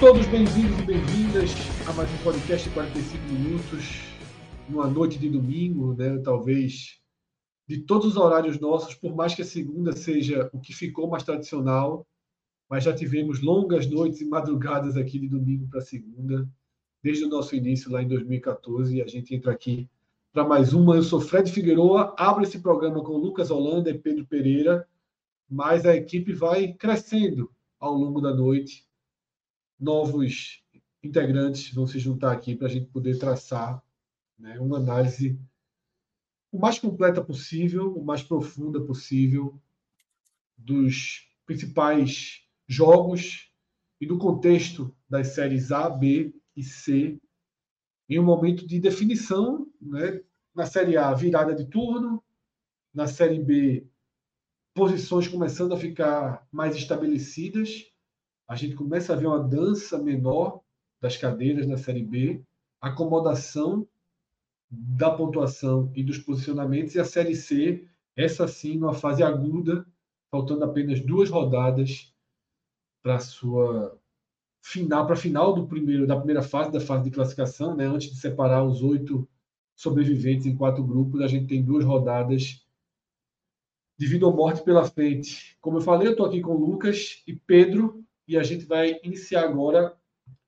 Todos bem-vindos e bem-vindas a mais um podcast de 45 minutos, numa noite de domingo, né? Talvez de todos os horários nossos, por mais que a segunda seja o que ficou mais tradicional, mas já tivemos longas noites e madrugadas aqui de domingo para segunda, desde o nosso início lá em 2014, e a gente entra aqui para mais uma. Eu sou Fred Figueroa, abro esse programa com Lucas Holanda e Pedro Pereira, mas a equipe vai crescendo ao longo da noite novos integrantes vão se juntar aqui para a gente poder traçar né, uma análise o mais completa possível, o mais profunda possível dos principais jogos e do contexto das séries A, B e C em um momento de definição, né? na série A, virada de turno, na série B, posições começando a ficar mais estabelecidas a gente começa a ver uma dança menor das cadeiras na Série B, acomodação da pontuação e dos posicionamentos, e a Série C, essa sim, numa fase aguda, faltando apenas duas rodadas para sua final, para final do primeiro, da primeira fase da fase de classificação, né? antes de separar os oito sobreviventes em quatro grupos, a gente tem duas rodadas de vida ou morte pela frente. Como eu falei, eu estou aqui com o Lucas e Pedro, e a gente vai iniciar agora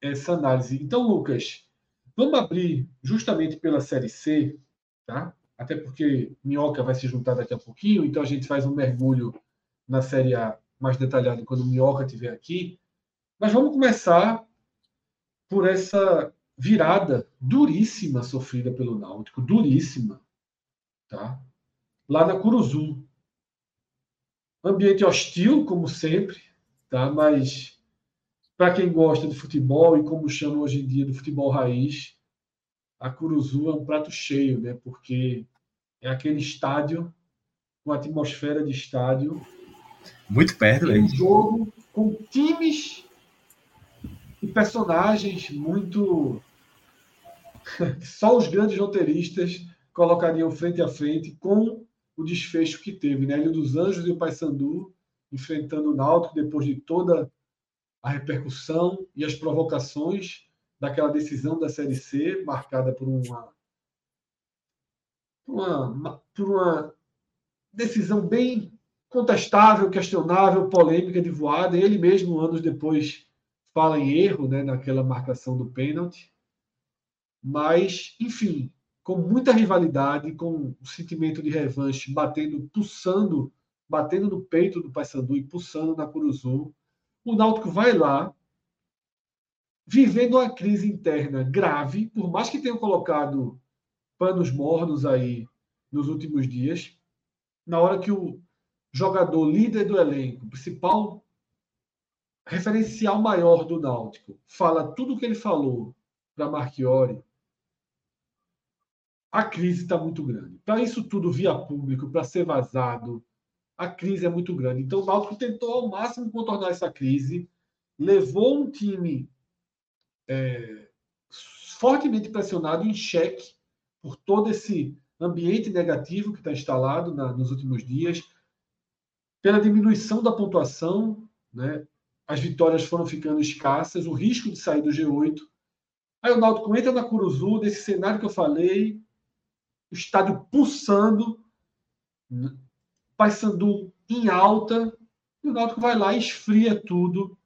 essa análise. Então, Lucas, vamos abrir justamente pela Série C, tá? Até porque Minhoca vai se juntar daqui a pouquinho, então a gente faz um mergulho na Série A mais detalhado quando Minhoca estiver aqui. Mas vamos começar por essa virada duríssima sofrida pelo Náutico, duríssima, tá? Lá na Curuzu. Ambiente hostil, como sempre, tá? Mas para quem gosta de futebol e como chama hoje em dia do futebol raiz, a Curuzu é um prato cheio, né? Porque é aquele estádio com atmosfera de estádio. Muito perto, né? Um jogo com times e personagens muito. Só os grandes roteiristas colocariam frente a frente com o desfecho que teve, né? Ilha dos Anjos e o Paysandu enfrentando o Náutico depois de toda a repercussão e as provocações daquela decisão da Série C, marcada por uma, por uma, por uma decisão bem contestável, questionável, polêmica de voada. Ele mesmo, anos depois, fala em erro né, naquela marcação do pênalti. Mas, enfim, com muita rivalidade, com o sentimento de revanche batendo, pulsando, batendo no peito do Paysandu e pulsando na Curuzu o Náutico vai lá, vivendo uma crise interna grave, por mais que tenham colocado panos mornos aí nos últimos dias, na hora que o jogador líder do elenco, principal referencial maior do Náutico, fala tudo o que ele falou para Marchiori, a crise está muito grande. Para isso tudo via público, para ser vazado, a crise é muito grande. Então, o Náutico tentou ao máximo contornar essa crise, levou um time é, fortemente pressionado, em xeque, por todo esse ambiente negativo que está instalado na, nos últimos dias, pela diminuição da pontuação, né? as vitórias foram ficando escassas, o risco de sair do G8. Aí o Náutico entra na Curuzu, desse cenário que eu falei, o estádio pulsando, Paysandu em alta, e o Náutico vai lá, esfria tudo,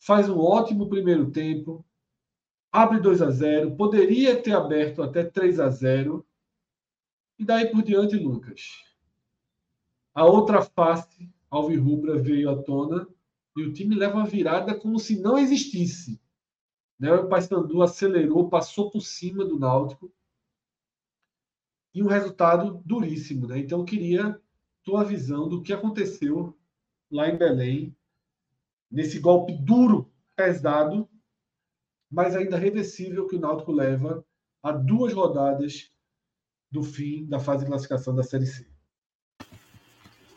faz um ótimo primeiro tempo, abre 2 a 0, poderia ter aberto até 3 a 0. E daí por diante, Lucas. A outra face alvirrubra veio à tona E o time leva uma virada como se não existisse. Né? O Paysandu acelerou, passou por cima do Náutico. E um resultado duríssimo. Né? Então, eu queria tua visão do que aconteceu lá em Belém, nesse golpe duro, pesado, mas ainda reversível que o Náutico leva a duas rodadas do fim da fase de classificação da Série C.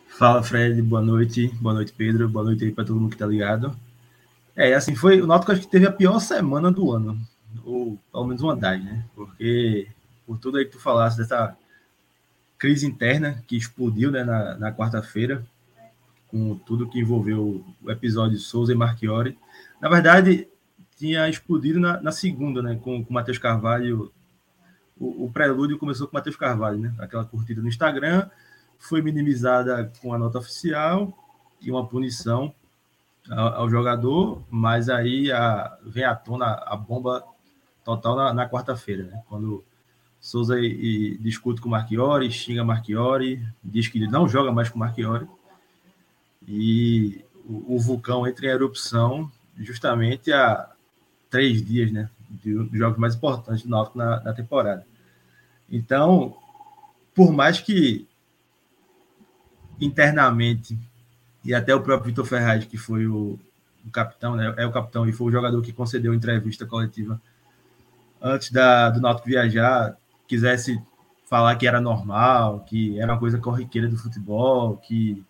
Fala, Fred. Boa noite. Boa noite, Pedro. Boa noite aí para todo mundo que tá ligado. É, assim, foi o Náutico acho que teve a pior semana do ano, ou pelo menos uma das, né? Porque por tudo aí que tu falaste dessa crise interna que explodiu né, na, na quarta-feira, com tudo que envolveu o episódio Souza e Marchiori. Na verdade, tinha explodido na, na segunda, né, com o Matheus Carvalho. O, o, prelúdio começou com o Matheus Carvalho, né? Aquela curtida no Instagram, foi minimizada com a nota oficial e uma punição ao, ao jogador, mas aí a, vem à tona a bomba total na, na quarta-feira, né? Quando Souza e, e discute com Marchiori, xinga Marchiori, diz que ele não joga mais com Marchiori, e o, o vulcão entra em erupção justamente há três dias, né? Dos jogos mais importantes do Náutico na, na temporada. Então, por mais que internamente e até o próprio Vitor Ferraz, que foi o, o, capitão, né? É o capitão e foi o jogador que concedeu a entrevista coletiva antes da, do Náutico viajar, quisesse falar que era normal, que era uma coisa corriqueira do futebol, que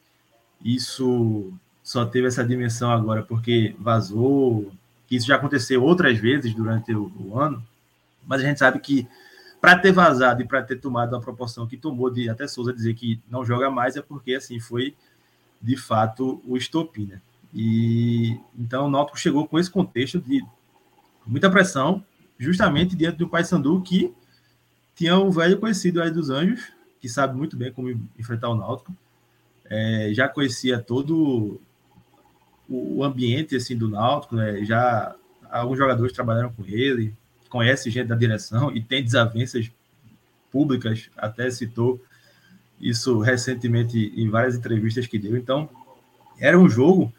isso só teve essa dimensão agora porque vazou, que isso já aconteceu outras vezes durante o, o ano, mas a gente sabe que para ter vazado e para ter tomado a proporção que tomou de até Souza dizer que não joga mais é porque assim foi de fato o estopim, né? E então o Náutico chegou com esse contexto de muita pressão, justamente diante do Paysandu que tinha um velho conhecido aí dos Anjos, que sabe muito bem como enfrentar o Náutico. É, já conhecia todo o ambiente assim do Náutico, né? Já alguns jogadores trabalharam com ele, conhece gente da direção e tem desavenças públicas, até citou isso recentemente em várias entrevistas que deu. Então, era um jogo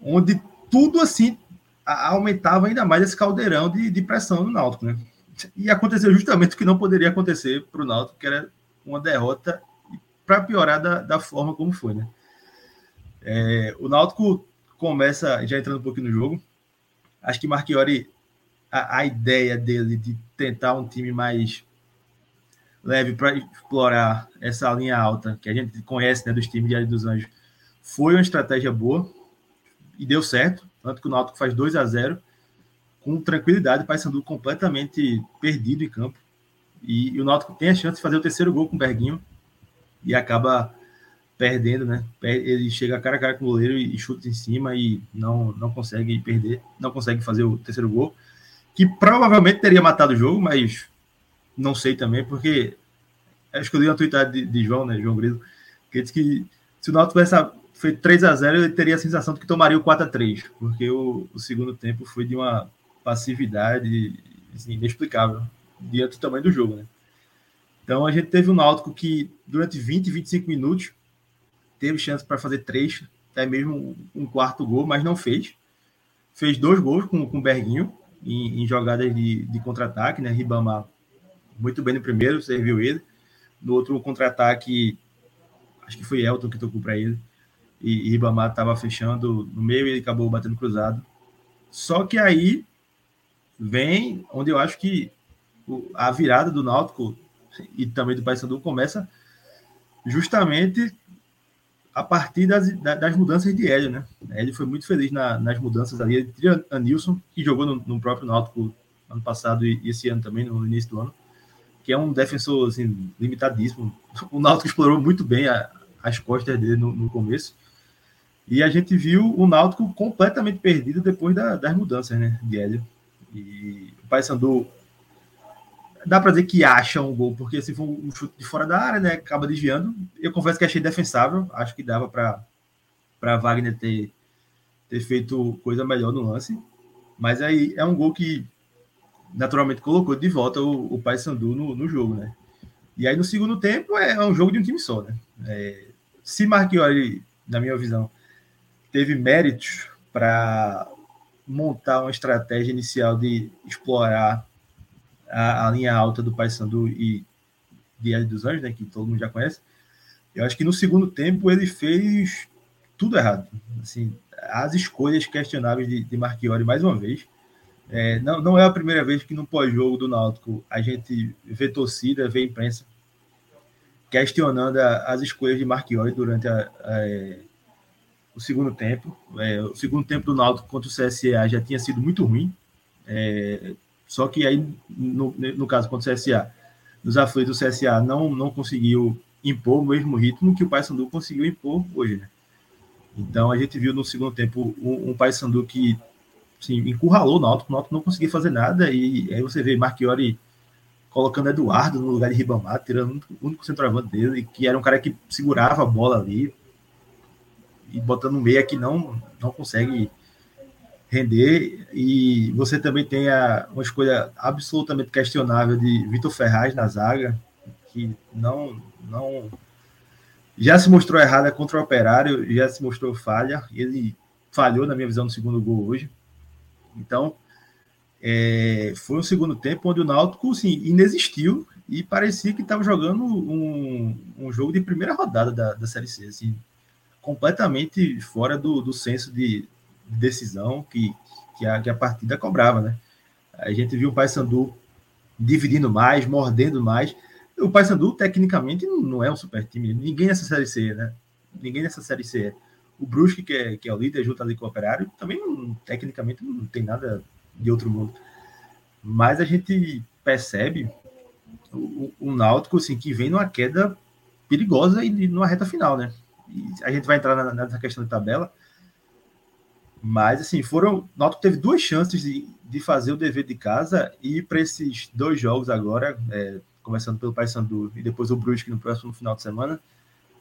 onde tudo assim aumentava ainda mais esse caldeirão de, de pressão no Náutico, né? E aconteceu justamente o que não poderia acontecer para o Náutico, que era uma derrota para piorar da, da, forma como foi, né? É, o Náutico começa, já entrando um pouquinho no jogo, acho que Marchiori a, a ideia dele de tentar um time mais leve para explorar essa linha alta que a gente conhece né, dos times de Área dos Anjos foi uma estratégia boa e deu certo. Tanto que o Náutico faz 2 a 0 com tranquilidade, o Paysandu completamente perdido em campo. E, e, o Náutico tem a chance de fazer o terceiro gol com o Berguinho e acaba perdendo, né? Ele chega cara a cara com o goleiro e, chuta em cima e não, não consegue perder, não consegue fazer o terceiro gol que provavelmente teria matado o jogo, mas não sei também, porque acho que eu li uma tweetada de, de, João, né, João Grilo, que disse que se o Náutico tivesse feito 3 a 0 ele teria a sensação de que tomaria o 4 a 3 porque o, o segundo tempo foi de uma passividade assim, inexplicável diante do tamanho do jogo, né? Então a gente teve um Náutico que durante 20, 25 minutos teve chance para fazer três, até mesmo um quarto gol, mas não fez. Fez dois gols com, com o Berguinho, em, em jogadas de, de contra-ataque, né? Ribamar muito bem no primeiro, serviu ele. No outro contra-ataque, acho que foi Elton que tocou para ele. E, Ribamar estava fechando no meio e ele acabou batendo cruzado. Só que aí vem onde eu acho que a virada do Náutico e também do Paysandu começa justamente a partir das, das mudanças de Hélio, né? Ele foi muito feliz na, nas mudanças ali. Tira a Nilson, que jogou no, no, próprio Náutico ano passado e esse ano também, no início do ano, que é um defensor assim, limitadíssimo. O Náutico explorou muito bem a, as costas dele no, no, começo. E a gente viu o Náutico completamente perdido depois da, das mudanças né, de Hélio. E o Paysandu dá para dizer que acha um gol, porque se for um chute de fora da área, né, acaba desviando. Eu confesso que achei defensável, acho que dava para para Wagner ter ter feito coisa melhor no lance, mas aí é um gol que naturalmente colocou de volta o, o Paysandu no, no jogo, né? E aí no segundo tempo é um jogo de um time só, né? É, se Marchiori, na minha visão, teve méritos para montar uma estratégia inicial de explorar a, a linha alta do Paysandu e de Hélio dos Anjos, né, que todo mundo já conhece. Eu acho que no segundo tempo ele fez tudo errado. Assim, as escolhas questionáveis de, de Marchiori, mais uma vez. É, não, não é a primeira vez que no pós-jogo do Náutico a gente vê torcida, vê imprensa questionando a, as escolhas de Marchiori durante a, a, o segundo tempo. É, o segundo tempo do Náutico contra o CSA já tinha sido muito ruim. É, só que aí, no, no caso contra o CSA, nos aflitos, o CSA não, não conseguiu impor o mesmo ritmo que o Paysandu conseguiu impor hoje. Né? Então a gente viu no segundo tempo um, um Paysandu que assim, encurralou o Náutico, o Náutico não conseguia fazer nada, e aí você vê Marchiori colocando Eduardo no lugar de Ribamar, tirando o único centroavante dele, que era um cara que segurava a bola ali, e botando um meia que não, não consegue render. E você também tem a, uma escolha absolutamente questionável de Vitor Ferraz na zaga, que não, não já se mostrou errada contra o Operário, já se mostrou falha. Ele falhou, na minha visão, no segundo gol hoje. Então, é, foi um segundo tempo onde o Náutico assim, inexistiu e parecia que estava jogando um, um jogo de primeira rodada da, da Série C. Assim, completamente fora do, do senso de, decisão que, que, a, que a partida cobrava, né? A gente viu o Paysandu dividindo mais, mordendo mais. O Paysandu, tecnicamente, não é um super time. Ninguém nessa Série C, né? Ninguém nessa Série C. O Brusque, que é, que é o líder, junto ali com o Operário, também, não, tecnicamente, não tem nada de outro mundo. Mas a gente percebe o, o Náutico, assim, que vem numa queda perigosa e numa reta final, né? A gente vai entrar nessa questão de tabela, mas assim, foram. Náutico teve duas chances de, de fazer o dever de casa e para esses dois jogos agora, é, começando pelo Paysandu e depois o Brusque no próximo final de semana,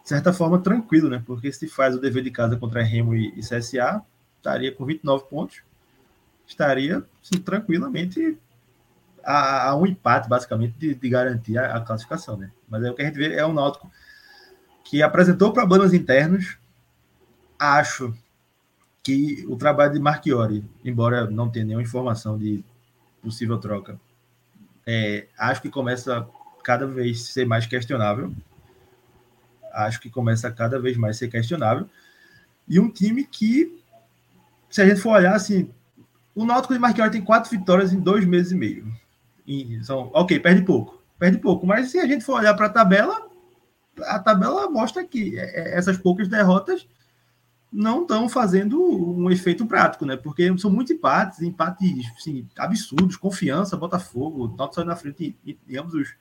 de certa forma tranquilo, né? Porque se faz o dever de casa contra Remo e, e CSA, estaria com 29 pontos, estaria assim, tranquilamente a, a, um empate, basicamente, de, de garantir a, a, classificação, né? Mas é o que a gente vê é um Náutico que apresentou problemas internos. Acho que o trabalho de Marchiori, embora não tenha nenhuma informação de possível troca, é, acho que começa cada vez ser mais questionável. Acho que começa cada vez mais ser questionável. E um time que, se a gente for olhar assim, o Náutico de Marchiori tem quatro vitórias em dois meses e meio. E são, ok, perde pouco, perde pouco. Mas se a gente for olhar para a tabela, a tabela mostra que é, é, essas poucas derrotas não estão fazendo um efeito prático, né? Porque são muitos empates, empates assim, absurdos, confiança, Botafogo, Náutico saiu na frente em, em ambos os,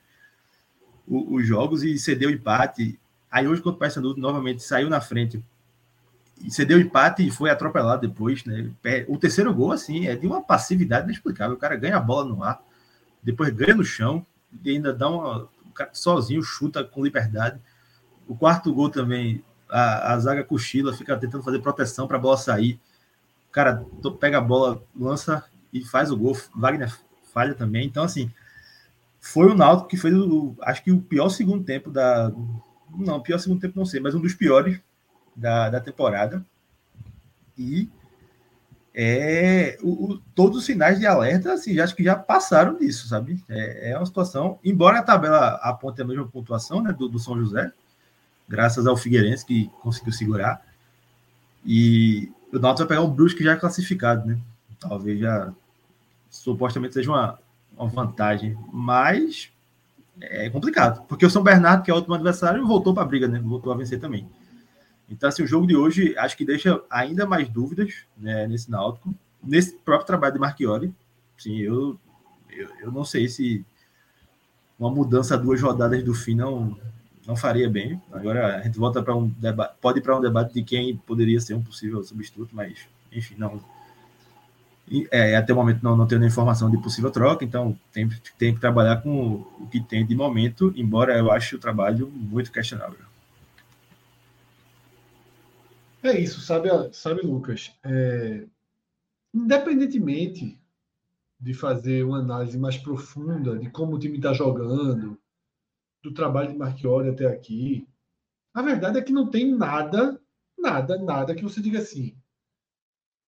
os, os, jogos e cedeu empate. Aí hoje contra o Paysandu novamente saiu na frente e cedeu empate e foi atropelado depois, né? O terceiro gol assim é de uma passividade inexplicável. O cara ganha a bola no ar, depois ganha no chão e ainda dá uma sozinho chuta com liberdade. O quarto gol também, a, a zaga cochila, fica tentando fazer proteção para a bola sair. O cara pega a bola, lança e faz o gol. Wagner falha também. Então, assim, foi o Náutico que fez, o, acho que o pior segundo tempo da. Não, pior segundo tempo não sei, mas um dos piores da, da temporada. E é, o, o, todos os sinais de alerta, assim, acho que já passaram disso, sabe? É, é, uma situação, embora a tabela aponte a mesma pontuação né, do, do São José, graças ao Figueirense que conseguiu segurar. E o Náutico vai pegar um Brusque já classificado, né? Talvez já supostamente seja uma, uma vantagem, mas é complicado, porque o São Bernardo, que é o último adversário, voltou para a briga, né? Voltou a vencer também. Então, assim, o jogo de hoje acho que deixa ainda mais dúvidas né, nesse Náutico, nesse próprio trabalho de Marchiori. Sim, eu, eu, eu não sei se uma mudança a duas rodadas do fim não, não faria bem. Agora a gente volta para um debate, pode ir para um debate de quem poderia ser um possível substituto, mas enfim, não. É, até o momento não, não tenho nenhuma informação de possível troca, então tem, tem que trabalhar com o que tem de momento, embora eu ache o trabalho muito questionável. É isso, sabe, sabe Lucas? É, independentemente de fazer uma análise mais profunda de como o time está jogando, do trabalho de Marchiori até aqui. A verdade é que não tem nada Nada, nada que você diga assim.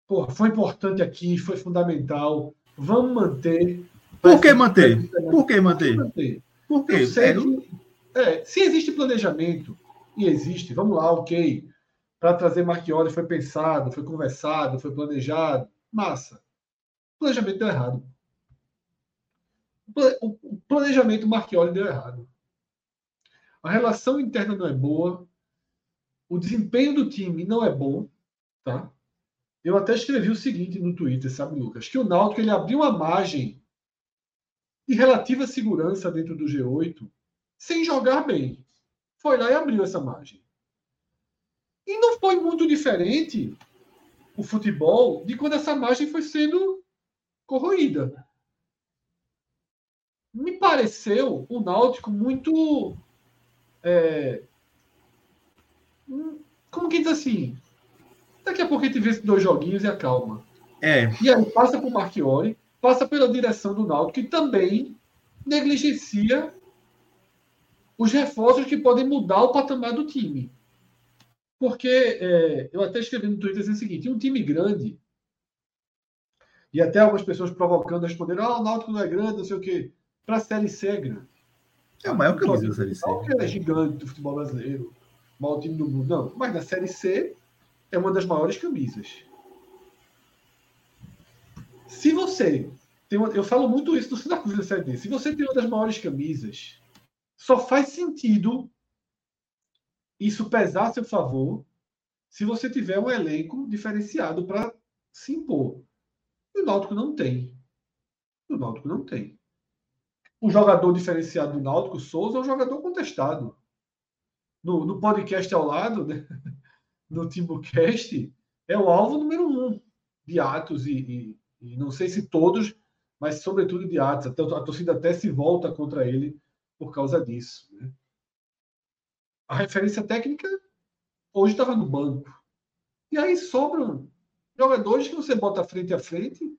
Porra, foi importante aqui, foi fundamental. Vamos manter. Por que manter? Por que manter? manter. Por quê? É, que, é, se existe planejamento, e existe, vamos lá, ok. Para trazer Marchiori foi pensado, foi conversado, foi planejado. Massa. O planejamento deu errado. O planejamento Marchiori deu errado. A relação interna não é boa. O desempenho do time não é bom. Tá? Eu até escrevi o seguinte no Twitter, sabe, Lucas? Que o Náutico ele abriu uma margem de relativa segurança dentro do G8 sem jogar bem. Foi lá e abriu essa margem. E não foi muito diferente o futebol de quando essa margem foi sendo corroída. Me pareceu o Náutico muito. É, como que diz assim? Daqui a pouco a gente vê esses dois joguinhos e acalma. É. E aí passa por Marchiori, passa pela direção do Náutico, que também negligencia os reforços que podem mudar o patamar do time. Porque é, eu até escrevi no Twitter o seguinte: um time grande, e até algumas pessoas provocando responderam: ah, o Náutico não é grande, não sei o quê. Para a Série C é grande. É o maior camisa da Série C. Não que é gigante do futebol brasileiro, o maior time do mundo, não. Mas na Série C é uma das maiores camisas. Se você tem uma, eu falo muito isso Santa Cruz da Série D. Se você tem uma das maiores camisas, só faz sentido isso pesar a seu favor se você tiver um elenco diferenciado para se impor. E o Náutico não tem. O Náutico não tem. O jogador diferenciado do Náutico, Souza, é um jogador contestado. No, no podcast ao lado, né? no Timbucast, é o alvo número um de Atos e, e, e não sei se todos mas sobretudo de Atos. A torcida até se volta contra ele por causa disso. Né? A referência técnica hoje estava no banco. E aí sobram jogadores que você bota frente a frente,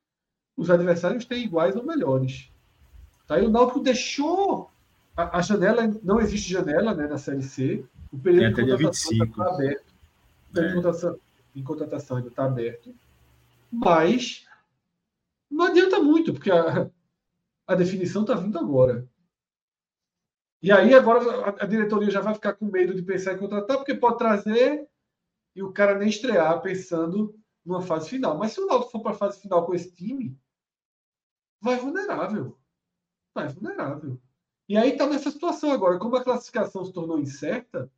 os adversários têm iguais ou melhores. Tá? E o Náutico deixou a, a, janela, não existe janela né, na Série C. O período de contratação está aberto. O período é. de contratação, de contratação ainda está aberto. Mas não adianta muito, porque a, a definição está vindo agora. E aí agora a, diretoria já vai ficar com medo de pensar em contratar, porque pode trazer e o cara nem estrear pensando numa fase final. Mas se o Náutico for para a fase final com esse time, vai vulnerável. Vai vulnerável. E aí está nessa situação agora. Como a classificação se tornou incerta,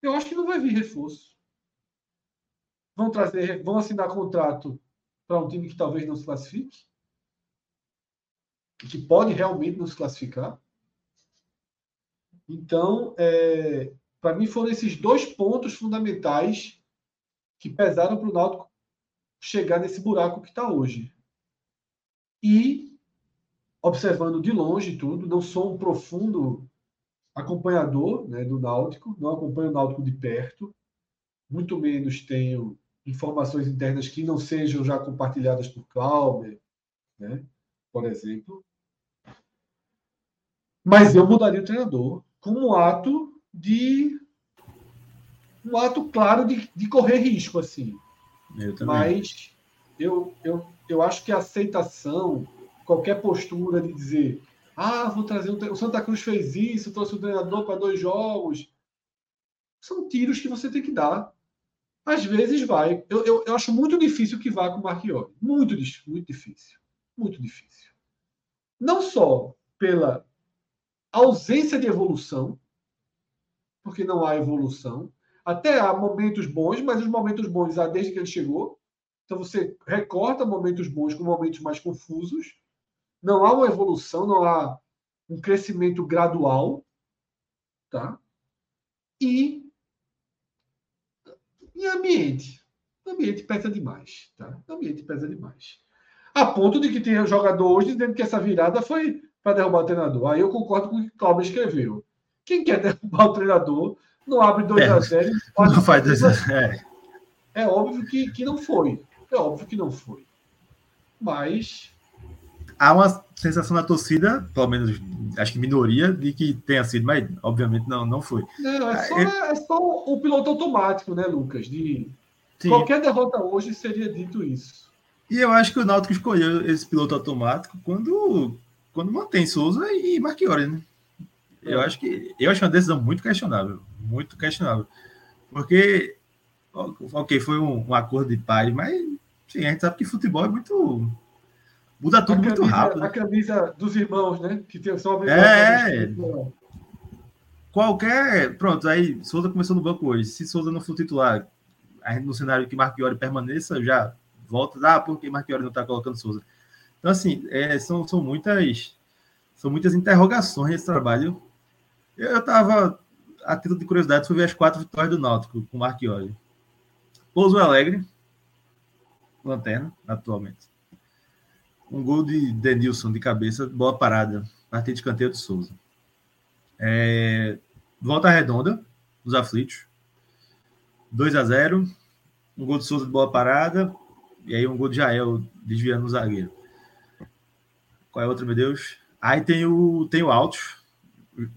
eu acho que não vai vir reforço. Vão trazer, vão assinar contrato para um time que talvez não se classifique? Que pode realmente não se classificar? Então, é, para mim, foram esses dois pontos fundamentais que pesaram para o Náutico chegar nesse buraco que está hoje. E, observando de longe tudo, não sou um profundo acompanhador né, do Náutico, não acompanho o Náutico de perto, muito menos tenho informações internas que não sejam já compartilhadas por Clauber, né, por exemplo. Mas eu mudaria o treinador como um ato de um ato claro de, de correr risco assim. Eu Mas eu, eu, eu acho que a aceitação, qualquer postura de dizer, ah, vou trazer um, o Santa Cruz fez isso, trouxe o treinador para dois jogos, são tiros que você tem que dar às vezes vai. Eu, eu, eu acho muito difícil que vá com o Marchiori. Muito, muito difícil. Muito difícil. Não só pela ausência de evolução, porque não há evolução. Até há momentos bons, mas os momentos bons há desde que ele chegou. Então você recorta momentos bons com momentos mais confusos. Não há uma evolução, não há um crescimento gradual, tá? E ambiente. O ambiente pesa demais. Tá? O ambiente pesa demais. A ponto de que tem jogador hoje dizendo que essa virada foi para derrubar o treinador. Aí eu concordo com o que o Cláudio escreveu. Quem quer derrubar o treinador não abre 2 é, a 0 Não faz 2 a 0 é. é óbvio que, que não foi. É óbvio que não foi. Mas. há uma sensação na torcida, pelo menos acho que minoria, de que tenha sido, mas obviamente não, não foi. Não, é só, é... é só o piloto automático, né, Lucas? De Sim. qualquer derrota hoje seria dito isso. E eu acho que o Náutico escolheu esse piloto automático quando, quando mantém Souza e Marchiori, né? Eu é. acho que eu acho uma decisão muito questionável, muito questionável, porque ok foi um, um acordo de paz, mas sim, a gente sabe que futebol é muito muda tudo camisa, muito rápido. A camisa dos irmãos, né? Que tem só é. Qualquer. Pronto, aí Souza começou no banco hoje. Se Souza não for titular, a gente no cenário que Marchiori permaneça, já volta. Ah, porque Marchiori não está colocando Souza? Então, assim, é, são, são muitas. São muitas interrogações nesse trabalho. Eu estava, a título de curiosidade, ver as quatro vitórias do Náutico com Marchiori. Pouso Alegre, lanterna, atualmente. Um gol de Denilson de cabeça, boa parada. Partida de canteiro de Souza. É, volta redonda, dos aflitos. 2 a 0 Um gol de Souza de boa parada. E aí um gol de Jael desviando o zagueiro. Qual é outro, meu Deus? Aí tem o, tem o Altos.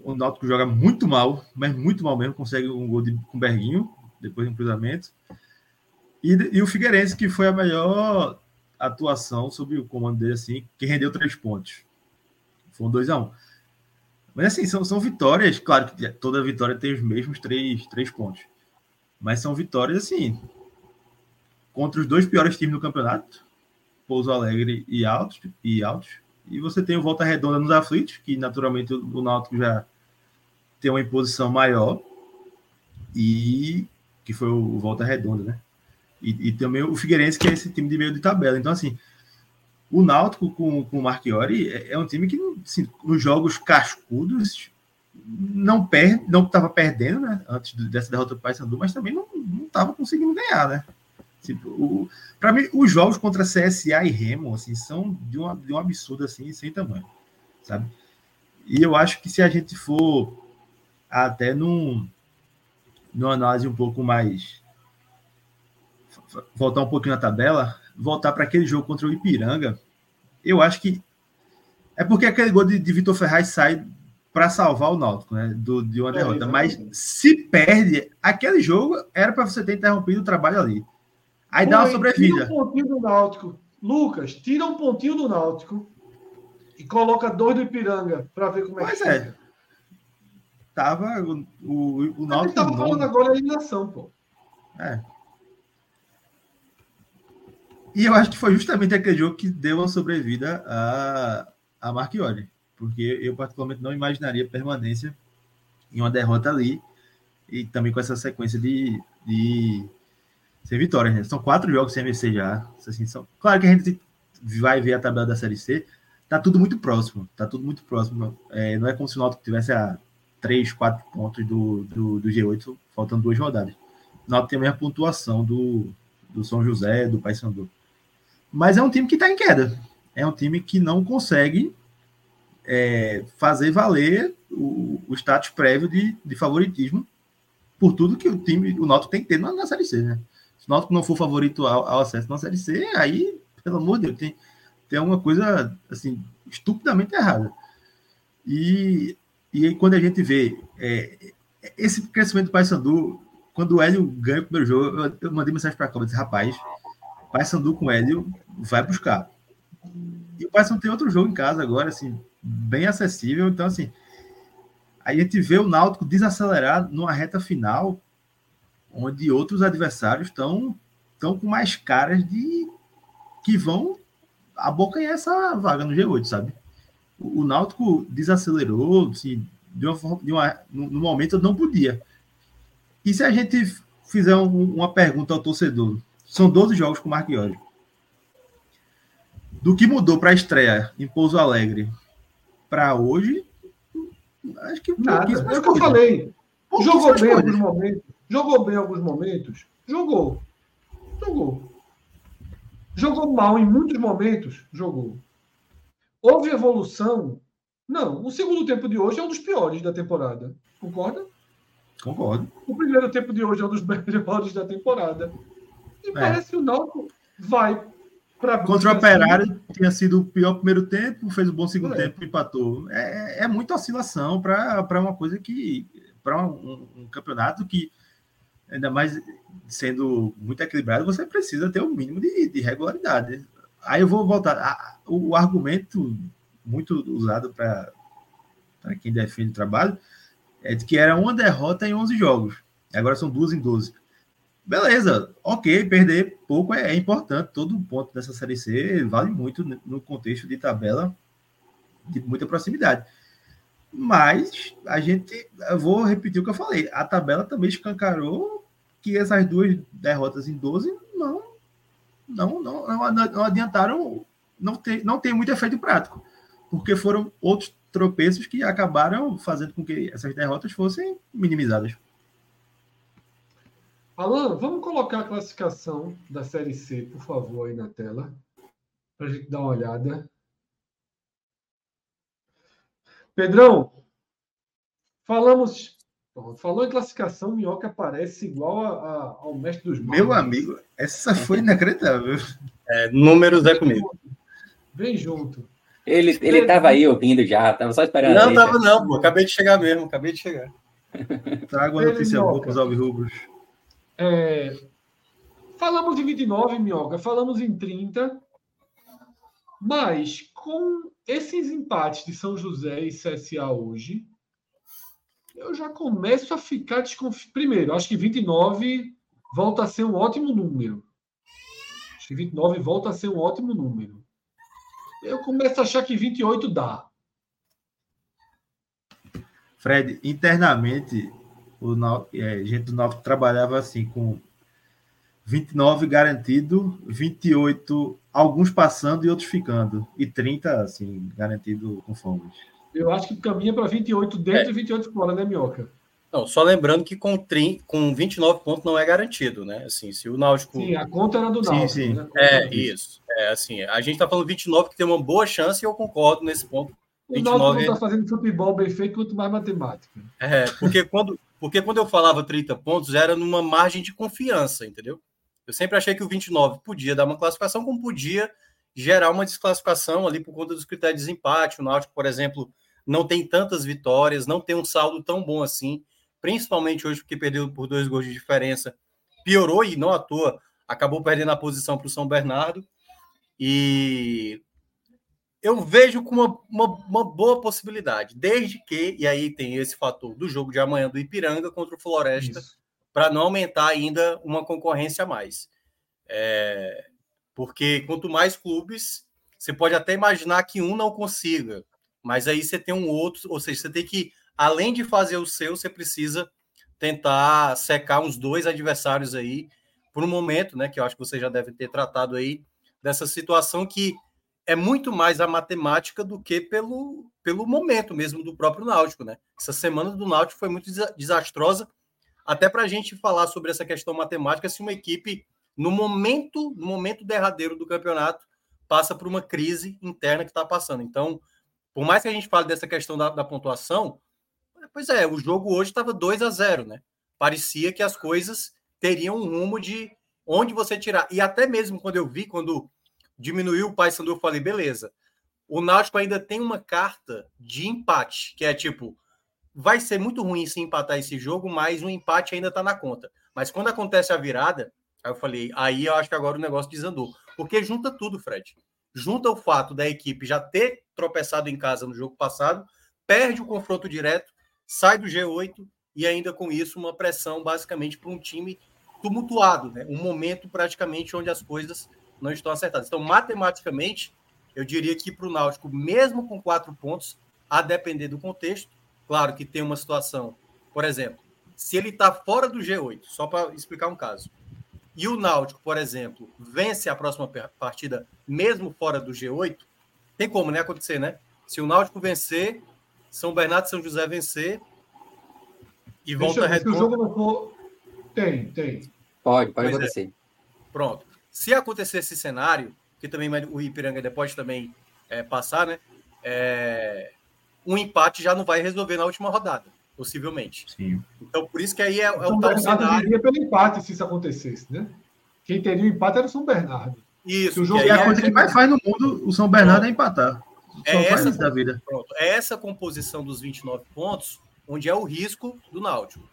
O Náutico joga muito mal, mas muito mal mesmo. Consegue um gol de, com Berguinho, depois de um cruzamento. E, e o Figueirense, que foi a melhor atuação sob o comando dele, assim, que rendeu três pontos. Foi um 2x1. Um. Mas assim, são, são vitórias, claro que toda vitória tem os mesmos três, três pontos. Mas são vitórias, assim, contra os dois piores times do campeonato, Pouso Alegre e Altos, e Altos. E você tem o Volta Redonda nos aflitos, que naturalmente o Náutico já tem uma imposição maior, e que foi o Volta Redonda, né? E, e, também o Figueirense, que é esse time de meio de tabela. Então, assim, o Náutico com, com o Marchiori é, é um time que, assim, nos jogos cascudos, não perde, não estava perdendo, né? Antes dessa derrota do Paysandu, mas também não estava conseguindo ganhar, né? Tipo, para mim, os jogos contra CSA e Remo, assim, são de, uma, de um absurdo, assim, sem tamanho, sabe? E eu acho que se a gente for até num, numa análise um pouco mais voltar um pouquinho na tabela, voltar para aquele jogo contra o Ipiranga, eu acho que é porque aquele gol de, de Vitor Ferraz sai para salvar o Náutico, né? Do, de uma é, derrota. Mas se perde, aquele jogo era para você ter interrompido o trabalho ali. Aí dá uma sobrevida. Tira um pontinho do Náutico. Lucas, tira um pontinho do Náutico e coloca dois do Ipiranga para ver como é pois que é. Tava o, o, o Náutico. Gente tava falando agora a eliminação, pô. É. E eu acho que foi justamente aquele jogo que deu a sobrevida a, a Marchiori, porque eu particularmente não imaginaria permanência em uma derrota ali e também com essa sequência de, de sem vitórias. Né? São quatro jogos sem vencer já. Assim, são... Claro que a gente vai ver a tabela da Série C, tá tudo muito próximo, tá tudo muito próximo. É, não é como se o Náutico tivesse a três, quatro pontos do, do, do G8, faltando duas rodadas. O Náutico tem a mesma pontuação do, do São José, do Paysandu. Mas é um time que está em queda. É um time que não consegue é, fazer valer o, o, status prévio de, de, favoritismo por tudo que o time, o Náutico tem que ter na, na Série C, né? Se o Náutico não for favorito ao, ao, acesso na Série C, aí, pelo amor de Deus, tem, tem alguma coisa, assim, estupidamente errada. E, e aí, quando a gente vê é, esse crescimento do Paysandu, quando o Hélio ganha o primeiro jogo, eu, eu mandei mensagem para a Cláudia, disse, rapaz, Paysandu com o Hélio vai buscar. E o Paysandu tem outro jogo em casa agora, assim, bem acessível. Então, assim, a gente vê o Náutico desacelerar numa reta final, onde outros adversários estão estão com mais caras de que vão abocanhar essa vaga no G8, sabe? O, o Náutico desacelerou, assim, de uma, de uma, no, no momento não podia. E se a gente fizer um, uma pergunta ao torcedor, são 12 jogos com o Marchiori. Do que mudou para a estreia em Pouso Alegre para hoje, acho que nada. É o que eu falei. Jogou bem em alguns momentos. Jogou bem em alguns momentos. Jogou. Jogou. Jogou mal em muitos momentos. Jogou. Houve evolução? Não. O segundo tempo de hoje é um dos piores da temporada. Concorda? Concordo. O primeiro tempo de hoje é um dos melhores da temporada. E é. parece que o Náutico vai Contra o Operário assim, tinha sido o pior primeiro tempo, fez um bom segundo é. tempo, empatou. É, é muita oscilação para uma coisa que. para um, um, campeonato que, ainda mais sendo muito equilibrado, você precisa ter um mínimo de, de regularidade. Aí eu vou voltar. A, o argumento muito usado para quem defende o trabalho é de que era uma derrota em 11 jogos. Agora são duas em 12. Beleza, ok, perder pouco é, é, importante. Todo ponto dessa Série C vale muito no contexto de tabela de muita proximidade. Mas a gente, eu vou repetir o que eu falei, a tabela também escancarou que essas duas derrotas em 12 não, não, não, não, adiantaram, não tem, não tem muito efeito prático, porque foram outros tropeços que acabaram fazendo com que essas derrotas fossem minimizadas. Alan, vamos colocar a classificação da Série C, por favor, aí na tela, para a gente dar uma olhada. Pedrão, falamos. Falou em classificação, Minhoca parece igual a, a, ao mestre dos magos. Meu amigo, essa foi inacreditável. É, números é comigo. Vem junto. Ele estava aí ouvindo já, estava só esperando. Não, estava não, pô. Acabei de chegar mesmo, acabei de chegar. Trago uma notícia boa para os alvirrubros. É, falamos em 29, Minhoca, falamos em 30, mas com esses empates de São José e CSA hoje, eu já começo a ficar desconfiado. Primeiro, acho que 29 volta a ser um ótimo número. Acho que 29 volta a ser um ótimo número. Eu começo a achar que 28 dá. Fred, internamente, o é, gente do Náutico trabalhava assim com 29 garantido, 28 alguns passando e outros ficando, e 30 assim garantido com fomos. Eu acho que caminha para 28 dentro é. e 28 fora, né, Minhoca? Não, só lembrando que com, 30, com 29 pontos não é garantido, né? Assim, se o Náutico. Sim, a conta era do Náutico. Sim, sim. Né? É, isso. É, assim, a gente está falando 29 que tem uma boa chance e eu concordo nesse ponto. O 29 Náutico não está fazendo futebol bem feito, quanto mais matemática. É, porque quando, porque quando eu falava 30 pontos, era numa margem de confiança, entendeu? Eu sempre achei que o 29 podia dar uma classificação, como podia gerar uma desclassificação ali por conta dos critérios de desempate. O Náutico, por exemplo, não tem tantas vitórias, não tem um saldo tão bom assim, principalmente hoje porque perdeu por dois gols de diferença. Piorou e não à toa, acabou perdendo a posição para o São Bernardo. E eu vejo com uma, uma, uma, boa possibilidade, desde que, e aí tem esse fator do jogo de amanhã do Ipiranga contra o Floresta, para não aumentar ainda uma concorrência a mais. É, porque quanto mais clubes, você pode até imaginar que um não consiga, mas aí você tem um outro, ou seja, você tem que, além de fazer o seu, você precisa tentar secar uns dois adversários aí por um momento, né? Que eu acho que você já deve ter tratado aí dessa situação que é muito mais a matemática do que pelo, pelo momento mesmo do próprio Náutico, né? Essa semana do Náutico foi muito desastrosa, até para a gente falar sobre essa questão matemática, se uma equipe, no momento, no momento derradeiro do campeonato, passa por uma crise interna que está passando. Então, por mais que a gente fale dessa questão da, da pontuação, pois é, o jogo hoje estava 2 a 0 né? Parecia que as coisas teriam um rumo de onde você tirar. E até mesmo quando eu vi, quando diminuiu o Paysandu, eu falei, beleza. O Náutico ainda tem uma carta de empate, que é tipo, vai ser muito ruim se empatar esse jogo, mas o empate ainda está na conta. Mas quando acontece a virada, aí eu falei, aí eu acho que agora o negócio desandou. Porque junta tudo, Fred. Junta o fato da equipe já ter tropeçado em casa no jogo passado, perde o confronto direto, sai do G8 e ainda com isso uma pressão basicamente para um time tumultuado, né? Um momento praticamente onde as coisas não estão acertadas. Então, matematicamente, eu diria que para o Náutico, mesmo com quatro pontos, a depender do contexto, claro que tem uma situação, por exemplo, se ele está fora do G8, só para explicar um caso, e o Náutico, por exemplo, vence a próxima partida, mesmo fora do G8, tem como, né, acontecer, né? Se o Náutico vencer, São Bernardo e São José vencer e volta Deixa, redonda... Se o jogo não for... Tem, tem. Pode, pode pois é. acontecer. É. Pronto. Se acontecer esse cenário, que também o Ipiranga pode também é, passar, né? É, um empate já não vai resolver na última rodada, possivelmente. Sim. Então, por isso que aí é, é o tal cenário. Iria pelo empate se isso acontecesse, né? Quem teria o empate era o São Bernardo. Isso. O jogo é a coisa que mais faz no mundo, o São Bernardo é empatar. é essa, da vida. Pronto, é essa composição dos 29 pontos onde é o risco do Náutico.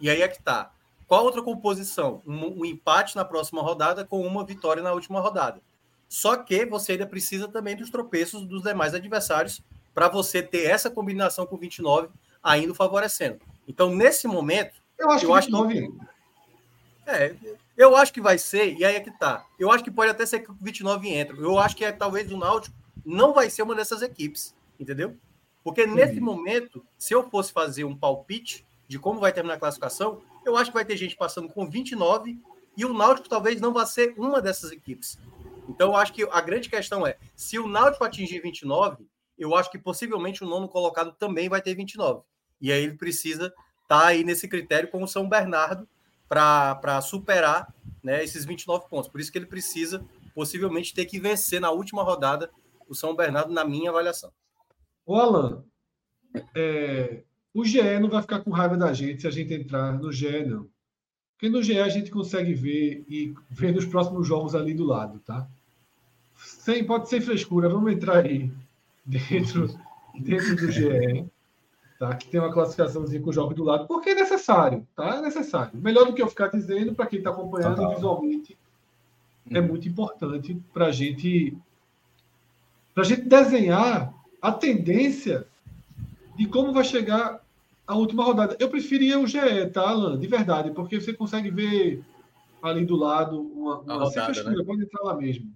E aí é que tá. Qual outra composição? Um, um, empate na próxima rodada com uma vitória na última rodada. Só que você ainda precisa também dos tropeços dos demais adversários para você ter essa combinação com 29 ainda favorecendo. Então, nesse momento. Eu acho eu que 29 acho que, É, eu acho que vai ser, e aí é que tá. Eu acho que pode até ser que o 29 entre. Eu acho que é, talvez o Náutico não vai ser uma dessas equipes, entendeu? Porque Sim. nesse momento, se eu fosse fazer um palpite de como vai terminar a classificação, eu acho que vai ter gente passando com 29 e o Náutico talvez não vá ser uma dessas equipes. Então, eu acho que a grande questão é: se o Náutico atingir 29, eu acho que possivelmente o nono colocado também vai ter 29. E aí ele precisa estar tá aí nesse critério com o São Bernardo para superar né, esses 29 pontos. Por isso que ele precisa possivelmente ter que vencer na última rodada o São Bernardo, na minha avaliação. Ô, Alan, é, o GE não vai ficar com raiva da gente se a gente entrar no GE, não. Porque no GE a gente consegue ver e ver nos próximos jogos ali do lado, tá? Sem, pode ser frescura, vamos entrar aí dentro, dentro do GE, tá? que tem uma classificaçãozinha com o jogo do lado, porque é necessário, tá? É necessário. Melhor do que eu ficar dizendo, para quem está acompanhando Total. visualmente, é uhum. muito importante para gente, a gente desenhar a tendência de como vai chegar a última rodada. Eu preferia o GE, tá, Alan? De verdade, porque você consegue ver ali do lado uma, uma rodada, né? pode entrar lá mesmo.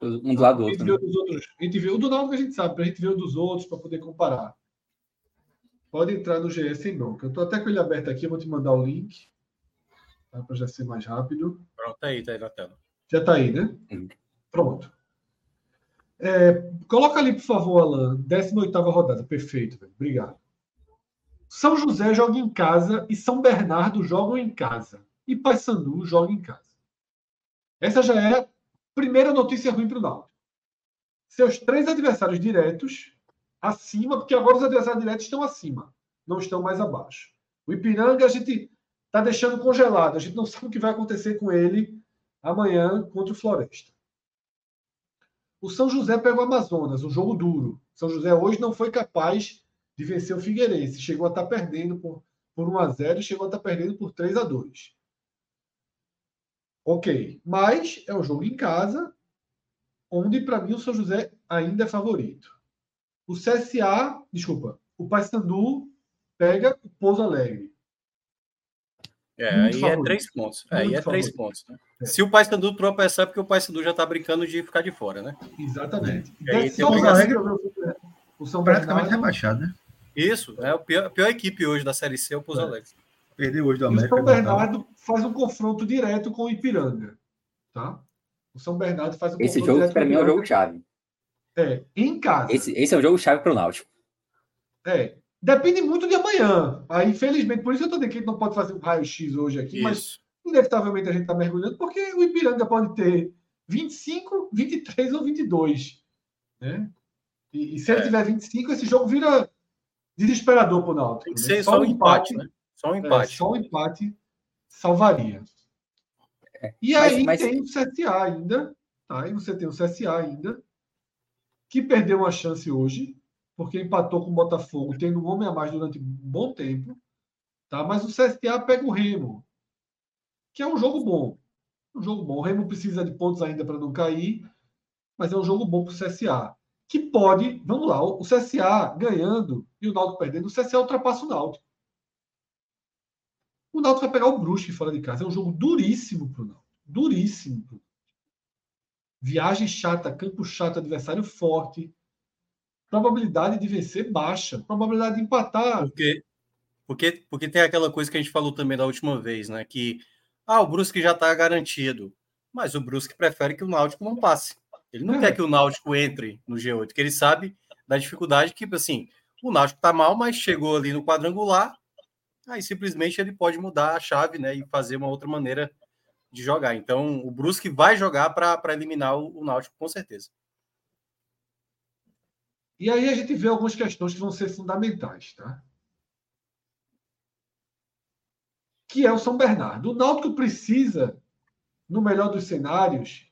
Um do lado do outro. Né? Outros, a gente vê o do Náutico a gente sabe, para a gente ver o dos outros, para poder comparar. Pode entrar no GE sem bronca. Eu estou até com ele aberto aqui, eu vou te mandar o link. Tá, para já ser mais rápido. Pronto, tá aí, tá aí na tela. Já está aí, né? Uhum. Pronto. É, coloca ali, por favor, Alan, 18 rodada. Perfeito, velho. obrigado. São José joga em casa e São Bernardo jogam em casa. E Paysandu joga em casa. Essa já é a primeira notícia ruim para o Náutico. Seus três adversários diretos acima, porque agora os adversários diretos estão acima, não estão mais abaixo. O Ipiranga a gente está deixando congelado, a gente não sabe o que vai acontecer com ele amanhã contra o Floresta. O São José pegou o Amazonas, um jogo duro. São José hoje não foi capaz de vencer o Figueirense. Chegou a estar tá perdendo por, por 1 a 0 e chegou a estar tá perdendo por 3 a 2 Ok. Mas é um jogo em casa, onde, para mim, o São José ainda é favorito. O CSA, desculpa, o Paysandu pega o Pouso Alegre. É, aí é favorito. é três pontos. É, aí é favorito. três pontos. Né? É. Se o Paysandu tropeçar, é porque o Paysandu já está brincando de ficar de fora, né? Exatamente. E aí, tem Pouso Alegre, o São praticamente rebaixado, né? Isso, é a pior, a pior equipe hoje da Série C é o Pouso é. Alegre. Perdeu hoje do América. o São Bernardo faz um confronto direto com o Ipiranga. Tá? O São Bernardo faz um Esse jogo, para mim, é o jogo chave. É, em casa. Esse, esse é o jogo chave para o Náutico. É. Depende muito de amanhã. Aí, infelizmente, por isso eu estou dizendo que a gente não pode fazer um raio-x hoje aqui, isso. mas inevitavelmente a gente está mergulhando, porque o Ipiranga pode ter 25, 23 ou 22. Né? E, e se ele é. tiver 25, esse jogo vira desesperador para o Náutico. Tem que né? ser só, só um empate, empate, né? Só um é, empate. É, só um empate salvaria. É. E aí mas, mas... tem o CSA ainda, tá? E você tem o CSA ainda, que perdeu uma chance hoje, porque empatou com o Botafogo, tendo um homem a mais durante um bom tempo, tá? Mas o CSA pega o Remo, que é um jogo bom. Um jogo bom. O Remo precisa de pontos ainda para não cair, mas é um jogo bom para o CSA. Que pode, vamos lá, o CSA ganhando e o Náutico perdendo, o CSA ultrapassa o Náutico. O Náutico vai pegar o Brusque fora de casa. É um jogo duríssimo para o Náutico. Duríssimo. Viagem chata, campo chato, adversário forte. Probabilidade de vencer baixa. Probabilidade de empatar. Porque, porque, porque tem aquela coisa que a gente falou também da última vez, né? Que ah, o Brusque já está garantido. Mas o Brusque prefere que o Náutico não passe. Ele não é. quer que o Náutico entre no G8, porque ele sabe da dificuldade que, assim, o Náutico está mal, mas chegou ali no quadrangular, aí simplesmente ele pode mudar a chave, né, e fazer uma outra maneira de jogar. Então, o Brusque vai jogar para eliminar o, o Náutico, com certeza. E aí a gente vê algumas questões que vão ser fundamentais, tá? Que é o São Bernardo. O Náutico precisa, no melhor dos cenários,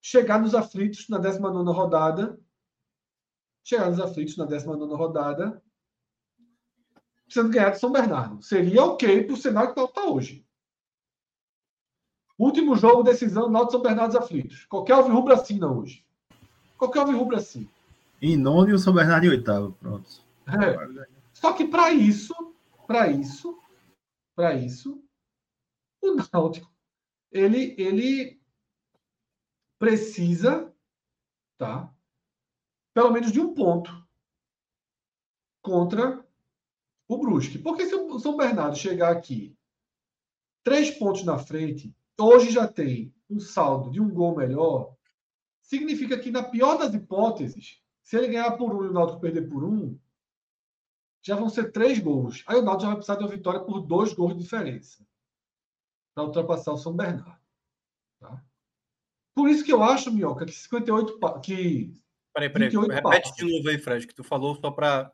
chegar nos aflitos na 19 rodada. Chegar nos aflitos na 19 rodada. Precisando ganhar de São Bernardo. Seria ok para o cenário que está hoje. Último jogo, decisão, Náutico São Bernardo dos Aflitos. Qualquer Alvirrubro assina hoje. Qualquer Alvirrubro assina. Em nono e o São Bernardo em oitavo. Pronto. É. Só que para isso, para isso, para isso, o Náutico, ele, ele precisa, tá? Pelo menos de um ponto contra o Brusque. Porque se o São Bernardo chegar aqui três pontos na frente, hoje já tem um saldo de um gol melhor, significa que, na pior das hipóteses, se ele ganhar por um e o Náutico perder por um, já vão ser três gols. Aí o Náutico já vai precisar de uma vitória por dois gols de diferença para ultrapassar o São Bernardo. Tá? Por isso que eu acho, Minhoca, que 58 que Peraí, peraí, repete passos. de novo aí, Fred, que tu falou só para.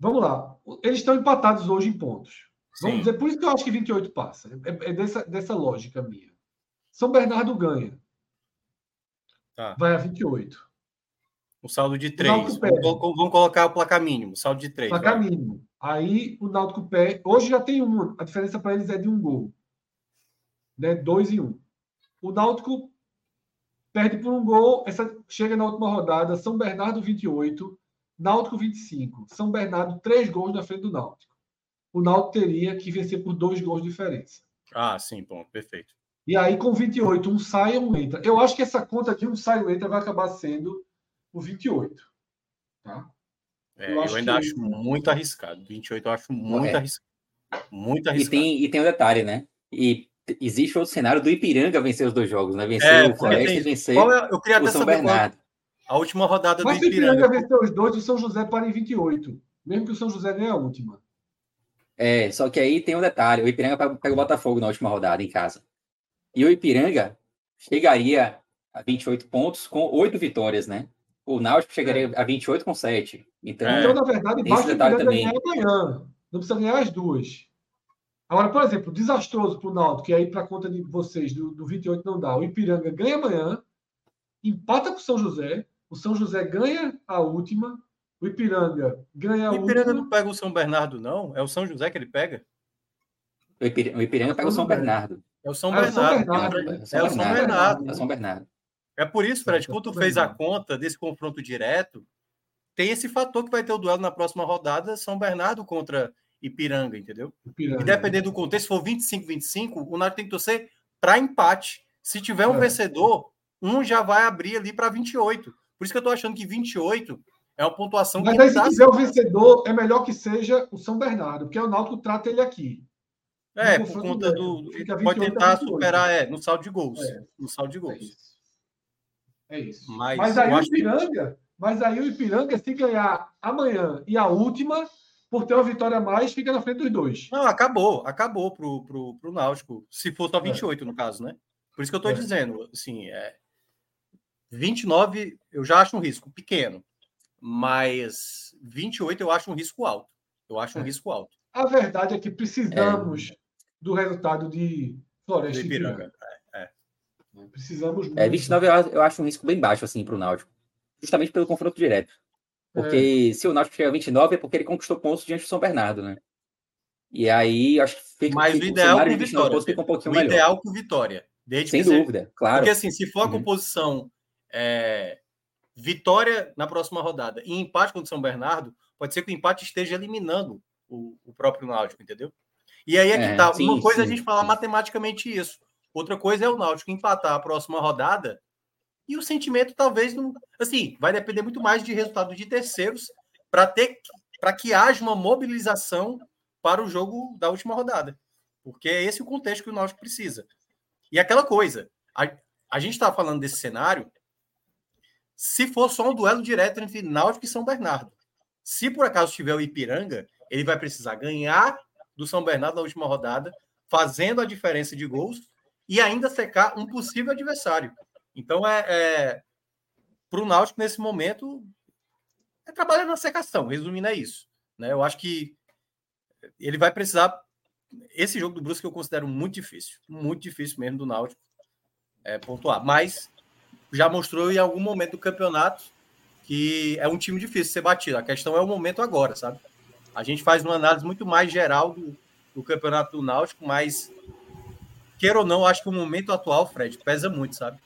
Vamos lá. Eles estão empatados hoje em pontos. Vamos Sim. dizer, por isso que eu acho que 28 passa. É, é dessa, dessa lógica minha. São Bernardo ganha. Tá. Vai a 28. O saldo de 3. Vamos, vamos, colocar o placar mínimo, saldo de 3. Placar vai. mínimo. Aí o Náutico pé. Hoje já tem um. A diferença para eles é de um gol. Né? Dois e um. O Náutico perde por um gol. Essa chega na última rodada. São Bernardo 28, Náutico 25. São Bernardo, três gols na frente do Náutico. O Náutico teria que vencer por dois gols de diferença. Ah, sim, bom, perfeito. E aí, com 28, um sai e um entra. Eu acho que essa conta de um sai e um entra vai acabar sendo o 28. Tá? É, eu, eu ainda que... acho muito arriscado. 28 eu acho muito é. arriscado. Muito arriscado. E tem, e tem um detalhe, né? E existe outro cenário do Ipiranga vencer os dois jogos, né? Vencer é, o Floresta e vencer é, eu queria o São Bernardo. A última rodada Mas do Ipiranga. Mas o Ipiranga venceu os dois, o São José para em 28. Mesmo que o São José ganhe a última. É, só que aí tem um detalhe. O Ipiranga pega o Botafogo na última rodada em casa. E o Ipiranga chegaria a 28 pontos com oito vitórias, né? O Náutico chegaria é. a 28 com 7. Então, então na verdade, basta o Ipiranga também. ganhar amanhã. Não precisa ganhar as duas. Agora, por exemplo, desastroso para o Náutico, que aí para conta de vocês, do, do 28 não dá. O Ipiranga ganha amanhã, empata com o São José, o São José ganha a última, o Ipiranga ganha. O Ipiranga não pega o São Bernardo, não? É o São José que ele pega? O Ipiranga, o Ipiranga pega o São Bernardo. É o São Bernardo. É o São Bernardo. É o São Bernardo. É o São Bernardo. É por isso, Fred, quando tu fez a conta desse confronto direto, tem esse fator que vai ter o duelo na próxima rodada, São Bernardo contra Ipiranga, entendeu? Ipiranga. E dependendo do contexto, se for 25-25, o Náutico tem que torcer para empate. Se tiver um é. vencedor, um já vai abrir ali para 28. Por isso que eu estou achando que 28 é uma pontuação Mas que. Mas aí, se tiver o vencedor, é melhor que seja o São Bernardo, porque o Náutico trata ele aqui. É, por conta do. Pode tentar superar, é, no saldo de gols. É. No saldo de gols. É isso. É isso. Mas, mas aí o Ipiranga, que... mas aí o Ipiranga, se ganhar amanhã e a última, por ter uma vitória a mais, fica na frente dos dois. Não, acabou, acabou pro, pro, pro Náutico. Se for só 28, é. no caso, né? Por isso que eu estou é. dizendo, assim, é, 29 eu já acho um risco pequeno, mas 28 eu acho um risco alto. Eu acho um é. risco alto. A verdade é que precisamos é. do resultado de Floresta e Ipiranga. Precisamos muito. É, 29 eu acho um risco bem baixo assim para o Náutico, justamente pelo confronto direto. Porque é. se o Náutico chegar a 29 é porque ele conquistou pontos diante do São Bernardo, né? E aí acho que fica Mas o ideal com vitória. Fica um pouquinho o melhor. ideal com vitória. Desde Sem dúvida, você... claro. Porque assim, se for a uhum. composição é, vitória na próxima rodada e empate contra o São Bernardo, pode ser que o empate esteja eliminando o, o próprio Náutico, entendeu? E aí é que é, tá. Sim, Uma coisa sim, é a gente falar sim. matematicamente isso. Outra coisa é o Náutico empatar a próxima rodada e o sentimento talvez não. Assim, vai depender muito mais de resultado de terceiros para ter para que haja uma mobilização para o jogo da última rodada. Porque é esse o contexto que o Náutico precisa. E aquela coisa, a, a gente está falando desse cenário se for só um duelo direto entre Náutico e São Bernardo. Se por acaso tiver o Ipiranga, ele vai precisar ganhar do São Bernardo na última rodada, fazendo a diferença de gols e ainda secar um possível adversário. Então, é, é para o Náutico, nesse momento, é trabalhar na secação, resumindo, é isso. Né? Eu acho que ele vai precisar. Esse jogo do Brusque eu considero muito difícil, muito difícil mesmo do Náutico é, pontuar. Mas já mostrou em algum momento do campeonato que é um time difícil de ser batido. A questão é o momento agora, sabe? A gente faz uma análise muito mais geral do, do campeonato do Náutico, mas queira ou não, acho que o momento atual, Fred, pesa muito, sabe?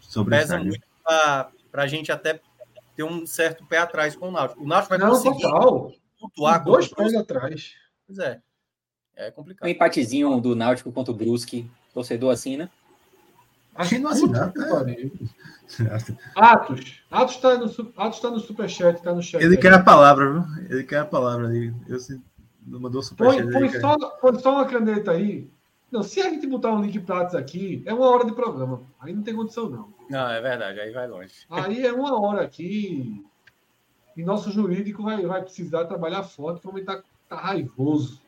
Sobre pesa muito para a gente até ter um certo pé atrás com o Náutico. O Náutico vai Não, conseguir total. pontuar Dois pés atrás. Pois é. É Um complicado. empatezinho do Náutico contra o Brusque. Torcedor assim, né? Acho não que né? pariu. Atos. Atos está no, Atos tá no superchat, está no chat. Ele aí. quer a palavra, viu? Ele quer a palavra ali. Eu se... não mandou superchat. Põe, põe, só, põe só uma caneta aí. Não, se a gente botar um link para Atos aqui, é uma hora de programa. Aí não tem condição, não. Não, é verdade, aí vai longe. Aí é uma hora aqui. E nosso jurídico vai, vai precisar trabalhar forte, como ele tá, tá raivoso.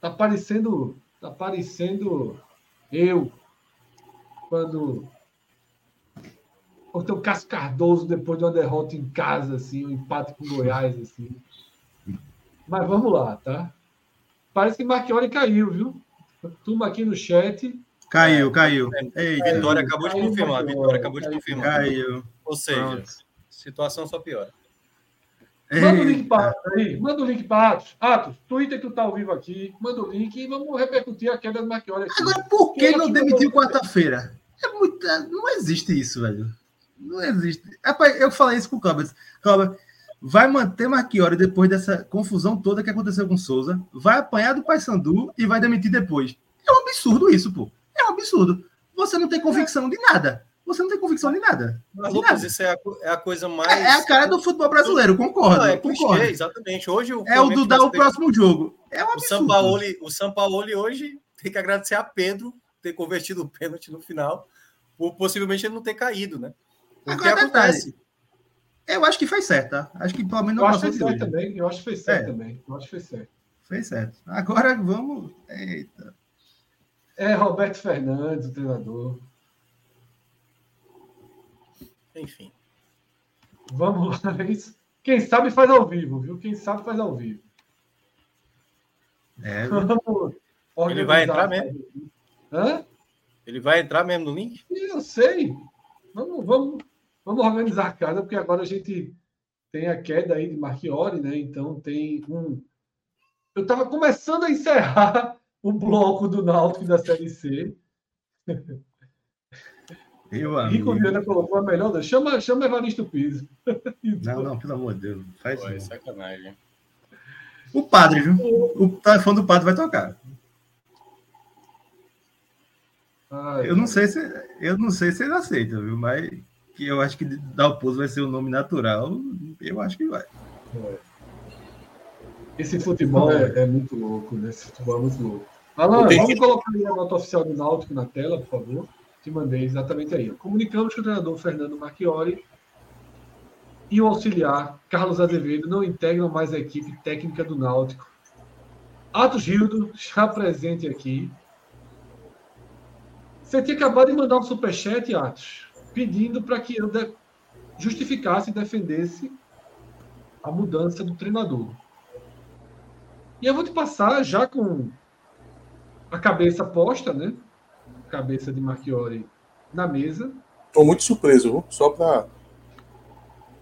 Tá parecendo. Tá parecendo eu. Quando. Quando tem o Cássio Cardoso depois de uma derrota em casa, assim, um empate com o Goiás, assim. Mas vamos lá, tá? Parece que Marchiori caiu, viu? Turma aqui no chat. Caiu, caiu. Eita, Vitória acabou de Caiu, confirmar. caiu, Vitória acabou de caiu. confirmar. caiu. Ou seja, Pronto. situação só piora. Manda o link para Atos aí. Manda o link para Atos. Atos, Twitter que tu tá ao vivo aqui. Manda o link e vamos repercutir a queda do Marchiori aqui. Agora, por que Eu não demitiu que- quarta-feira? É muita... Não existe isso, velho. Não existe. Rapaz, eu falei isso com o Cláudio. Cláudio, vai manter Marchiori depois dessa confusão toda que aconteceu com Souza, vai apanhar do Paysandu e vai demitir depois. É um absurdo isso, pô. É um absurdo. Você não tem convicção de nada. Você não tem convicção de nada. Mas, De Lucas, nada. isso é a, é a coisa mais. É, é a cara do futebol brasileiro, concordo. Não, é concordo. clichê, exatamente. Hoje o É o Dudá vai o próximo jogo. É um O absurdo. Sampaoli, o Sampaoli hoje tem que agradecer a Pedro ter convertido o pênalti no final, possivelmente ele não ter caído, né? O que Agora, acontece? Eu acho que fez certo, tá? Acho que pelo menos Eu não acho que fez de certo também. Eu acho que fez certo É. também. Eu acho que fez certo. Fez certo. Agora vamos. Eita. É Roberto Fernandes, o treinador. Enfim. Vamos lá. Isso. Quem sabe faz ao vivo, viu? Quem sabe faz ao vivo. É, Vamos Ele vai entrar mesmo? Hã? Ele vai entrar mesmo no link? Eu sei. Vamos, vamos, vamos organizar a casa, porque agora a gente tem a queda aí de Marchiori, né? Então tem um. Eu estava começando a encerrar o bloco do Náutico da Série C. meu Rico amigo. Viana colocou a melhor. da- Chama, chama Evaristo Piso. Não, não, pelo amor de Deus. Não faz Pô, é sacanagem. O padre, viu? O telefone do padre vai tocar. Ai, Eu não sei se eu não sei se ele aceita, viu? Mas que eu acho que Dalpozo vai ser o nome natural. Eu acho que vai. Esse futebol é, é muito louco, né? Esse futebol é muito louco. Alan, vamos que- colocar a nota oficial do Náutico na tela, por favor. Te mandei exatamente aí. Comunicamos que o treinador Fernando Marchiori e o auxiliar Carlos Azevedo não integram mais a equipe técnica do Náutico. Atos Gildo, já presente aqui. Você tinha acabado de mandar um superchat, Atos, pedindo para que eu de- justificasse e defendesse a mudança do treinador. E eu vou te passar já com a cabeça posta, né? Cabeça de Marchiori na mesa. Estou muito surpreso, viu? só para.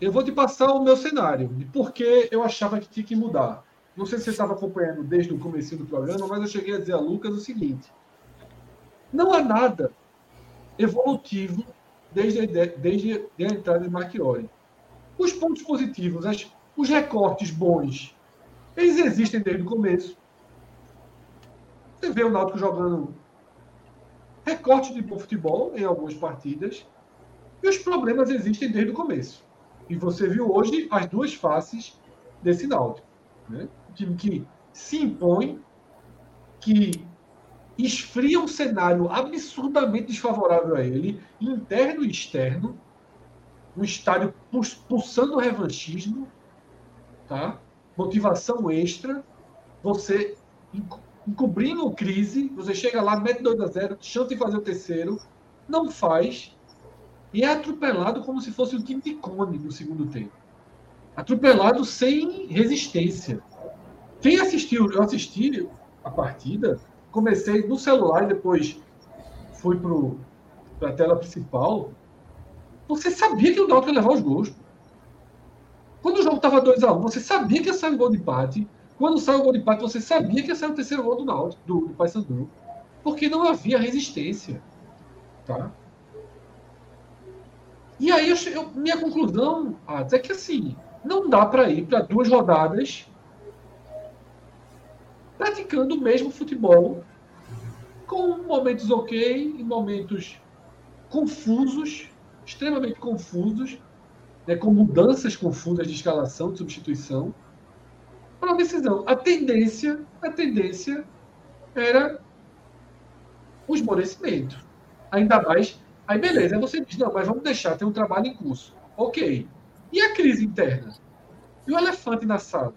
Eu vou te passar o meu cenário de por que eu achava que tinha que mudar. Não sei se você estava acompanhando desde o começo do programa, mas eu cheguei a dizer a Lucas o seguinte: não há nada evolutivo desde desde a entrada de Marchiori. Os pontos positivos, as- os recortes bons, eles existem desde o começo. Você vê o Náutico jogando recorte de bom futebol em algumas partidas, e os problemas existem desde o começo. E você viu hoje as duas faces desse Náutico. Né? Um time que se impõe, que esfria um cenário absurdamente desfavorável a ele, interno e externo, um estádio pulsando revanchismo, tá? motivação extra, você enco- encobrindo crise, você chega lá, mete 2 a 0 chance de fazer o terceiro, não faz, e é atropelado como se fosse um time de cone no segundo tempo. Atropelado sem resistência. Quem assistiu, eu assisti a partida, comecei no celular depois fui para a tela principal, você sabia que o Náutico ia levar os gols. Quando o jogo estava 2x1, um, você sabia que ia sair o gol de empate. Quando saiu o gol de empate, você sabia que ia sair o terceiro gol do Náutico, do, do Paysandu. Porque não havia resistência. Tá? E aí, eu, eu, minha conclusão, é que assim, não dá para ir para duas rodadas praticando o mesmo futebol, com momentos ok e momentos confusos, extremamente confusos, né, com mudanças confusas de escalação, de substituição, para a decisão. A tendência, a tendência era o esmorecimento. Ainda mais. Aí beleza, você diz, não, mas vamos deixar, tem um trabalho em curso. Ok. E a crise interna? E o elefante na sala?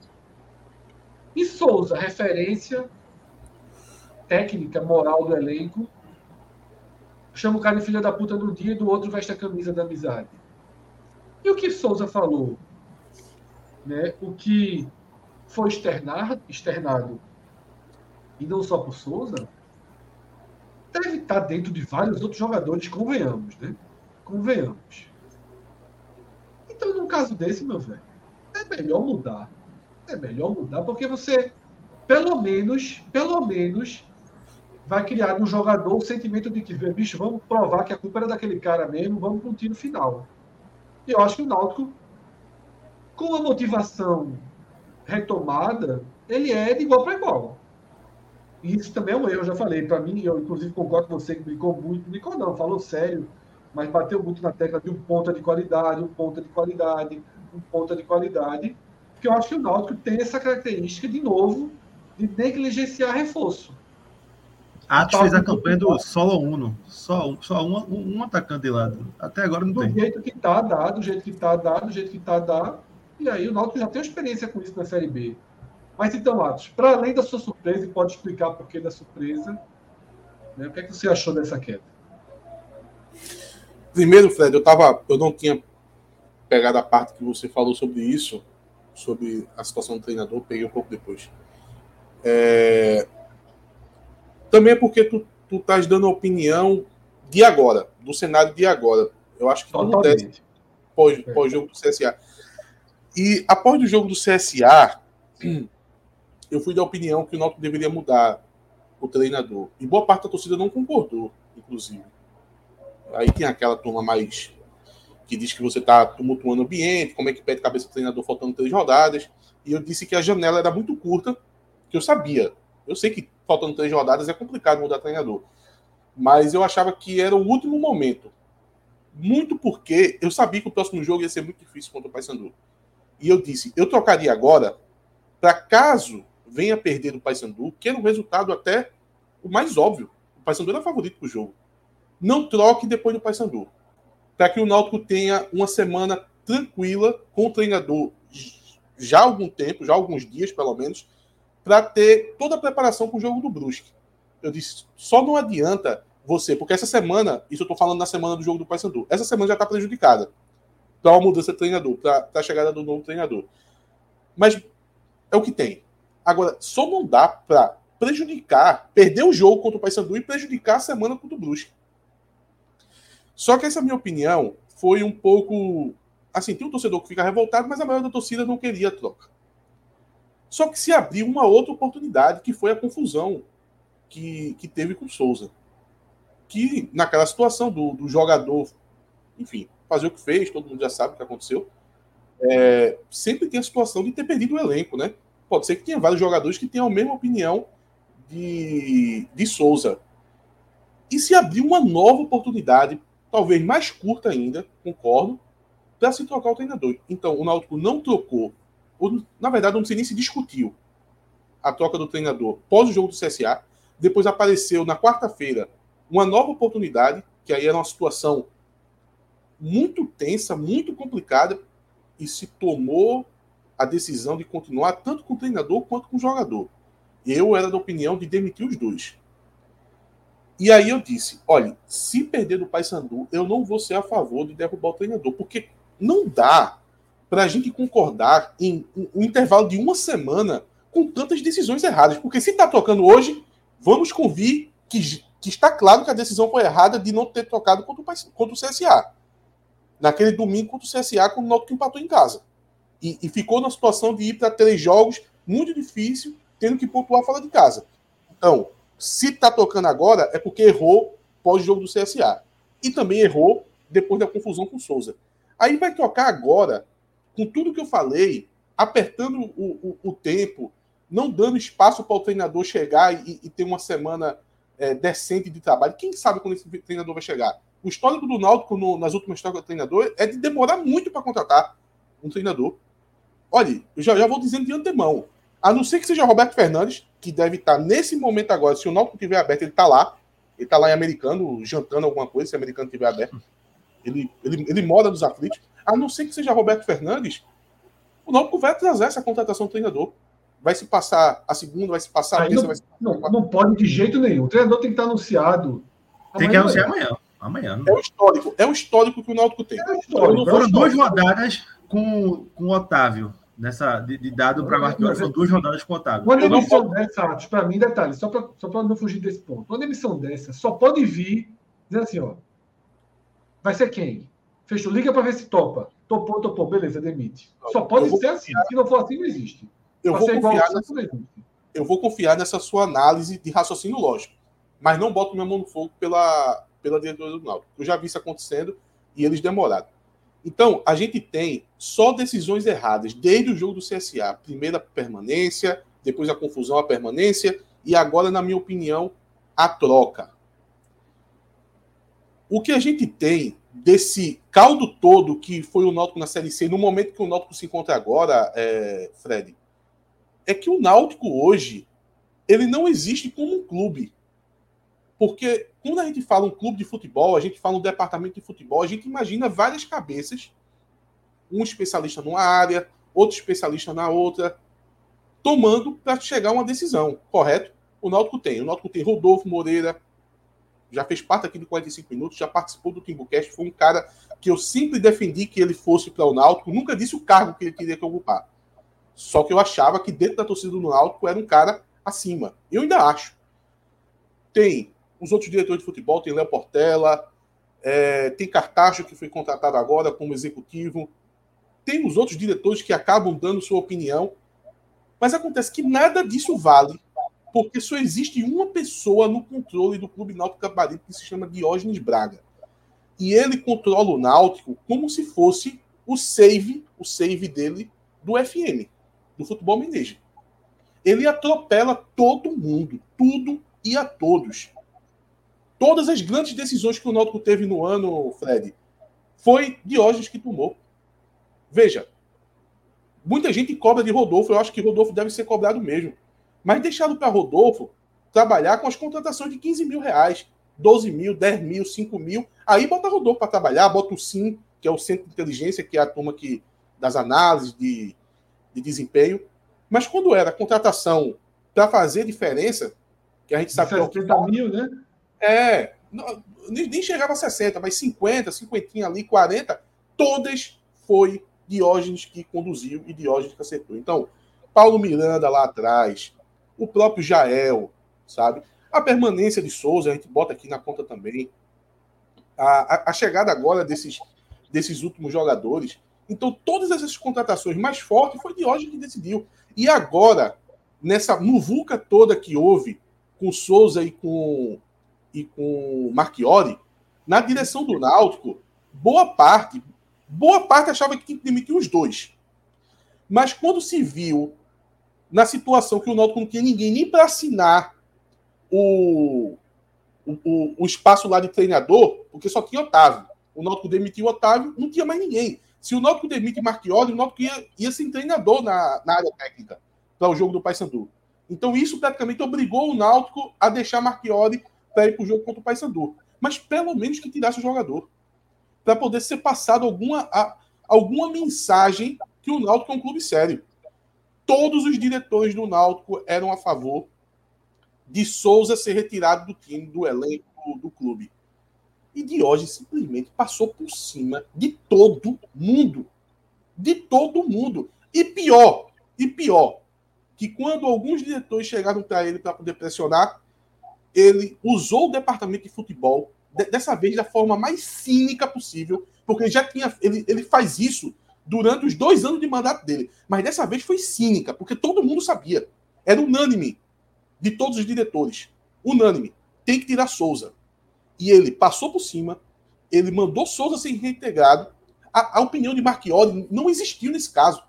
E Souza, referência técnica, moral do elenco, chama o cara de filha da puta no dia e do outro veste a camisa da amizade. E o que Souza falou? Né? O que foi externar, externado, e não só por Souza, deve estar dentro de vários outros jogadores, convenhamos, né? Convenhamos. Então, num caso desse, meu velho, é melhor mudar. É melhor mudar, porque você, pelo menos, pelo menos, vai criar no jogador o sentimento de que, bicho, vamos provar que a culpa era daquele cara mesmo, vamos para um tiro final. E eu acho que o Náutico, com a motivação retomada, ele é de igual para igual. E isso também é um erro, eu já falei. Para mim, eu inclusive concordo com você que brincou muito, brincou não, falou sério, mas bateu muito na tecla de um ponta de qualidade, um ponta de qualidade, um ponta de qualidade. Porque eu acho que o Náutico tem essa característica, de novo, de negligenciar reforço. Atos fez a campanha do solo uno. Só, só um, um atacante de lado. Até agora não do tem. Do jeito que está dado, do jeito que está dado, do jeito que está dado. E aí o Náutico já tem experiência com isso na Série B. Mas então, Atos, para além da sua surpresa, e pode explicar por que da surpresa, né, o que, é que você achou dessa queda? Primeiro, Fred, eu, tava, eu não tinha pegado a parte que você falou sobre isso, sobre a situação do treinador, peguei um pouco depois. É, também é porque tu, tu estás dando a opinião de agora, do cenário de agora. Eu acho que tu não desse pós, é. pós jogo do CSA. E após o jogo do CSA, eu fui da opinião que o Náutico deveria mudar o treinador. E boa parte da torcida não concordou, inclusive. Aí tem aquela turma mais que diz que você está tumultuando o ambiente, como é que pede cabeça do treinador faltando três rodadas. E eu disse que a janela era muito curta, que eu sabia. Eu sei que faltando três rodadas, é complicado mudar treinador. Mas eu achava que era o último momento. Muito porque eu sabia que o próximo jogo ia ser muito difícil contra o Paysandu. E eu disse, eu trocaria agora para caso venha perder do Paysandu, que era um resultado até o mais óbvio. O Paysandu era favorito para o jogo. Não troque depois do Paysandu. Para que o Náutico tenha uma semana tranquila com o treinador já há algum tempo, já há alguns dias pelo menos, para ter toda a preparação para o jogo do Brusque. Eu disse, só não adianta você, porque essa semana, isso eu estou falando na semana do jogo do Paysandu, essa semana já está prejudicada para uma mudança de treinador, para a chegada do novo treinador. Mas é o que tem. Agora, só não dá para prejudicar, perder o jogo contra o Paysandu e prejudicar a semana contra o Brusque. Só que essa minha opinião foi um pouco. Assim, tem um torcedor que fica revoltado, mas a maioria da torcida não queria a troca. Só que se abriu uma outra oportunidade, que foi a confusão que, que teve com o Souza. Que naquela situação do, do jogador, enfim, fazer o que fez, todo mundo já sabe o que aconteceu. É, sempre tem a situação de ter perdido o elenco, né? Pode ser que tenha vários jogadores que tenham a mesma opinião de, de Souza. E se abriu uma nova oportunidade, talvez mais curta ainda, concordo, para se trocar o treinador. Então, o Náutico não trocou na verdade, não sei nem se discutiu a troca do treinador pós o jogo do CSA. Depois apareceu na quarta-feira uma nova oportunidade, que aí era uma situação muito tensa, muito complicada, e se tomou a decisão de continuar tanto com o treinador quanto com o jogador. Eu era da opinião de demitir os dois. E aí eu disse: olha, se perder do Paysandu, eu não vou ser a favor de derrubar o treinador, porque não dá para a gente concordar em um intervalo de uma semana com tantas decisões erradas. Porque se está tocando hoje, vamos convir que que está claro que a decisão foi errada de não ter trocado contra o, contra o CSA. Naquele domingo contra o CSA, quando o Náutico empatou em casa. E, e ficou na situação de ir para três jogos, muito difícil, tendo que pontuar fora de casa. Então, se está tocando agora, é porque errou pós-jogo do CSA. E também errou depois da confusão com o Souza. Aí vai tocar agora, com tudo que eu falei, apertando o, o, o tempo, não dando espaço para o treinador chegar e, e ter uma semana é, decente de trabalho. Quem sabe quando esse treinador vai chegar? O histórico do Náutico no, nas últimas trocas do treinador é de demorar muito para contratar um treinador. Olha, eu já, já vou dizendo de antemão. A não ser que seja Roberto Fernandes, que deve estar nesse momento agora, se o Náutico estiver aberto, ele está lá. Ele está lá em americano, jantando alguma coisa, se o americano estiver aberto. Ele, ele, ele mora nos aflitos. A não ser que seja Roberto Fernandes, o Náutico vai atrasar essa contratação do treinador. Vai se passar a segunda, vai se passar a terça, não, não, não, pode de jeito nenhum. O treinador tem que estar anunciado. Tem que anunciar amanhã. Amanhã. É o histórico. É o histórico que o Náutico tem. É histórico, Foram duas rodadas com, com o Otávio. Nessa, de, de dado para Marquinhos, foram duas rodadas Otávio. Uma demissão dessa, Atos, para mim, detalhe, só para só não fugir desse ponto. Uma demissão dessa só pode vir dizendo assim, ó. Vai ser quem? Fechou, liga para ver se topa. Topou, topou, beleza, demite. Só pode ser assim. Se não for assim, não existe. Eu vou, confiar nessa, eu vou confiar nessa sua análise de raciocínio lógico. Mas não boto minha mão no fogo pela, pela diretoria do Náutico. Eu já vi isso acontecendo e eles demoraram. Então, a gente tem só decisões erradas desde o jogo do CSA. Primeira permanência, depois a confusão, a permanência, e agora, na minha opinião, a troca. O que a gente tem desse caldo todo que foi o Náutico na Série C, no momento que o Náutico se encontra agora, é, Fred, é que o Náutico hoje ele não existe como um clube. Porque quando a gente fala um clube de futebol, a gente fala um departamento de futebol, a gente imagina várias cabeças, um especialista numa área, outro especialista na outra, tomando para chegar a uma decisão, correto? O Náutico tem. O Náutico tem Rodolfo Moreira, já fez parte aqui do 45 minutos, já participou do Timbucast, foi um cara que eu sempre defendi que ele fosse para o Náutico, nunca disse o cargo que ele queria que ocupar. Só que eu achava que dentro da torcida do Náutico era um cara acima. Eu ainda acho. Tem os outros diretores de futebol, tem Léo Portela, é, tem Cartacho, que foi contratado agora como executivo, tem os outros diretores que acabam dando sua opinião, mas acontece que nada disso vale, porque só existe uma pessoa no controle do Clube Náutico Caparibe que se chama Diógenes Braga. E ele controla o Náutico como se fosse o save, o save dele do FM, do futebol manager. Ele atropela todo mundo, tudo e a todos todas as grandes decisões que o Náutico teve no ano, Fred, foi Diógenes que tomou. Veja, muita gente cobra de Rodolfo, eu acho que Rodolfo deve ser cobrado mesmo. Mas deixado para Rodolfo trabalhar com as contratações de 15 mil reais, 12 mil, 10 mil, 5 mil. Aí bota Rodolfo para trabalhar, bota o SIM, que é o Centro de Inteligência, que é a turma que, das análises de, de desempenho. Mas quando era contratação para fazer diferença, que a gente sabe que é o que mil, né? É, nem chegava a 60, mas 50, 50 ali, 40, todas foi Diógenes que conduziu e Diógenes que acertou. Então, Paulo Miranda lá atrás, o próprio Jael, sabe? A permanência de Souza, a gente bota aqui na conta também. A, a, a chegada agora desses, desses últimos jogadores. Então, todas essas contratações mais fortes foi Diógenes que decidiu. E agora, nessa muvuca toda que houve com Souza e com e com Marchiori, na direção do Náutico, boa parte, boa parte achava que tinha que demitir os dois. Mas quando se viu na situação que o Náutico não tinha ninguém nem para assinar o, o, o, espaço lá de treinador, porque só tinha Otávio. O Náutico demitiu Otávio, não tinha mais ninguém. Se o Náutico demite Marchiori, o Náutico ia, ia ser treinador na, na área técnica para o jogo do Paysandu. Então isso praticamente obrigou o Náutico a deixar Marchiori para ir para o jogo contra o Paysandu. Mas pelo menos que tirasse o jogador. Para poder ser passado alguma, a, alguma mensagem que o Náutico é um clube sério. Todos os diretores do Náutico eram a favor de Souza ser retirado do time, do elenco do, clube. E Diógenes simplesmente passou por cima de todo mundo. De todo mundo. E pior, e pior, que quando alguns diretores chegaram para ele para poder pressionar, ele usou o departamento de futebol, de, dessa vez da forma mais cínica possível, porque ele já tinha. Ele, ele faz isso durante os dois anos de mandato dele. Mas dessa vez foi cínica, porque todo mundo sabia. Era unânime de todos os diretores. Unânime. Tem que tirar Souza. E ele passou por cima, ele mandou Souza ser reintegrado. A, a opinião de Marchiori não existiu nesse caso.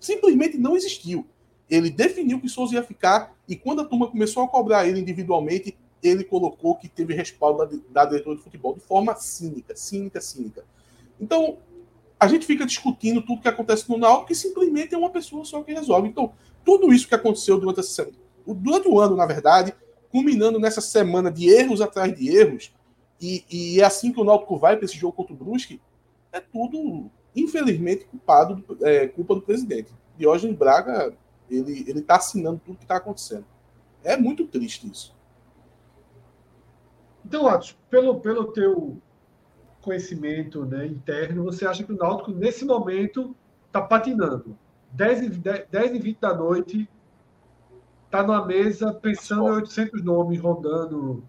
Simplesmente não existiu. Ele definiu que Souza ia ficar, e quando a turma começou a cobrar ele individualmente, ele colocou que teve respaldo da, da diretora de futebol de forma cínica, cínica, cínica. Então, a gente fica discutindo tudo que acontece no Náutico, que simplesmente é uma pessoa só que resolve. Então, tudo isso que aconteceu durante essa semana, durante o ano, na verdade, culminando nessa semana de erros atrás de erros, e, e é assim que o Náutico vai para esse jogo contra o Brusque, é tudo, infelizmente, culpado, é, culpa do presidente. Diógenes Braga, ele ele está assinando tudo que está acontecendo. É muito triste isso. Então, Atos, pelo, pelo teu conhecimento né, interno, você acha que o Náutico, nesse momento, está patinando? 10 e, 10, 10 e 20 da noite, está numa mesa pensando em 800 nomes rodando.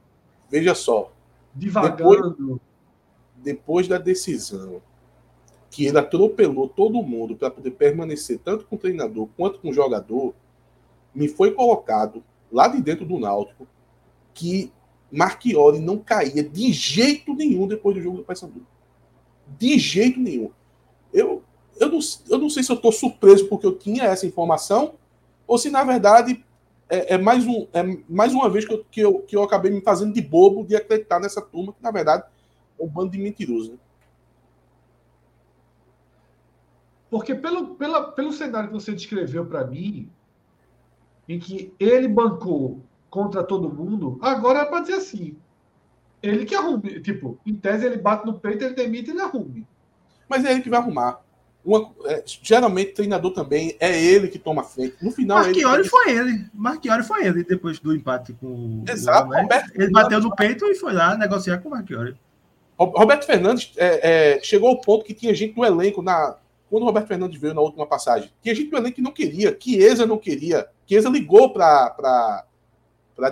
Veja só. Divagando. Depois, depois da decisão que ele atropelou todo mundo para poder permanecer tanto com o treinador quanto com o jogador, me foi colocado lá de dentro do Náutico que Marchiori não caía de jeito nenhum depois do jogo do Paysandu. De jeito nenhum. Eu, eu, não, eu não sei se eu estou surpreso porque eu tinha essa informação ou se, na verdade, é, é, mais, um, é mais uma vez que eu, que, eu, que eu acabei me fazendo de bobo de acreditar nessa turma, que, na verdade, é um bando de mentirosos. Né? Porque pelo, pela, pelo cenário que você descreveu para mim, em que ele bancou contra todo mundo, agora é para dizer assim. Ele que arrume. Tipo, em tese ele bate no peito, ele demite e ele arrume. Mas é ele que vai arrumar. Uma, é, geralmente, treinador também é ele que toma frente. No final. Marchiori ele... foi ele. Marchiori foi ele depois do empate com Exato, o Roberto Ele bateu no peito e foi lá negociar com o Marchiori. Roberto Fernandes é, é, chegou ao ponto que tinha gente do elenco na. Quando o Roberto Fernandes veio na última passagem, tinha gente do elenco que não queria, Chiesa não queria. Chiesa ligou para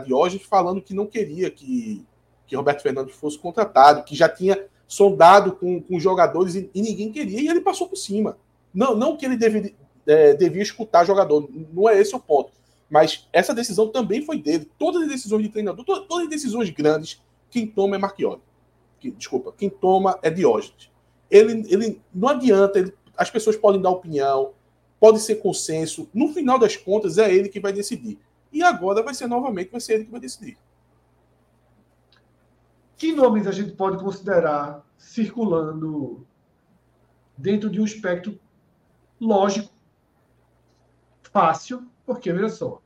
Diógenes falando que não queria que, que Roberto Fernandes fosse contratado, que já tinha sondado com, com jogadores e, e ninguém queria, e ele passou por cima. Não, não que ele deve, é, devia escutar jogador, não é esse o ponto. Mas essa decisão também foi dele. Todas as decisões de treinador, todas, todas as decisões grandes, quem toma é Marchiori. Que, desculpa, quem toma é Diógenes. Ele, ele não adianta, ele, as pessoas podem dar opinião, pode ser consenso. No final das contas, é ele que vai decidir. E agora vai ser novamente, vai ser ele que vai decidir. Que nomes a gente pode considerar circulando dentro de um espectro lógico, fácil, porque veja só.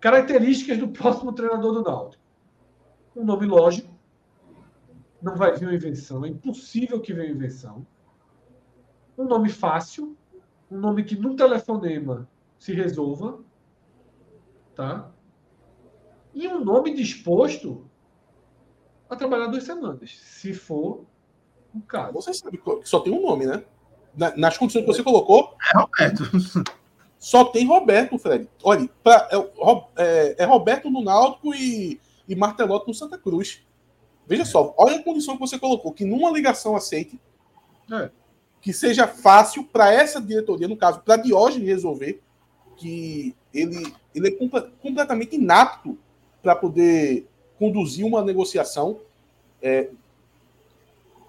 Características do próximo treinador do Náutico. Um nome lógico, não vai vir uma invenção, é impossível que venha invenção. Um nome fácil, um nome que num telefonema se resolva, tá? E um nome disposto a trabalhar duas semanas, se for o caso. Você sabe que só tem um nome, né? Nas condições que você colocou. É Roberto. Só tem Roberto, Fred. Olha, pra, é, é, é, Roberto no Náutico e, e Martelotti no Santa Cruz. Veja é. só, olha a condição que você colocou, que numa ligação aceite, é. Que seja fácil para essa diretoria, no caso, para Diógenes resolver, que ele, ele é completamente inapto para poder conduzir uma negociação é,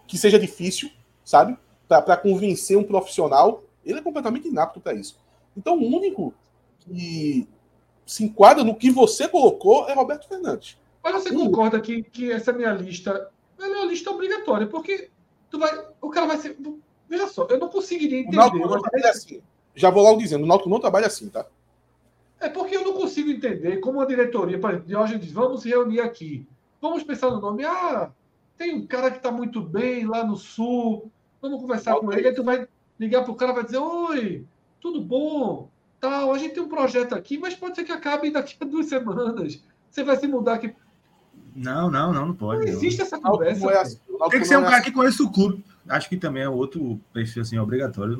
que seja difícil, sabe? Para convencer um profissional. Ele é completamente inapto para isso. Então, o único que se enquadra no que você colocou é Roberto Fernandes. Mas você concorda que, que essa minha lista é uma lista obrigatória, porque tu vai, o cara vai ser. Veja só, eu não conseguiria entender. O não trabalha assim. Já vou logo dizendo, o Náutico não trabalha assim, tá? É porque eu não consigo entender como a diretoria, por exemplo, de hoje diz, vamos se reunir aqui. Vamos pensar no nome. Ah, tem um cara que está muito bem lá no sul. Vamos conversar com ele. Aí tu vai ligar para o cara e vai dizer, oi, tudo bom? Tal, a gente tem um projeto aqui, mas pode ser que acabe daqui a duas semanas. Você vai se mudar aqui. Não, não, não, não pode. Não existe essa conversa. É assim, tem que ser um cara que conhece o clube. Acho que também é outro perfil assim, obrigatório.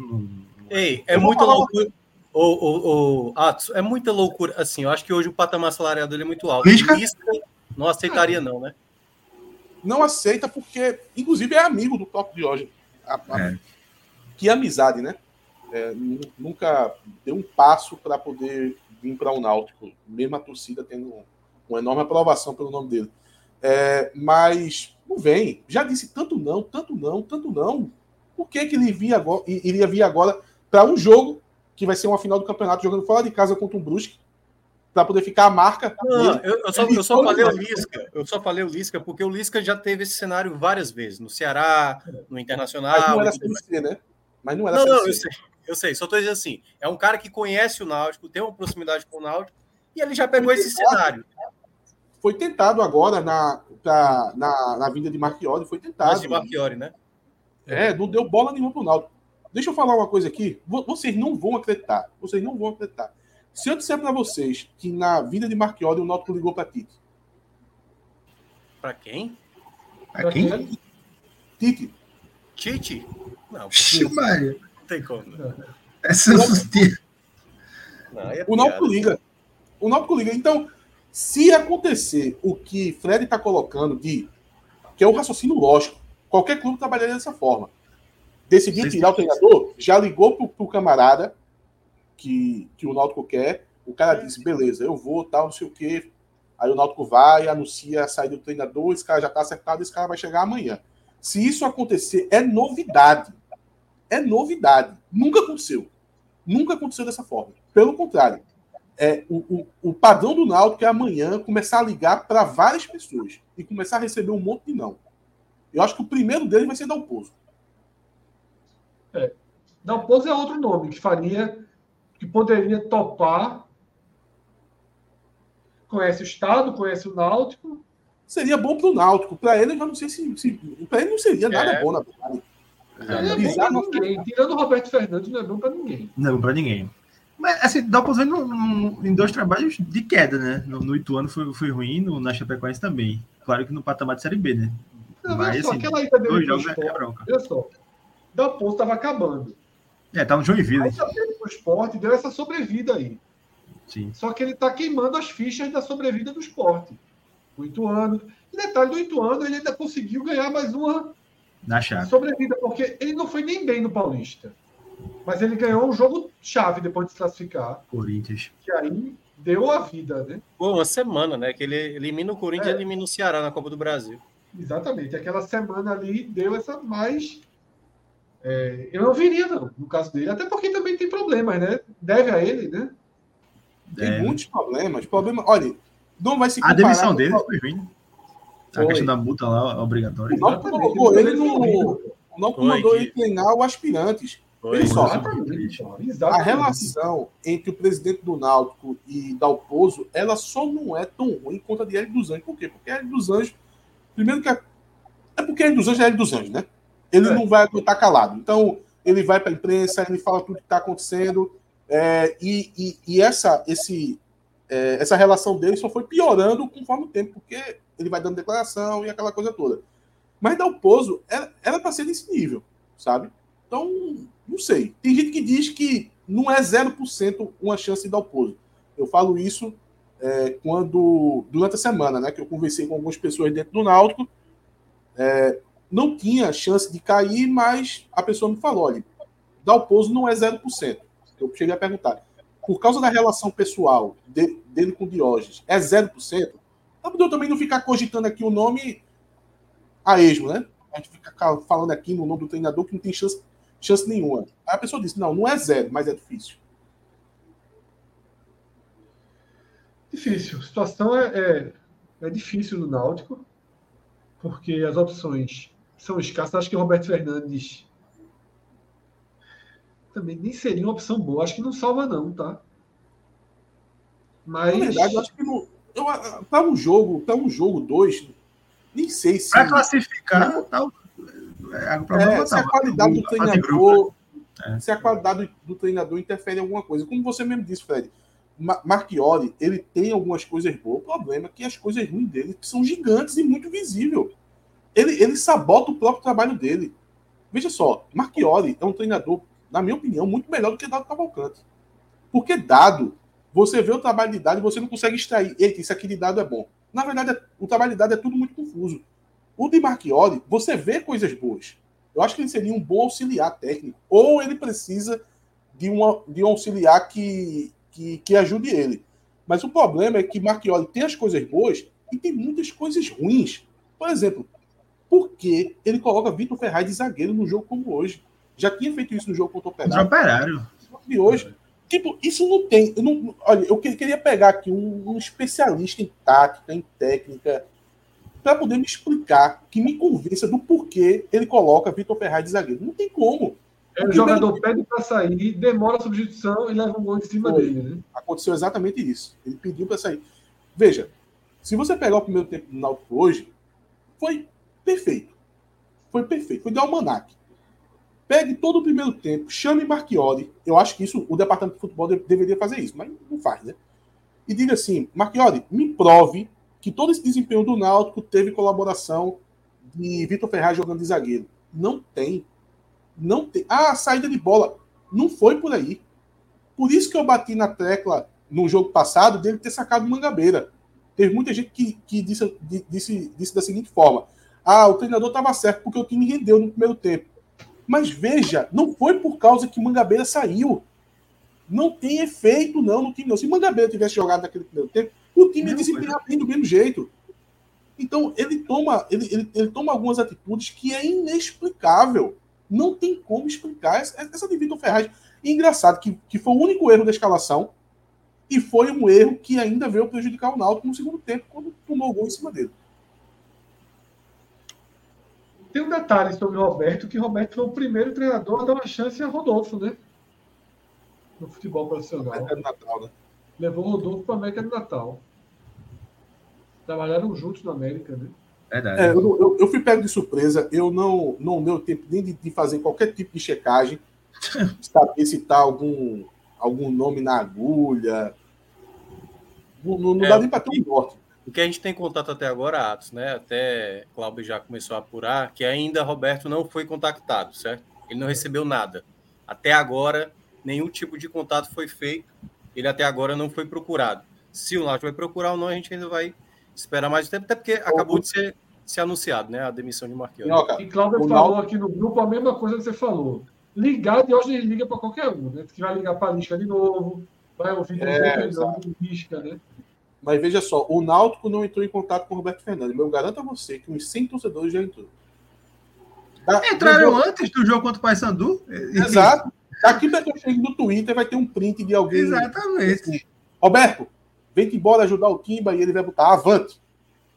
Ei, é muito louco. O, o, o Atos, é muita loucura. Assim, eu acho que hoje o patamar salarial dele é muito alto. Lisca? Lisca não aceitaria, não, né? Não aceita porque, inclusive, é amigo do próprio Diógenes. A- a- É. Que amizade, né? É, nu- nunca deu um passo para poder vir para o Náutico, mesmo a torcida tendo uma enorme aprovação pelo nome dele. É, mas não vem. Já disse tanto não, tanto não, tanto não. Por que, que ele via agora, iria vir agora para um jogo que vai ser uma final do campeonato jogando fora de casa contra um Brusque para poder ficar a marca Não, dele? eu, eu só, eu só falei o Lisca. Eu só falei o Lisca porque o Lisca já teve esse cenário várias vezes, no Ceará, no Mas não Internacional. era e tudo mais. Série C, né? Mas não era Não, não, eu sei, eu sei. Só tô dizendo assim, é um cara que conhece o Náutico, tem uma proximidade com o Náutico, e ele já pegou esse cenário. Foi tentado agora na, pra- na, na vinda de Marchiori, foi tentado. Mas de Marchiori, né? É, não deu bola nenhuma pro Náutico. Deixa eu falar uma coisa aqui. Vo- Vocês não vão acreditar. Vocês não vão acreditar. Se eu disser para vocês que na vinda de Marchiori o Náutico ligou para Tite. Pra quem? Aqui? Tite, Tite? Não, Maria. não tem como. né? Essa é Não, aí é o Náutico liga. O Náutico liga. Então, se acontecer o que Fred está colocando de que é o raciocínio lógico, qualquer clube trabalharia dessa forma. Decidiu tirar o treinador, já ligou pro, pro camarada que, que o Náutico quer. O cara disse, beleza, eu vou, tal, não sei o quê. Aí o Náutico vai, anuncia a saída do treinador, esse cara já tá acertado, esse cara vai chegar amanhã. Se isso acontecer, é novidade. É novidade. Nunca aconteceu. Nunca aconteceu dessa forma. Pelo contrário, é, o, o, o padrão do Náutico é amanhã começar a ligar para várias pessoas e começar a receber um monte de não. Eu acho que o primeiro deles vai ser Dalpozo. Dalpozo é outro nome que faria, que poderia topar. Conhece o Estado, conhece o Náutico. Seria bom para o Náutico. Para ele, eu já não sei se. se para ele não seria nada É. bom, na verdade. Não é bom para ninguém. Tirando o Roberto Fernandes, não é bom para ninguém. Não, pra ninguém. Mas, assim, dá ver no- no- em dois trabalhos de queda, né? No, no Ituano foi, foi ruim, no, na Chapecoense também. Claro que no patamar de Série B, né? Não, Mas, só, assim, aquela ida dele Dois jogos é, é esporte. bronca. Olha só. Dalpozo estava acabando. É, tá no Joinville, Aí dele pro esporte deu essa sobrevida aí. sim. Só que ele está queimando as fichas da sobrevida do esporte. O Ituano. E detalhe do Ituano, ele ainda conseguiu ganhar mais uma Na chave. sobrevida, porque ele não foi nem bem no Paulista. Mas ele ganhou um jogo chave depois de se classificar, Corinthians. que aí deu a vida, né? Pô, uma semana, né? Que ele elimina o Corinthians e É. elimina o Ceará na Copa do Brasil. Exatamente. Aquela semana ali deu essa mais. é, eu não viria, não, no caso dele. Até porque também tem problemas, né? Deve a ele, né? Tem É. muitos problemas. Problema, olha, não vai se A demissão dele foi ruim. né? A questão da multa lá, obrigatória. O Náutico colocou ele no. O Náutico mandou ele treinar o aspirantes. Foi. Exatamente. A relação entre o presidente do Náutico e Dalpozo, ela só não é tão ruim quanto a de Hélio dos Anjos. Por quê? Porque Hélio dos Anjos, primeiro que a- é porque Hélio dos Anjos é Hélio dos Anjos, né? Ele É. não vai aguentar calado. Então, ele vai para a imprensa, ele fala tudo que está acontecendo, é, e, e- e essa, esse, é, essa relação dele só foi piorando conforme o tempo, porque ele vai dando declaração e aquela coisa toda. Mas Dalpozo era era para ser desse nível, sabe? Então, não sei. Tem gente que diz que não é 0% uma chance de Dalpozo. Eu falo isso é, quando, durante a semana, né, que eu conversei com algumas pessoas dentro do Náutico, é, não tinha chance de cair, mas a pessoa me falou, olha, Dalpozo não é 0%. Eu cheguei a perguntar, por causa da relação pessoal de- dele com Diógenes, é 0%? Então, eu também não ficar cogitando aqui o nome a esmo, né? A gente fica ca- falando aqui no nome do treinador que não tem chance, chance nenhuma. Aí a pessoa disse, não, não é zero, mas é difícil. Difícil. A situação é, é, é difícil no Náutico, porque as opções são escassas. Acho que o Roberto Fernandes também nem seria uma opção boa. Acho que não salva, não, tá? Mas. Na verdade, eu acho que para um jogo, para um jogo 2, nem sei se, Pra classificar, tá, o- é, problema é, tá, se a qualidade do treinador, É. se a qualidade do treinador interfere em alguma coisa. Como você mesmo disse, Fred, Ma- Marchiori, ele tem algumas coisas boas. O problema é que as coisas ruins dele são gigantes e muito visível. Ele, ele sabota o próprio trabalho dele. Veja só, Marchiori é um treinador, na minha opinião, muito melhor do que Dado Cavalcante. Porque dado, você vê o trabalho de dado e você não consegue extrair. Eita, isso aqui de dado é bom. Na verdade, é, o trabalho de dado é tudo muito confuso. O de Marchiori, você vê coisas boas. Eu acho que ele seria um bom auxiliar técnico. Ou ele precisa de, uma, de um auxiliar que, que, que ajude ele. Mas o problema é que Marchioli tem as coisas boas e tem muitas coisas ruins. Por exemplo, por que ele coloca Vitor Ferraz de zagueiro no jogo como hoje? Já tinha feito isso no jogo contra o Operário. Operário. De hoje. Tipo, isso não tem. Eu não, olha, eu queria pegar aqui um, um especialista em tática, em técnica, para poder me explicar, que me convença do porquê ele coloca Vitor Ferraz de zagueiro. Não tem como. É, o, jogador pede para sair, demora a substituição e leva um gol em cima Foi. dele. Né? Aconteceu exatamente isso. Ele pediu para sair. Veja, se você pegar o primeiro tempo do Náutico hoje, foi perfeito. Foi perfeito. Foi de almanac. Pegue todo o primeiro tempo, chame Marchiori. Eu acho que isso, o departamento de futebol deveria fazer isso, mas não faz, né? E diga assim: Marchiori, me prove que todo esse desempenho do Náutico teve colaboração de Vitor Ferraz jogando de zagueiro. Não tem. Não tem. Ah, a saída de bola. Não foi por aí. Por isso que eu bati na tecla no jogo passado dele ter sacado Mangabeira. Teve muita gente que, que disse, disse, disse da seguinte forma: ah, o treinador estava certo porque o time rendeu no primeiro tempo. Mas veja, não foi por causa que Mangabeira saiu. Não tem efeito, não, no time, não. Se Mangabeira tivesse jogado naquele primeiro tempo, o time ia desempenhar bem do mesmo jeito. Então, ele toma, ele, ele, ele, toma algumas atitudes que é inexplicável. Não tem como explicar essa, essa de Vitor Ferraz. E engraçado que, que foi o único erro da escalação e foi um erro que ainda veio prejudicar o Náutico no segundo tempo, quando tomou o gol em cima dele. Tem um detalhe sobre o Roberto, que Roberto foi o primeiro treinador a dar uma chance a Rodolfo, né? No futebol profissional. Natal, né? Levou o Rodolfo para a América do Natal. Trabalharam juntos na América, né? Verdade. É, eu, eu, eu, fui pego de surpresa, eu não, não deu tempo nem de, de fazer qualquer tipo de checagem, saber se está algum, algum nome na agulha. Não, não, não é, dá nem para ter um norte. O que a gente tem contato até agora, Atos, né? Até Cláudio já começou a apurar, que ainda Roberto não foi contactado, certo? Ele não recebeu nada. Até agora, nenhum tipo de contato foi feito. Ele até agora não foi procurado. Se o Náutico vai procurar ou não, a gente ainda vai esperar mais tempo, até porque acabou de ser, ser anunciado, né? A demissão de Marquinhos. E Cláudio falou aqui no grupo a mesma coisa que você falou ligar, de hoje ele liga para qualquer um, né? Que vai ligar para a Lisca de novo, vai ouvir é, de Lisca, né? Mas veja só, o Náutico não entrou em contato com o Roberto Fernandes. Eu garanto a você que uns 100 torcedores já entrou. Da, Entraram do antes do jogo contra o Paysandu? Exato. Daqui para que eu chegue no Twitter vai ter um print de alguém. Exatamente. Assim, Roberto, vem embora ajudar o Timba e ele vai botar avante.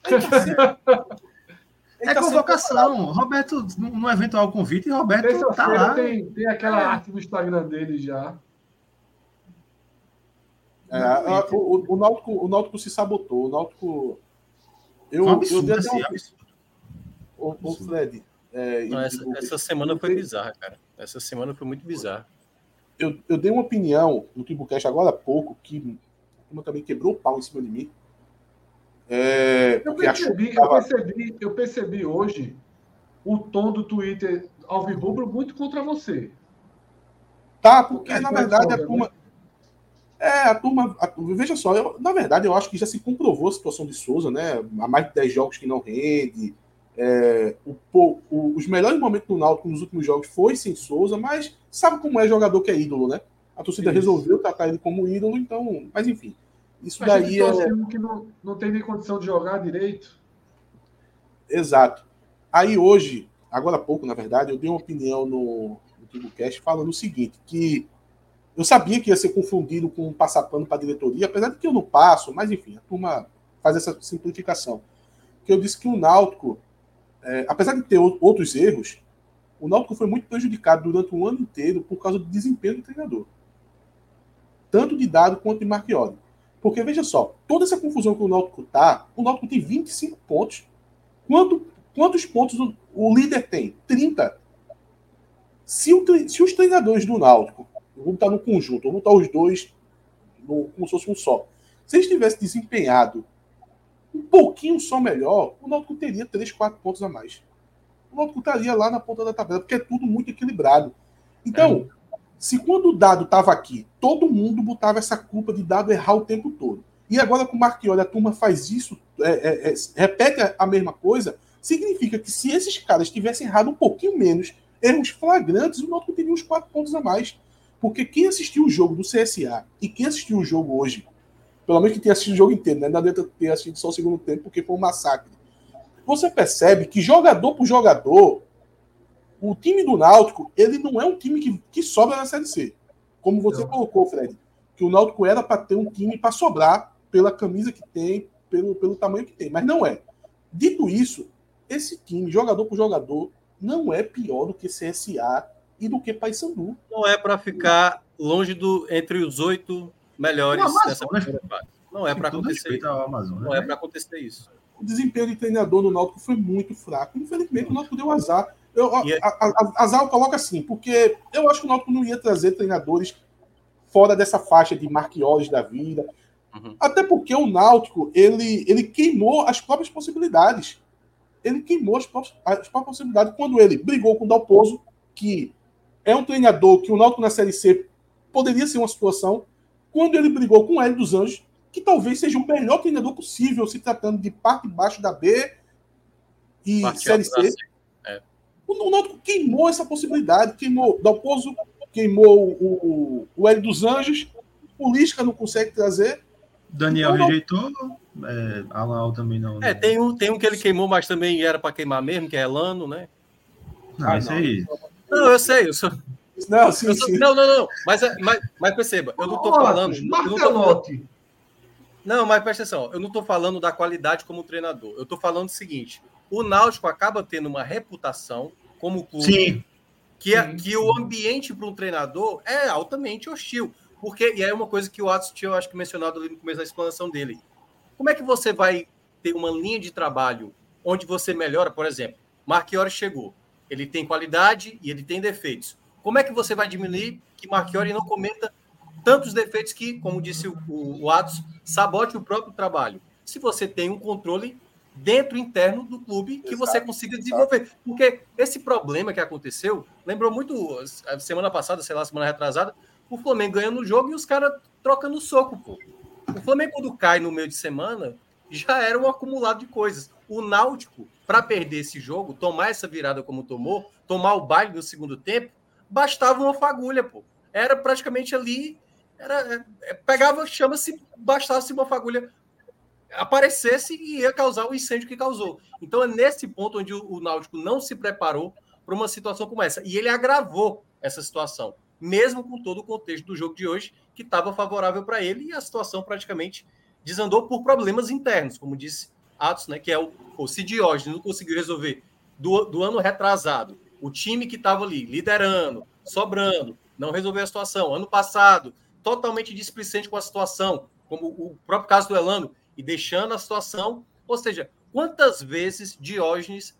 É tá convocação. Roberto, no eventual convite, Roberto tá lá. Tem, tem aquela é. arte no Instagram dele já. É, o, o, o, Náutico, o Náutico se sabotou. O Náutico. Eu, um absurdo, eu assim, um... o, o Fred. É, Não, essa, essa, semana foi bizarra, cara. Essa semana foi muito bizarra. Eu, eu dei uma opinião no Timbucast agora há pouco que também quebrou o pau em cima de mim. É, eu, percebi, tava... eu, percebi, eu percebi hoje o tom do Twitter alvirrubro muito contra você. Tá, porque na verdade a turma. Né? É, a turma. A, veja só, eu, na verdade, eu acho que já se comprovou a situação de Souza, né? Há mais de 10 jogos que não rende. É, o, o, os melhores momentos do Náutico nos últimos jogos foi sem Souza, mas sabe como é jogador que é ídolo, né? A torcida Isso. resolveu tratar ele como ídolo, então. Mas enfim. Isso Mas daí é. que não, não tem nem condição de jogar direito. Exato. Aí hoje, agora há pouco, na verdade, eu dei uma opinião no, no TimbuCast falando o seguinte: que eu sabia que ia ser confundido com um passapano para a diretoria, apesar de que eu não passo, mas enfim, a turma faz essa simplificação. Que eu disse que o Náutico, é, apesar de ter outros erros, o Náutico foi muito prejudicado durante um ano inteiro por causa do desempenho do treinador. Tanto de dado quanto de Marchiori. Porque veja só, toda essa confusão que o Náutico tá, o Náutico tem 25 pontos. Quanto, quantos pontos o, o líder tem? 30. Se, o, se, os treinadores do Náutico, vamos estar no conjunto, vamos estar os dois no, como se fosse um só. Se eles tivessem desempenhado um pouquinho só melhor, o Náutico teria 3, 4 pontos a mais. O Náutico estaria lá na ponta da tabela, porque é tudo muito equilibrado. Então, é Se quando o dado estava aqui, todo mundo botava essa culpa de dado errar o tempo todo. E agora com o Marchiori a turma faz isso, é, é, é, repete a mesma coisa, significa que se esses caras tivessem errado um pouquinho menos, erros flagrantes, o Náutico teria uns quatro pontos a mais. Porque quem assistiu o jogo do CSA e quem assistiu o jogo hoje, pelo menos que tenha assistido o jogo inteiro, né? Não adianta ter assistido só o segundo tempo, porque foi um massacre. Você percebe que jogador por jogador, o time do Náutico, ele não é um time que, que sobra na Série C. Como você não. colocou, Fred, que o Náutico era para ter um time para sobrar pela camisa que tem, pelo, pelo tamanho que tem, mas não é. Dito isso, esse time, jogador por jogador, não é pior do que CSA e do que Paysandu. Não é para ficar longe do entre os oito melhores não, dessa primeira fase. Não é para acontecer. Isso. Amazônia, não é né? é para acontecer isso. O desempenho de treinador no Náutico foi muito fraco. Infelizmente, o Náutico deu azar. Eu, a, é- a, a, azar eu coloco assim, porque eu acho que o Náutico não ia trazer treinadores fora dessa faixa de Marquioles da vida. Uhum. Até porque o Náutico, ele, ele queimou as próprias possibilidades. Ele queimou as próprias, as próprias possibilidades quando ele brigou com o Dalpozo, que é um treinador que o Náutico na Série C poderia ser uma situação, quando ele brigou com o Hélio dos Anjos, que talvez seja o melhor treinador possível, se tratando de parte baixo da B e parte Série C. O Náutico queimou essa possibilidade, queimou Dalpozo, queimou o, o Hélio dos Anjos, o Lisca não consegue trazer. Daniel então, rejeitou, é, Alau também não. É, tem um, tem um que ele queimou, mas também era para queimar mesmo, que é Elano, né? Não, ah, isso aí. Não, eu sei, eu sou. Não, sim, sou... sim. não, não, não. Mas, é, mas, mas perceba, eu não estou falando. Martelote. Não, mas presta atenção, eu não estou falando da qualidade como treinador. Eu estou falando o seguinte: o Náutico acaba tendo uma reputação como clube Sim. Que, é, que o ambiente para um treinador é altamente hostil. Porque, e é uma coisa que o Atos tinha, eu acho que mencionado ali no começo da explanação dele. Como é que você vai ter uma linha de trabalho onde você melhora, por exemplo, Marchiori chegou, ele tem qualidade e ele tem defeitos. Como é que você vai diminuir que Marchiori não cometa tantos defeitos que, como disse o, o, o Atos, sabote o próprio trabalho? Se você tem um controle dentro interno do clube que Exato. você consiga desenvolver. Porque esse problema que aconteceu, lembrou muito semana passada, sei lá, semana retrasada, o Flamengo ganhando o jogo e os caras trocando soco, pô. O Flamengo, quando cai no meio de semana, já era um acumulado de coisas. O Náutico, para perder esse jogo, tomar essa virada como tomou, tomar o baile no segundo tempo, bastava uma fagulha, pô. Era praticamente ali, era, é, pegava, chama-se, bastasse uma fagulha aparecesse e ia causar o incêndio que causou. Então é nesse ponto onde o, Náutico não se preparou para uma situação como essa. E ele agravou essa situação, mesmo com todo o contexto do jogo de hoje, que estava favorável para ele, e a situação praticamente desandou por problemas internos, como disse Atos, né, que é o, o se Diógenes não conseguiu resolver do, do ano retrasado, o time que estava ali liderando, sobrando, não resolveu a situação. Ano passado, totalmente displicente com a situação, como o próprio caso do Elano, e deixando a situação. Ou seja, quantas vezes Diógenes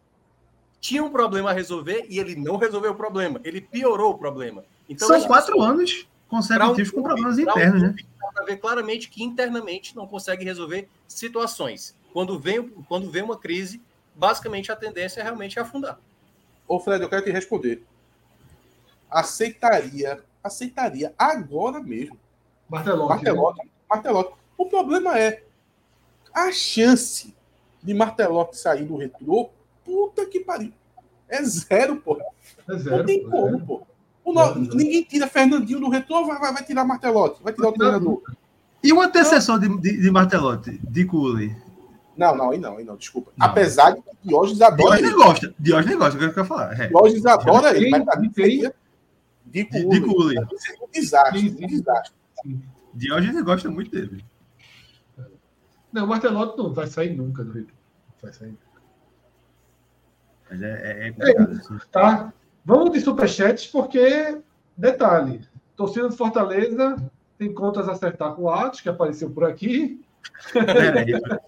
tinha um problema a resolver e ele não resolveu o problema, ele piorou o problema. Então, São quatro anos consecutivos um com problemas internos, um né? Para ver claramente que internamente não consegue resolver situações. Quando vem, quando vem uma crise, basicamente a tendência é realmente afundar. Ô, Fred, eu quero te responder. Aceitaria, aceitaria agora mesmo. Martelotti. Martelotti. Né? Martelotti. O problema é, a chance de Martelotti sair do retrô, puta que pariu. É zero, pô. É zero, não tem como, é. pô. O é, ninguém tira Fernandinho do retrô, vai, vai, vai tirar Martelotti, vai tirar o treinador. E o antecessor de, de, de Martelotti, de Cooley? Não, não, aí não, aí não, desculpa. Não. Apesar de que Diógenes adora Diógenes ele. gosta, Diógenes gosta, é o que eu quero falar. É. Diógenes adora ele, mas pra mim seria de Cooley. Um desastre, um desastre. Diógenes gosta muito dele. Não, o Martelotti não vai sair nunca do Rio. Vai sair. Mas é, é, é complicado. É, tá. Vamos de superchats, porque, detalhe, torcida do Fortaleza tem contas a acertar com o Atos, que apareceu por aqui.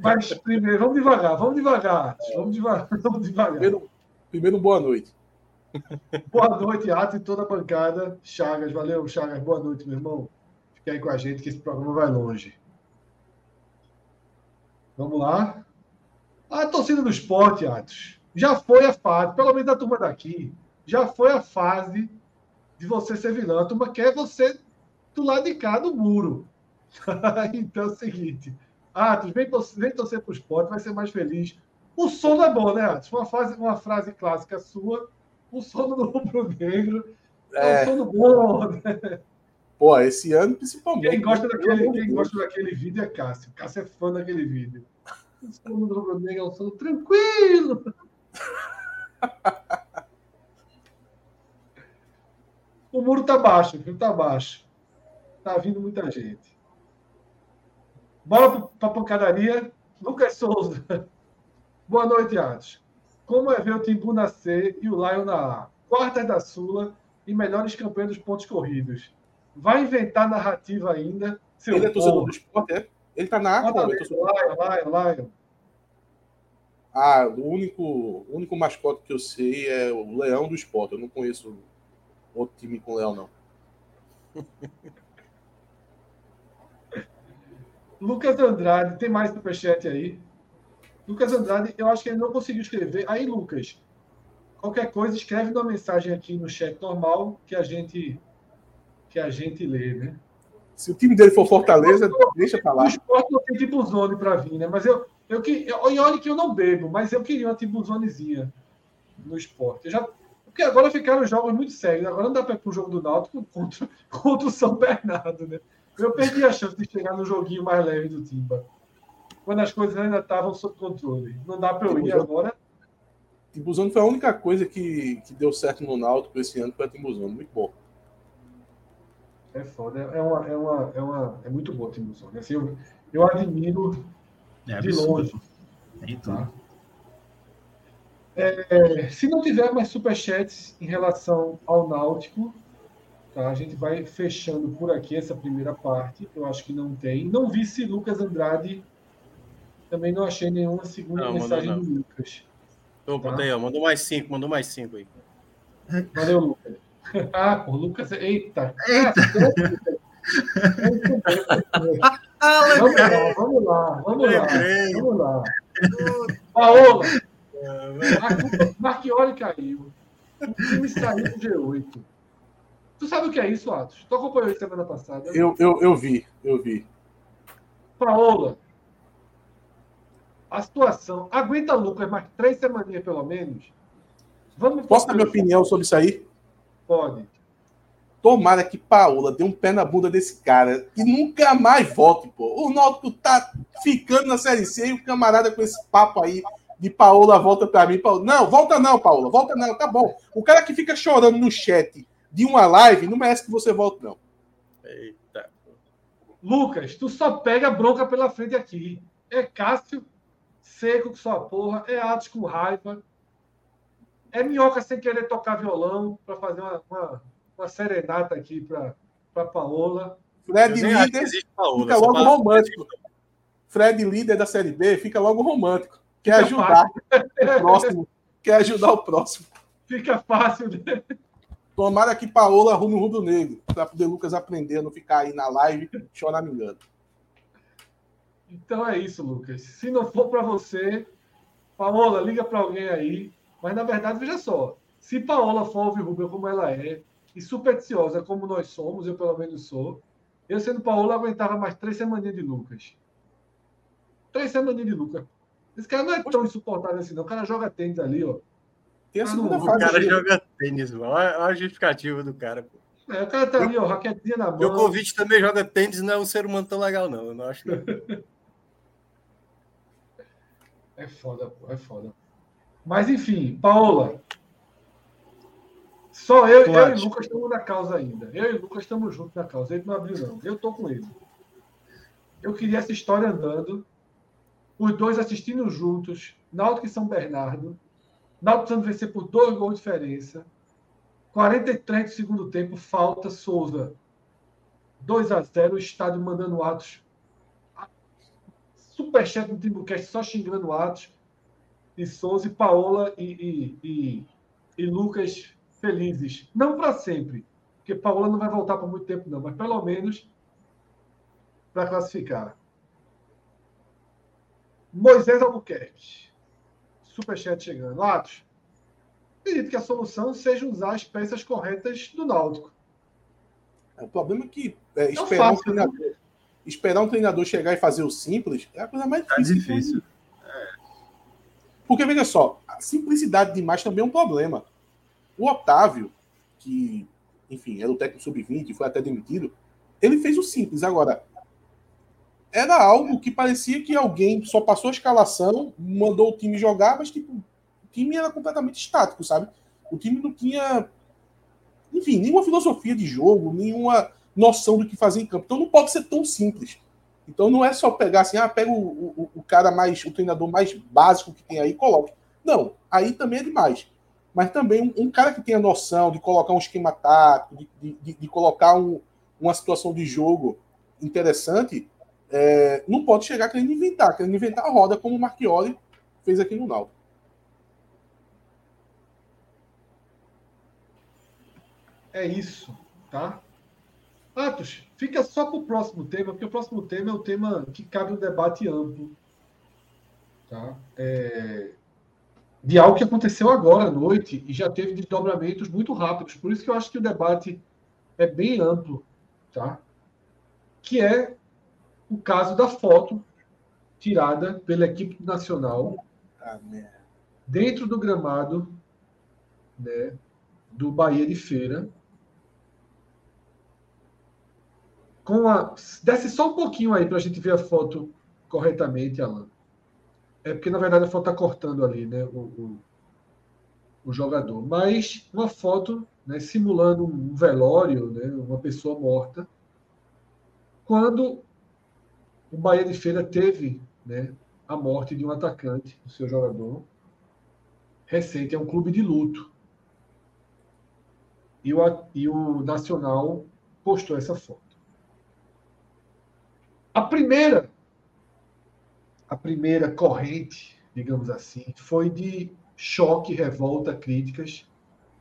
Mas primeiro, vamos devagar, vamos devagar, vamos devagar, vamos devagar. Primeiro, primeiro boa noite. Boa noite, Atos e toda a bancada. Chagas, valeu, Chagas, boa noite, meu irmão. Fique aí com a gente que esse programa vai longe. Vamos lá. A torcida do esporte, Atos. já foi a fase, pelo menos a turma daqui, já foi a fase de você ser vilão. A turma quer você do lado de cá do muro. então é o seguinte: Atos, vem, vem torcer para o esporte, vai ser mais feliz. O sono é bom, né, Atos? Uma, fase, uma frase clássica sua. O sono do rubro-negro é, é um sono bom. Né? Pô, esse ano principalmente. Quem gosta, daquele, quem gosta daquele vídeo é Cássio. Cássio é fã daquele vídeo. O sono do rubro-negro é um sono tranquilo. o muro tá baixo, viu? Tá baixo. Tá vindo muita gente. Bora para a pancadaria. Lucas Souza. Boa noite, Atos. Como é ver o Timbu na C e o Lion na A? Quartas da Sula e melhores campanhas dos pontos corridos. Vai inventar narrativa ainda. Seu ele é torcedor do esporte, é? Ele tá na A? Lion, Lion, Lion. Ah, o único, o único mascote que eu sei é o Leão do Esporte. Eu não conheço outro time com leão, não. Lucas Andrade, tem mais superchat aí? Lucas Andrade, eu acho que ele não conseguiu escrever. Aí, Lucas, qualquer coisa, escreve uma mensagem aqui no chat normal que a gente que a gente lê, né? Se o time dele for Fortaleza, deixa pra lá. O esporte não tem tibuzone para vir, né? Mas eu, eu, que, eu, e olha que eu não bebo, mas eu queria uma tibuzonezinha no esporte. Eu já, porque agora ficaram jogos muito sérios. Agora não dá para ir para o jogo do Náutico contra, contra o São Bernardo, né? Eu perdi a chance de chegar no joguinho mais leve do Timba. Quando as coisas ainda estavam sob controle. Não dá para eu ir agora. Timbuzano foi a única coisa que, que deu certo no Náutico esse ano foi a Timbuzano. Muito bom. É foda. É, uma, é, uma, é, uma, é muito bom a Timbuzano. Assim, eu, eu admiro é de longe. É, tá? é, se não tiver mais superchats em relação ao Náutico, Tá? A gente vai fechando por aqui essa primeira parte. Eu acho que não tem. Não vi se Lucas Andrade. Também não achei nenhuma segunda não, mensagem não. do Lucas. Opa, tá? aí, ó, mandou mais cinco, mandou mais cinco aí. Valeu, Lucas. Ah, por Lucas. Eita! Eita! vamos lá, vamos lá, vamos lá. Vamos lá. Paola! Marquioli caiu. O time saiu do G8. Tu sabe o que é isso, Atos? Tu acompanhou isso semana passada? Eu, eu, eu vi, eu vi. Paola, a situação. Aguenta Lucas mais três semaninhas, pelo menos. Vamos Posso dar minha opinião sobre isso aí? Pode. Tomara que Paola dê um pé na bunda desse cara e nunca mais volte, pô. O Náutico tá ficando na Série C e o camarada com esse papo aí de Paola volta para mim. Paola, não, volta não, Paola, volta não, tá bom. O cara que fica chorando no chat de uma live, não merece que você volte, não. Eita. Lucas, tu só pega bronca pela frente aqui. É Cássio seco com sua porra, é Atos com raiva, é Minhoca sem querer tocar violão para fazer uma, uma, uma, serenata aqui para Paola. Fred líder Paola, fica logo romântico. Fred líder da Série B fica logo romântico. Quer fica ajudar o próximo. Quer ajudar o próximo. Fica fácil. Né? Tomara que Paola arrume o rubro negro, para poder Lucas aprender a não ficar aí na live choramingando. Então é isso, Lucas. Se não for para você, Paola, liga para alguém aí. Mas na verdade, veja só: se Paola for alvirrubra como ela é, e supersticiosa como nós somos, eu pelo menos sou, eu sendo Paola aguentava mais três semaninhas de Lucas. Três semaninhas de Lucas. Esse cara não é tão insuportável assim, não. O cara joga tênis ali, ó. Tem a segunda fase. O cara dele. joga tênis, mano. Olha a justificativa do cara, pô. É, o cara tá ali, ó, raquetinha na mão. Meu convite também joga tênis, não é um ser humano tão legal, não. Eu não acho que. é foda, pô, é foda. Mas enfim, Paola. Só eu, eu e Lucas estamos na causa ainda. Eu e Lucas estamos juntos na causa. Ele não abriu, não. Eu tô com ele. Eu queria essa história andando. Os dois assistindo juntos. Náutico e São Bernardo. Náutico precisando vencer por dois gols de diferença. 43 do segundo tempo, falta Souza. 2 a 0 o estádio mandando Atos. Superchat no Timbucast só xingando Atos. E Souza e Paola e, e, e, e Lucas felizes. Não para sempre, porque Paola não vai voltar por muito tempo, não, mas pelo menos para classificar. Moisés Albuquerque. superchat chegando. Atos, acredito que a solução seja usar as peças corretas do Náutico. O problema é que é, esperar, fácil, um treinador, né? esperar um treinador chegar e fazer o simples é a coisa mais difícil. É difícil. Porque, veja só, a simplicidade demais também é um problema. O Otávio, que, enfim, era o técnico sub-20 e foi até demitido, ele fez o simples. Agora, era algo que parecia que alguém só passou a escalação, mandou o time jogar, mas tipo, o time era completamente estático, sabe? O time não tinha, enfim, nenhuma filosofia de jogo, nenhuma noção do que fazer em campo. Então não pode ser tão simples. Então não é só pegar assim, ah, pega o, o, o cara mais, o treinador mais básico que tem aí e coloque. Não, aí também é demais. Mas também um, um cara que tenha noção de colocar um esquema tático, de, de, de colocar um, uma situação de jogo interessante, é, não pode chegar querendo inventar, querendo inventar a roda como o Marchioli fez aqui no Náutico. É isso, tá? Atos, fica só para o próximo tema, porque o próximo tema é o tema que cabe um debate amplo. Tá? É, de algo que aconteceu agora à noite e já teve desdobramentos muito rápidos. Por isso que eu acho que o debate é bem amplo. Tá? Que é o caso da foto tirada pela equipe nacional dentro do gramado né, do Bahia de Feira com a. Desce só um pouquinho aí para a gente ver a foto corretamente, Alan. É porque, na verdade, a foto está cortando ali, né? O, o, o, jogador. Mas uma foto né, simulando um velório, né, uma pessoa morta. Quando o Bahia de Feira teve né, a morte de um atacante, do seu jogador, recente. É um clube de luto. E o, e o Nacional postou essa foto. A primeira, a primeira corrente, digamos assim, foi de choque, revolta, críticas.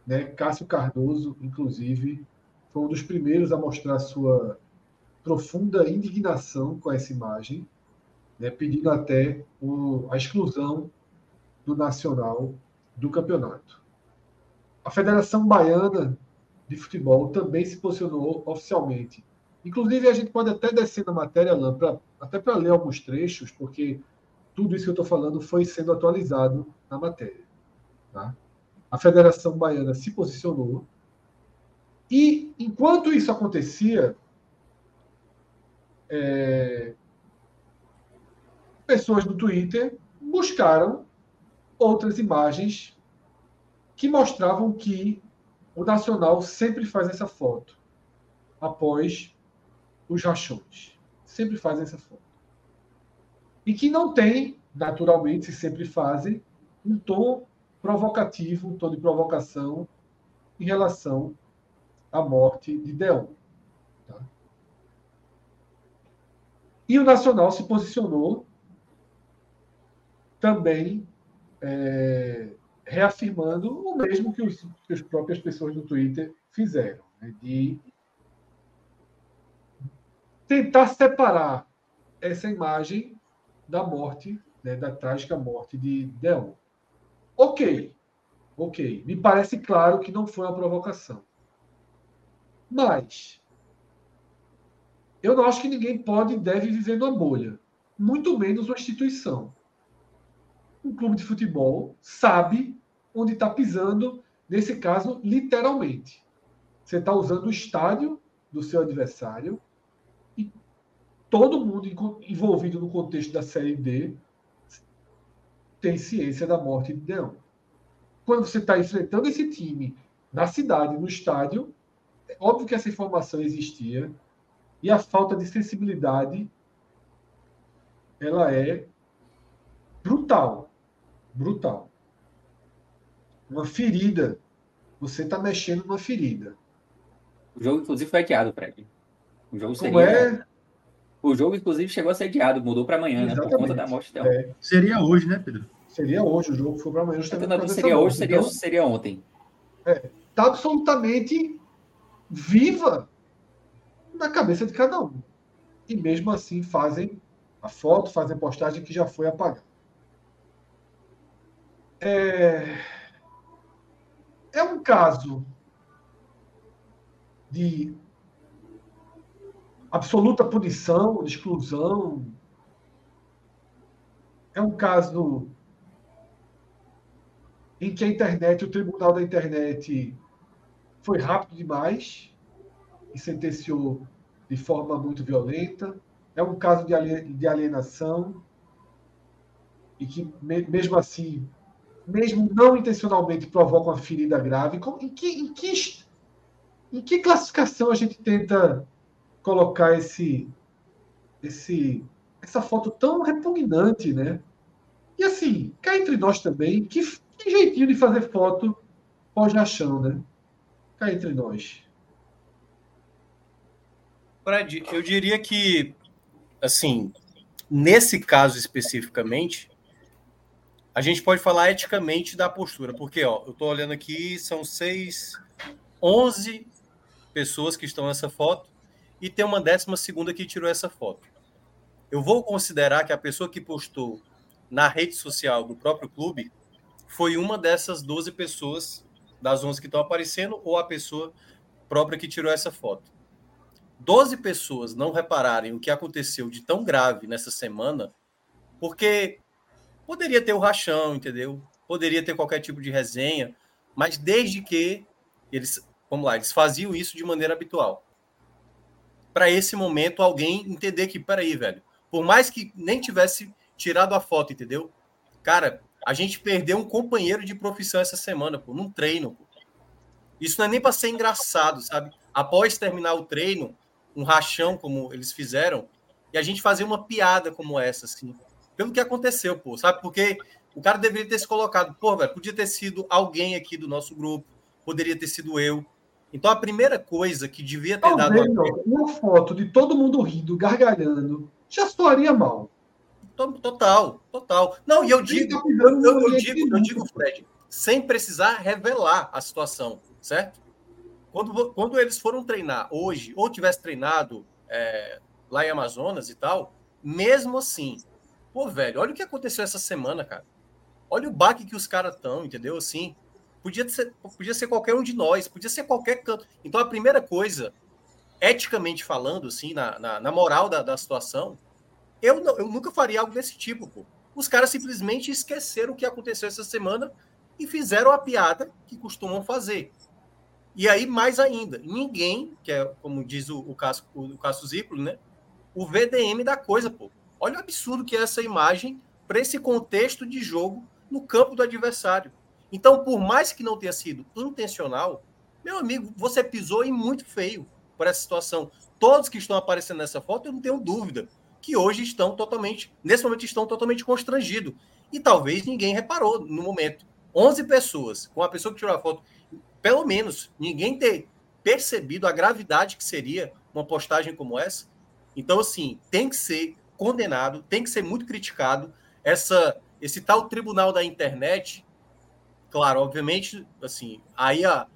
Né? Cássio Cardoso, inclusive, foi um dos primeiros a mostrar sua profunda indignação com essa imagem, né? pedindo até o, a exclusão do Nacional do campeonato. A Federação Baiana de Futebol também se posicionou oficialmente Inclusive, a gente pode até descer na matéria, Alain, pra, até para ler alguns trechos, porque tudo isso que eu estou falando foi sendo atualizado na matéria. Tá? A Federação Baiana se posicionou. E, enquanto isso acontecia, é, pessoas no Twitter buscaram outras imagens que mostravam que o Nacional sempre faz essa foto após os rachões. Sempre fazem essa foto. E que não tem, naturalmente, se sempre fazem, um tom provocativo, um tom de provocação em relação à morte de Deon. Tá? E o Nacional se posicionou também é, reafirmando o mesmo que, os, que as próprias pessoas do Twitter fizeram, né, de tentar separar essa imagem da morte, né, da trágica morte de Deon. Ok, ok. Me parece claro que não foi uma provocação. Mas eu não acho que ninguém pode e deve viver numa bolha, muito menos uma instituição. Um clube de futebol sabe onde está pisando, nesse caso, literalmente. Você está usando o estádio do seu adversário todo mundo envolvido no contexto da Série D tem ciência da morte de Deão. Quando você está enfrentando esse time na cidade, no estádio, é óbvio que essa informação existia e a falta de sensibilidade ela é brutal, brutal. Uma ferida, você está mexendo numa ferida. O jogo, inclusive, foi adiado, Fred. O jogo Como seria... é? O jogo, inclusive, chegou a ser adiado, mudou para amanhã, né? Por conta da morte dela. É. Seria hoje, né, Pedro? Seria hoje, o jogo foi para amanhã. Então, seria hoje, seria, então, seria ontem. É, tá absolutamente viva na cabeça de cada um. E mesmo assim fazem a foto, fazem a postagem que já foi apagada. é, é um caso de absoluta punição, exclusão. É um caso em que a internet, o tribunal da internet, foi rápido demais e sentenciou de forma muito violenta. É um caso de alienação e que, mesmo assim, mesmo não intencionalmente, provoca uma ferida grave. Em que, em que, em que classificação a gente tenta colocar esse, esse, essa foto tão repugnante, né? E assim, cá entre nós também, que, que jeitinho de fazer foto pós-rachão, né? Cá entre nós. Fred, eu diria que, assim, nesse caso especificamente, a gente pode falar eticamente da postura, porque, ó, eu estou olhando aqui, são seis, onze pessoas que estão nessa foto, e tem uma décima segunda que tirou essa foto. Eu vou considerar que a pessoa que postou na rede social do próprio clube foi uma dessas 12 pessoas das 11 que estão aparecendo ou a pessoa própria que tirou essa foto. 12 pessoas não repararem o que aconteceu de tão grave nessa semana, porque poderia ter o rachão, entendeu? Poderia ter qualquer tipo de resenha, mas desde que eles, vamos lá, eles faziam isso de maneira habitual para esse momento alguém entender que, peraí, velho, por mais que nem tivesse tirado a foto, entendeu? Cara, a gente perdeu um companheiro de profissão essa semana, pô, num treino. Pô. Isso não é nem para ser engraçado, sabe? Após terminar o treino, um rachão como eles fizeram, e a gente fazer uma piada como essa, assim, pelo que aconteceu, pô, sabe? Porque o cara deveria ter se colocado, pô, velho, podia ter sido alguém aqui do nosso grupo, poderia ter sido eu, então a primeira coisa que devia ter Talvez, dado. Não, uma foto de todo mundo rindo, gargalhando, já soaria mal. Total, total. Não, e eu digo, tá eu, eu, eu digo, eu digo, Fred, sem precisar revelar a situação, certo? Quando, quando eles foram treinar hoje, ou tivesse treinado é, lá em Amazonas e tal, mesmo assim, pô, velho, olha o que aconteceu essa semana, cara. Olha o baque que os caras estão, entendeu? Assim, Podia ser, podia ser qualquer um de nós, podia ser qualquer canto. Então, a primeira coisa, eticamente falando, assim, na, na, na moral da, da situação, eu, não, eu nunca faria algo desse tipo, pô. Os caras simplesmente esqueceram o que aconteceu essa semana e fizeram a piada que costumam fazer. E aí, mais ainda, ninguém, que é como diz o, o, Cássio, o, Cássio Ziplo, né? O VDM da coisa, pô. Olha o absurdo que é essa imagem para esse contexto de jogo no campo do adversário. Então, por mais que não tenha sido intencional, meu amigo, você pisou em muito feio por essa situação. Todos que estão aparecendo nessa foto, eu não tenho dúvida que hoje estão totalmente, nesse momento estão totalmente constrangidos. E talvez ninguém reparou no momento. 11 pessoas, com a pessoa que tirou a foto, pelo menos ninguém ter percebido a gravidade que seria uma postagem como essa. Então, assim, tem que ser condenado, tem que ser muito criticado. Essa, esse tal tribunal da internet Claro, obviamente, assim, aí a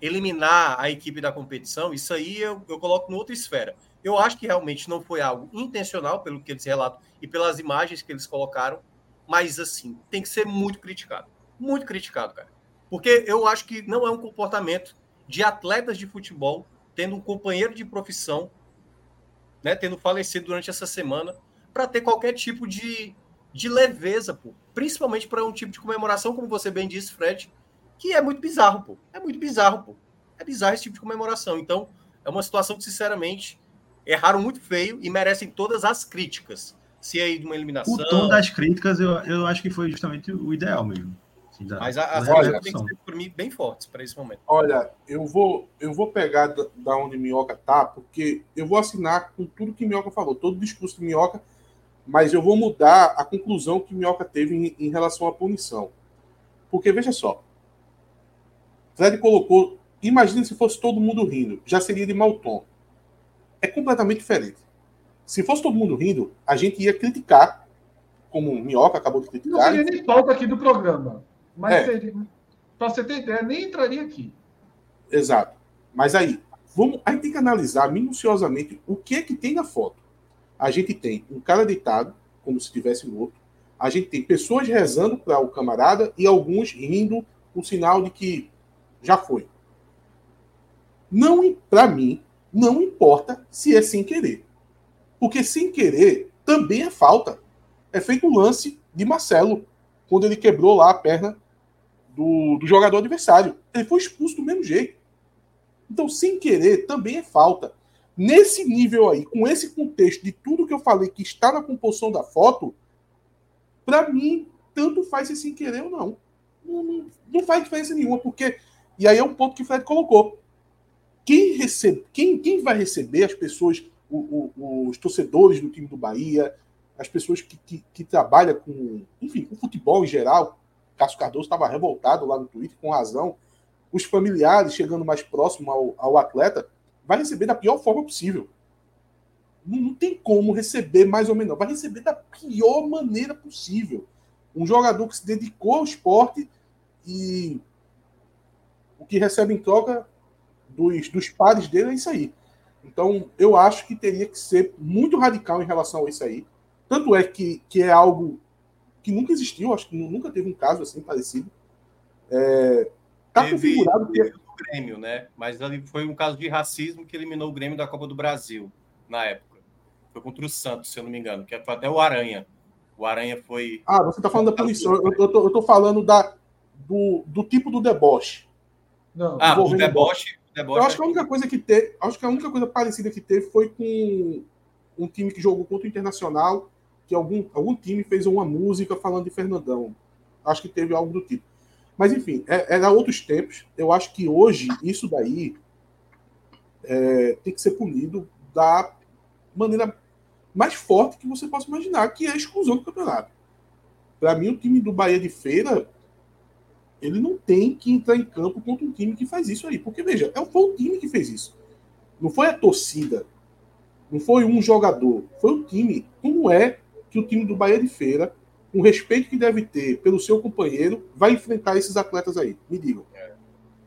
eliminar a equipe da competição, isso aí eu, eu coloco em outra esfera. Eu acho que realmente não foi algo intencional, pelo que eles relatam e pelas imagens que eles colocaram, mas assim, tem que ser muito criticado. Muito criticado, cara. Porque eu acho que não é um comportamento de atletas de futebol tendo um companheiro de profissão, né, tendo falecido durante essa semana, para ter qualquer tipo de, de leveza, pô. Principalmente para um tipo de comemoração, como você bem disse, Fred, que é muito bizarro, pô. É muito bizarro, pô. É bizarro esse tipo de comemoração. Então, é uma situação que, sinceramente, erraram muito feio e merecem todas as críticas. Se é de uma eliminação. O tom das críticas, eu, eu acho que foi justamente o ideal mesmo. Assim, da, Mas as críticas têm que ser, por mim, bem fortes para esse momento. Olha, eu vou, eu vou pegar da, da onde Minhoca tá, porque eu vou assinar com tudo que Minhoca falou. Todo o discurso de Minhoca mas eu vou mudar a conclusão que Minhoca teve em, em relação à punição. Porque, veja só, Fred colocou, imagine se fosse todo mundo rindo, já seria de mau tom. É completamente diferente. Se fosse todo mundo rindo, a gente ia criticar, como Minhoca acabou de criticar. Não seria nem pauta aqui do programa. Mas é. para você ter ideia, nem entraria aqui. Exato. Mas aí, vamos, a gente tem que analisar minuciosamente o que é que tem na foto a gente tem um cara deitado, como se estivesse morto, a gente tem pessoas rezando para o camarada e alguns rindo, o sinal de que já foi. Não, para mim, não importa se é sem querer. Porque sem querer também é falta. É feito o um lance de Marcelo, quando ele quebrou lá a perna do, do jogador adversário. Ele foi expulso do mesmo jeito. Então, sem querer, também é falta. Nesse nível aí, com esse contexto de tudo que eu falei que está na composição da foto, para mim, tanto faz se sem querer ou não. Não, não. não, faz diferença nenhuma, porque. E aí é um ponto que o Fred colocou. Quem, recebe, quem, quem vai receber as pessoas, o, o, os torcedores do time do Bahia, as pessoas que, que, que trabalham com, enfim, com futebol em geral, Cássio Cardoso estava revoltado lá no Twitter, com razão. Os familiares chegando mais próximo ao, ao atleta, vai receber da pior forma possível. Não, tem como receber mais ou menos, vai receber da pior maneira possível. Um jogador que se dedicou ao esporte e o que recebe em troca dos, dos pares dele é isso aí. Então, eu acho que teria que ser muito radical em relação a isso aí. Tanto é que, que é algo que nunca existiu, acho que nunca teve um caso assim parecido. É, tá teve, configurado. Teve o Grêmio, né? Mas ali foi um caso de racismo que eliminou o Grêmio da Copa do Brasil na época. Foi contra o Santos, se eu não me engano, que foi até o Aranha. O Aranha foi. Ah, você tá falando da punição. Eu, eu, tô, eu tô falando da, do, do tipo do deboche. Não, ah, o deboche. deboche eu acho que a única coisa que teve. Acho que a única coisa parecida que teve foi com um time que jogou contra o Internacional que algum, algum time fez uma música falando de Fernandão. Acho que teve algo do tipo. Mas, enfim, é, era outros tempos. Eu acho que hoje isso daí é, tem que ser punido da maneira mais forte que você possa imaginar, que é a exclusão do campeonato. Para mim, o time do Bahia de Feira, ele não tem que entrar em campo contra um time que faz isso aí. Porque, veja, é foi o time que fez isso. Não foi a torcida. Não foi um jogador. Foi o time. Como é que o time do Bahia de Feira, o respeito que deve ter pelo seu companheiro, vai enfrentar esses atletas aí? Me digam. É.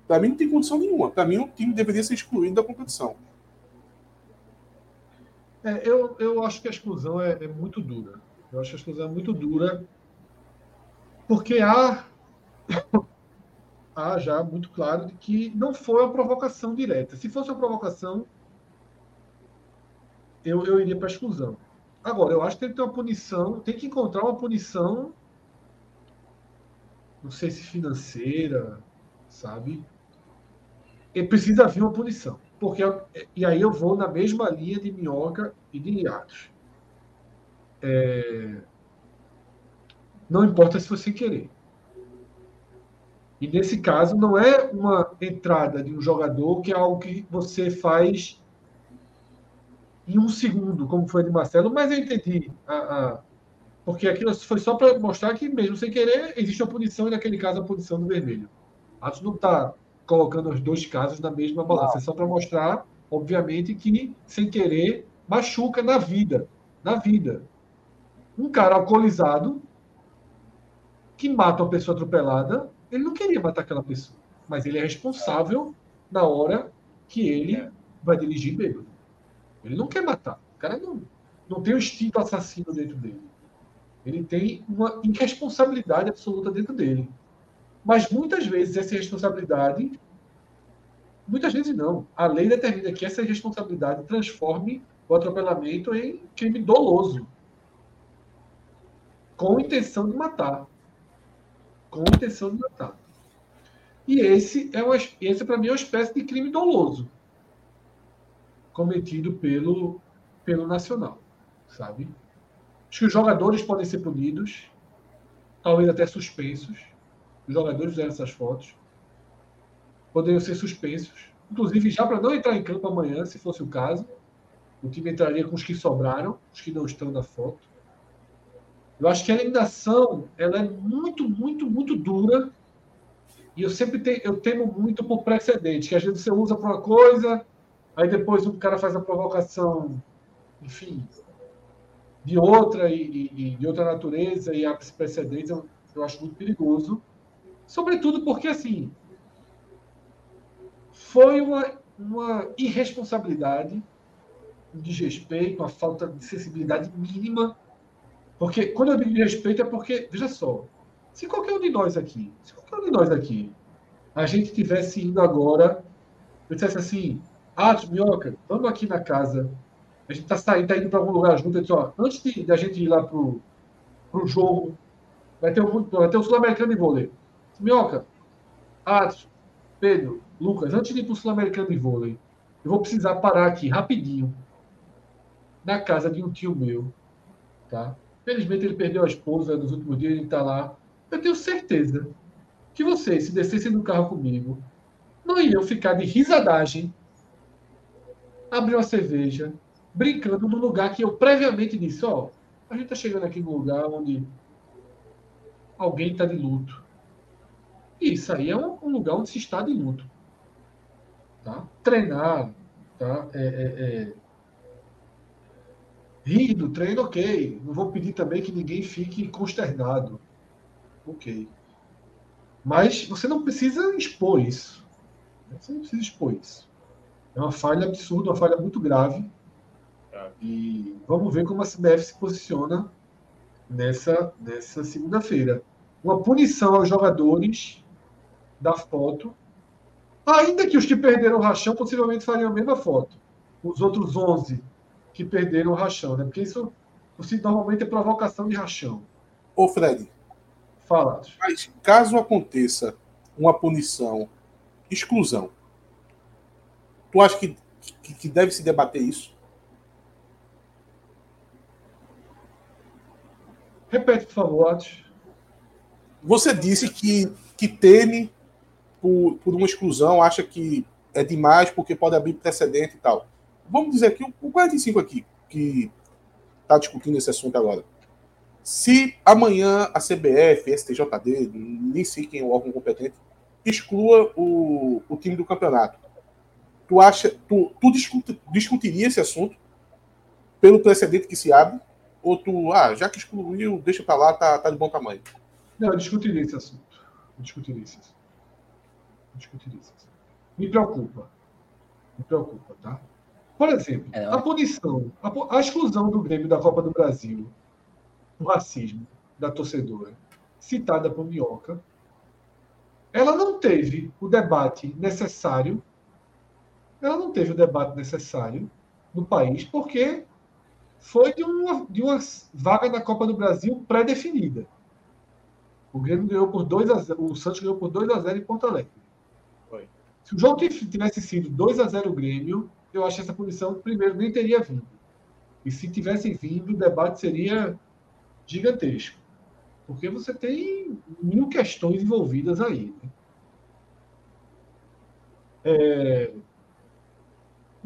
Para mim não tem condição nenhuma. Para mim o time deveria ser excluído da competição. É, eu, eu acho que a exclusão é, é, muito dura. Eu acho que a exclusão é muito dura porque há, há já muito claro de que não foi uma provocação direta. Se fosse uma provocação, eu, eu iria para a exclusão. Agora, eu acho que tem que ter uma punição, tem que encontrar uma punição, não sei se financeira, sabe? E precisa vir uma punição. Porque, e aí eu vou na mesma linha de Minhoca e de Iatos. É, não importa se você querer. E nesse caso, não é uma entrada de um jogador que é algo que você faz em um segundo, como foi de Marcelo, mas eu entendi. A, a, porque aquilo foi só para mostrar que, mesmo sem querer, existe uma punição, e naquele caso a punição do vermelho. Atos não está colocando os dois casos na mesma balança. É só para mostrar, obviamente, que sem querer machuca na vida. Na vida. Um cara alcoolizado que mata uma pessoa atropelada, ele não queria matar aquela pessoa. Mas ele é responsável na hora que ele é. vai dirigir bêbado. Ele não quer matar. O cara não, não tem o instinto assassino dentro dele. Ele tem uma irresponsabilidade absoluta dentro dele. Mas muitas vezes essa responsabilidade. Muitas vezes não. A lei determina que essa responsabilidade transforme o atropelamento em crime doloso. Com intenção de matar. Com intenção de matar. E esse, é uma, esse para mim, é uma espécie de crime doloso cometido pelo, pelo Nacional, sabe? Acho que os jogadores podem ser punidos, talvez até suspensos. Os jogadores fizeram essas fotos. Poderiam ser suspensos. Inclusive, já para não entrar em campo amanhã, se fosse o caso, o time entraria com os que sobraram, os que não estão na foto. Eu acho que a eliminação ela é muito, muito, muito dura. E eu sempre te, eu temo muito por precedente, que às vezes você usa para uma coisa, Aí depois o cara faz a provocação, enfim, de outra e, e de outra natureza e abre precedentes, eu, eu acho muito perigoso. Sobretudo porque, assim, foi uma, uma irresponsabilidade, um desrespeito, uma falta de sensibilidade mínima Porque quando eu digo de respeito é porque, veja só, se qualquer um de nós aqui, se qualquer um de nós aqui, a gente tivesse indo agora, eu dissesse assim, ah, Minhoca, vamos aqui na casa, a gente tá saindo, tá indo para algum lugar junto, eu disse, ó, antes de, de a gente ir lá pro, pro jogo, vai ter o, vai ter o Sul-Americano de vôlei. Minhoca, Atos, Pedro, Lucas, antes de ir pro Sul-Americano de vôlei, eu vou precisar parar aqui rapidinho na casa de um tio meu, tá? Felizmente ele perdeu a esposa nos últimos dias, ele está lá. Eu tenho certeza que vocês, se descessem no carro comigo, não iriam ficar de risadagem, abrir uma cerveja, brincando no lugar que eu previamente disse, ó, a gente está chegando aqui num lugar onde alguém está de luto. E isso aí é um, um, lugar onde se está de luto. Tá? Treinar, tá? É, é, é Rir do treino, ok. Não vou pedir também que ninguém fique consternado. Ok. Mas você não precisa expor isso. Você não precisa expor isso. É uma falha absurda, uma falha muito grave. É. E vamos ver como a CBF se posiciona nessa, nessa segunda-feira. Uma punição aos jogadores da foto. Ainda que os que perderam o rachão possivelmente fariam a mesma foto. Os outros 11 que perderam o rachão, né? Porque isso normalmente é provocação de rachão. Ô, Fred. Fala. Mas caso aconteça uma punição, exclusão, tu acha que, que, que deve se debater isso? Repete, por favor, Atos. Você disse que, que teme por, por uma exclusão, acha que é demais porque pode abrir precedente e tal vamos dizer que o 45 aqui, que está discutindo esse assunto agora, se amanhã a CBF, STJD, nem sei quem é o órgão competente, exclua o, o time do campeonato, tu acha, tu, tu discut, discutiria esse assunto pelo precedente que se abre? Ou tu, ah, já que excluiu, deixa para lá, tá, tá de bom tamanho? Não, eu discutiria esse assunto. Eu discutiria esse assunto. Eu discutiria esse assunto. Me preocupa. Me preocupa, tá? Por exemplo, é, a punição, a, a, exclusão do Grêmio da Copa do Brasil, o racismo da torcedora, citada por Minhoca, ela não teve o debate necessário, ela não teve o debate necessário no país, porque foi de uma, de uma vaga da Copa do Brasil pré-definida. O Grêmio ganhou por 2 a 0, o Santos ganhou por 2 a 0 em Porto Alegre. Foi. Se o jogo tivesse sido 2 a 0 o Grêmil, eu acho que essa punição, primeiro, nem teria vindo. E se tivesse vindo, o debate seria gigantesco. Porque você tem mil questões envolvidas aí. Né? É...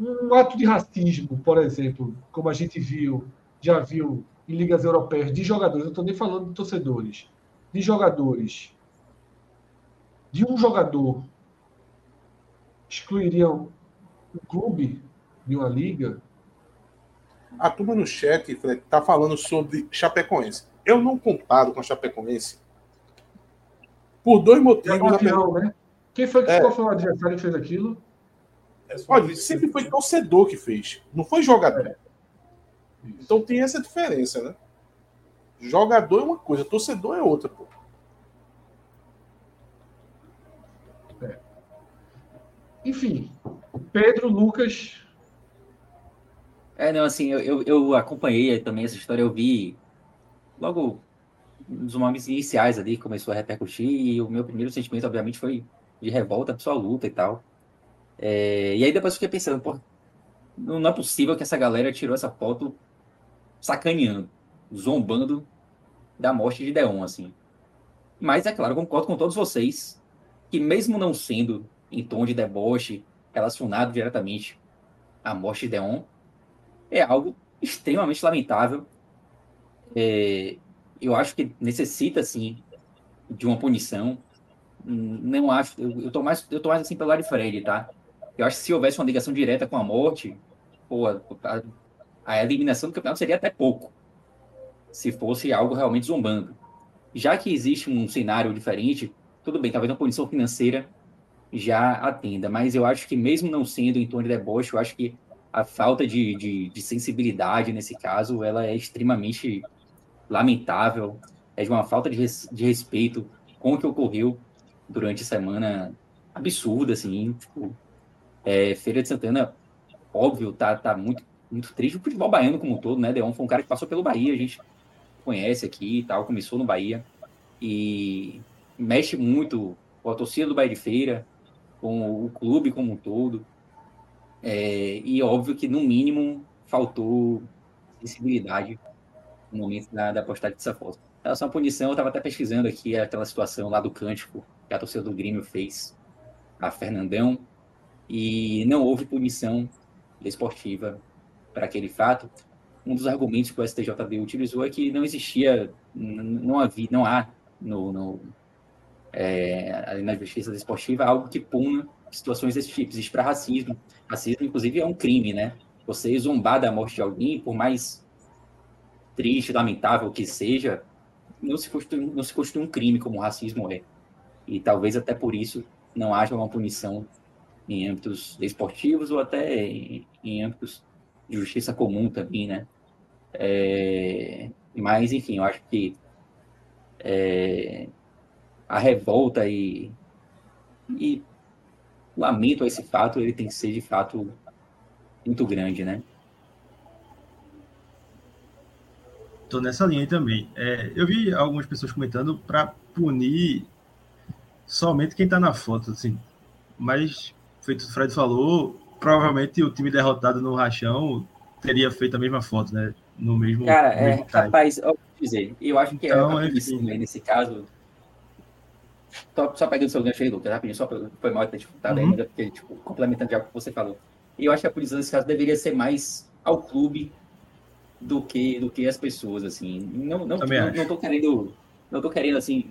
Um ato de racismo, por exemplo, como a gente viu, já viu em ligas europeias, de jogadores, não estou nem falando de torcedores, de jogadores, de um jogador excluiriam um clube de uma liga. A turma no chat, Fred, tá falando sobre Chapecoense. Eu não comparo com a Chapecoense por dois motivos. Avião, né? Quem foi que é. foi o adversário que fez aquilo? Olha, sempre foi torcedor que fez, não foi jogador. É. Então tem essa diferença, né? Jogador é uma coisa, torcedor é outra, pô. É. Enfim, Pedro Lucas. É, não, assim, eu, eu, eu, acompanhei também essa história, eu vi logo nos momentos iniciais ali, começou a repercutir, e o meu primeiro sentimento, obviamente, foi de revolta absoluta e tal. É, e aí depois fiquei pensando, pô, não, é possível que essa galera tirou essa foto sacaneando, zombando da morte de Deon, assim. Mas, é claro, concordo com todos vocês que mesmo não sendo em tom de deboche, relacionado diretamente à morte de Deon, é algo extremamente lamentável. É, eu acho que necessita, sim, de uma punição. Não acho, eu, eu tô mais, eu tô mais assim pelo lado de Fred, tá? Eu acho que se houvesse uma ligação direta com a morte, pô, a, a eliminação do campeonato seria até pouco, se fosse algo realmente zombando. Já que existe um cenário diferente, tudo bem, talvez uma punição financeira já atenda. Mas eu acho que mesmo não sendo em torno de deboche, eu acho que a falta de, de, de sensibilidade nesse caso, ela é extremamente lamentável, é de uma falta de, res, de respeito com o que ocorreu durante a semana absurda, assim, tipo, é, Feira de Santana, óbvio, tá, tá muito, muito triste. O futebol baiano como um todo, né? Deon foi um cara que passou pelo Bahia, a gente conhece aqui e tal, começou no Bahia e mexe muito com a torcida do Bahia de Feira, com o clube como um todo. É, e óbvio que, no mínimo, faltou sensibilidade no momento da, da postagem dessa foto. Em relação à punição, eu estava até pesquisando aqui aquela situação lá do cântico que a torcida do Grêmio fez a Fernandão, e não houve punição desportiva para aquele fato. Um dos argumentos que o STJD utilizou é que não existia, não havia, não há no, no é, na justiça desportiva algo que puna situações desse tipo. Existe para racismo. Racismo, inclusive, é um crime, né? Você zombar da morte de alguém, por mais triste, lamentável que seja, não se constitui, não se constitui um crime como o racismo é. E talvez até por isso não haja uma punição em âmbitos esportivos ou até em, âmbitos de justiça comum também, né? É, mas, enfim, eu acho que é, a revolta e, e lamento esse fato, ele tem que ser de fato muito grande, né? Tô nessa linha aí também. É, eu vi algumas pessoas comentando para punir somente quem está na foto, assim. Mas, feito o Fred falou, provavelmente o time derrotado no rachão teria feito a mesma foto, né? No mesmo. Cara, no mesmo é, rapaz, eu vou dizer, eu acho que então, é, é nesse caso. Só, só pegando o seu gancho aí, Lucas, rapidinho, só foi mal ter dificultado uhum. ainda, porque, tipo, complementando já o que você falou. Eu acho que a punição nesse caso deveria ser mais ao clube do que, do que as pessoas, assim. Não, não, não, não, tô querendo. Não tô querendo, assim,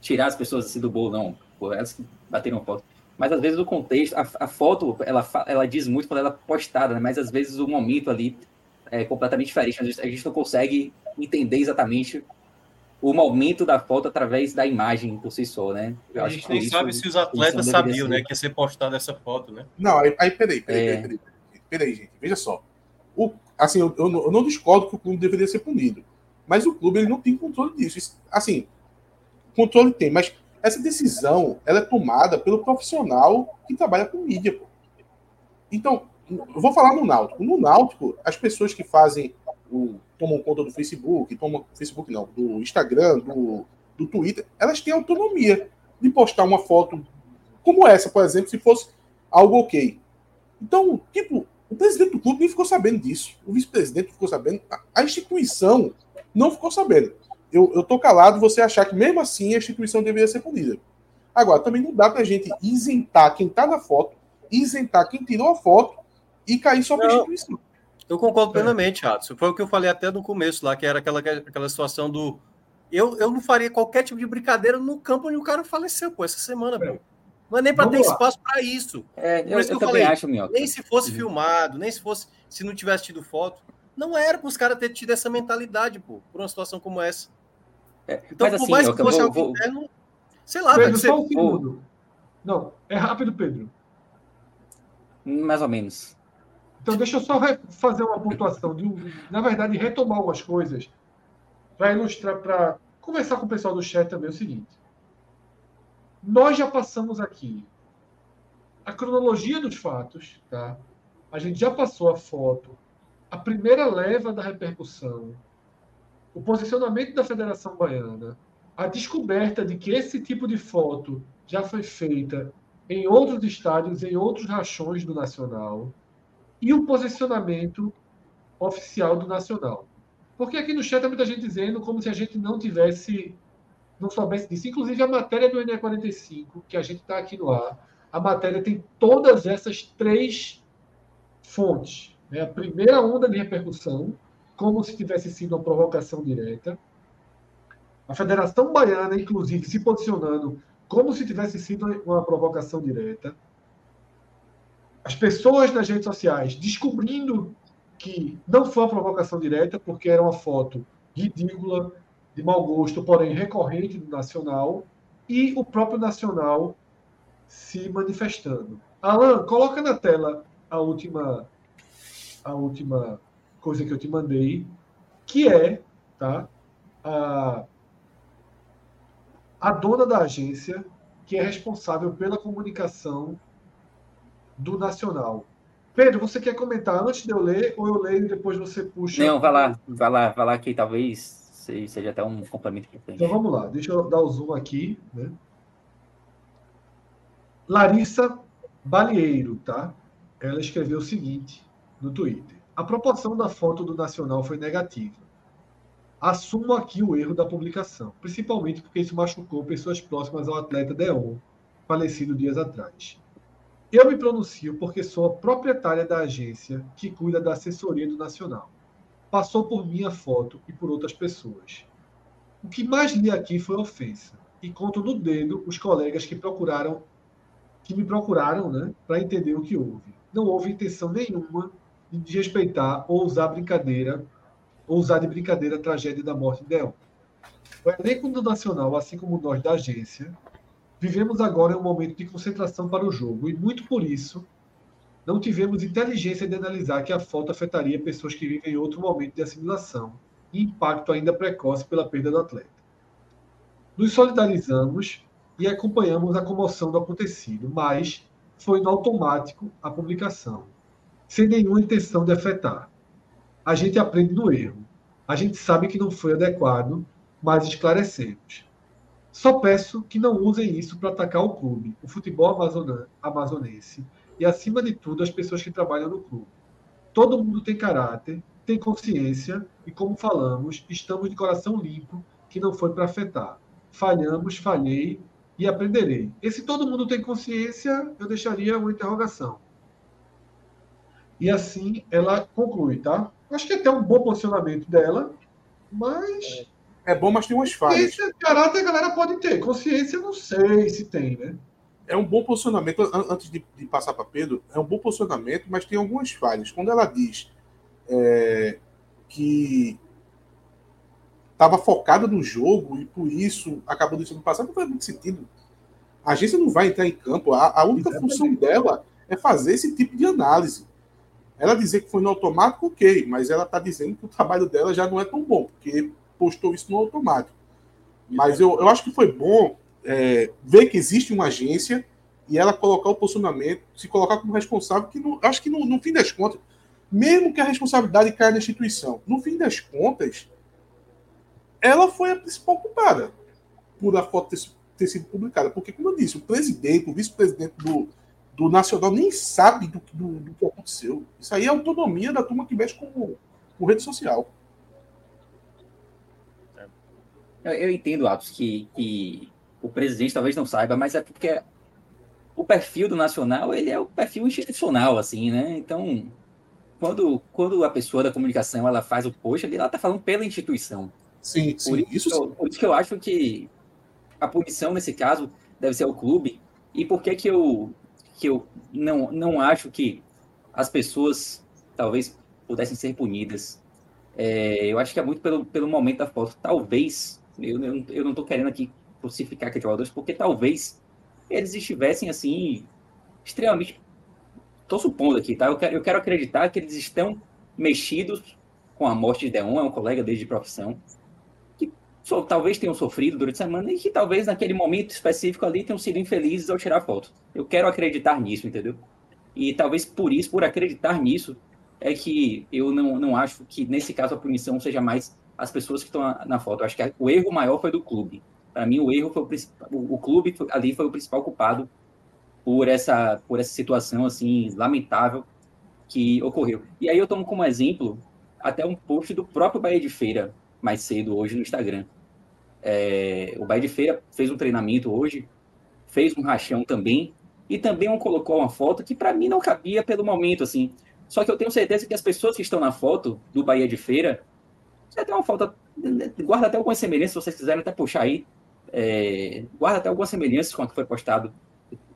tirar as pessoas assim do bolo, não. Pô, elas que bateram foto. Mas às vezes o contexto, a, a, foto, ela, ela diz muito quando ela é postada, né? mas às vezes o momento ali é completamente diferente. A gente, a gente não consegue entender exatamente o momento da foto através da imagem por si só, né? Eu a gente nem isso, sabe se os atletas sabiam, né, que ia ser postada essa foto, né? Não, aí, aí peraí, peraí, é... peraí, peraí, peraí, gente, veja só. O, assim, eu, eu, eu, não discordo que o clube deveria ser punido, mas o clube ele não tem controle disso. Isso, assim, controle tem, mas essa decisão ela é tomada pelo profissional que trabalha com mídia. Pô. Então, vou falar no Náutico. No Náutico, as pessoas que fazem o, tomam conta do Facebook, tomam Facebook não, do Instagram, do, do Twitter, elas têm autonomia de postar uma foto como essa, por exemplo, se fosse algo ok. Então, tipo, o presidente do clube nem ficou sabendo disso. O vice-presidente ficou sabendo. A instituição não ficou sabendo eu, eu tô calado você achar que mesmo assim a instituição deveria ser punida. Agora, também não dá pra gente isentar quem tá na foto, isentar quem tirou a foto e cair só pra instituição. Eu concordo plenamente, Adson. Foi o que eu falei até no começo lá, que era aquela, aquela situação do. Eu, eu não faria qualquer tipo de brincadeira no campo onde o cara faleceu, pô, essa semana, é. pô. Não é nem para ter lá. espaço para isso. É, eu, isso eu, eu falei, acho, Nem se fosse uhum. filmado, nem se fosse, se não tivesse tido foto. Não era para os caras terem tido essa mentalidade, pô, por uma situação como essa. É, então, mas, por assim, mais que fosse algo vou... interno, sei lá, Pedro, só um segundo. Não, é rápido, Pedro. Mais ou menos. Então, deixa eu só fazer uma pontuação, de, na verdade, retomar algumas coisas para ilustrar, para conversar com o pessoal do chat também é o seguinte. Nós já passamos aqui a cronologia dos fatos, tá? A gente já passou a foto, a primeira leva da repercussão, o posicionamento da Federação Baiana, a descoberta de que esse tipo de foto já foi feita em outros estádios, em outros rachões do Nacional, e o posicionamento oficial do Nacional. Porque aqui no chat tem muita gente dizendo como se a gente não tivesse, não soubesse disso. Inclusive a matéria do NE45, que a gente está aqui no ar, a matéria tem todas essas três fontes. Né? A primeira onda de repercussão, como se tivesse sido uma provocação direta. A Federação Baiana, inclusive, se posicionando como se tivesse sido uma provocação direta. As pessoas nas redes sociais descobrindo que não foi uma provocação direta, porque era uma foto ridícula, de mau gosto, porém recorrente do Nacional, e o próprio Nacional se manifestando. Alan, coloca na tela a última, a última coisa que eu te mandei, que é, tá? a, a dona da agência, que é responsável pela comunicação do Nacional. Pedro, você quer comentar antes de eu ler ou eu leio e depois você puxa? Não, vai lá, vai lá, vai lá que talvez seja até um complemento importante. Então vamos lá, deixa eu dar o zoom aqui. Né? Larissa Balieiro, tá? Ela escreveu o seguinte no Twitter: A proporção da foto do Nacional foi negativa. Assumo aqui o erro da publicação, principalmente porque isso machucou pessoas próximas ao atleta Deon, falecido dias atrás. Eu me pronuncio porque sou a proprietária da agência que cuida da assessoria do Nacional. Passou por minha foto e por outras pessoas. O que mais li aqui foi ofensa, e conto no dedo os colegas que procuraram, que me procuraram, né, para entender o que houve. Não houve intenção nenhuma de desrespeitar ou usar brincadeira, ou usar de brincadeira a tragédia da morte de Deon. O elenco do Nacional, assim como nós da agência, Vivemos agora um momento de concentração para o jogo e, muito por isso, não tivemos inteligência de analisar que a falta afetaria pessoas que vivem em outro momento de assimilação e impacto ainda precoce pela perda do atleta. Nos solidarizamos e acompanhamos a comoção do acontecido, mas foi no automático a publicação, sem nenhuma intenção de afetar. A gente aprende no erro. A gente sabe que não foi adequado, mas esclarecemos. Só peço que não usem isso para atacar o clube, o futebol amazonense e, acima de tudo, as pessoas que trabalham no clube. Todo mundo tem caráter, tem consciência e, como falamos, estamos de coração limpo, que não foi para afetar. Falhamos, falhei e aprenderei. Esse todo mundo tem consciência, eu deixaria uma interrogação. E assim ela conclui, tá? Acho que é até um bom posicionamento dela, mas é bom, mas tem umas falhas. Consciência, caráter, a galera pode ter. Consciência, não sei se tem, né? É um bom posicionamento, antes de, de passar para Pedro, é um bom posicionamento, mas tem algumas falhas. Quando ela diz é, que estava focada no jogo e por isso acabou deixando passar, não faz muito sentido. A agência não vai entrar em campo. A, a única Exatamente. função dela é fazer esse tipo de análise. Ela dizer que foi no automático, ok, mas ela está dizendo que o trabalho dela já não é tão bom, porque postou isso no automático. Mas eu, eu acho que foi bom é, ver que existe uma agência e ela colocar o posicionamento, se colocar como responsável, que no, acho que no, no, fim das contas, mesmo que a responsabilidade caia na instituição, no fim das contas, ela foi a principal culpada por a foto ter, ter sido publicada. Porque, como eu disse, o presidente, o vice-presidente do, do Nacional nem sabe do, do, do, que aconteceu. Isso aí é autonomia da turma que mexe com, com rede social. Eu, eu entendo, Atos, que, que o presidente talvez não saiba, mas é porque o perfil do Nacional ele é o perfil institucional, assim, né? Então, quando, quando a pessoa da comunicação ela faz o post, ela está falando pela instituição. Sim, sim. Por isso, isso, eu, por isso que eu acho que a punição, nesse caso, deve ser o clube. E por que, que eu, que eu não, não acho que as pessoas talvez pudessem ser punidas? É, eu acho que é muito pelo, pelo momento da foto. Talvez eu, eu, eu não estou querendo aqui crucificar aqueles jogadores, porque talvez eles estivessem assim, extremamente. Estou supondo aqui, tá? Eu quero, eu quero acreditar que eles estão mexidos com a morte de Deon, é um colega desde de profissão, só, talvez tenham sofrido durante a semana e que talvez naquele momento específico ali tenham sido infelizes ao tirar foto. Eu quero acreditar nisso, entendeu? E talvez por isso, por acreditar nisso, é que eu não, não acho que nesse caso a punição seja mais as pessoas que estão na, foto. Eu acho que o erro maior foi do clube. Para mim, o erro foi o, o, clube ali foi o principal culpado por essa, por essa situação assim lamentável que ocorreu. E aí eu tomo como exemplo até um post do próprio Bahia de Feira mais cedo hoje no Instagram. É, o Bahia de Feira fez um treinamento hoje, fez um rachão também e também um colocou uma foto que para mim não cabia pelo momento assim. Só que eu tenho certeza que as pessoas que estão na foto do Bahia de Feira tem uma falta. Guarda até algumas semelhanças, se vocês quiserem até puxar aí. É, guarda até algumas semelhanças com a que foi postado,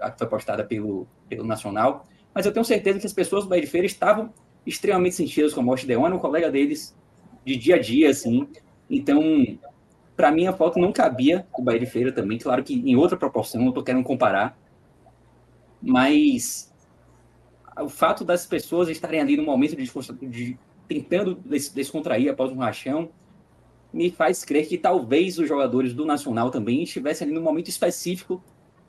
a que foi postada pelo, pelo Nacional. Mas eu tenho certeza que as pessoas do Bahia de Feira estavam extremamente sentidas com a morte de Deone, um colega deles de dia a dia, assim. Então, para mim, a foto não cabia o Bahia de Feira também. Claro que em outra proporção, não estou querendo comparar. Mas o fato das pessoas estarem ali no momento de, de tentando descontrair após um rachão, me faz crer que talvez os jogadores do Nacional também estivessem ali num momento específico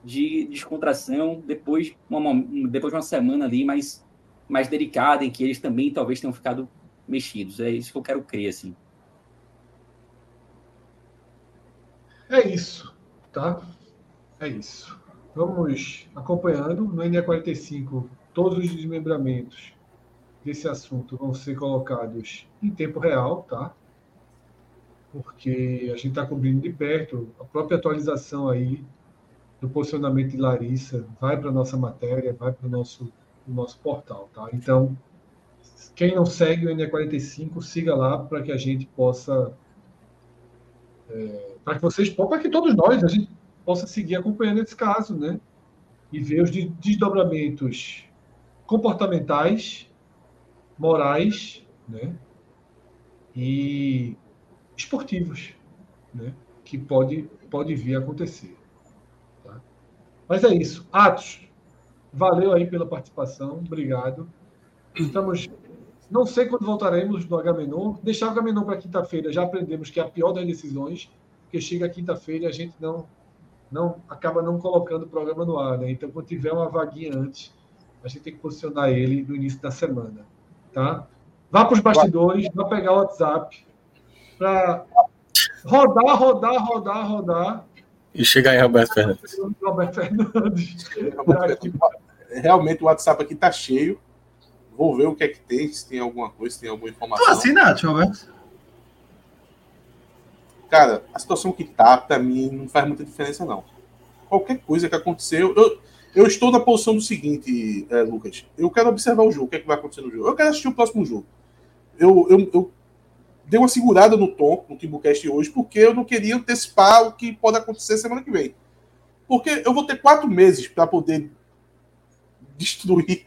de descontração, depois, uma, depois de uma semana ali mais, mais delicada, em que eles também talvez tenham ficado mexidos. É isso que eu quero crer, assim. É isso, tá? É isso. Vamos acompanhando no NE45 todos os desmembramentos desse assunto vão ser colocados em tempo real, tá? Porque a gente está cobrindo de perto a própria atualização aí do posicionamento de Larissa vai para nossa matéria, vai para o nosso, nosso portal, tá? Então, quem não segue o NE45, siga lá para que a gente possa é, para que vocês, para que todos nós a gente possa seguir acompanhando esse caso, né? E ver os desdobramentos comportamentais, morais, né? E esportivos, né? Que pode, pode vir a acontecer. Tá? Mas é isso. Atos, valeu aí pela participação, obrigado. Estamos. Não sei quando voltaremos do Agamenon. Deixar o Agamenon para quinta-feira, já aprendemos que é a pior das decisões, porque chega quinta-feira e a gente não, não acaba não colocando o programa no ar. Né? Então, quando tiver uma vaguinha antes, a gente tem que posicionar ele no início da semana. Tá? Vá para os bastidores, vá pegar o WhatsApp para rodar, rodar, rodar, rodar. E chegar em Roberto Fernandes. Roberto Fernandes. Realmente o WhatsApp aqui está cheio. Vou ver o que é que tem, se tem alguma coisa, se tem alguma informação. Tu assina, Roberto? Cara, a situação que tá, para mim, não faz muita diferença, não. Qualquer coisa que aconteceu. Eu, eu estou na posição do seguinte, é, Lucas. Eu quero observar o jogo, o que, é que vai acontecer no jogo. Eu quero assistir o próximo jogo. Eu, eu, eu dei uma segurada no tom no Timbucast hoje, porque eu não queria antecipar o que pode acontecer semana que vem. Porque eu vou ter quatro meses para poder destruir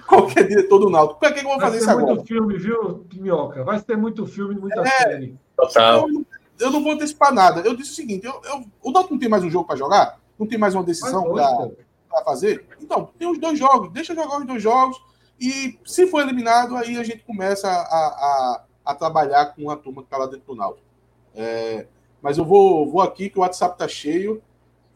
qualquer diretor do Náutico. Para que, eu vou Vai fazer isso agora? Vai ter muito filme, viu, Minhoca? Vai ter muito filme, muita É. série. Total. Eu, eu não vou antecipar nada. Eu disse o seguinte: eu, eu- o Náutico não tem mais um jogo para jogar? Não tem mais uma decisão para fazer? Então, tem os dois jogos, deixa jogar os dois jogos e se for eliminado, aí a gente começa a, a, a trabalhar com a turma que está lá dentro do Náutico. É, mas eu vou, vou aqui que o WhatsApp tá cheio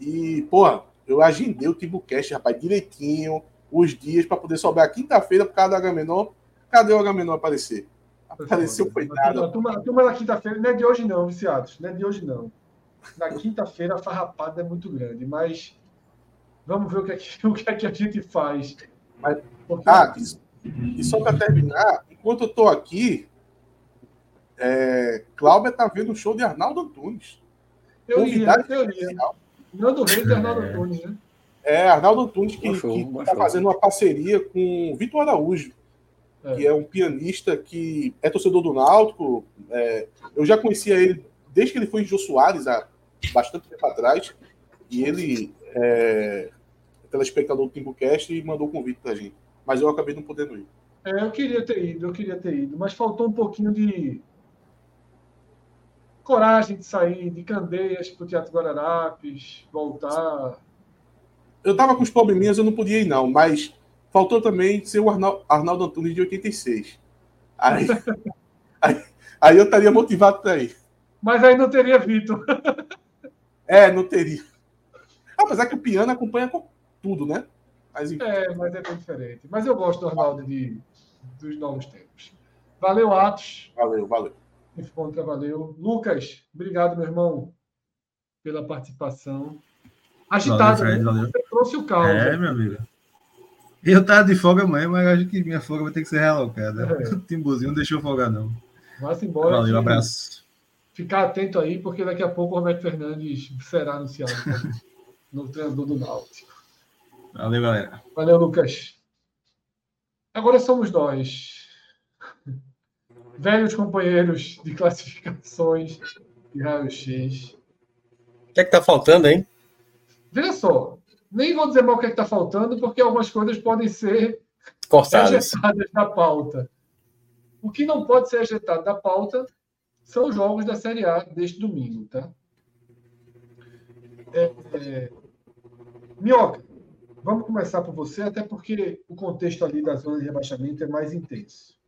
e, porra, eu agendei o Timbucast, rapaz, direitinho, os dias para poder sobrar quinta-feira por causa do Agamenon. Cadê o Agamenon aparecer? Apareceu, foi A nada. turma, a turma da quinta-feira não é de hoje, não, viciados. Não é de hoje, não. Na quinta-feira a farrapada é muito grande, mas vamos ver o que é que, o que, é que a gente faz. Mas- Porque, Ah, e, e só para terminar, enquanto eu tô aqui, é, Cláudia tá vendo o show de Arnaldo Antunes. eu ia, Convidado eu ia. especial. Nando Reis e Arnaldo Antunes, né? É, Arnaldo Antunes que está fazendo uma parceria com o Vitor Araújo, É. que é um pianista que é torcedor do Náutico. É, eu já conhecia ele desde que ele foi em Jô Soares, há bastante tempo atrás, e ele é telespectador do Timbucast e mandou o convite pra gente. Mas eu acabei não podendo ir. É, eu queria ter ido, eu queria ter ido, mas faltou um pouquinho de coragem de sair de Candeias para o Teatro Guararapes, voltar. Eu tava com os probleminhas, eu não podia ir, não, mas faltou também ser o Arnal- Arnaldo Antunes de 86. Aí, aí, aí eu estaria motivado para ir. Mas aí não teria Vitor. É, não teria. Apesar que o piano acompanha com tudo, né? Mas. É, mas é bem diferente. Mas eu gosto do Arnaldo de, dos novos tempos. Valeu, Atos. Valeu, valeu. Contra, valeu. Lucas, obrigado, meu irmão, pela participação. Agitado, Valeu, Fred, né? valeu. Você trouxe o caos. É, meu amigo. Eu tava de folga amanhã, mas acho que minha folga vai ter que ser realocada. É. O Timbuzinho não deixou folgar, não. Vá-se embora. Valeu, que- abraço. Ficar atento aí, porque daqui a pouco o Roberto Fernandes será anunciado no treinador do Náutico. Valeu, galera. Valeu, Lucas. Agora somos nós. Velhos companheiros de classificações e raio-x. O que é que tá faltando, hein? Veja só, nem vou dizer mal o que é está faltando, porque algumas coisas podem ser Cortadas. da pauta. O que não pode ser ejetado da pauta são os jogos da Série A deste domingo, tá? É, é... Minhoca, vamos começar por você, até porque o contexto ali da zona de rebaixamento é mais intenso.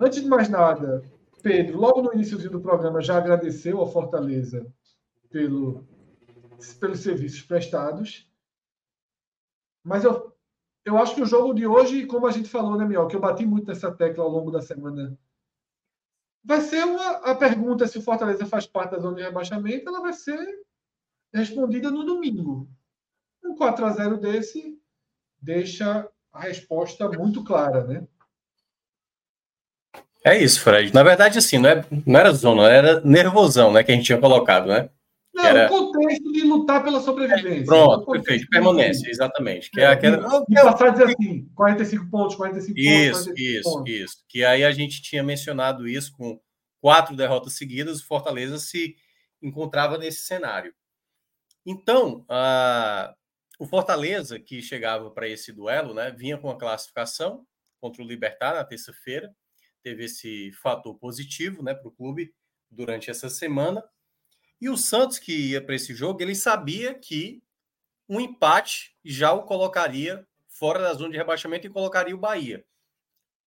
Antes de mais nada, Pedro, logo no início do programa, já agradeceu ao Fortaleza pelo, pelos serviços prestados. Mas eu, eu acho que o jogo de hoje, como a gente falou, né, Miel, que eu bati muito nessa tecla ao longo da semana, vai ser uma, a pergunta se o Fortaleza faz parte da zona de rebaixamento, ela vai ser respondida no domingo. Um 4 a 0 desse deixa a resposta muito clara, né? É isso, Fred. Na verdade, assim, não, é, não era zona, era nervosão, né? Que a gente tinha colocado, né? Não, era... o contexto de lutar pela sobrevivência. É, pronto, perfeito. Permanência, exatamente. Que é, é aquela... E passar a dizer assim, 45 pontos, 45 isso, pontos. 45 isso, pontos. isso. Que aí a gente tinha mencionado isso com quatro derrotas seguidas, o Fortaleza se encontrava nesse cenário. Então, uh, o Fortaleza, que chegava para esse duelo, né, vinha com a classificação contra o Libertar na terça-feira, teve esse fator positivo né, para o clube durante essa semana. E o Santos, que ia para esse jogo, ele sabia que um empate já o colocaria fora da zona de rebaixamento e colocaria o Bahia.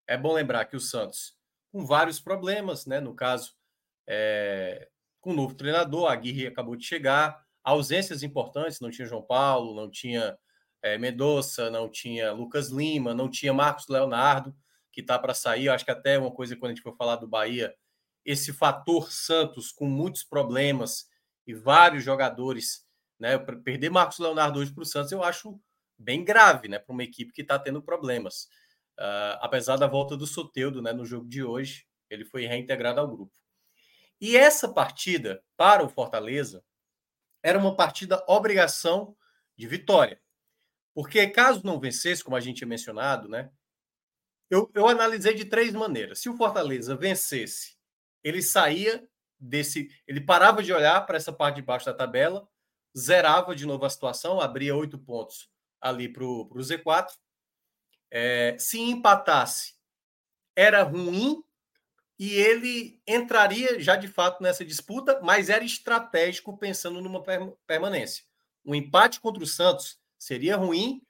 É bom lembrar que o Santos, com vários problemas, né? No caso, é, com o novo treinador, a Aguirre acabou de chegar, ausências importantes, não tinha João Paulo, não tinha é, Mendonça, não tinha Lucas Lima, não tinha Marcos Leonardo, que está para sair. Eu acho que até uma coisa quando a gente for falar do Bahia, esse fator Santos com muitos problemas e vários jogadores, né? Perder Marcos Leonardo hoje para o Santos eu acho bem grave, né? Para uma equipe que está tendo problemas. Uh, apesar da volta do Soteudo, né? No jogo de hoje, ele foi reintegrado ao grupo. E essa partida para o Fortaleza era uma partida obrigação de vitória. Porque caso não vencesse, como a gente tinha mencionado, né? Eu, eu analisei de três maneiras. Se o Fortaleza vencesse ele saía desse. Ele parava de olhar para essa parte de baixo da tabela, zerava de novo a situação, abria oito pontos ali para o Z4. É, se empatasse, era ruim e ele entraria já de fato nessa disputa, mas era estratégico pensando numa permanência. Um empate contra o Santos seria ruim,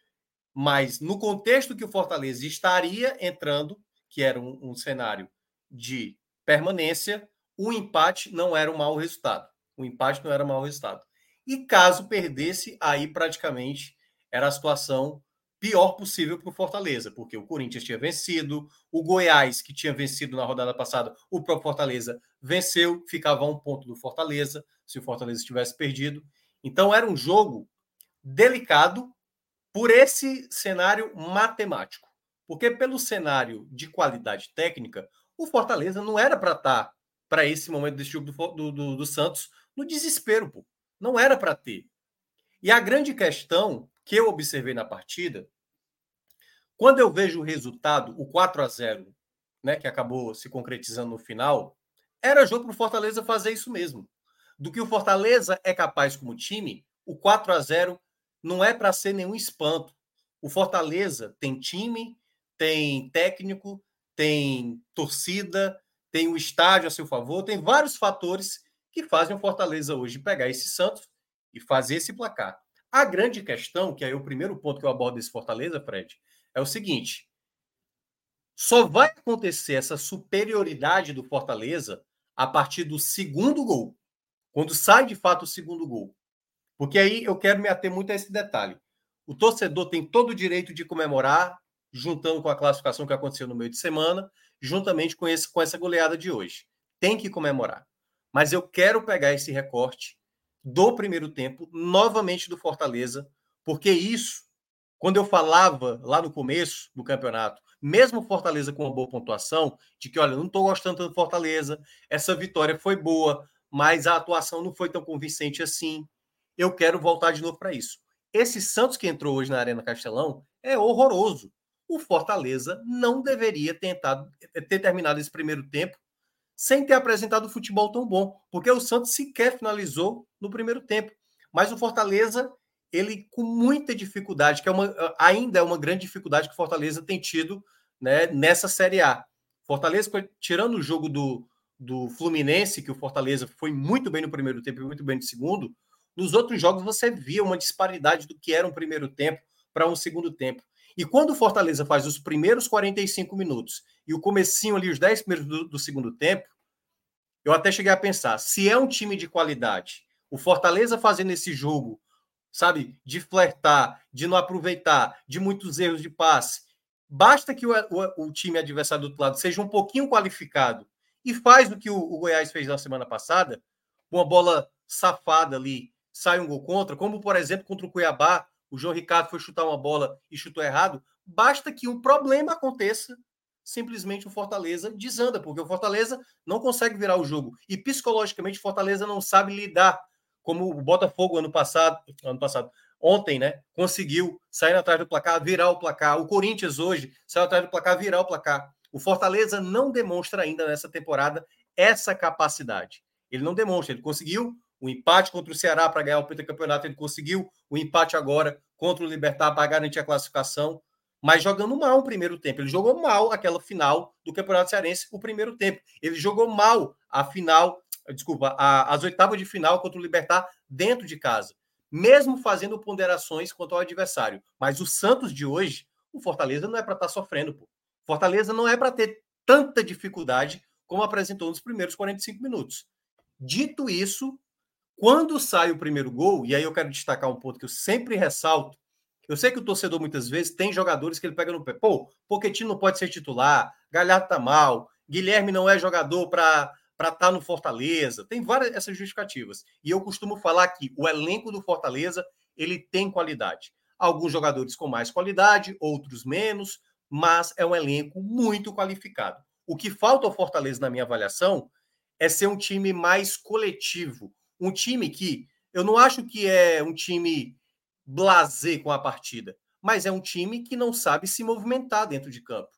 mas no contexto que o Fortaleza estaria entrando, que era um, um cenário de permanência, o empate não era um mau resultado. O empate não era um mau resultado. E caso perdesse, aí praticamente era a situação pior possível para o Fortaleza, porque o Corinthians tinha vencido, o Goiás, que tinha vencido na rodada passada, o próprio Fortaleza venceu, ficava a um ponto do Fortaleza, se o Fortaleza tivesse perdido. Então era um jogo delicado por esse cenário matemático. Porque pelo cenário de qualidade técnica, o Fortaleza não era para estar, tá, para esse momento desse jogo do, do, do, Santos, no desespero, pô. Não era para ter. E a grande questão que eu observei na partida, quando eu vejo o resultado, o 4 a 0 né, que acabou se concretizando no final, era jogo para o Fortaleza fazer isso mesmo. Do que o Fortaleza é capaz como time, o 4 a 0 não é para ser nenhum espanto. O Fortaleza tem time, tem técnico, tem torcida, tem o estádio a seu favor, tem vários fatores que fazem o Fortaleza hoje pegar esse Santos e fazer esse placar. A grande questão, que é o primeiro ponto que eu abordo desse Fortaleza, Fred, é o seguinte: só vai acontecer essa superioridade do Fortaleza a partir do segundo gol. Quando sai de fato o segundo gol. Porque aí eu quero me ater muito a esse detalhe. O torcedor tem todo o direito de comemorar juntando com a classificação que aconteceu no meio de semana, juntamente com, esse, com essa goleada de hoje. Tem que comemorar. Mas eu quero pegar esse recorte do primeiro tempo, novamente do Fortaleza, porque isso, quando eu falava lá no começo do campeonato, mesmo Fortaleza com uma boa pontuação, de que, olha, não estou gostando do Fortaleza, essa vitória foi boa, mas a atuação não foi tão convincente assim. Eu quero voltar de novo para isso. Esse Santos que entrou hoje na Arena Castelão é horroroso o Fortaleza não deveria tentado, ter terminado esse primeiro tempo sem ter apresentado futebol tão bom, porque o Santos sequer finalizou no primeiro tempo. Mas o Fortaleza, ele com muita dificuldade, que é uma, ainda é uma grande dificuldade que o Fortaleza tem tido né, nessa Série A. Fortaleza, tirando o jogo do, do Fluminense, que o Fortaleza foi muito bem no primeiro tempo e muito bem no segundo, nos outros jogos você via uma disparidade do que era um primeiro tempo para um segundo tempo. E quando o Fortaleza faz os primeiros 45 minutos e o comecinho ali, os 10 primeiros do, do segundo tempo, eu até cheguei a pensar, se é um time de qualidade, o Fortaleza fazendo esse jogo, sabe, de flertar, de não aproveitar, de muitos erros de passe, basta que o, o, o time adversário do outro lado seja um pouquinho qualificado e faz o que o, o Goiás fez na semana passada, uma bola safada ali, sai um gol contra, como por exemplo contra o Cuiabá, o João Ricardo foi chutar uma bola e chutou errado, basta que um problema aconteça, simplesmente o Fortaleza desanda, porque o Fortaleza não consegue virar o jogo. E psicologicamente o Fortaleza não sabe lidar, como o Botafogo ano passado, ano passado, ontem, né, conseguiu sair atrás do placar, virar o placar. O Corinthians hoje saiu atrás do placar, virar o placar. O Fortaleza não demonstra ainda nessa temporada essa capacidade. Ele não demonstra, ele conseguiu o empate contra o Ceará para ganhar o pentacampeonato, ele conseguiu o empate agora contra o Libertar para garantir a classificação, mas jogando mal o primeiro tempo. Ele jogou mal aquela final do Campeonato Cearense, o primeiro tempo. Ele jogou mal a final, desculpa, a, as oitavas de final contra o Libertar dentro de casa, mesmo fazendo ponderações quanto ao adversário. Mas o Santos de hoje, o Fortaleza não é para estar tá sofrendo, pô. Fortaleza não é para ter tanta dificuldade como apresentou nos primeiros 45 minutos. Dito isso, quando sai o primeiro gol, e aí eu quero destacar um ponto que eu sempre ressalto, eu sei que o torcedor muitas vezes tem jogadores que ele pega no pé. Pô, Pochettino não pode ser titular, Galhardo tá mal, Guilherme não é jogador para para estar tá no Fortaleza. Tem várias essas justificativas. E eu costumo falar que o elenco do Fortaleza, ele tem qualidade. Alguns jogadores com mais qualidade, outros menos, mas é um elenco muito qualificado. O que falta ao Fortaleza na minha avaliação é ser um time mais coletivo, um time que eu não acho que é um time blazer com a partida, mas é um time que não sabe se movimentar dentro de campo.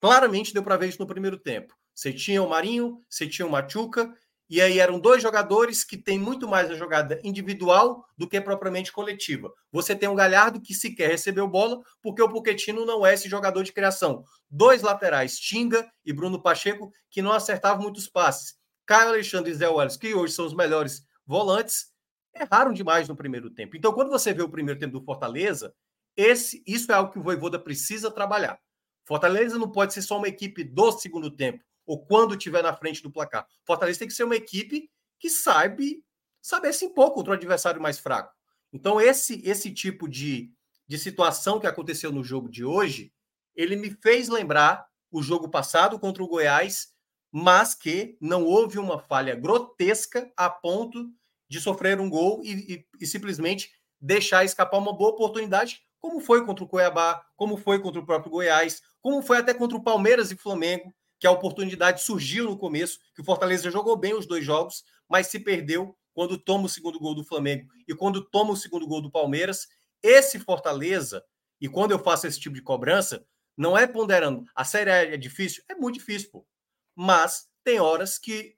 Claramente deu para ver isso no primeiro tempo. Você tinha o Marinho, você tinha o Machuca, e aí eram dois jogadores que têm muito mais a jogada individual do que propriamente coletiva. Você tem o Galhardo que sequer recebeu bola, porque o Poquetino não é esse jogador de criação. Dois laterais, Tinga e Bruno Pacheco, que não acertavam muitos passes. Caio Alexandre e Zé Wallace, que hoje são os melhores volantes, erraram demais no primeiro tempo. Então, quando você vê o primeiro tempo do Fortaleza, esse, isso é algo que o Voivoda precisa trabalhar. Fortaleza não pode ser só uma equipe do segundo tempo, ou quando estiver na frente do placar. Fortaleza tem que ser uma equipe que sabe saber se impor contra o adversário mais fraco. Então, esse, esse tipo de, de situação que aconteceu no jogo de hoje, ele me fez lembrar o jogo passado contra o Goiás, mas que não houve uma falha grotesca a ponto de sofrer um gol e, e, e, simplesmente deixar escapar uma boa oportunidade, como foi contra o Cuiabá, como foi contra o próprio Goiás, como foi até contra o Palmeiras e Flamengo, que a oportunidade surgiu no começo, que o Fortaleza jogou bem os dois jogos, mas se perdeu quando toma o segundo gol do Flamengo e quando toma o segundo gol do Palmeiras. Esse Fortaleza, e quando eu faço esse tipo de cobrança, não é ponderando. A série é difícil? É muito difícil, pô mas tem horas que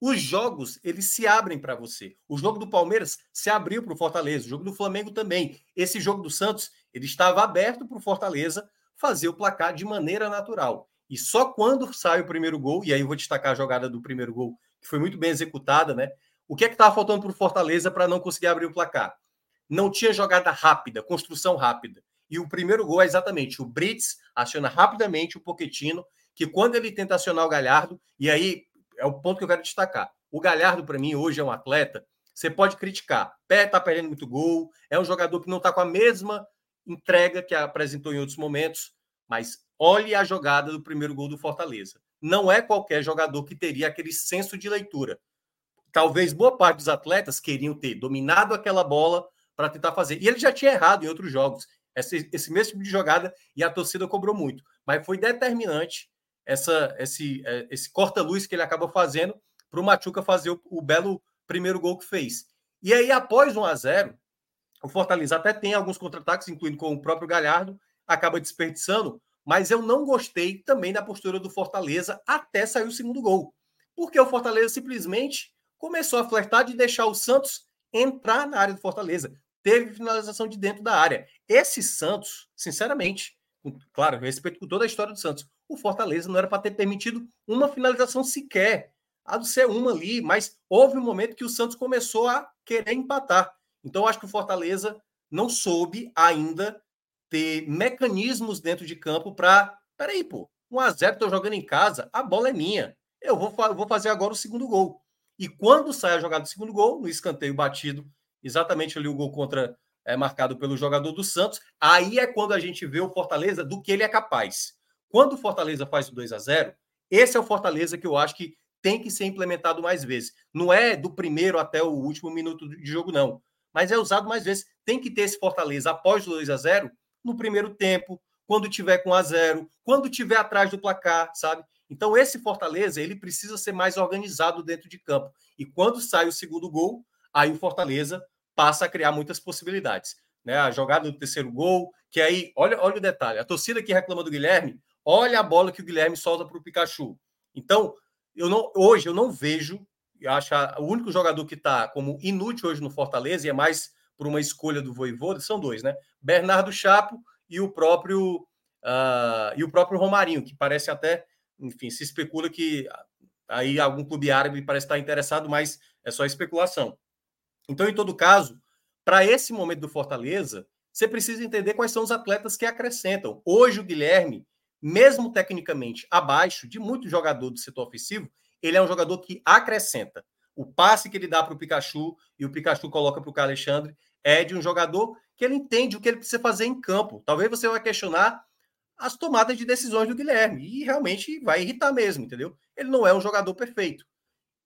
os jogos eles se abrem para você. O jogo do Palmeiras se abriu para o Fortaleza, o jogo do Flamengo também. Esse jogo do Santos ele estava aberto para o Fortaleza fazer o placar de maneira natural. E só quando sai o primeiro gol, e aí eu vou destacar a jogada do primeiro gol, que foi muito bem executada, né? O que é que estava faltando para o Fortaleza para não conseguir abrir o placar? Não tinha jogada rápida, construção rápida. E o primeiro gol é exatamente o Brits aciona rapidamente o Poquetino que quando ele tenta acionar o Galhardo, e aí é o ponto que eu quero destacar. O Galhardo, para mim, hoje é um atleta. Você pode criticar. Pé está perdendo muito gol, é um jogador que não está com a mesma entrega que apresentou em outros momentos, mas olhe a jogada do primeiro gol do Fortaleza. Não é qualquer jogador que teria aquele senso de leitura. Talvez boa parte dos atletas queriam ter dominado aquela bola para tentar fazer. E ele já tinha errado em outros jogos. Esse, esse mesmo tipo de jogada e a torcida cobrou muito. Mas foi determinante essa, esse, é, esse corta-luz que ele acaba fazendo para o Machuca fazer o, o, belo primeiro gol que fez. E aí, após 1 a 0 o Fortaleza até tem alguns contra-ataques, incluindo com o próprio Galhardo, acaba desperdiçando, mas eu não gostei também da postura do Fortaleza até sair o segundo gol. Porque o Fortaleza simplesmente começou a flertar de deixar o Santos entrar na área do Fortaleza. Teve finalização de dentro da área. Esse Santos, sinceramente, claro, respeito com toda a história do Santos, o Fortaleza não era para ter permitido uma finalização sequer. A do ser uma ali, mas houve um momento que o Santos começou a querer empatar. Então, acho que o Fortaleza não soube ainda ter mecanismos dentro de campo para. Peraí, pô, 1x0, tô jogando em casa, a bola é minha. eu vou, vou fazer agora o segundo gol. E quando sai a jogada do segundo gol, no escanteio batido, exatamente ali o gol contra é marcado pelo jogador do Santos, aí é quando a gente vê o Fortaleza do que ele é capaz. Quando o Fortaleza faz o 2 a 0 esse é o Fortaleza que eu acho que tem que ser implementado mais vezes. Não é do primeiro até o último minuto de jogo, não. Mas é usado mais vezes. Tem que ter esse Fortaleza após o 2 a 0 no primeiro tempo, quando tiver com a zero, quando tiver atrás do placar, sabe? Então esse Fortaleza, ele precisa ser mais organizado dentro de campo. E quando sai o segundo gol, aí o Fortaleza passa a criar muitas possibilidades. Né? A jogada do terceiro gol, que aí, olha, olha o detalhe, a torcida que reclama do Guilherme, olha a bola que o Guilherme solta para o Pikachu. Então, eu não, hoje eu não vejo, eu acho o único jogador que está como inútil hoje no Fortaleza, e é mais por uma escolha do Voivoda, são dois, né? Bernardo Chapo e o próprio uh, e o próprio Romarinho, que parece até, enfim, se especula que aí algum clube árabe parece estar interessado, mas é só especulação. Então, em todo caso, para esse momento do Fortaleza, você precisa entender quais são os atletas que acrescentam. Hoje, o Guilherme, mesmo tecnicamente abaixo de muito jogador do setor ofensivo, ele é um jogador que acrescenta. O passe que ele dá para o Pikachu e o Pikachu coloca para o Alexandre é de um jogador que ele entende o que ele precisa fazer em campo. Talvez você vai questionar as tomadas de decisões do Guilherme e realmente vai irritar mesmo, entendeu? Ele não é um jogador perfeito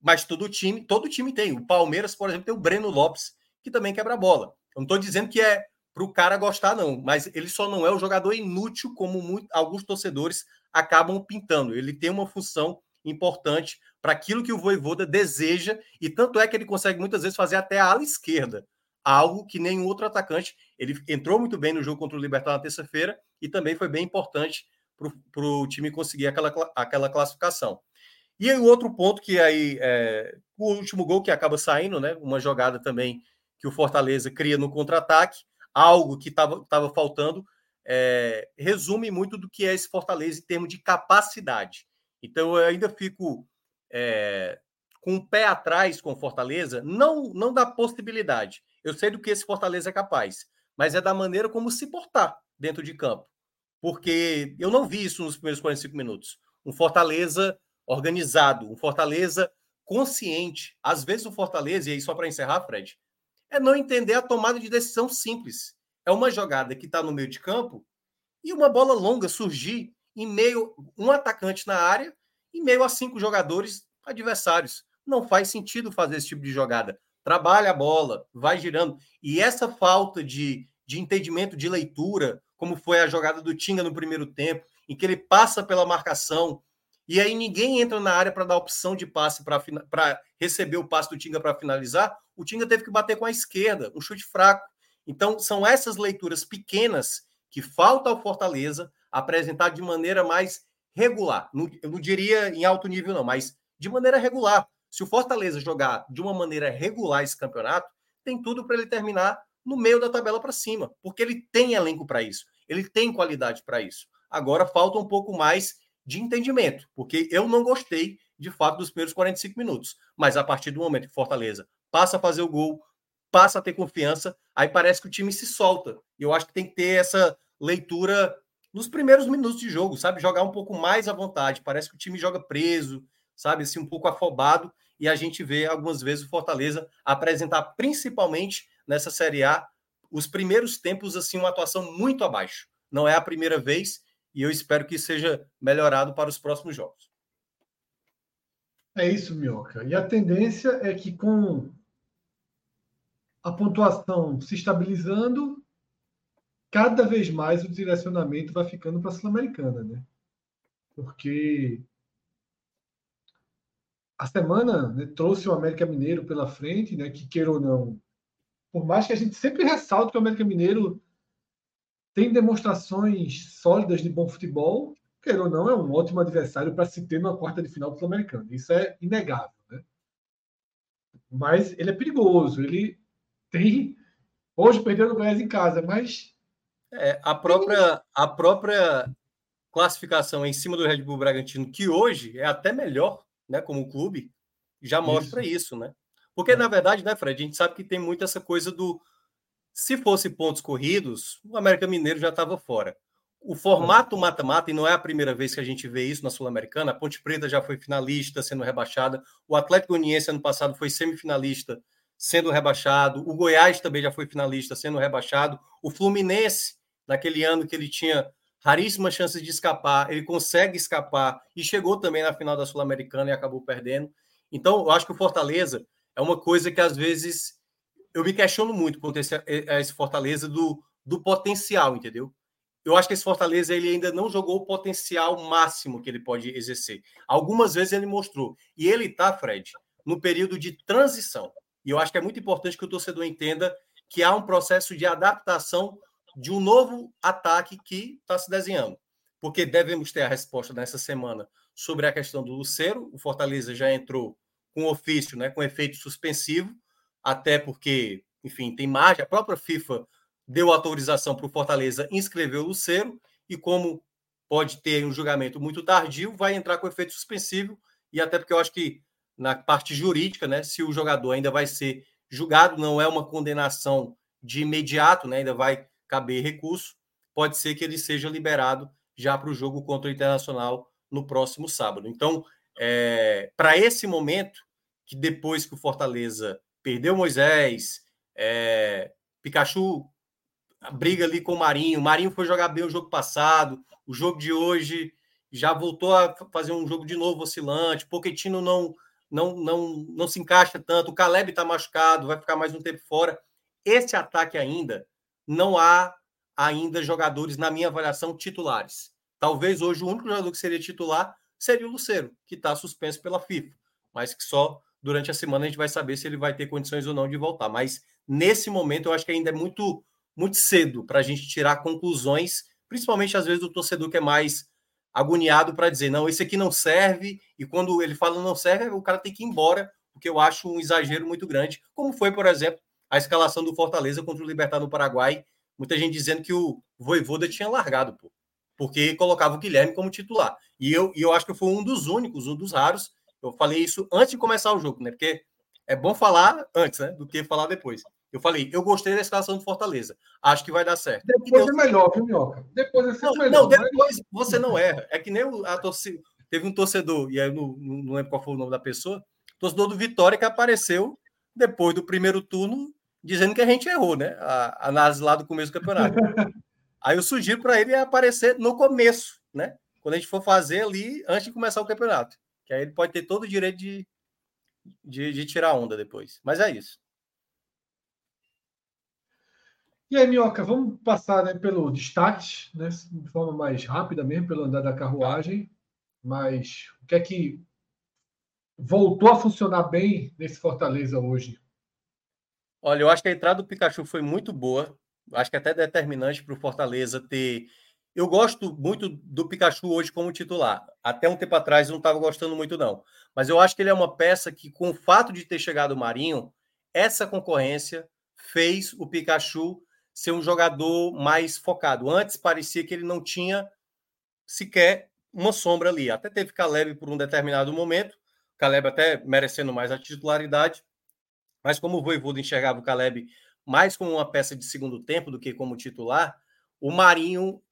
mas todo time, todo time tem. O Palmeiras, por exemplo, tem o Breno Lopes, que também quebra bola. Eu não estou dizendo que é para o cara gostar, não, mas ele só não é o jogador inútil, como muito, alguns torcedores acabam pintando. Ele tem uma função importante para aquilo que o Voivoda deseja, e tanto é que ele consegue muitas vezes fazer até a ala esquerda, algo que nenhum outro atacante. Ele entrou muito bem no jogo contra o Libertad na terça-feira e também foi bem importante para o time conseguir aquela, aquela classificação. E o outro ponto que aí é, o último gol que acaba saindo, né? Uma jogada também que o Fortaleza cria no contra-ataque, algo que estava faltando, é, resume muito do que é esse Fortaleza em termos de capacidade. Então eu ainda fico é, com o pé atrás com o Fortaleza, não, não da possibilidade. Eu sei do que esse Fortaleza é capaz, mas é da maneira como se portar dentro de campo. Porque eu não vi isso nos primeiros 45 minutos. Um Fortaleza organizado, um Fortaleza consciente. Às vezes o Fortaleza, e aí só para encerrar, Fred, é não entender a tomada de decisão simples. É uma jogada que está no meio de campo e uma bola longa surgir em meio um atacante na área em meio a cinco jogadores adversários. Não faz sentido fazer esse tipo de jogada. Trabalha a bola, vai girando. E essa falta de, de entendimento, de leitura, como foi a jogada do Tinga no primeiro tempo, em que ele passa pela marcação, e aí ninguém entra na área para dar opção de passe para receber o passe do Tinga para finalizar, o Tinga teve que bater com a esquerda, um chute fraco. Então, são essas leituras pequenas que falta ao Fortaleza apresentar de maneira mais regular. eu não diria em alto nível, não, mas de maneira regular. Se o Fortaleza jogar de uma maneira regular esse campeonato, tem tudo para ele terminar no meio da tabela para cima, porque ele tem elenco para isso, ele tem qualidade para isso. Agora falta um pouco mais de entendimento, porque eu não gostei, de fato, dos primeiros 45 minutos. Mas a partir do momento que Fortaleza passa a fazer o gol, passa a ter confiança, aí parece que o time se solta. E eu acho que tem que ter essa leitura nos primeiros minutos de jogo, sabe? Jogar um pouco mais à vontade. Parece que o time joga preso, sabe? Assim, um pouco afobado. E a gente vê algumas vezes o Fortaleza apresentar, principalmente nessa Série A, os primeiros tempos, assim, uma atuação muito abaixo. Não é a primeira vez e eu espero que seja melhorado para os próximos jogos. É isso, Mioca. E a tendência é que com a pontuação se estabilizando, cada vez mais o direcionamento vai ficando para a Sul-Americana, né? Porque a semana né, trouxe o América Mineiro pela frente, né? Que queira ou não, por mais que a gente sempre ressalte que o América Mineiro tem demonstrações sólidas de bom futebol, quer ou não, é um ótimo adversário para se ter numa quarta de final do Sul-Americano. Isso é inegável. Né? Mas ele é perigoso. Ele tem. Hoje perdeu no Goiás em casa, mas. É, a, própria, a própria classificação em cima do Red Bull Bragantino, que hoje é até melhor né, como clube, já mostra isso, isso né? Porque, é. na verdade, né, Fred, a gente sabe que tem muito essa coisa do se fosse pontos corridos, o América Mineiro já estava fora. o formato mata-mata, e não é a primeira vez que a gente vê isso na Sul-Americana, a Ponte Preta já foi finalista, sendo rebaixada, o Atlético Goianiense ano passado foi semifinalista, sendo rebaixado, o Goiás também já foi finalista, sendo rebaixado, o Fluminense, naquele ano que ele tinha raríssimas chances de escapar, ele consegue escapar e chegou também na final da Sul-Americana e acabou perdendo. Então, eu acho que o Fortaleza é uma coisa que às vezes eu me questiono muito quanto a esse, esse Fortaleza do, do potencial, entendeu? Eu acho que esse Fortaleza ele ainda não jogou o potencial máximo que ele pode exercer. Algumas vezes ele mostrou. E ele está, Fred, no período de transição. E eu acho que é muito importante que o torcedor entenda que há um processo de adaptação de um novo ataque que está se desenhando. Porque devemos ter a resposta nessa semana sobre a questão do Luceiro. O Fortaleza já entrou com ofício, né, com efeito suspensivo, até porque, enfim, tem margem. A própria FIFA deu autorização para o Fortaleza inscrever o Luceiro e como pode ter um julgamento muito tardio, vai entrar com efeito suspensivo e até porque eu acho que na parte jurídica, né, se o jogador ainda vai ser julgado, não é uma condenação de imediato, né, ainda vai caber recurso, pode ser que ele seja liberado já para o jogo contra o Internacional no próximo sábado. Então, é, para esse momento, que depois que o Fortaleza perdeu Moisés, é, Pikachu briga ali com o Marinho, o Marinho foi jogar bem o jogo passado, o jogo de hoje já voltou a fazer um jogo de novo oscilante, o Pochettino não, não, não, não se encaixa tanto, o Caleb está machucado, vai ficar mais um tempo fora. Esse ataque ainda não há ainda jogadores, na minha avaliação, titulares. Talvez hoje o único jogador que seria titular seria o Luceiro, que está suspenso pela FIFA, mas que só durante a semana a gente vai saber se ele vai ter condições ou não de voltar. Mas nesse momento eu acho que ainda é muito, muito cedo para a gente tirar conclusões, principalmente às vezes do torcedor que é mais agoniado para dizer não, esse aqui não serve, e quando ele fala não serve, o cara tem que ir embora, porque eu acho um exagero muito grande, como foi, por exemplo, a escalação do Fortaleza contra o Libertad no Paraguai. Muita gente dizendo que o Voivoda tinha largado, pô, porque colocava o Guilherme como titular. E eu, e eu acho que foi um dos únicos, um dos raros. Eu falei isso antes de começar o jogo, né? Porque é bom falar antes, né? Do que falar depois. Eu falei, eu gostei da escalação do Fortaleza. Acho que vai dar certo. Depois é melhor, viu, Minhoca? Depois é não, melhor. Não, depois mas... você não erra. É que nem a torcida. Teve um torcedor, e aí eu não, não lembro qual foi o nome da pessoa, torcedor do Vitória que apareceu depois do primeiro turno dizendo que a gente errou, né? A análise lá do começo do campeonato. Aí eu sugiro para ele aparecer no começo, né? Quando a gente for fazer ali, antes de começar o campeonato. Que aí ele pode ter todo o direito de, de, de tirar onda depois. Mas é isso. E aí, Minhoca, vamos passar né, pelo destaque, né, de forma mais rápida mesmo, pelo andar da carruagem. Mas o que é que voltou a funcionar bem nesse Fortaleza hoje? Olha, eu acho que a entrada do Pikachu foi muito boa. Acho que até determinante para o Fortaleza ter. Eu gosto muito do Pikachu hoje como titular. Até um tempo atrás não estava gostando muito, não. Mas eu acho que ele é uma peça que, com o fato de ter chegado o Marinho, essa concorrência fez o Pikachu ser um jogador mais focado. Antes parecia que ele não tinha sequer uma sombra ali. Até teve Caleb por um determinado momento, Caleb até merecendo mais a titularidade, mas como o Voivoda enxergava o Caleb mais como uma peça de segundo tempo do que como titular, o Marinho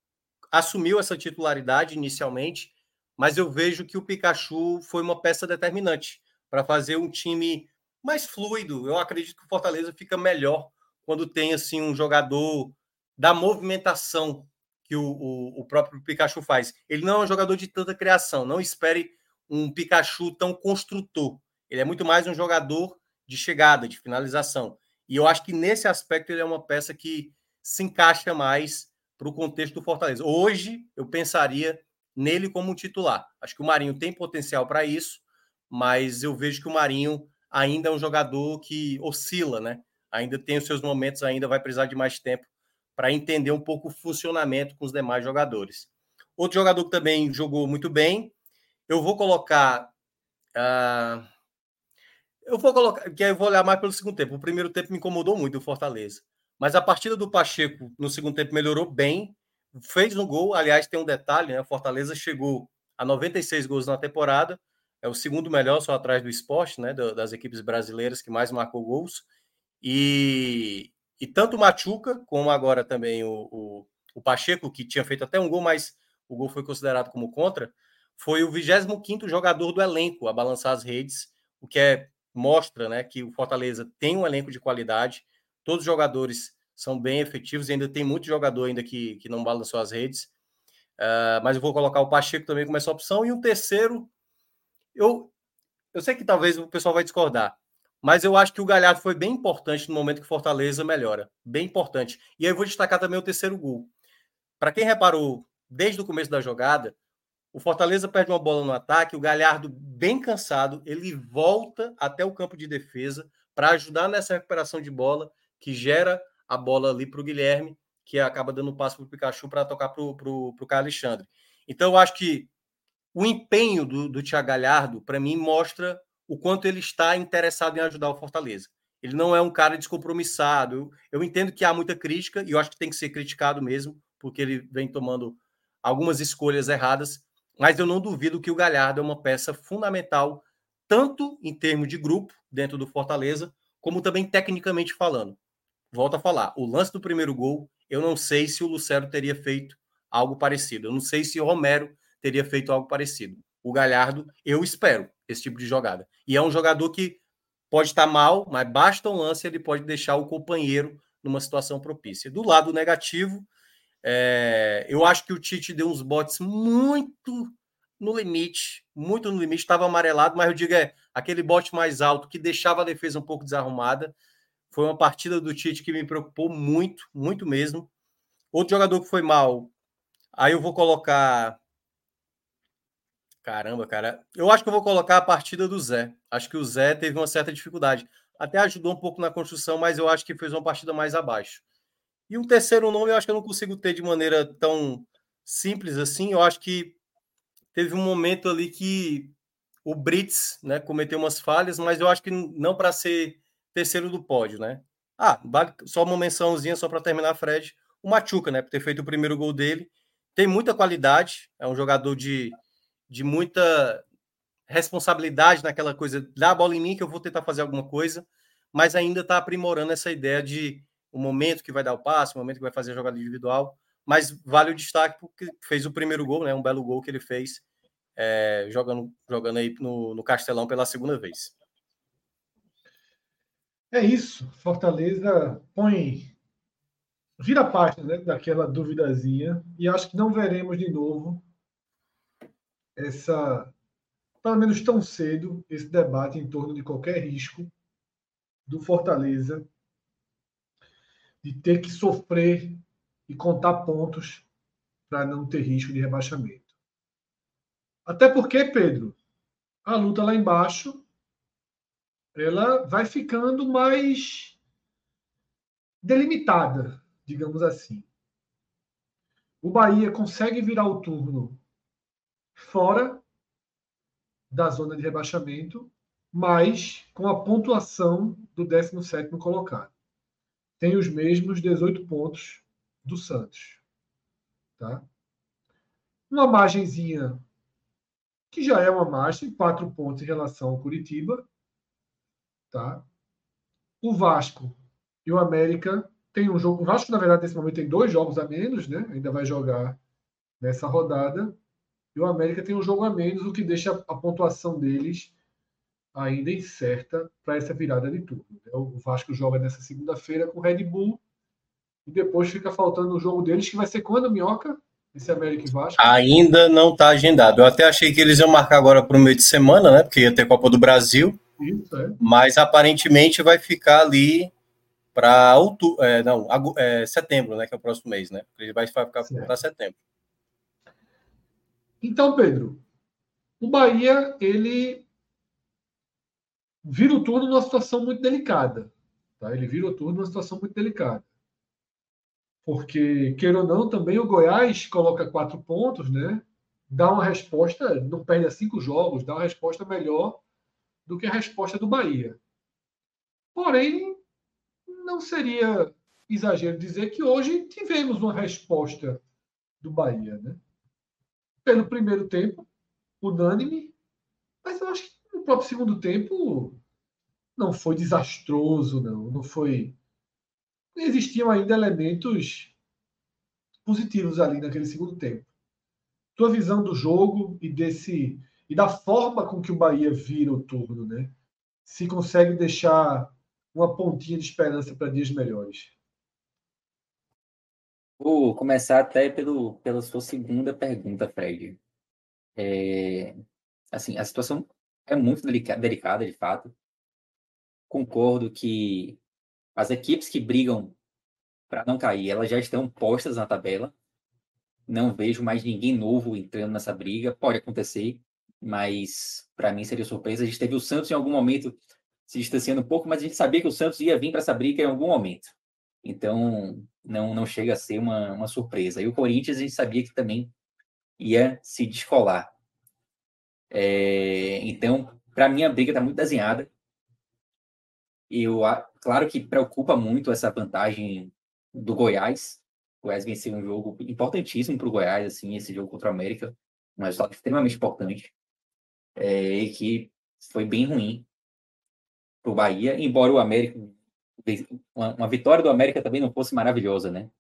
assumiu essa titularidade inicialmente, mas eu vejo que o Pikachu foi uma peça determinante para fazer um time mais fluido. Eu acredito que o Fortaleza fica melhor quando tem assim um jogador da movimentação que o, o, o, próprio Pikachu faz. Ele não é um jogador de tanta criação. Não espere um Pikachu tão construtor. Ele é muito mais um jogador de chegada, de finalização. E eu acho que nesse aspecto ele é uma peça que se encaixa mais para o contexto do Fortaleza. Hoje eu pensaria nele como titular. Acho que o Marinho tem potencial para isso, mas eu vejo que o Marinho ainda é um jogador que oscila, né? Ainda tem os seus momentos, ainda vai precisar de mais tempo para entender um pouco o funcionamento com os demais jogadores. Outro jogador que também jogou muito bem, eu vou colocar. Uh, eu vou colocar, que eu vou olhar mais pelo segundo tempo. O primeiro tempo me incomodou muito o Fortaleza. Mas a partida do Pacheco no segundo tempo melhorou bem. Fez um gol. Aliás, tem um detalhe, né? O Fortaleza chegou a 96 gols na temporada. É o segundo melhor, só atrás do esporte, né? Das equipes brasileiras que mais marcou gols. E, e tanto o Machuca, como agora também o, o, o Pacheco, que tinha feito até um gol, mas o gol foi considerado como contra, foi o 25 jogador do elenco a balançar as redes, o que é, mostra né, que o Fortaleza tem um elenco de qualidade, todos os jogadores são bem efetivos, ainda tem muito jogador ainda que, que não balançou as redes, uh, mas eu vou colocar o Pacheco também como essa opção, e um terceiro, eu, eu sei que talvez o pessoal vai discordar, mas eu acho que o Galhardo foi bem importante no momento que Fortaleza melhora, bem importante. E aí eu vou destacar também o terceiro gol. Para quem reparou desde o começo da jogada, o Fortaleza perde uma bola no ataque, o Galhardo, bem cansado, ele volta até o campo de defesa para ajudar nessa recuperação de bola, que gera a bola ali para o Guilherme, que acaba dando um passo para o Pikachu para tocar para o Caio Alexandre. Então, eu acho que o empenho do, do Thiago Galhardo, para mim, mostra o quanto ele está interessado em ajudar o Fortaleza. Ele não é um cara descompromissado. Eu, eu entendo que há muita crítica, e eu acho que tem que ser criticado mesmo, porque ele vem tomando algumas escolhas erradas, mas eu não duvido que o Galhardo é uma peça fundamental, tanto em termos de grupo dentro do Fortaleza, como também tecnicamente falando. Volto a falar, o lance do primeiro gol, eu não sei se o Lucero teria feito algo parecido. Eu não sei se o Romero teria feito algo parecido. O Galhardo, eu espero esse tipo de jogada. E é um jogador que pode estar mal, mas basta um lance, ele pode deixar o companheiro numa situação propícia. Do lado negativo, é, eu acho que o Tite deu uns botes muito no limite, muito no limite, estava amarelado, mas eu digo é aquele bote mais alto que deixava a defesa um pouco desarrumada. Foi uma partida do Tite que me preocupou muito, muito mesmo. Outro jogador que foi mal, aí eu vou colocar. Caramba, cara. Eu acho que eu vou colocar a partida do Zé. Acho que o Zé teve uma certa dificuldade. Até ajudou um pouco na construção, mas eu acho que fez uma partida mais abaixo. E um terceiro nome eu acho que eu não consigo ter de maneira tão simples assim. Eu acho que teve um momento ali que o Brits né, cometeu umas falhas, mas eu acho que não para ser terceiro do pódio, né? Ah, só uma mençãozinha só para terminar, Fred. O Machuca, né? Por ter feito o primeiro gol dele. Tem muita qualidade, é um jogador de, de muita responsabilidade naquela coisa, dá a bola em mim que eu vou tentar fazer alguma coisa, mas ainda está aprimorando essa ideia de o momento que vai dar o passe, o momento que vai fazer a jogada individual. Mas vale o destaque porque fez o primeiro gol, né? Um belo gol que ele fez é, jogando, jogando aí no, no Castelão pela segunda vez. É isso. Fortaleza põe. Vira a página né, daquela duvidazinha e acho que não veremos de novo essa, pelo menos tão cedo, esse debate em torno de qualquer risco do Fortaleza de ter que sofrer e contar pontos para não ter risco de rebaixamento. Até porque, Pedro, a luta lá embaixo ela vai ficando mais delimitada, digamos assim. O Bahia consegue virar o turno fora da zona de rebaixamento, mas com a pontuação do 17º colocado tem os mesmos 18 pontos do Santos. Tá? Uma margenzinha que já é uma margem, quatro pontos em relação ao Curitiba. Tá? O Vasco e o América tem um jogo. O Vasco, na verdade, nesse momento tem dois jogos a menos, né? Ainda vai jogar nessa rodada. E o América tem um jogo a menos, o que deixa a pontuação deles ainda incerta para essa virada de turno. Né? O Vasco joga nessa segunda-feira com o Red Bull e depois fica faltando o jogo deles, que vai ser quando, Minhoca? Esse América e Vasco? Ainda não está agendado. Eu até achei que eles iam marcar agora para o meio de semana, né? Porque ia ter Copa do Brasil. Isso, é. Mas aparentemente vai ficar ali para outubro, é, não, é, setembro, né? Que é o próximo mês, né? Ele vai ficar para setembro. Então, Pedro, o Bahia ele vira o turno numa situação muito delicada. Tá? Ele vira o turno numa situação muito delicada. Porque, queira ou não, também o Goiás coloca quatro pontos, né? dá uma resposta, não perde a cinco jogos, dá uma resposta melhor do que a resposta do Bahia. Porém, não seria exagero dizer que hoje tivemos uma resposta do Bahia. Né? Pelo primeiro tempo, unânime, mas eu acho que no próprio segundo tempo não foi desastroso, não. Não foi. Existiam ainda elementos positivos ali naquele segundo tempo. Tua visão do jogo e desse e da forma com que o Bahia vira o turno, né? Se consegue deixar uma pontinha de esperança para dias melhores. Vou começar até pelo, pela sua segunda pergunta, Fred. É, assim, a situação é muito delicada, delicada, de fato. Concordo que as equipes que brigam para não cair, elas já estão postas na tabela. Não vejo mais ninguém novo entrando nessa briga. Pode acontecer, mas para mim seria surpresa. A gente teve o Santos em algum momento se distanciando um pouco, mas a gente sabia que o Santos ia vir para essa briga em algum momento. Então, não, não chega a ser uma, uma surpresa. E o Corinthians, a gente sabia que também ia se descolar. É, então, para mim, a briga está muito desenhada. Eu, claro que preocupa muito essa vantagem do Goiás. O Goiás venceu um jogo importantíssimo para o Goiás, assim, esse jogo contra o América, um resultado extremamente importante, é, e que foi bem ruim para o Bahia, embora o América, uma, uma, vitória do América também não fosse maravilhosa, né?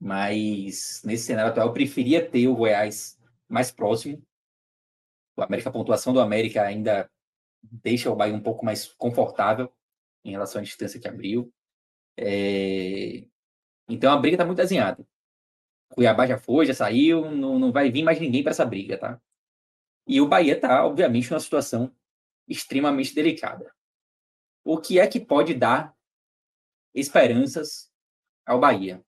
Mas nesse cenário atual, eu preferia ter o Goiás mais próximo. O América, a pontuação do América ainda deixa o Bahia um pouco mais confortável em relação à distância que abriu. É... Então a briga está muito desenhada. Cuiabá já foi, já saiu, não, não vai vir mais ninguém para essa briga, tá? E o Bahia está, obviamente, numa situação extremamente delicada. O que é que pode dar esperanças ao Bahia?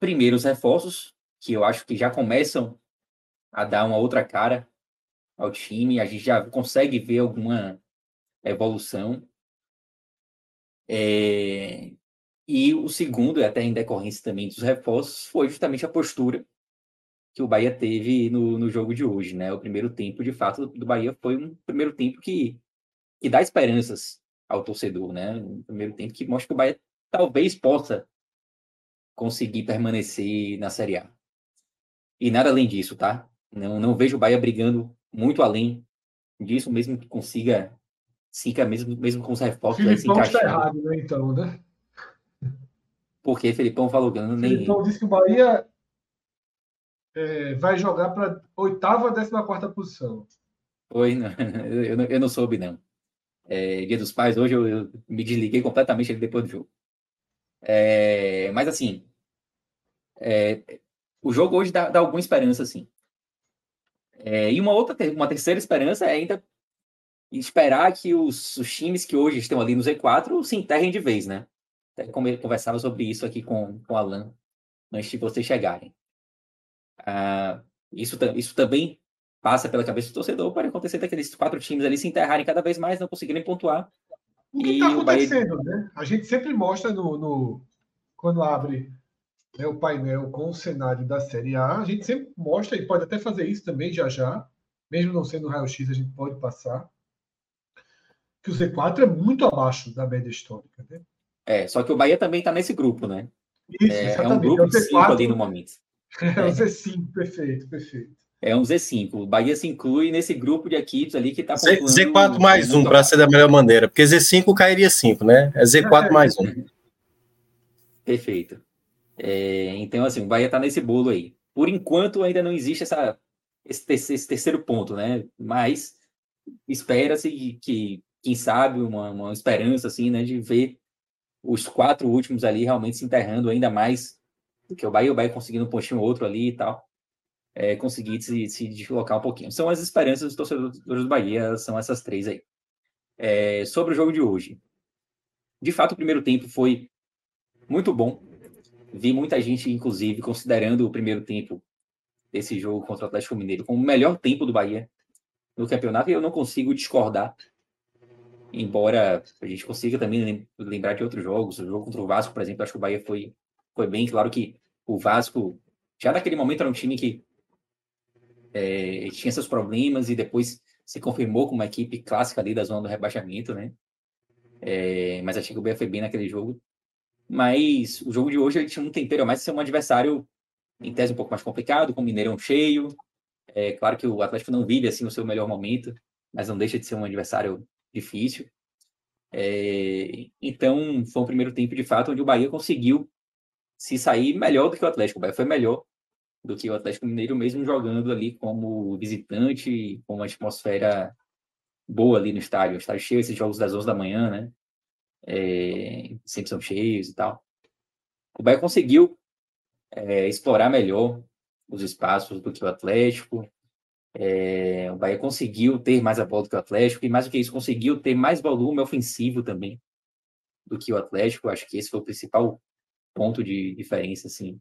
Primeiro, os reforços, que eu acho que já começam a dar uma outra cara ao time, a gente já consegue ver alguma evolução. É... E o segundo, até em decorrência também dos reforços, foi justamente a postura que o Bahia teve no, no jogo de hoje, né? O primeiro tempo, de fato, do Bahia foi um primeiro tempo que, que dá esperanças ao torcedor, né? Um primeiro tempo que mostra que o Bahia talvez possa conseguir permanecer na Série A. E nada além disso, tá? Não, não vejo o Bahia brigando muito além disso, mesmo que consiga fica mesmo, mesmo com os reforços. O Filipão está errado, né, então, né? Porque Felipão falou que nem. Felipão disse que o Bahia é, vai jogar para oitava décima quarta posição. Foi, não, eu, não, eu não soube, não. É, Dia dos Pais, hoje eu, eu, me desliguei completamente depois do jogo. É, mas assim, é, o jogo hoje dá, dá alguma esperança, assim. É, e uma outra, uma terceira esperança é ainda esperar que os, os, times que hoje estão ali no Z4 se enterrem de vez, né? Até conversava sobre isso aqui com, com o Alan antes de vocês chegarem. Ah, isso, isso também passa pela cabeça do torcedor, pode acontecer daqueles quatro times ali se enterrarem cada vez mais, não conseguirem pontuar. O que está acontecendo, Bahia... né? A gente sempre mostra no, no quando abre né, o painel com o cenário da Série A, a gente sempre mostra, e pode até fazer isso também já já, mesmo não sendo raio-x, a gente pode passar, que o Z4 é muito abaixo da média histórica. Né? É, só que o Bahia também está nesse grupo, né? Isso, é, é, um grupo é de cinco ali no momento. É um Z5, perfeito, perfeito. É um Z5. O Bahia se inclui nesse grupo de equipes ali que está Z4 mais um, para ser da melhor maneira, porque Z5 cairia 5, né? É Z4 é. mais um. Perfeito. É, então, assim, o Bahia está nesse bolo aí. Por enquanto, ainda não existe essa, esse, terceiro, esse terceiro ponto, né? Mas espera-se que, quem sabe, uma, uma esperança, assim, né, de ver os quatro últimos ali realmente se enterrando ainda mais do que o Bahia, o Bahia conseguindo um pontinho outro ali e tal, é, conseguir se, se deslocar um pouquinho. São as esperanças dos torcedores do Bahia, são essas três aí. É, sobre o jogo de hoje. De fato, o primeiro tempo foi muito bom. Vi muita gente, inclusive, considerando o primeiro tempo desse jogo contra o Atlético Mineiro como o melhor tempo do Bahia no campeonato, e eu não consigo discordar embora a gente consiga também lembrar de outros jogos, o jogo contra o Vasco, por exemplo, acho que o Bahia foi, foi bem, claro que o Vasco, já naquele momento era um time que é, tinha seus problemas e depois se confirmou como uma equipe clássica ali da zona do rebaixamento, né? É, mas achei que o Bahia foi bem naquele jogo. Mas o jogo de hoje ele tinha um tempero mais de ser um adversário em tese um pouco mais complicado, com o Mineirão cheio. É claro que o Atlético não vive assim o seu melhor momento, mas não deixa de ser um adversário difícil. É, então, foi um primeiro tempo, de fato, onde o Bahia conseguiu se sair melhor do que o Atlético. O Bahia foi melhor do que o Atlético Mineiro, mesmo jogando ali como visitante, com uma atmosfera boa ali no estádio. O estádio cheio, esses jogos das 11 da manhã, né? É, sempre são cheios e tal. O Bahia conseguiu é, explorar melhor os espaços do que o Atlético. É, o Bahia conseguiu ter mais a bola do que o Atlético, e mais do que isso, conseguiu ter mais volume ofensivo também do que o Atlético. Acho que esse foi o principal ponto de diferença, assim,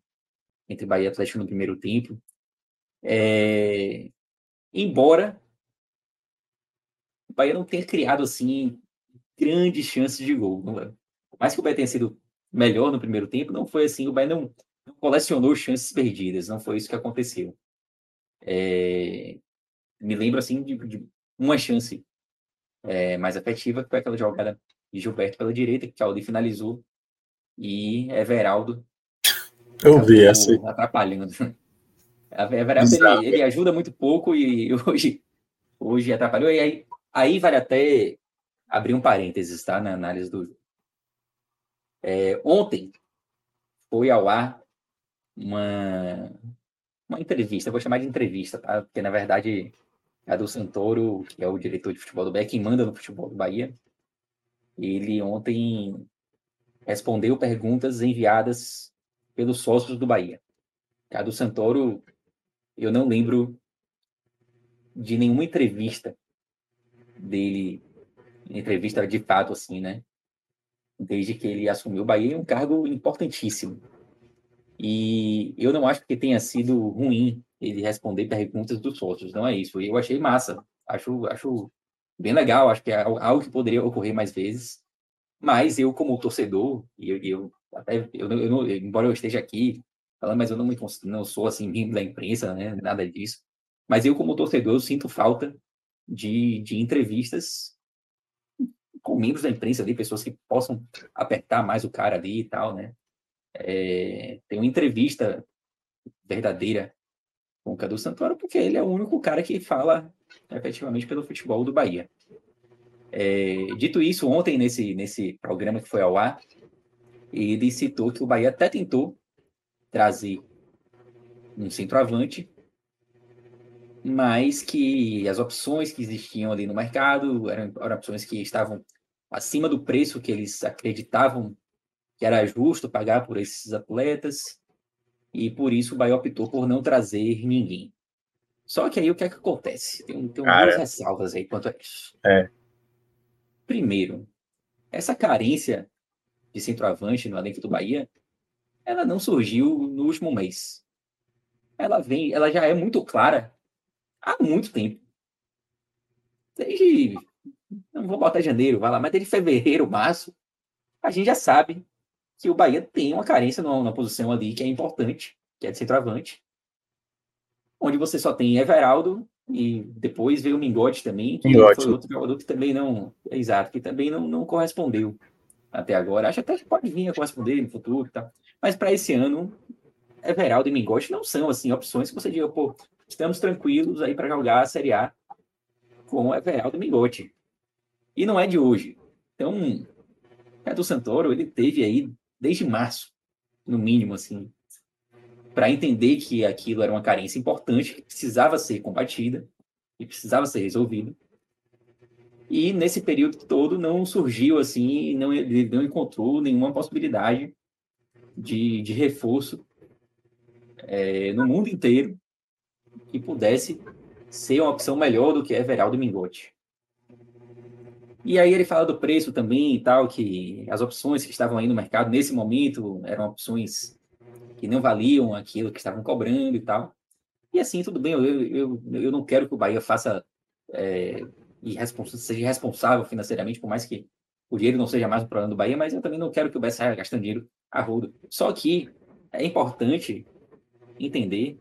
entre Bahia e Atlético no primeiro tempo. É, embora o Bahia não tenha criado, assim, grandes chances de gol. É? Mais que o Bahia tenha sido melhor no primeiro tempo, não foi assim. O Bahia não, não colecionou chances perdidas, não foi isso que aconteceu. É, me lembro, assim, de, de uma chance é, mais afetiva, que foi aquela jogada de Gilberto pela direita, que Caldi finalizou, e Everaldo eu vi essa. Atrapalhando. Everaldo, ele, ele, ajuda muito pouco e hoje, hoje atrapalhou. E aí, aí vale até abrir um parênteses, tá? Na análise do é, ontem foi ao ar uma, uma entrevista, vou chamar de entrevista, tá? Porque na verdade a do Santoro, que é o diretor de futebol do Bahia, quem manda no futebol do Bahia, ele ontem respondeu perguntas enviadas pelos sócios do Bahia. A Santoro, eu não lembro de nenhuma entrevista dele, entrevista de fato assim, né? Desde que ele assumiu o Bahia, é um cargo importantíssimo. E eu não acho que tenha sido ruim ele responder perguntas dos sócios, não é isso. Eu achei massa, acho, acho bem legal, acho que é algo que poderia ocorrer mais vezes. Mas eu, como torcedor, e eu, eu até eu, eu embora eu esteja aqui falando, mas eu não, me, não sou assim membro da imprensa, né, nada disso. Mas eu, como torcedor, eu sinto falta de, de entrevistas com membros da imprensa ali, pessoas que possam apertar mais o cara ali e tal, né? É, tem uma entrevista verdadeira com o Cadu Santoro, porque ele é o único cara que fala efetivamente pelo futebol do Bahia. É, dito isso, ontem, nesse, nesse programa que foi ao ar, ele citou que o Bahia até tentou trazer um centroavante, mas que as opções que existiam ali no mercado eram, eram opções que estavam acima do preço que eles acreditavam que era justo pagar por esses atletas, e por isso o Bahia optou por não trazer ninguém. Só que aí o que é que acontece? Tem, tem Cara, duas ressalvas aí quanto a isso. É. Primeiro, essa carência de centroavante no elenco do Bahia, ela não surgiu no último mês. Ela vem, ela já é muito clara há muito tempo. Desde, não vou botar janeiro, vai lá, mas desde fevereiro, março, a gente já sabe que o Bahia tem uma carência numa, posição ali que é importante, que é de centroavante, onde você só tem Everaldo e depois veio o Mingote também, que Mingote. foi outro jogador que também não, exato, que também não, não correspondeu até agora. Acho até que pode vir a corresponder no futuro, tá? Mas para esse ano, Everaldo e Mingote não são assim opções que você diga, pô, estamos tranquilos aí para jogar a Série A com Everaldo e Mingote. E não é de hoje. Então, do Santoro, ele teve aí desde março, no mínimo, assim, para entender que aquilo era uma carência importante, que precisava ser combatida e precisava ser resolvida. E nesse período todo não surgiu assim, não, não encontrou nenhuma possibilidade de, de reforço é, no mundo inteiro que pudesse ser uma opção melhor do que Everaldo Mingote. E aí ele fala do preço também e tal, que as opções que estavam aí no mercado nesse momento eram opções que não valiam aquilo que estavam cobrando e tal. E assim, tudo bem, eu, eu, eu não quero que o Bahia faça é, seja responsável financeiramente, por mais que o dinheiro não seja mais um problema do Bahia, mas eu também não quero que o Bahia saia gastando dinheiro a rodo. Só que é importante entender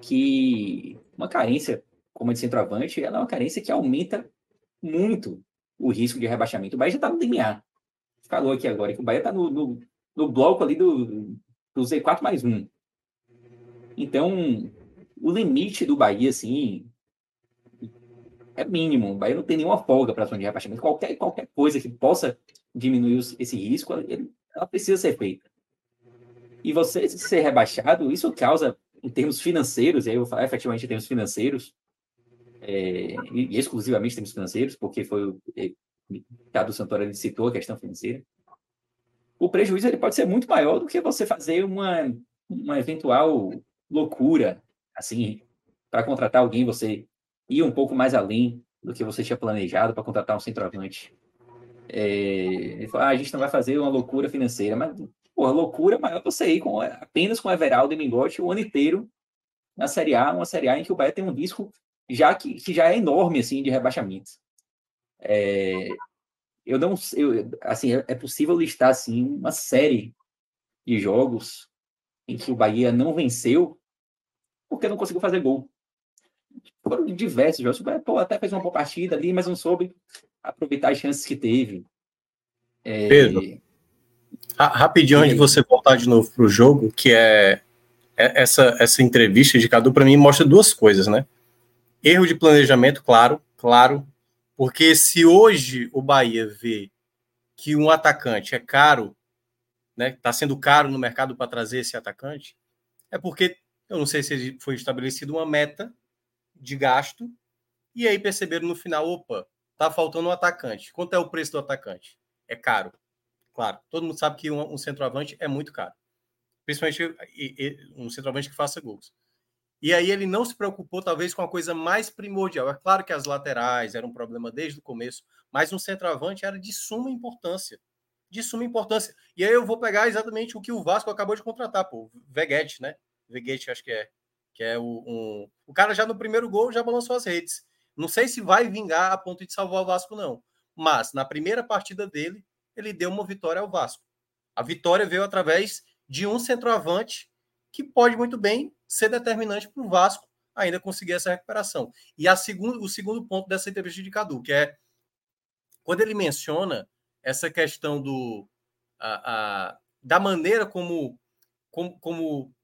que uma carência como a de centroavante, ela é uma carência que aumenta muito o risco de rebaixamento. O Bahia já está no DNA. Falou aqui agora que o Bahia está no, no, no, bloco ali do, do Z4 mais um. Então, o limite do Bahia, assim, é mínimo. O Bahia não tem nenhuma folga para a zona de rebaixamento. Qualquer, qualquer coisa que possa diminuir esse risco, ela precisa ser feita. E você ser rebaixado, isso causa, em termos financeiros, e aí eu vou falar efetivamente em termos financeiros, é, e exclusivamente em termos financeiros, porque foi o Cadu Santoro ele citou a questão financeira, o prejuízo ele pode ser muito maior do que você fazer uma, uma eventual loucura, assim, para contratar alguém, você ir um pouco mais além do que você tinha planejado para contratar um centroavante. É, ah, a gente não vai fazer uma loucura financeira, mas porra, loucura maior você ir com, apenas com Everaldo e Mingote o ano inteiro na Série A, uma Série A em que o Bahia tem um risco já que, que já é enorme assim de rebaixamento. É, eu não eu, assim é, é possível listar assim uma série de jogos em que o Bahia não venceu porque não conseguiu fazer gol. Foram diversos jogos. O Bahia pô, até fez uma boa partida ali, mas não soube aproveitar as chances que teve. É... Pedro, rapidinho, antes de você voltar de novo para o jogo, que é, é essa, essa entrevista de Cadu, para mim, mostra duas coisas, né? Erro de planejamento, claro, claro, porque se hoje o Bahia vê que um atacante é caro, né, está sendo caro no mercado para trazer esse atacante, é porque eu não sei se foi estabelecida uma meta de gasto e aí perceberam no final, opa, tá faltando um atacante. Quanto é o preço do atacante? É caro. Claro, todo mundo sabe que um, um centroavante é muito caro. Principalmente um centroavante que faça gols. E aí ele não se preocupou, talvez, com a coisa mais primordial. É claro que as laterais eram um problema desde o começo, mas um centroavante era de suma importância. De suma importância. E aí eu vou pegar exatamente o que o Vasco acabou de contratar, pô. Veguete, né? Veguete, acho que é. Que é o, um... o cara já no primeiro gol já balançou as redes. Não sei se vai vingar a ponto de salvar o Vasco, não. Mas na primeira partida dele, ele deu uma vitória ao Vasco. A vitória veio através de um centroavante que pode muito bem ser determinante para o Vasco ainda conseguir essa recuperação. E a segundo, o segundo ponto dessa entrevista de Cadu, que é quando ele menciona essa questão do a, a, da maneira como, como, como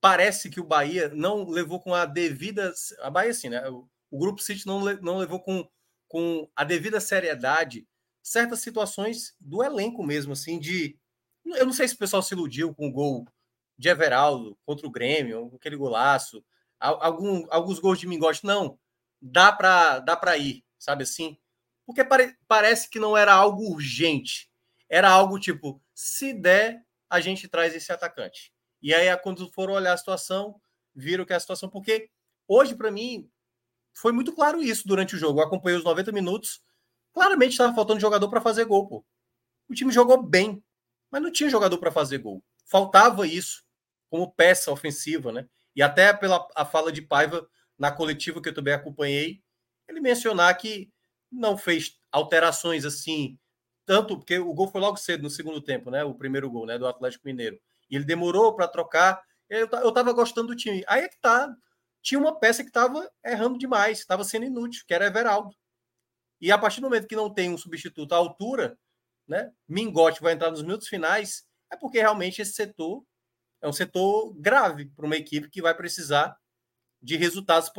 parece que o Bahia não levou com a devida a Bahia sim, né? O, o grupo City não, não levou com, com a devida seriedade certas situações do elenco mesmo, assim, de eu não sei se o pessoal se iludiu com o gol de Everaldo contra o Grêmio, aquele golaço, algum, alguns gols de Mingote, não, dá para dá para ir, sabe assim? Porque pare, parece que não era algo urgente, era algo tipo, se der, a gente traz esse atacante. E aí, quando foram olhar a situação, viram que é a situação, porque hoje, para mim, foi muito claro isso durante o jogo. Eu acompanhei os 90 minutos, claramente estava faltando jogador para fazer gol, pô. O time jogou bem, mas não tinha jogador para fazer gol. Faltava isso como peça ofensiva, né? E até pela a fala de Paiva na coletiva que eu também acompanhei, ele mencionar que não fez alterações assim, tanto porque o gol foi logo cedo no segundo tempo, né? O primeiro gol, né, do Atlético Mineiro. E ele demorou para trocar. Eu, eu tava gostando do time. Aí é que tá. Tinha uma peça que estava errando demais, estava sendo inútil, que era Everaldo. E a partir do momento que não tem um substituto à altura, né? Mingote vai entrar nos minutos finais é porque realmente esse setor é um setor grave para uma equipe que vai precisar de resultados.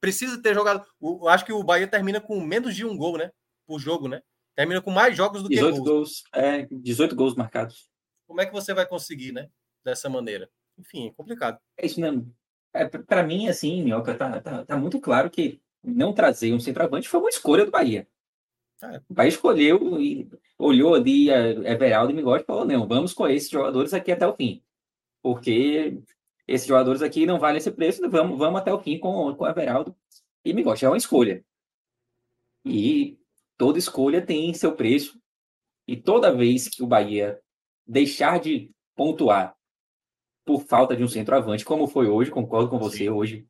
Precisa ter jogado. Eu acho que o Bahia termina com menos de um gol, né? Por jogo, né? Termina com mais jogos do 18 que gols. gols. É, 18 gols marcados. Como é que você vai conseguir, né? Dessa maneira. Enfim, é complicado. É isso mesmo. É, para mim, assim, Minhoca, tá, tá, tá muito claro que não trazer um centroavante foi uma escolha do Bahia. É. O Bahia escolheu e olhou ali a Everaldo e Migode e falou: não, vamos com esses jogadores aqui até o fim. Porque esses jogadores aqui não valem esse preço, vamos, vamos até o fim com, com Everaldo e Migode. É uma escolha. E toda escolha tem seu preço. E toda vez que o Bahia deixar de pontuar por falta de um centroavante, como foi hoje, concordo com você, Sim. hoje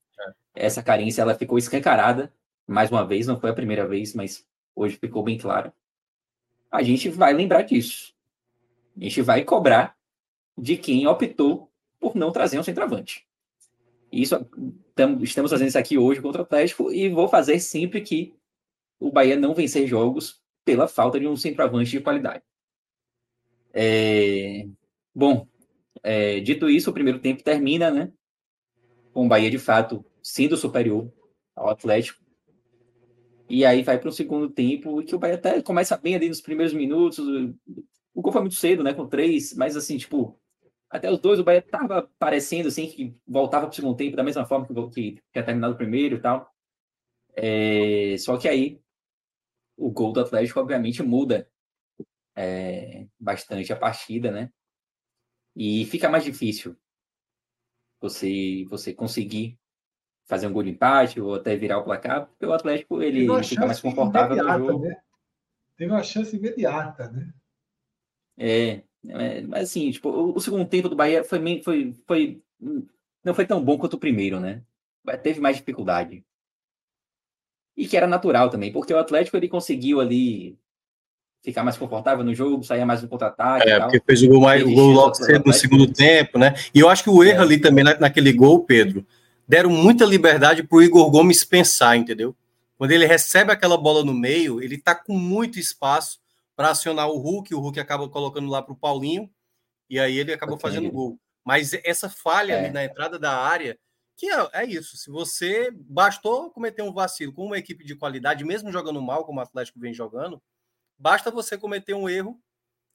é. essa carência ela ficou escancarada mais uma vez, não foi a primeira vez, mas hoje ficou bem claro. A gente vai lembrar disso. A gente vai cobrar de quem optou por não trazer um centroavante. Isso estamos fazendo isso aqui hoje contra o Atlético e vou fazer sempre que o Bahia não vencer jogos pela falta de um centroavante de qualidade. É... Bom, é... dito isso, o primeiro tempo termina, né? Com o Bahia de fato sendo superior ao Atlético. E aí vai para o segundo tempo, que o Bahia até começa bem ali nos primeiros minutos. O gol foi muito cedo, né? Com três, mas assim, tipo, Até os dois, o Bahia tava parecendo assim que voltava para o segundo tempo da mesma forma que, que tinha terminado o primeiro e tal. É, só que aí o gol do Atlético, obviamente, muda é, bastante a partida, né? E fica mais difícil você, você conseguir fazer um gol de empate ou até virar o placar, porque o Atlético ele, fica mais confortável no jogo. Né? Teve uma chance imediata, né? É, é, mas assim, tipo, o, o, segundo tempo do Bahia foi, foi, foi, não foi tão bom quanto o primeiro, né? Teve mais dificuldade. E que era natural também, porque o Atlético ele conseguiu ali ficar mais confortável no jogo, sair mais no contra-ataque. É, porque fez o gol, mais, o gol logo cedo no segundo tempo, né? E eu acho que o erro é. ali também na, naquele gol, Pedro, deram muita liberdade para o Igor Gomes pensar, entendeu? Quando ele recebe aquela bola no meio, ele tá com muito espaço para acionar o Hulk, o Hulk acaba colocando lá para o Paulinho, e aí ele acabou okay. fazendo gol. Mas essa falha é. ali na entrada da área, que é, é, isso, se você bastou cometer um vacilo com uma equipe de qualidade, mesmo jogando mal, como o Atlético vem jogando, basta você cometer um erro,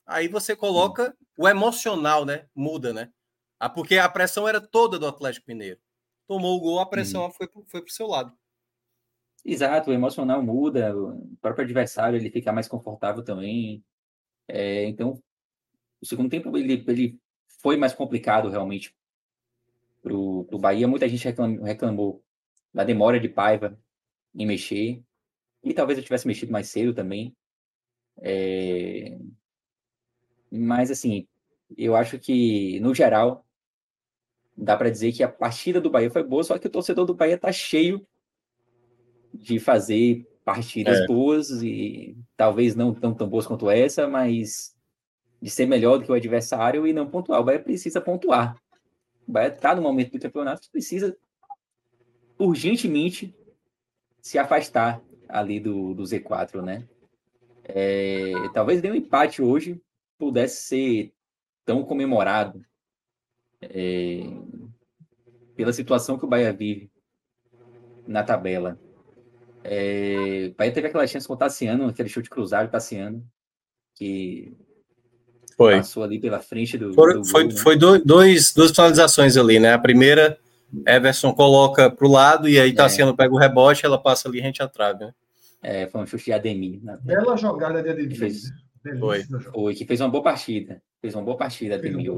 aí você coloca o emocional, né? Muda, né? Ah, porque a pressão era toda do Atlético Mineiro. Tomou o gol, a pressão uhum. foi, foi para o seu lado. Exato, o emocional muda, o próprio adversário ele fica mais confortável também. É, então, o segundo tempo ele, ele foi mais complicado realmente para o Bahia. Muita gente reclamou, reclamou da demora de Paiva em mexer. E talvez eu tivesse mexido mais cedo também. É... Mas, assim, eu acho que, no geral, dá para dizer que a partida do Bahia foi boa, só que o torcedor do Bahia tá cheio de fazer partidas é. boas e talvez não tão, tão boas quanto essa, mas de ser melhor do que o adversário e não pontuar. O Bahia precisa pontuar. O Bahia está no momento do campeonato precisa urgentemente se afastar ali do, do Z4, né? É, talvez nenhum empate hoje pudesse ser tão comemorado é, pela situação que o Bahia vive na tabela. É, o Bahia teve aquela chance com o Tassiano, aquele chute cruzado Tassiano, que foi. passou ali pela frente do. For, do foi, gol, né? foi dois, duas finalizações ali, né? A primeira, Everson coloca para o lado e aí é. Tassiano pega o rebote, ela passa ali rente à trave, né? É, foi um chute de Ademir. Bela jogada de Ademir. Fez, né? foi. foi, que fez uma boa partida. Fez uma boa partida, Ademir.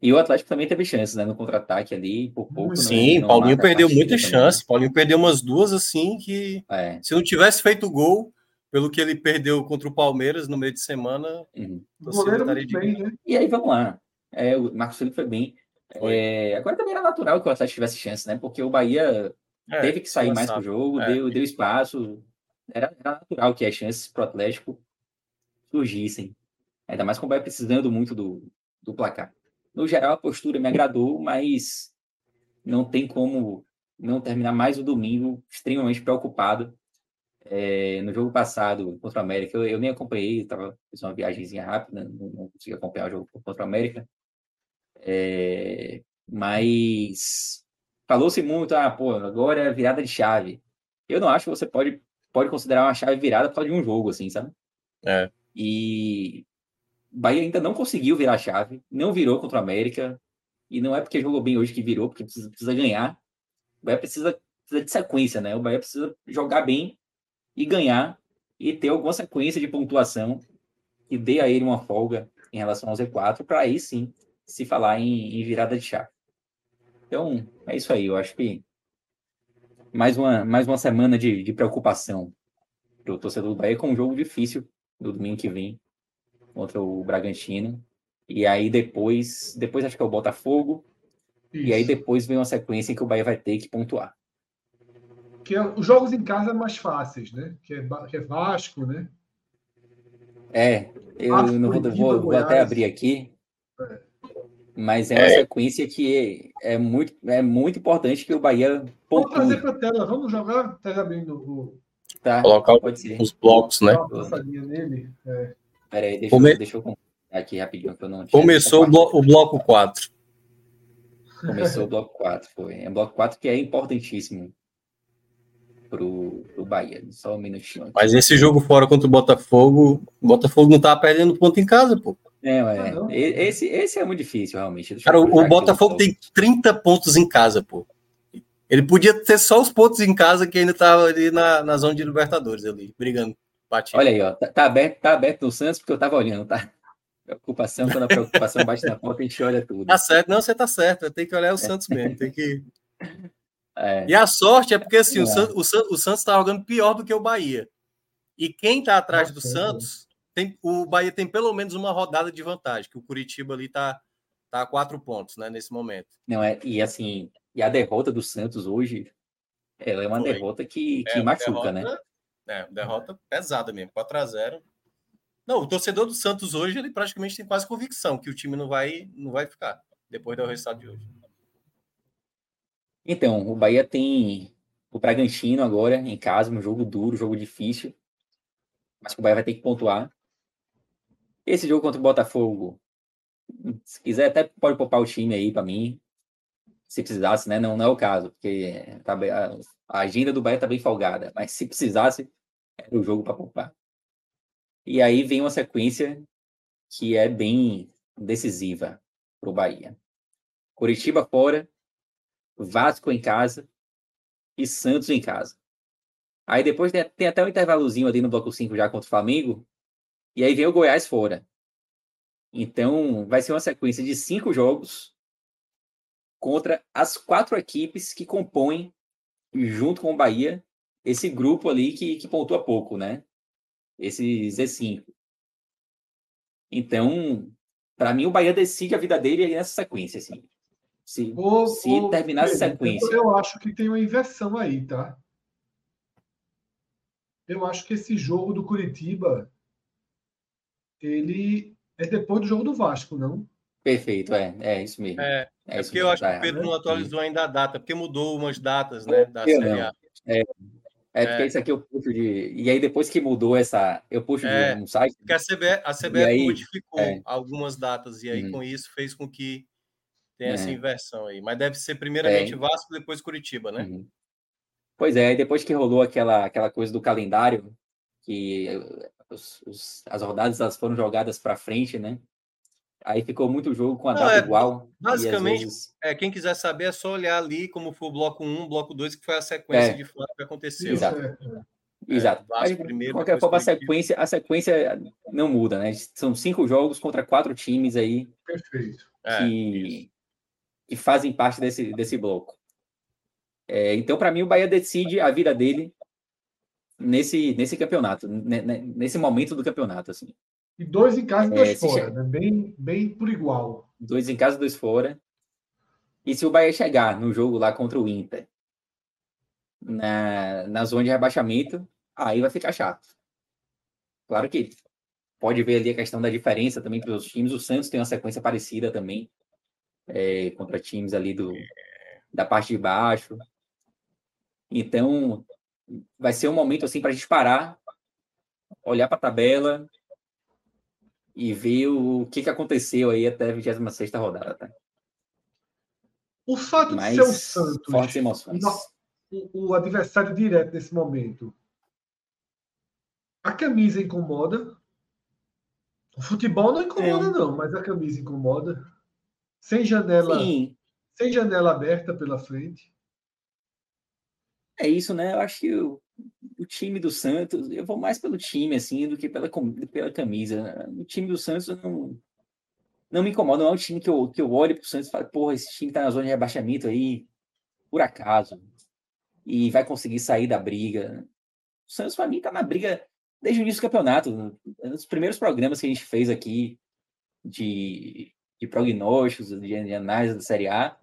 E o Atlético também teve chances, né? No contra-ataque ali, por pouco. Né, Sim, não, Paulinho perdeu muitas chances. Paulinho perdeu umas duas assim que é. se não tivesse feito gol, pelo que ele perdeu contra o Palmeiras no meio de semana, uhum. muito bem, né? E aí vamos lá. É, o Marcos Felipe foi bem. Foi. É, agora também era natural que o Atlético tivesse chance, né? Porque o Bahia é, teve que sair mais pro jogo, é. deu, deu espaço. Era, era natural que as chances pro Atlético surgissem. Ainda mais com o Bahia precisando muito do, do placar. No geral, a postura me agradou, mas não tem como não terminar mais o domingo extremamente preocupado. É, no jogo passado contra o América, eu, eu nem acompanhei, tava, fiz uma viagemzinha rápida, não, não consegui acompanhar o jogo contra o América. É, mas falou-se muito, ah, pô, agora é virada de chave. Eu não acho que você pode, pode considerar uma chave virada por causa de um jogo, assim, sabe? É. E Bahia ainda não conseguiu virar a chave, não virou contra o América, e não é porque jogou bem hoje que virou, porque precisa, precisa ganhar. O Bahia precisa, precisa de sequência, né? O Bahia precisa jogar bem e ganhar e ter alguma sequência de pontuação que dê a ele uma folga em relação ao Z4, para aí sim se falar em, em virada de chave. Então, é isso aí. Eu acho que mais uma, mais uma semana de, de preocupação o torcedor do Bahia com um jogo difícil do domingo que vem contra o Bragantino. E aí depois, depois acho que é o Botafogo. Isso. E aí depois vem uma sequência em que o Bahia vai ter que pontuar. Que é, os jogos em casa mais fáceis, né? Que é, que é Vasco, né? É, eu não vou, vou, vou até abrir aqui. É. Mas é uma é. sequência que é, muito, é muito importante que o Bahia Vamos trazer para a tela, vamos jogar tela abrindo o. Tá, Colocar pode ser. os blocos, né? Nele. É. Peraí, deixa, Come... eu, deixa eu aqui rapidinho que eu não Começou o, blo o bloco 4. Começou o bloco 4, foi. É o bloco 4 que é importantíssimo pro, pro Bahia. Só um minutinho. Aqui. Mas esse jogo fora contra o Botafogo, o Botafogo não tá perdendo ponto em casa, pô. É, é. Não, esse, esse é muito difícil, realmente. Cara, o, Botafogo tem 30 pontos em casa, pô. Ele podia ter só os pontos em casa que ainda estava ali na, na zona de Libertadores, ali, brigando. Batido. Olha aí, ó. Tá, tá, aberto, tá aberto no Santos porque eu tava olhando, tá? Preocupação, quando a preocupação bate na porta, a gente olha tudo. Tá certo, não, você tá certo. Tem que olhar o Santos mesmo. Tem que. É. E a sorte é porque assim, é. o, San, o, San, o Santos tá jogando pior do que o Bahia. E quem tá atrás do Santos, tem, o Bahia tem pelo menos uma rodada de vantagem, que o Curitiba ali tá, tá a quatro pontos, né, nesse momento. Não, é, e assim, e a derrota do Santos hoje, ela é uma Foi. derrota que, que é, machuca, né? derrota, né? É, derrota pesada mesmo, 4 a 0 Não, o torcedor do Santos hoje, ele praticamente tem quase convicção que o time não vai, não vai ficar, depois do resultado de hoje. Então, o Bahia tem o Bragantino agora em casa, um jogo duro, jogo difícil. Mas que o Bahia vai ter que pontuar. Esse jogo contra o Botafogo, se quiser, até pode poupar o time aí para mim. Se precisasse, né? Não, não é o caso, porque tá, a, agenda do Bahia tá bem folgada. Mas se precisasse, era o jogo para poupar. E aí vem uma sequência que é bem decisiva para o Bahia. Curitiba fora, Vasco em casa e Santos em casa. Aí depois tem, até um intervalozinho ali no bloco 5 já contra o Flamengo. E aí vem o Goiás fora. Então vai ser uma sequência de cinco jogos contra as quatro equipes que compõem, junto com o Bahia, esse grupo ali que, que pontua pouco, né? Esse Z5. Então, para mim, o Bahia decide a vida dele nessa sequência, assim. Se, ô, se ô, terminar Pedro, sequência. Eu acho que tem uma inversão aí, tá? Eu acho que esse jogo do Curitiba ele é depois do jogo do Vasco, não? Perfeito, é, é isso mesmo. É, é, é porque eu acho que o Pedro não atualizou ainda a data, porque mudou umas datas, né, da Série A. É, é, porque é. isso aqui eu puxo de. E aí, depois que mudou essa. Eu puxo é, de um site. Porque a CBF, a CBF aí, modificou é. algumas datas, e aí, uhum. com isso, fez com que tem essa é. inversão aí. Mas deve ser primeiramente. Vasco, depois Curitiba, né? Uhum. Pois é, depois que rolou aquela, aquela coisa do calendário, que os, os, as rodadas elas foram jogadas para frente, né? Aí ficou muito jogo com a data é, igual. Basicamente, vezes... é, quem quiser saber é só olhar ali como foi o bloco 1, bloco 2, que foi a sequência é. de fato que aconteceu. Exato. É, Exato. Mas, primeiro, qualquer forma, a sequência, a sequência não muda, né? São cinco jogos contra quatro times aí. Perfeito. É, que, que fazem parte desse, desse bloco. É, então, para mim, o Bahia decide a vida dele nesse, nesse campeonato, nesse momento do campeonato. Assim. E dois em casa e dois é, fora, né? bem, bem por igual. Dois em casa, dois fora. E se o Bahia chegar no jogo lá contra o Inter, na, na zona de rebaixamento, aí vai ficar chato. Claro que pode ver ali a questão da diferença também para os times. O Santos tem uma sequência parecida também é, contra times ali do, da parte de baixo. Então, vai ser um momento assim para a gente parar, olhar para a tabela e ver o que, que aconteceu aí até a 26 rodada. Tá? O fato Mas, de ser o Santos, fortes emoções. O, o adversário direto nesse momento, a camisa incomoda. O futebol não incomoda, é. não, mas a camisa incomoda. Sem janela, Sim. sem janela aberta pela frente. É isso, né? Eu acho que o, o, time do Santos, eu vou mais pelo time, assim, do que pela, pela camisa. O time do Santos não, não me incomoda, não é um time que eu, que eu olho pro Santos e falo, porra, esse time tá na zona de rebaixamento aí, por acaso, e vai conseguir sair da briga. O Santos, para mim, tá na briga desde o início do campeonato. Nos primeiros programas que a gente fez aqui de de prognósticos, de análise da Série A,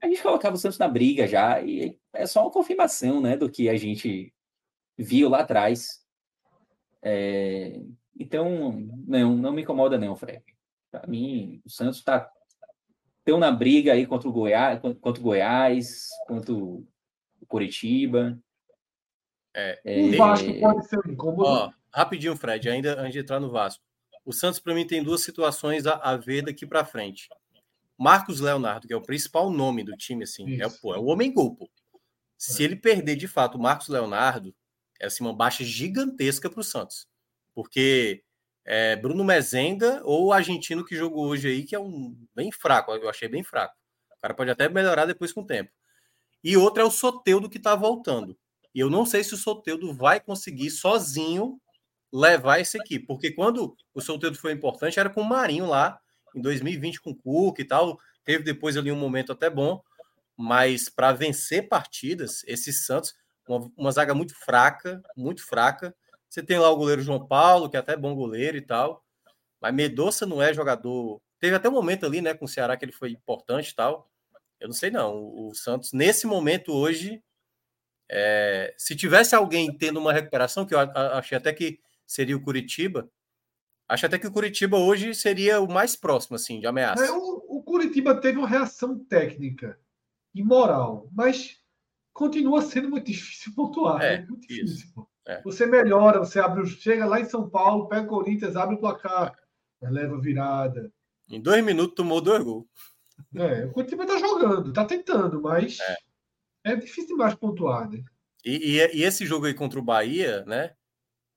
a gente colocava o Santos na briga já, e é só uma confirmação né, do que a gente viu lá atrás. É, então, não, não me incomoda não, Fred. Para mim, o Santos está tão na briga aí contra o Goiás, contra o Goiás, contra o Curitiba. É, é, o Vasco pode ser um incômodo. Ó, rapidinho, Fred, ainda antes de entrar no Vasco. O Santos, para mim, tem duas situações a, a ver daqui para frente. Marcos Leonardo, que é o principal nome do time, assim, é, pô, é o homem gol, pô. Se é. ele perder de fato o Marcos Leonardo, é assim, uma baixa gigantesca para o Santos. Porque é Bruno Mezenga ou o argentino que jogou hoje aí, que é um bem fraco, eu achei bem fraco. O cara pode até melhorar depois com o tempo. E outro é o Soteudo que está voltando. E eu não sei se o Soteudo vai conseguir sozinho levar esse equipe, porque quando o Soteudo foi importante era com o Marinho lá em 2020 com o Cook e tal, teve depois ali um momento até bom, mas para vencer partidas, esse Santos, uma, uma zaga muito fraca, muito fraca, você tem lá o goleiro João Paulo, que é até bom goleiro e tal. Mas Medoça não é jogador. Teve até um momento ali, né, com o Ceará que ele foi importante e tal. Eu não sei, não. O, Santos, nesse momento hoje, é... se tivesse alguém tendo uma recuperação, que eu achei até que seria o Curitiba, acho até que o Curitiba hoje seria o mais próximo, assim, de ameaça. É, o, o Curitiba teve uma reação técnica e moral, mas continua sendo muito difícil pontuar. É, né? muito difícil. Isso. É. Você melhora, você abre, chega lá em São Paulo, pega o Corinthians, abre o placar, leva virada. Em dois minutos tomou dois gols. É, o Curitiba tá jogando, tá tentando, mas é, é difícil demais pontuar, né? E, e, e, esse jogo aí contra o Bahia, né?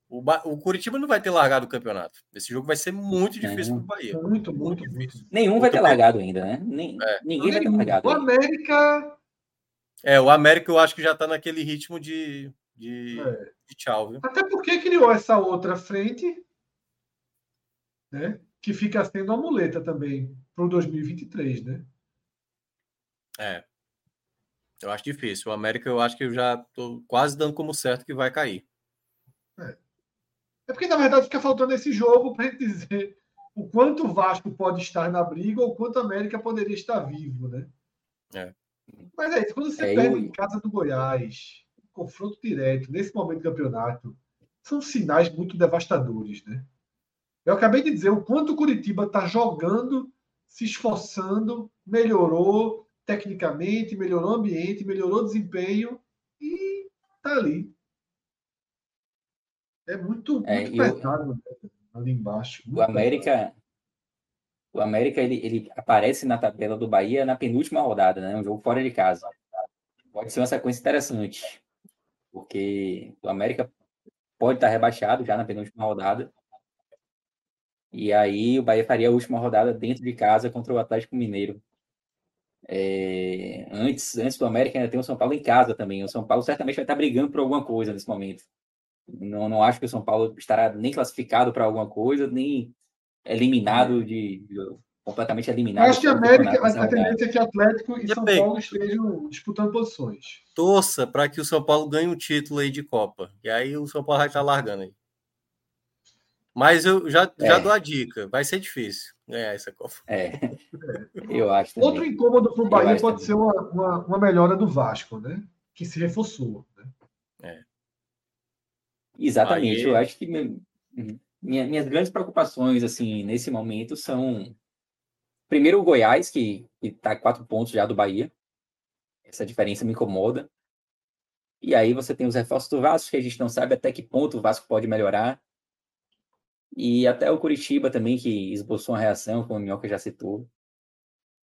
O, ba... o Curitiba não vai ter largado o campeonato. Esse jogo vai ser muito difícil para o Bahia. Muito, muito, difícil. Nenhum vai ter largado ainda, né? Nem, é. Ninguém vai ter largado. O América. É, o América eu acho que já tá naquele ritmo de de, é. de tchau. Viu? Até porque criou essa outra frente, né? Que fica sendo a muleta também para o 2023, né? É. Eu acho difícil. O América, eu acho que eu já estou quase dando como certo que vai cair. É. é porque, na verdade, fica faltando esse jogo para dizer o quanto o Vasco pode estar na briga ou quanto a América poderia estar vivo, né? É. Mas é isso. Quando você é, perde eu... em casa do Goiás, confronto direto nesse momento do campeonato são sinais muito devastadores, né? Eu acabei de dizer o quanto o Curitiba está jogando, se esforçando, melhorou tecnicamente, melhorou o ambiente, melhorou o desempenho e está ali. É muito, muito é, pesado né? ali embaixo. O América, o América ele, ele aparece na tabela do Bahia na penúltima rodada, né? Um jogo fora de casa. Pode ser uma sequência interessante porque o América pode estar rebaixado já na penúltima rodada. E aí o Bahia faria a última rodada dentro de casa contra o Atlético Mineiro. É, antes, antes do América ainda tem o São Paulo em casa também. O São Paulo certamente vai estar brigando por alguma coisa nesse momento. Não, não acho que o São Paulo estará nem classificado para alguma coisa, nem eliminado de, de completamente eliminado. Acho que a América, a, a tendência é que Atlético e, e São Paulo estejam disputando posições. Torça para que o São Paulo ganhe um título aí de Copa. E aí o São Paulo vai estar largando aí. Mas eu já, é. já dou a dica, vai ser difícil ganhar essa Copa. É, eu acho. Também. Outro incômodo para o Bahia pode também. ser uma, uma, uma, melhora do Vasco, né? Que se reforçou. Né? É. Exatamente, aí... eu acho que uhum. Minha, minhas grandes preocupações assim nesse momento são Primeiro o Goiás, que está quatro pontos já do Bahia. Essa diferença me incomoda. E aí você tem os reforços do Vasco, que a gente não sabe até que ponto o Vasco pode melhorar. E até o Curitiba também, que esboçou uma reação, como o Minhoca já citou.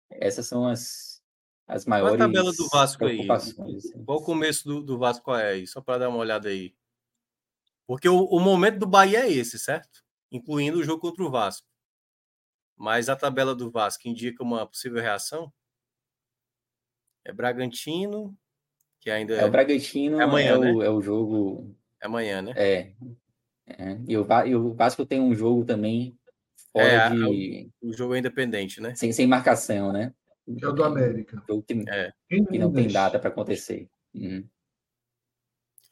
Essas são as, as maiores. Qual a tabela do Vasco aí? Assim. Qual o começo do, do Vasco é aí? Só para dar uma olhada aí. Porque o, o momento do Bahia é esse, certo? Incluindo o jogo contra o Vasco. Mas a tabela do Vasco indica uma possível reação? É Bragantino, que ainda é o Bragantino, é, amanhã, é, o, né? é o jogo. É amanhã, né? É. é. E, o, e o Vasco tem um jogo também fora é, de. O, o, jogo é independente, né? Sem, sem marcação, né? É o do América. Jogo que, é. que não tem data para acontecer. Uhum.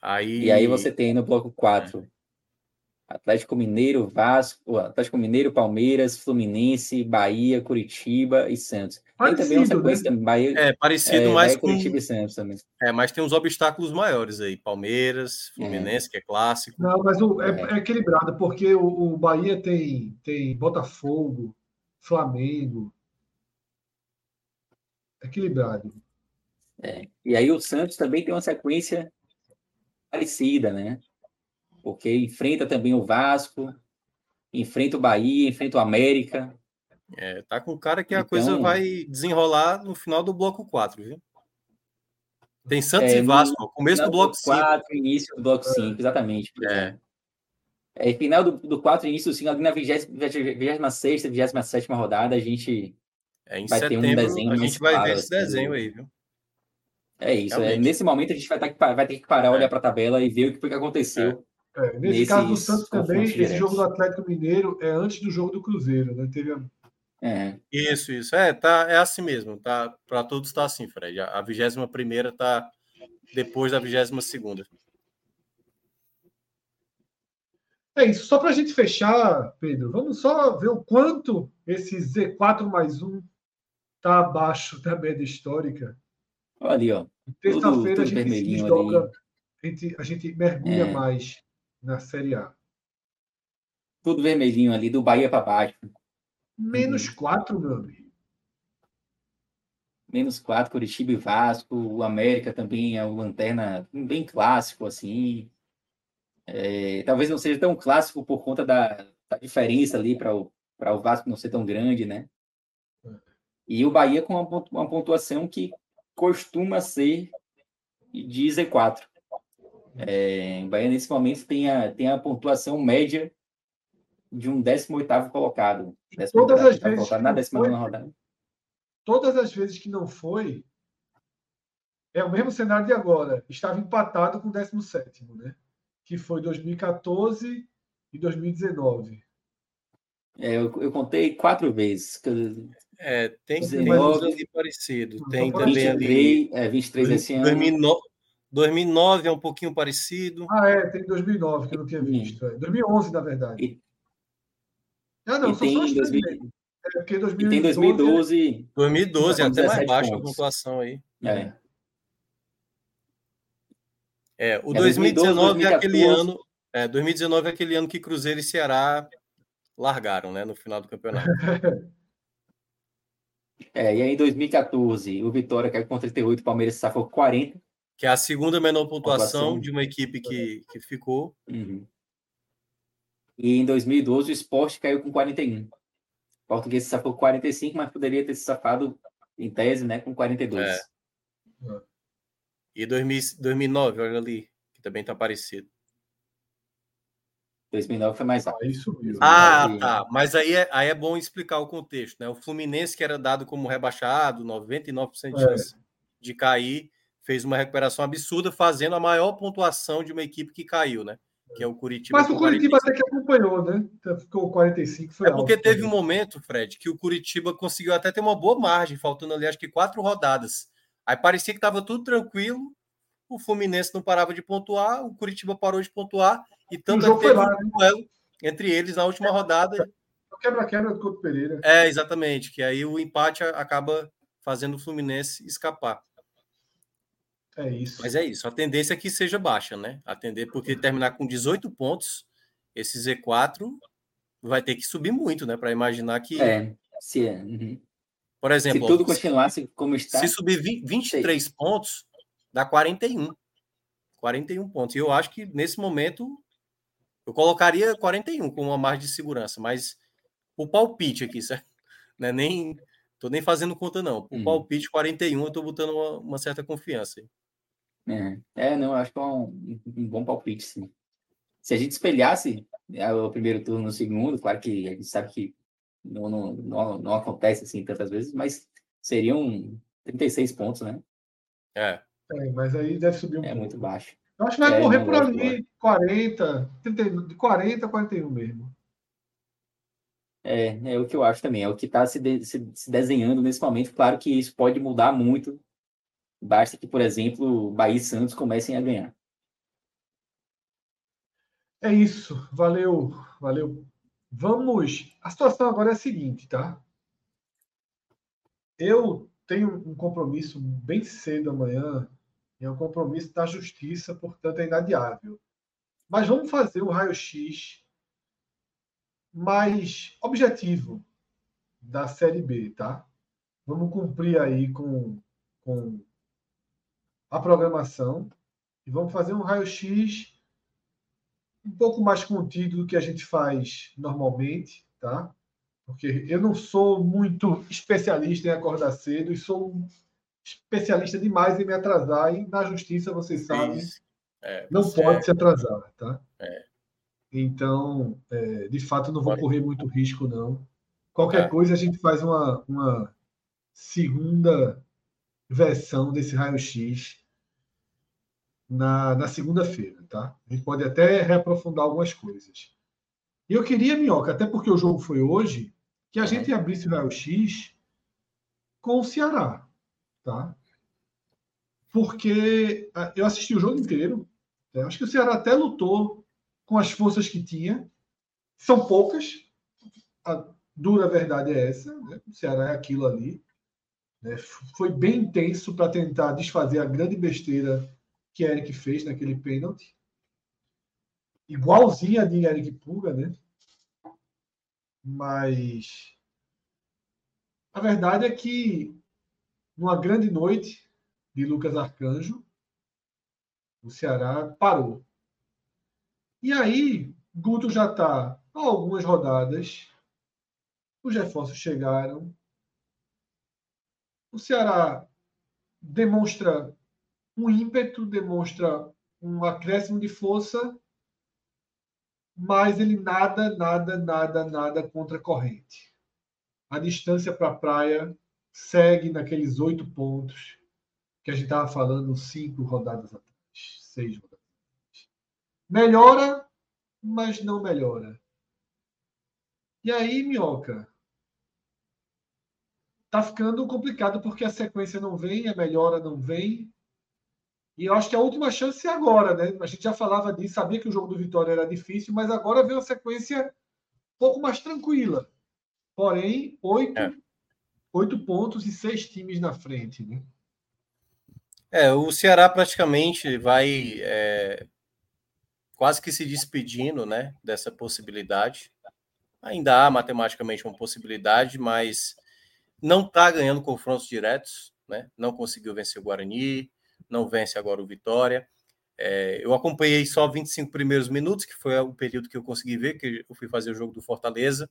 Aí... E aí você tem no bloco 4 Atlético Mineiro, Vasco, Atlético Mineiro, Palmeiras, Fluminense, Bahia, Curitiba e Santos. Parecido, tem também uma sequência né? Bahia, é parecido é, mais com Curitiba e Santos também. É, mas tem uns obstáculos maiores aí, Palmeiras, Fluminense, é. que é clássico. Não, mas o, é, é, equilibrado porque o, o, Bahia tem tem Botafogo, Flamengo, equilibrado. É. E aí o Santos também tem uma sequência parecida, né? porque enfrenta também o Vasco, enfrenta o Bahia, enfrenta o América. É, tá com cara que a então, coisa vai desenrolar no final do bloco 4, viu? Tem Santos é, e Vasco, começo do bloco 4, 5. início do bloco 5, exatamente. É. É, final do, do 4, início do 5, ali na 26, 27 rodada, a gente É, Vai ter um setembro desenho a gente vai claro, ver esse assim, desenho aí, viu? É isso. é, nesse momento a gente vai ter que, pa- vai ter que parar, É. olhar para a tabela e ver o que foi que aconteceu. É, nesse Nesses caso do Santos também, esse diretos. jogo do Atlético Mineiro é antes do jogo do Cruzeiro, né? Teve a- É. Isso, isso. É, tá, é assim mesmo. Tá, para todos tá assim, Fred. A 21 primeira tá depois da 22 segunda. É isso. Só para a gente fechar, Pedro, vamos só ver o quanto esse Z4 mais 1 está abaixo da média histórica. Olha ali, ó. Terça-feira a gente se a gente, a gente mergulha É. mais na Série A. Tudo vermelhinho ali, do Bahia para baixo. Menos 4, meu amigo. Menos 4, Curitiba e Vasco. O América também é o lanterna bem clássico, assim. É, talvez não seja tão clássico por conta da, da diferença ali para o, o Vasco não ser tão grande, né? E o Bahia com uma, uma pontuação que costuma ser de Z4. É, o Bahia, nesse momento, tem a, tem a pontuação média de um 18º colocado. 18º Todas as vezes colocado na não 19 foi, rodada. Todas as vezes que não foi, é o mesmo cenário de agora. Estava empatado com o 17, né? Que foi 2014 e 2019. É, eu, eu contei quatro vezes. É, tem tem 19, uns ali parecido. Tem tô também falando ali. 23, é, 23 esse ano. 2009, 2009 é um pouquinho parecido. Ah, é, tem 2009 que eu não tinha visto. É. 2011, na verdade. E- ah, não, e são tem só os três 2000 mesmo. É, porque E 2012, tem 2012. 2012 é Com até mais 17 baixa a pontuação aí. É, É, o É, 2019 é aquele 2014. ano. É, 2019 é aquele ano que Cruzeiro e Ceará largaram, né? No final do campeonato. É, e aí em 2014, o Vitória caiu com 38, o Palmeiras safou com 40. Que é a segunda menor pontuação Pontuação. de uma equipe que, que ficou. Uhum. E em 2012, o Sport caiu com 41. O Português se safou com 45, mas poderia ter se safado, em tese, né, com 42. É. E 2000, 2009, olha ali, que também tá parecido. 2009 foi mais alto. É isso mesmo. Ah, E- tá. Mas aí é, aí é bom explicar o contexto, né? O Fluminense, que era dado como rebaixado, 99% de É. chance de cair, fez uma recuperação absurda, fazendo a maior pontuação de uma equipe que caiu, né? Que é o Curitiba. Mas o Curitiba 45. até que acompanhou, né? Então, Ficou 45, foi É porque alto teve um também. momento, Fred, que o Curitiba conseguiu até ter uma boa margem, faltando ali acho que quatro rodadas. Aí parecia que estava tudo tranquilo, o Fluminense não parava de pontuar, o Curitiba parou de pontuar, e tanto é jogo que foi teve lá, um duelo entre eles na última rodada. O quebra-quebra do Couto Pereira. É, exatamente, que aí o empate acaba fazendo o Fluminense escapar. É isso. Mas é isso, a tendência é que seja baixa, né? A tendência, porque terminar com 18 pontos, esse Z4 vai ter que subir muito, né? Para imaginar que, É, se, é, uhum. por se exemplo, tudo ó, continuasse como está, se subir 20 23 pontos, dá 41. 41 pontos. E eu acho que nesse momento eu colocaria 41 com uma margem de segurança, mas o palpite aqui, certo? Não é nem tô nem fazendo conta não. O Uhum. palpite 41 eu tô botando uma, uma certa confiança. aí. É, é, não, eu acho que é um, um bom palpite, sim. Se a gente espelhasse é, o primeiro turno no segundo, claro que a gente sabe que não, não, não, não acontece assim tantas vezes, mas seriam 36 pontos, né? É. É, mas aí deve subir um É pouco. muito baixo. Eu acho que vai É, correr por ali 40, 30, de 40 a 41 mesmo. É, é o que eu acho também, é o que está se, de- se, se desenhando nesse momento. Claro que isso pode mudar muito. Basta que, por exemplo, Bahia e Santos comecem a ganhar. É isso. Valeu, valeu. Vamos. A situação agora é a seguinte, tá? Eu tenho um compromisso bem cedo amanhã, é um compromisso da justiça, portanto é inadiável. Mas vamos fazer um raio-x mais objetivo da Série B, tá? Vamos cumprir aí com, com a programação e vamos fazer um raio-x um pouco mais contido do que a gente faz normalmente, tá? Porque eu não sou muito especialista em acordar cedo e sou especialista demais em me atrasar e na justiça, vocês sabem. É, não você pode é- se atrasar, tá? Então, é, de fato, não vou correr muito risco, não. Qualquer é. coisa, a gente faz uma, uma segunda versão desse raio-x na, na segunda-feira, tá? A gente pode até reaprofundar algumas coisas. E eu queria, Minhoca, até porque o jogo foi hoje, que a gente abrisse o raio-x com o Ceará, tá? Porque ah, eu assisti o jogo inteiro. Né? Acho que o Ceará até lutou com as forças que tinha. São poucas. A dura verdade é essa. Né? O Ceará é aquilo ali. Né? Foi bem intenso para tentar desfazer a grande besteira que Eric fez naquele pênalti. Igualzinha a de Eric Puga, né? Mas a verdade é que numa grande noite de Lucas Arcanjo, o Ceará parou. E aí, Guto já está há algumas rodadas, os reforços chegaram, o Ceará demonstra um ímpeto, demonstra um acréscimo de força, mas ele nada, nada, nada, nada contra a corrente. A distância para a praia segue naqueles oito pontos que a gente estava falando cinco rodadas atrás, seis rodadas atrás. Melhora, mas não melhora. E aí, Minhoca, tá ficando complicado porque a sequência não vem, a melhora não vem. E eu acho que a última chance é agora, né? A gente já falava disso, sabia que o jogo do Vitória era difícil, mas agora vem uma sequência um pouco mais tranquila. Porém, oito, é. Oito pontos e seis times na frente, né? É, o Ceará praticamente vai é, quase que se despedindo, né, dessa possibilidade. Ainda há matematicamente uma possibilidade, mas não está ganhando confrontos diretos, né? Não conseguiu vencer o Guarani, não vence agora o Vitória. É, eu acompanhei só 25 primeiros minutos, que foi o período que eu consegui ver, que eu fui fazer o jogo do Fortaleza.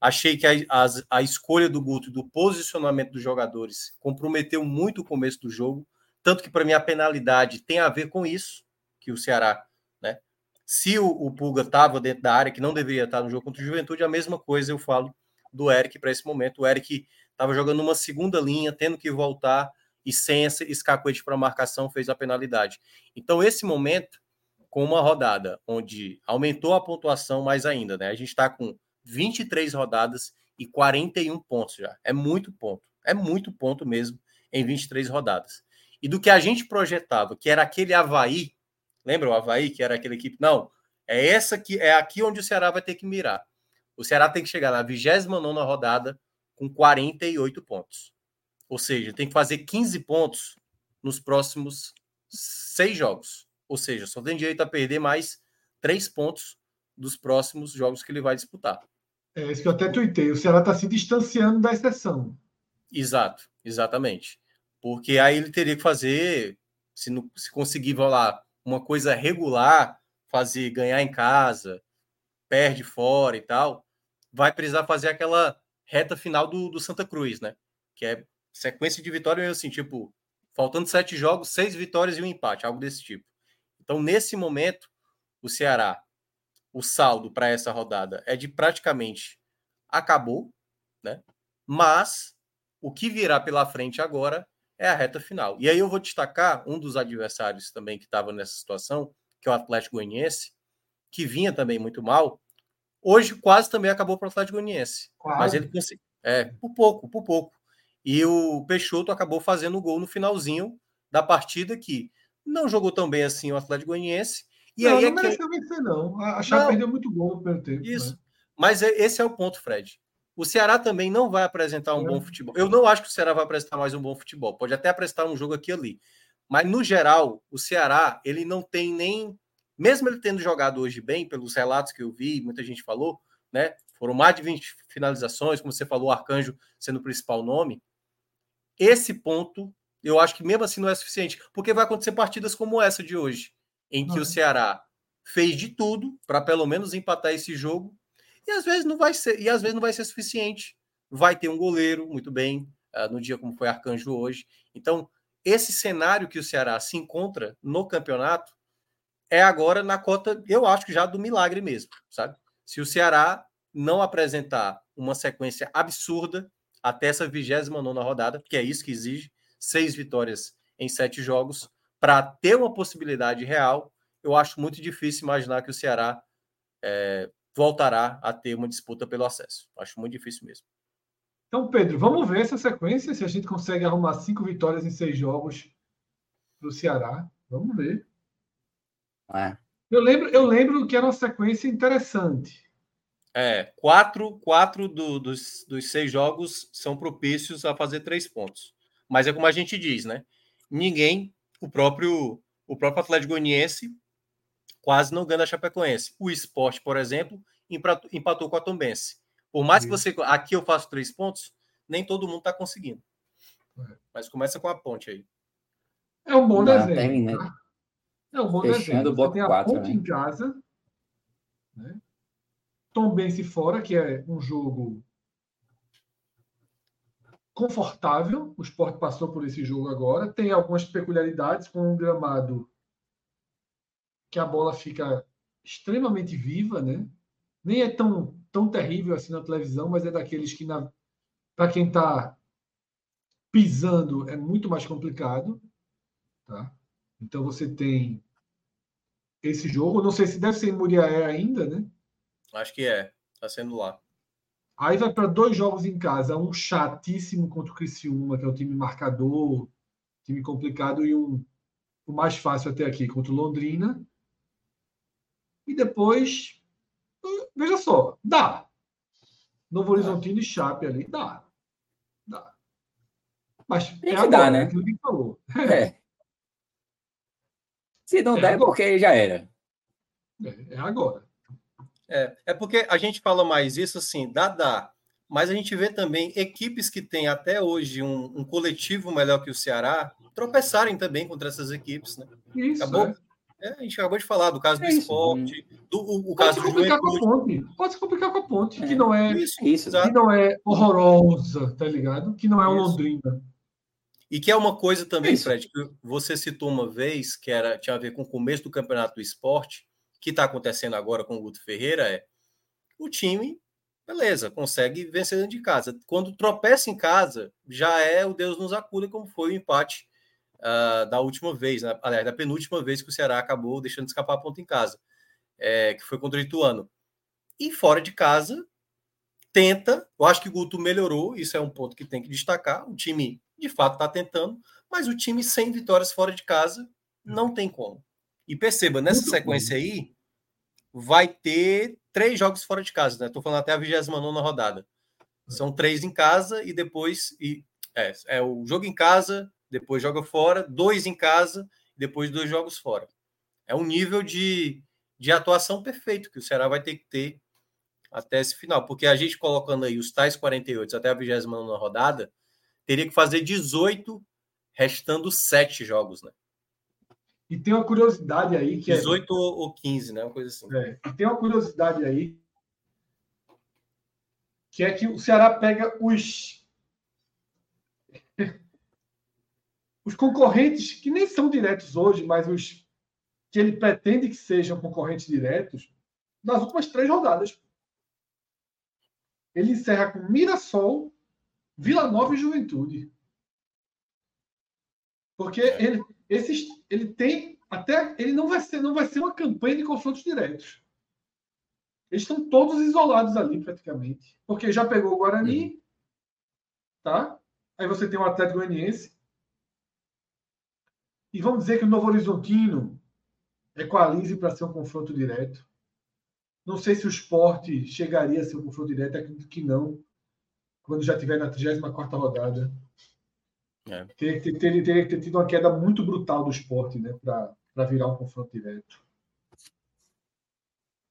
Achei que a, a, a escolha do Guto, do posicionamento dos jogadores, comprometeu muito o começo do jogo, tanto que para mim a penalidade tem a ver com isso, que o Ceará, né? Se o, o Pulga estava dentro da área, que não deveria estar no jogo contra o Juventude, a mesma coisa eu falo do Eric para esse momento. O Eric estava jogando uma segunda linha, tendo que voltar e sem esse escacuete para marcação fez a penalidade. Então, esse momento, com uma rodada onde aumentou a pontuação mais ainda, né? A gente está com 23 rodadas e 41 pontos já. É muito ponto. É muito ponto mesmo em 23 rodadas. E do que a gente projetava, que era aquele Havaí, lembra o Havaí, que era aquela equipe? Não, é essa que é aqui onde o Ceará vai ter que mirar. O Ceará tem que chegar na 29 rodada com 48 pontos. Ou seja, tem que fazer 15 pontos nos próximos seis jogos. Ou seja, só tem direito a perder mais três pontos dos próximos jogos que ele vai disputar. É isso que eu até tuitei. O Ceará está se distanciando da exceção. Exato, exatamente. Porque aí ele teria que fazer, se, não, se conseguir lá, uma coisa regular, fazer ganhar em casa, perde fora e tal, vai precisar fazer aquela reta final do, do Santa Cruz, né? Que é sequência de vitórias, assim, tipo, faltando sete jogos, seis vitórias e um empate, algo desse tipo. Então, nesse momento, o Ceará, o saldo para essa rodada é de praticamente acabou, né? Mas o que virá pela frente agora é a reta final. E aí eu vou destacar um dos adversários também que estava nessa situação, que é o Atlético Goianiense, que vinha também muito mal. Hoje quase também acabou para o Atlético Goianiense, mas ele conseguiu, é, por pouco, por pouco. E o Peixoto acabou fazendo o gol no finalzinho da partida que não jogou tão bem assim o Atlético Goianiense. E não, aí não é mereceu que... vencer, não. A Chape perdeu muito gol no primeiro tempo. Isso. Né? Mas é, esse é o ponto, Fred. O Ceará também não vai apresentar um é. bom futebol. Eu não acho que o Ceará vai apresentar mais um bom futebol. Pode até apresentar um jogo aqui e ali. Mas, no geral, o Ceará, ele não tem nem. Mesmo ele tendo jogado hoje bem, pelos relatos que eu vi, muita gente falou, né? Foram mais de 20 finalizações, como você falou, o Arcanjo sendo o principal nome. Esse ponto, eu acho que mesmo assim não é suficiente, porque vai acontecer partidas como essa de hoje, em que o Ceará fez de tudo para pelo menos empatar esse jogo, e às vezes não vai ser, e às vezes não vai ser suficiente. Vai ter um goleiro, muito bem, uh, no dia como foi Arcanjo hoje. Então, esse cenário que o Ceará se encontra no campeonato, é agora na cota, eu acho que já do milagre mesmo, sabe? Se o Ceará não apresentar uma sequência absurda até essa 29 rodada, que é isso que exige, seis vitórias em sete jogos, para ter uma possibilidade real, eu acho muito difícil imaginar que o Ceará é, voltará a ter uma disputa pelo acesso. Acho muito difícil mesmo. Então, Pedro, vamos ver essa sequência, se a gente consegue arrumar cinco vitórias em seis jogos para o Ceará. Vamos ver. É. Eu, lembro, eu lembro que era uma sequência interessante. É, quatro, quatro do, dos, dos seis jogos são propícios a fazer três pontos. Mas é como a gente diz, né? Ninguém, o próprio, o próprio Atlético Goianiense quase não ganha a Chapecoense. O esporte, por exemplo, empatou com a Tombense. Por mais que você. Aqui eu faço três pontos, nem todo mundo está conseguindo. É. Mas começa com a ponte aí. É um bom desenho. Tá? É um bom Fechando desenho. Você tem a 4, ponte né? em casa. Né? Tombense fora, que é um jogo confortável. O esporte passou por esse jogo agora. Tem algumas peculiaridades com um gramado que a bola fica extremamente viva, né? Nem é tão, tão terrível assim na televisão, mas é daqueles que, para quem está pisando, é muito mais complicado. Tá? Então você tem esse jogo. Não sei se deve ser em Muriaé ainda, né? Acho que é. Está sendo lá. Aí vai para dois jogos em casa, um chatíssimo contra o Criciúma, que é o time marcador, time complicado, e um o mais fácil até aqui contra o Londrina. E depois, veja só, dá. Novo Horizontino e Chape ali, dá. Dá. Mas Tem é agora, né? que falou. É. Se não é der, é porque já era. É, é agora. É, é porque a gente fala mais isso assim, dá, dá. Mas a gente vê também equipes que têm até hoje um, um coletivo melhor que o Ceará tropeçarem também contra essas equipes, né? Isso, Acabou, é. É, a gente acabou de falar do caso do é esporte, do o, o caso do Juventude. Pode se complicar com a ponte, é. que não é isso, isso, que não é horrorosa, tá ligado? Que não é o Londrina. E que é uma coisa também, isso. Fred, que você citou uma vez, que era, tinha a ver com o começo do campeonato do esporte, que está acontecendo agora com o Guto Ferreira, é o time, beleza, consegue vencer dentro de casa. Quando tropeça em casa, já é o Deus nos acuda, como foi o empate uh, da última vez, né? aliás, da penúltima vez que o Ceará acabou deixando de escapar a ponta em casa, é, que foi contra o Ituano. E fora de casa, tenta. Eu acho que o Guto melhorou, isso é um ponto que tem que destacar. O time, de fato, está tentando, mas o time sem vitórias fora de casa não tem como. E perceba, nessa Muito sequência bom. aí, vai ter três jogos fora de casa, né? Estou falando até a 29 rodada. São três em casa e depois. E, é, é o jogo em casa, depois joga fora, dois em casa, depois dois jogos fora. É um nível de, de atuação perfeito que o Ceará vai ter que ter até esse final, porque a gente colocando aí os tais 48 até a 29 rodada, teria que fazer 18, restando 7 jogos, né? E tem uma curiosidade aí que 18 é... ou 15, né? Uma coisa assim. É, e tem uma curiosidade aí que é que o Ceará pega os os concorrentes, que nem são diretos hoje, mas os que ele pretende que sejam concorrentes diretos, nas últimas três rodadas. Ele encerra com Mirassol, Vila Nova e Juventude. Porque é. ele, esses, ele tem até ele não vai ser não vai ser uma campanha de confrontos diretos. Eles estão todos isolados ali praticamente, porque já pegou o Guarani, uhum. tá? Aí você tem o Atlético Goianiense, e vamos dizer que o Novo Horizontino equalize para ser um confronto direto. Não sei se o esporte chegaria a ser um confronto direto, acredito que não, quando já estiver na 34 rodada. É. Teria, que ter, teria, teria que ter tido uma queda muito brutal do esporte né, para virar um confronto direto.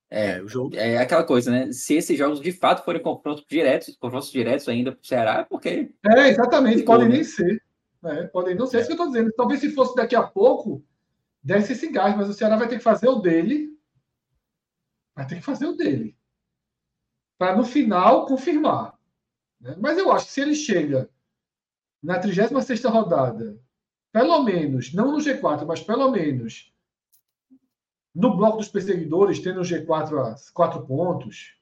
É, é, o jogo... é aquela coisa, né? Se esses jogos de fato forem confrontos diretos, confrontos diretos ainda para o Ceará, é porque. É, exatamente, podem nem ser. É, podem não ser, é isso que eu estou dizendo. Talvez se fosse daqui a pouco, desse esse gás, mas o Ceará vai ter que fazer o dele. Vai ter que fazer o dele. Para no final confirmar. Né? Mas eu acho que se ele chega na 36 rodada, pelo menos, não no G4, mas pelo menos no bloco dos perseguidores, tendo o G4 a 4 pontos.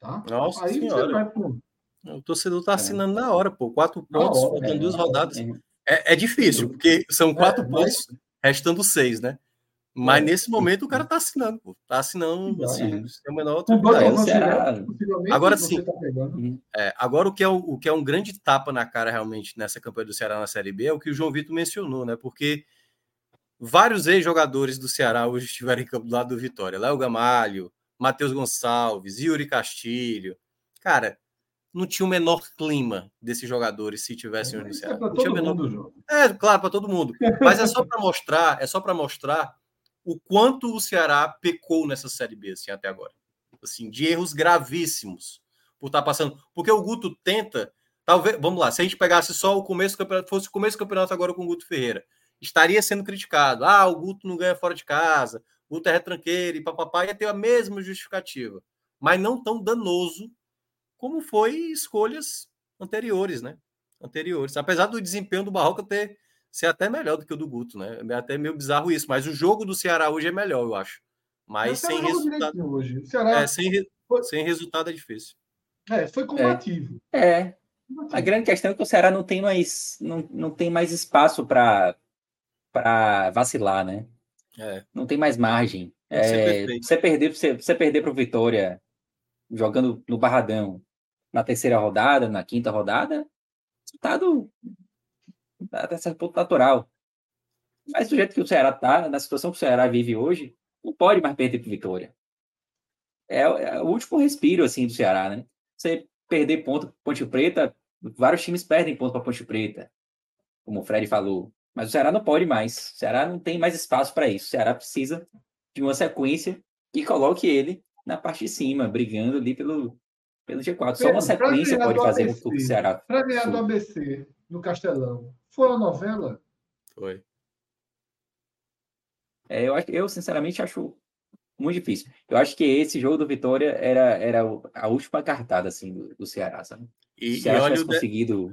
Tá? Nossa Aí senhora. você vai pro. O torcedor tá É. assinando na hora, pô. Quatro pontos, hora, faltando é, duas rodadas. É. É, é difícil, porque são quatro É, mas- pontos, restando seis, né? Mas É. nesse momento o cara tá assinando, pô. Tá assinando, assim, sem a menor Agora sim. tá pegando. É, agora, o que, é o, que é um grande tapa na cara realmente nessa campanha do Ceará na Série B é o que o João Vitor mencionou, né? Porque vários ex-jogadores do Ceará hoje estiveram em campo do lado do Vitória. Léo Gamalho, Matheus Gonçalves, Yuri Castilho. Cara, não tinha o menor clima desses jogadores se tivessem hoje no Isso Ceará. é Não tinha menor mundo, João. É, claro, para todo mundo. Mas é só para mostrar, é só para mostrar o quanto o Ceará pecou nessa série B assim, até agora. Assim, de erros gravíssimos por estar passando. Porque o Guto tenta, talvez, vamos lá, se a gente pegasse só o começo do campeonato, fosse o começo do campeonato agora com o Guto Ferreira, estaria sendo criticado. Ah, o Guto não ganha fora de casa, o Guto é retranqueiro e papapá, ia ter a mesma justificativa. Mas não tão danoso como foi escolhas anteriores, né? Anteriores. Apesar do desempenho do Barroca ter ser até melhor do que o do Guto, né? É até meio bizarro isso, mas o jogo do Ceará hoje é melhor, eu acho. Mas O Ceará sem resultado. Hoje. O Ceará É, sem, re- Foi- sem resultado é difícil. é, foi combativo. É, Combativo. a grande questão é que o Ceará não tem mais, não, não tem mais espaço para vacilar, né? É. Não tem mais margem. É, você perder, você, você perder para o Vitória jogando no Barradão na terceira rodada, na quinta rodada, resultado até certo ponto natural. Mas do jeito que o Ceará tá, na situação que o Ceará vive hoje, não pode mais perder para Vitória. É, o- é o último respiro assim do Ceará, né? Você perder ponto para Ponte Preta, vários times perdem ponto para Ponte Preta, como o Fred falou. Mas o Ceará não pode mais. O Ceará não tem mais espaço para isso. O Ceará precisa de uma sequência que coloque ele na parte de cima, brigando ali pelo, pelo G4. Só uma sequência pode fazer ABC, com que o Ceará. Para ganhar do. ABC no Castelão, foi uma novela? Foi. É, eu, acho- eu, sinceramente, acho muito difícil. Eu acho que esse jogo do Vitória era, era a última cartada assim, do, do Ceará, sabe? E, Se o e Ceará olha tivesse o de- conseguido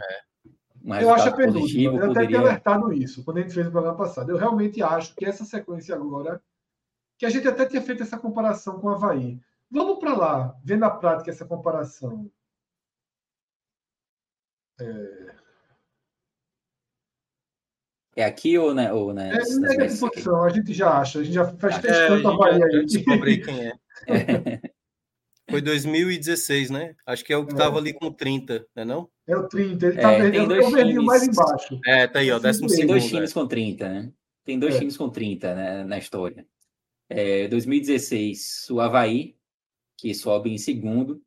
um Eu acho penúltima. positivo, Eu até tenho poderia. alertado isso quando a gente fez o programa passado. Eu realmente acho que essa sequência agora, que a gente até tinha feito essa comparação com o Havaí. Vamos para lá, ver na prática essa comparação. É aqui ou, na, ou na, É, nega de aqui? posição, a gente já acha, a gente já faz três É, a já aí. descobre aí quem é. Foi 2016, né? Acho que é o que É. tava ali com 30, né não? É o 30, ele É, tá tem perdendo dois o times. mais embaixo. É, tá aí, ó, Sim, décimo Tem segundo. dois é. times com 30, né? Tem dois É. times com 30 né, na história. É, 2016, o Havaí, que sobe em segundo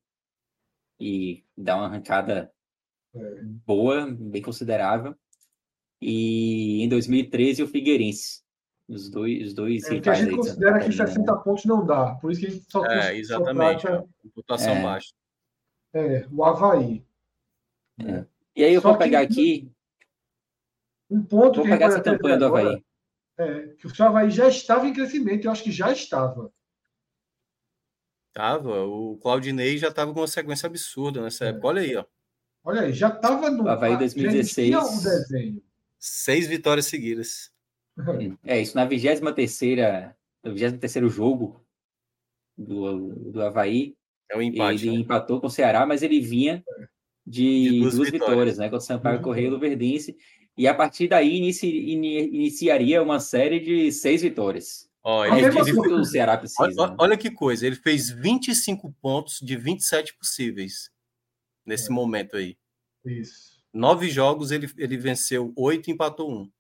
e dá uma arrancada É. boa, bem considerável. E em 2013, o Figueirense. Os dois, os dois É, porque a rivais gente aí considera que Catarina, 60 né? pontos não dá. Por isso que a gente só, É, só exatamente. trata, pontuação É. baixa. é, o Havaí. E aí eu Só vou pegar aqui, Um ponto vou que pegar essa campanha do agora Havaí. É, que o Havaí já estava em crescimento, eu acho que já estava. Tava, o Claudinei já tava com uma sequência absurda nessa É. época. Olha aí, ó. Olha aí, já estava no. Havaí já 2016. existia o desenho. Seis vitórias seguidas. É, isso na 23ª, no 23º jogo do, do Havaí, É um empate. ele né? empatou com o Ceará, mas ele vinha de, De duas duas, vitórias. vitórias, né? Contra o Sampaio Correia e Luverdense. E a partir daí inici, ini- iniciaria uma série de seis vitórias. Ó, A ele, É ele- o Ceará olha, precisa. né? olha que coisa, ele fez 25 pontos de 27 possíveis nesse É. momento aí. Isso. Nove jogos, ele, ele venceu oito e empatou um.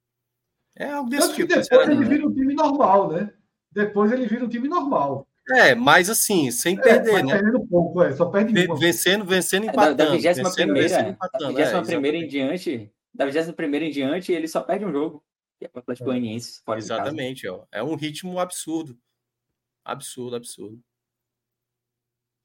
É algo desse Tanto que tipo. depois Ceará. ele vira um time normal, né? Depois ele vira um time normal. É, mas assim, sem É, perder, né? perdendo pouco, é, só perde uma. Vencendo, vencendo, É, Da, empatando. da 21 vencendo, vencendo, primeira, da empatando. 21 É, primeira em diante, da 21 primeira em diante, ele só perde um jogo. Que é o Atlético É. Goianiense. Exatamente, ó. É um ritmo absurdo. Absurdo, absurdo.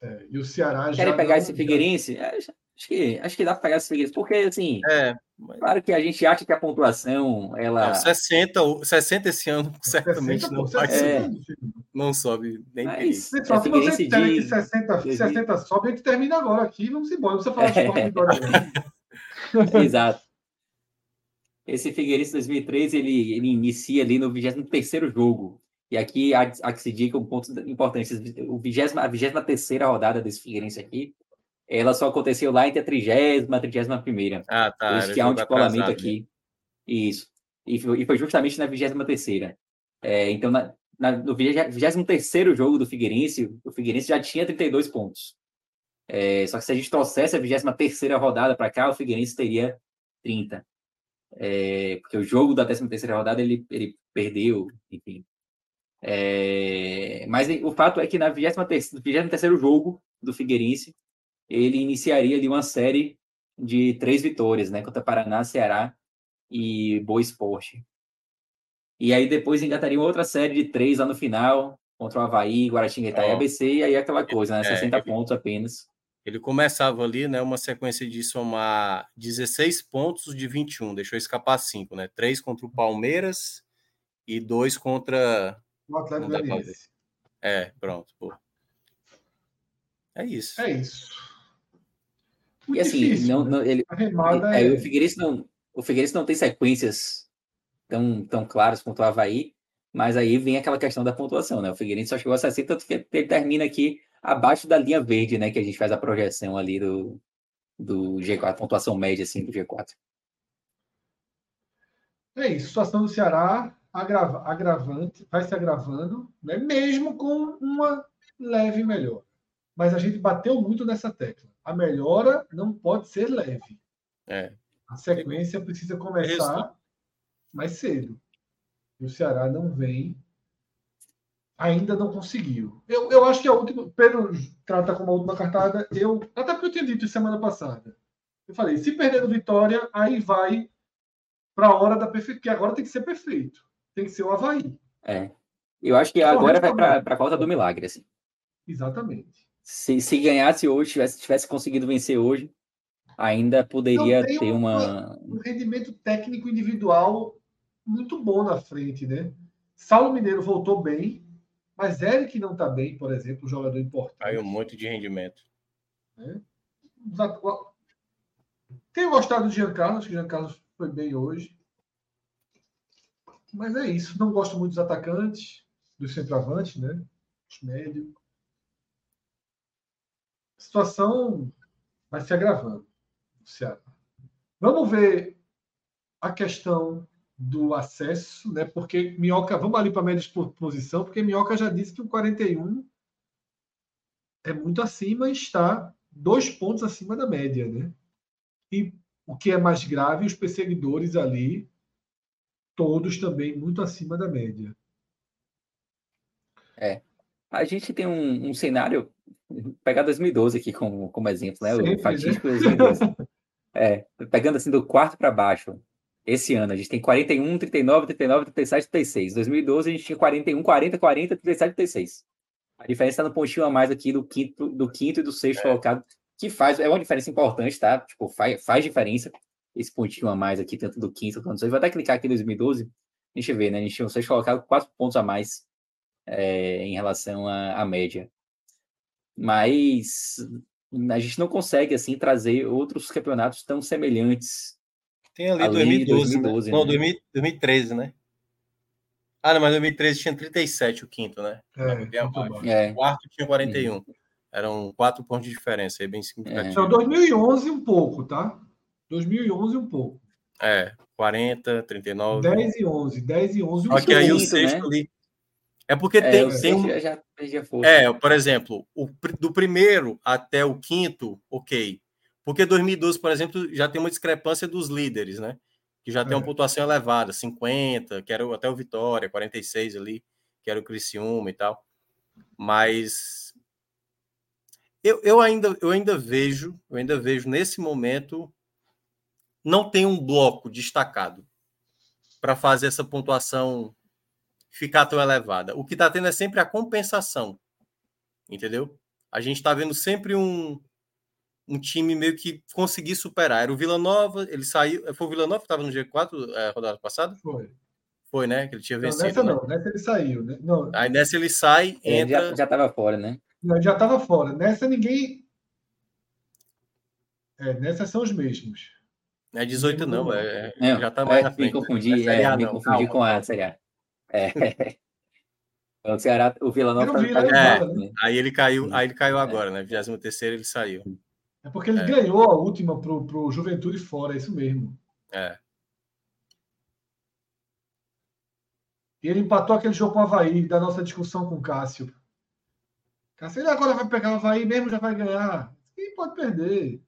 É, e o Ceará já. Querem pegar não- esse Figueirense? É, Acho que, acho que dá para pegar esse Figueirense, porque assim, É, mas- claro que a gente acha que a pontuação, ela. não, 60, o- 60 esse ano certamente 60, não pô, vai 60, subir. filho. Não sobe nem perigo. Mas Pessoal, é se você disser que de. 60, 2000. 60 sobe, a gente termina agora aqui. Vamos embora. Não precisa falar de É. Vitória, não. Exato. Esse Figueirense 2003, ele, ele inicia ali no 23º jogo. E aqui há, há que se diga um ponto importante: o 20, a 23 rodada desse Figueirense aqui, ela só aconteceu lá entre a 30 e a 31. Ah, tá. Por isso que há um descolamento aqui. Isso. E foi, e foi justamente na 23. É, então, na, na, no 23 jogo do Figueirense, o Figueirense já tinha 32 pontos. É, só que se a gente trouxesse a 23 rodada para cá, o Figueirense teria 30. É, porque o jogo da 13 rodada ele, ele perdeu, enfim. É, mas o fato é que na 23, 23 jogo do Figueirense, ele iniciaria ali uma série de três vitórias, né? Contra Paraná, Ceará e Boa Esporte. E aí depois engataria outra série de três lá no final, contra o Havaí, Guaratinguetá oh. e ABC, e aí aquela coisa, né? 60 é, pontos apenas. Ele começava ali, né? Uma sequência de somar 16 pontos de 21, deixou escapar cinco, né? Três contra o Palmeiras e dois contra o Atlético Goianiense. É, pronto. Pô. É isso. É isso. Muito e assim, difícil, não, né? não, ele, é, é... o Figueirense não, o Figueirense não tem sequências tão, tão claras quanto o Havaí, mas aí vem aquela questão da pontuação, né? O Figueirense só chegou a 60, tanto que ele termina aqui abaixo da linha verde, né? Que a gente faz a projeção ali do, do G4, a pontuação média assim, do G4. É isso, situação do Ceará agrava, agravante, vai se agravando, né? mesmo com uma leve melhora. Mas a gente bateu muito nessa tecla. A melhora não pode ser leve. É. A sequência precisa começar mais cedo. E o Ceará não vem, ainda não conseguiu. Eu, eu acho que a última, Pedro trata como a última cartada, eu, até porque eu tinha dito semana passada. Eu falei, se perder no Vitória, aí vai para a hora da perfeição, que agora tem que ser perfeito tem que ser o Havaí. É. Eu acho que agora vai para a causa do milagre, assim. Exatamente. Se, se ganhasse hoje, tivesse, tivesse conseguido vencer hoje, ainda poderia ter uma, um rendimento técnico individual muito bom na frente, né? Saulo Mineiro voltou bem, mas Eric não está bem, por exemplo, um jogador importante. Caiu um monte de rendimento. É. Tenho gostado de Jean Carlos, que Jean Carlos foi bem hoje. Mas é isso. Não gosto muito dos atacantes, dos centroavantes, né? Os médios. Situação vai se agravando no. Vamos ver a questão do acesso, né? Porque Minhoca, vamos ali para a média por posição, porque Minhoca já disse que o 41 é muito acima e está dois pontos acima da média, né? E o que é mais grave, os perseguidores ali todos também muito acima da média. É. A gente tem um, um cenário, pegar 2012 aqui como, como exemplo, né? Sempre, o né? fatídico né? 2012. é, pegando assim do quarto para baixo. Esse ano a gente tem 41, 39, 39, 37, 36. 2012 a gente tinha 41, 40, 40, 37, 36. A diferença está no pontinho a mais aqui do quinto, do quinto e do sexto é. colocado, que faz, é uma diferença importante, tá? Tipo, faz, faz diferença esse pontinho a mais aqui, tanto do quinto quanto do sexto. Vou até clicar aqui em 2012. Deixa eu ver, né? A gente tinha vocês colocado quatro pontos a mais é, em relação à, à média. Mas a gente não consegue, assim, trazer outros campeonatos tão semelhantes. Tem ali 2012, 2012 né? Não, 2013, né? Ah, não, mas 2013 tinha 37 o quinto, né? É, é. O quarto tinha 41. Uhum. Eram quatro pontos de diferença, aí bem significativo. É. Então, 2011 um pouco, tá? 2011 um pouco. É, 40, 39. 10 e 11, 10 e 11. Só que aí o sexto né? ali. É porque é, tem. tem um... já, já é, por exemplo, o, do primeiro até o quinto, ok. Porque 2012, por exemplo, já tem uma discrepância dos líderes, né? Que já tem uma é. pontuação elevada, 50, que era até o Vitória, 46 ali, que era o Criciúma e tal. Mas eu, eu, ainda, eu ainda vejo, eu ainda vejo nesse momento não tem um bloco destacado para fazer essa pontuação ficar tão elevada. O que está tendo é sempre a compensação, entendeu? A gente está vendo sempre um, um time meio que conseguir superar. Era o Vila Nova, ele saiu. Foi o Vila Nova que estava no G4 é, rodada passada? Foi. Foi, né? Que ele tinha vencido. Não, nessa né? não, nessa ele saiu. Né? Não. Aí nessa ele sai, entra. já estava fora, né? Não, já estava fora. Nessa ninguém. É, nessas são os mesmos. Não é 18, não. É, é, já tá mais é, na frente. Me confundi, é, me confundi com a Série A. É. O Ceará, o Vila Nova. Vila, tá- é. né? Aí ele caiu, aí ele caiu agora, né? 23 ele saiu. É porque ele É. ganhou a última pro, pro Juventude fora, é isso mesmo. É. E ele empatou aquele jogo com o Havaí, da nossa discussão com o Cássio. Cássio, ele agora vai pegar o Havaí mesmo, já vai ganhar. E pode perder.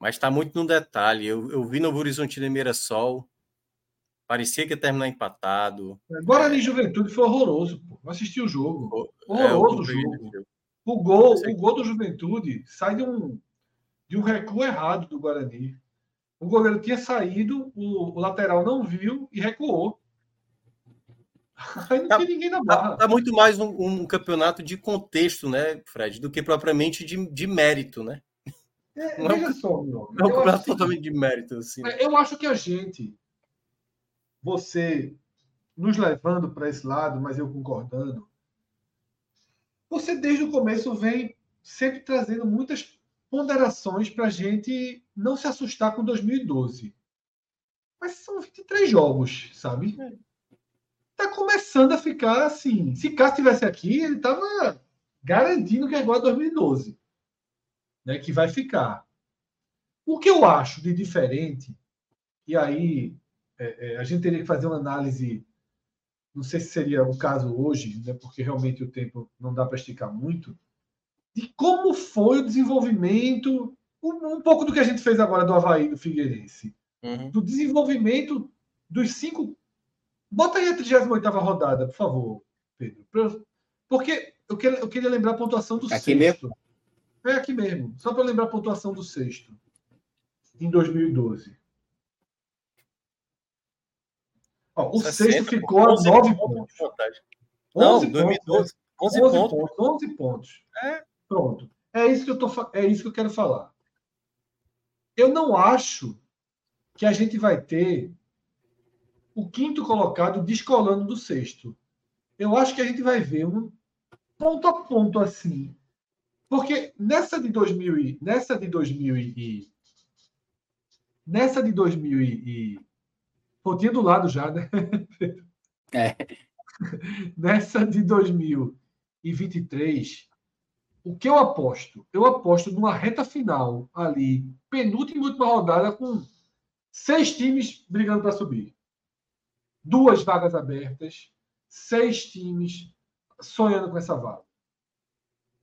Mas está muito no detalhe. Eu, eu vi no Horizontino e Mirassol. Parecia que ia terminar empatado. Guarani Juventude foi horroroso, pô. Eu assisti o jogo. É, Horroroso o o- jogo. O gol, o gol do Juventude sai de um, de um recuo errado do Guarani. O goleiro tinha saído, o, o lateral não viu e recuou. Aí não Tá- tinha ninguém na Tá, barra. tá muito mais um, um campeonato de contexto, né, Fred, do que propriamente de, de mérito, né? É, não é um veja só, meu. É um campeonato totalmente de mérito, assim. É, eu acho que a gente, você nos levando para esse lado, mas eu concordando, você desde o começo vem sempre trazendo muitas ponderações para a gente não se assustar com 2012. Mas são 23 jogos, sabe? Tá começando a ficar assim. Se Cássio estivesse aqui, ele estava garantindo que é igual a 2012. Né, que vai ficar. O que eu acho de diferente, e aí é, é, a gente teria que fazer uma análise, não sei se seria o caso hoje, né, porque realmente o tempo não dá para esticar muito, de como foi o desenvolvimento, um, um pouco do que a gente fez agora do Havaí do Figueirense, Uhum. do desenvolvimento dos cinco. Bota aí a 38 rodada, por favor, Pedro. Porque eu queria, eu queria lembrar a pontuação do Aqui sexto. É aqui mesmo, só para lembrar a pontuação do sexto, em 2012. Ó, o 60, sexto ficou a 11 9 de pontos. vantagem. Não, 11 pontos. 2012, 11 11 pontos. pontos. 11 pontos. É. Pronto. É isso que eu tô, é isso que eu quero falar. Eu não acho que a gente vai ter o quinto colocado descolando do sexto. Eu acho que a gente vai ver um ponto a ponto assim. Porque nessa de 2000 e, nessa de 2000 e nessa de 2000 e pontinha do lado já, né? É. Nessa de 2023, o que eu aposto? Eu aposto numa reta final ali, penúltima e última rodada, com seis times brigando para subir. Duas vagas abertas, seis times sonhando com essa vaga.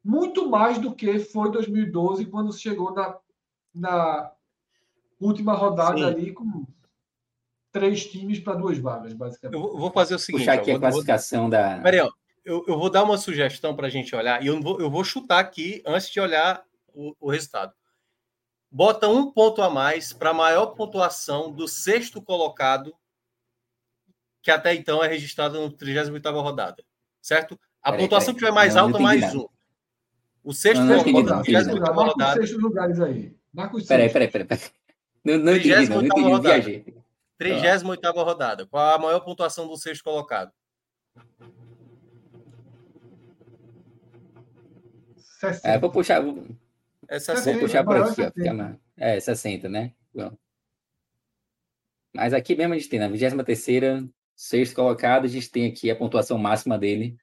Muito mais do que foi 2012, quando chegou na, na última rodada Sim. ali com três times para duas vagas, basicamente. Eu vou- vou fazer o seguinte. Puxar aqui a vou- vou- classificação da. Peraí, ó. Eu, eu vou dar uma sugestão para a gente olhar, e eu, não vou, eu vou chutar aqui antes de olhar o, o resultado. Bota um ponto a mais para a maior pontuação do sexto colocado, que até então é registrado no 38 rodada. Certo? A Peraí, pontuação peraí. que tiver mais Não, não alta, entendi mais nada. um. O sexto Não, não Sexto entendi, rodada, não colocado, Marca os sextos lugares aí. Marca os Peraí, sextos. peraí, peraí. peraí. Não, não entendi, não, não 38ª entendi. Viajei. 38 rodada. Qual a maior pontuação do sexto colocado? 60. É, vou puxar, vou, É vou 60. puxar por maior aqui, ó. 60. Fica mais- É, 60, né? Bom. Mas aqui mesmo a gente tem na 23 sexto colocado, a gente tem aqui a pontuação máxima dele,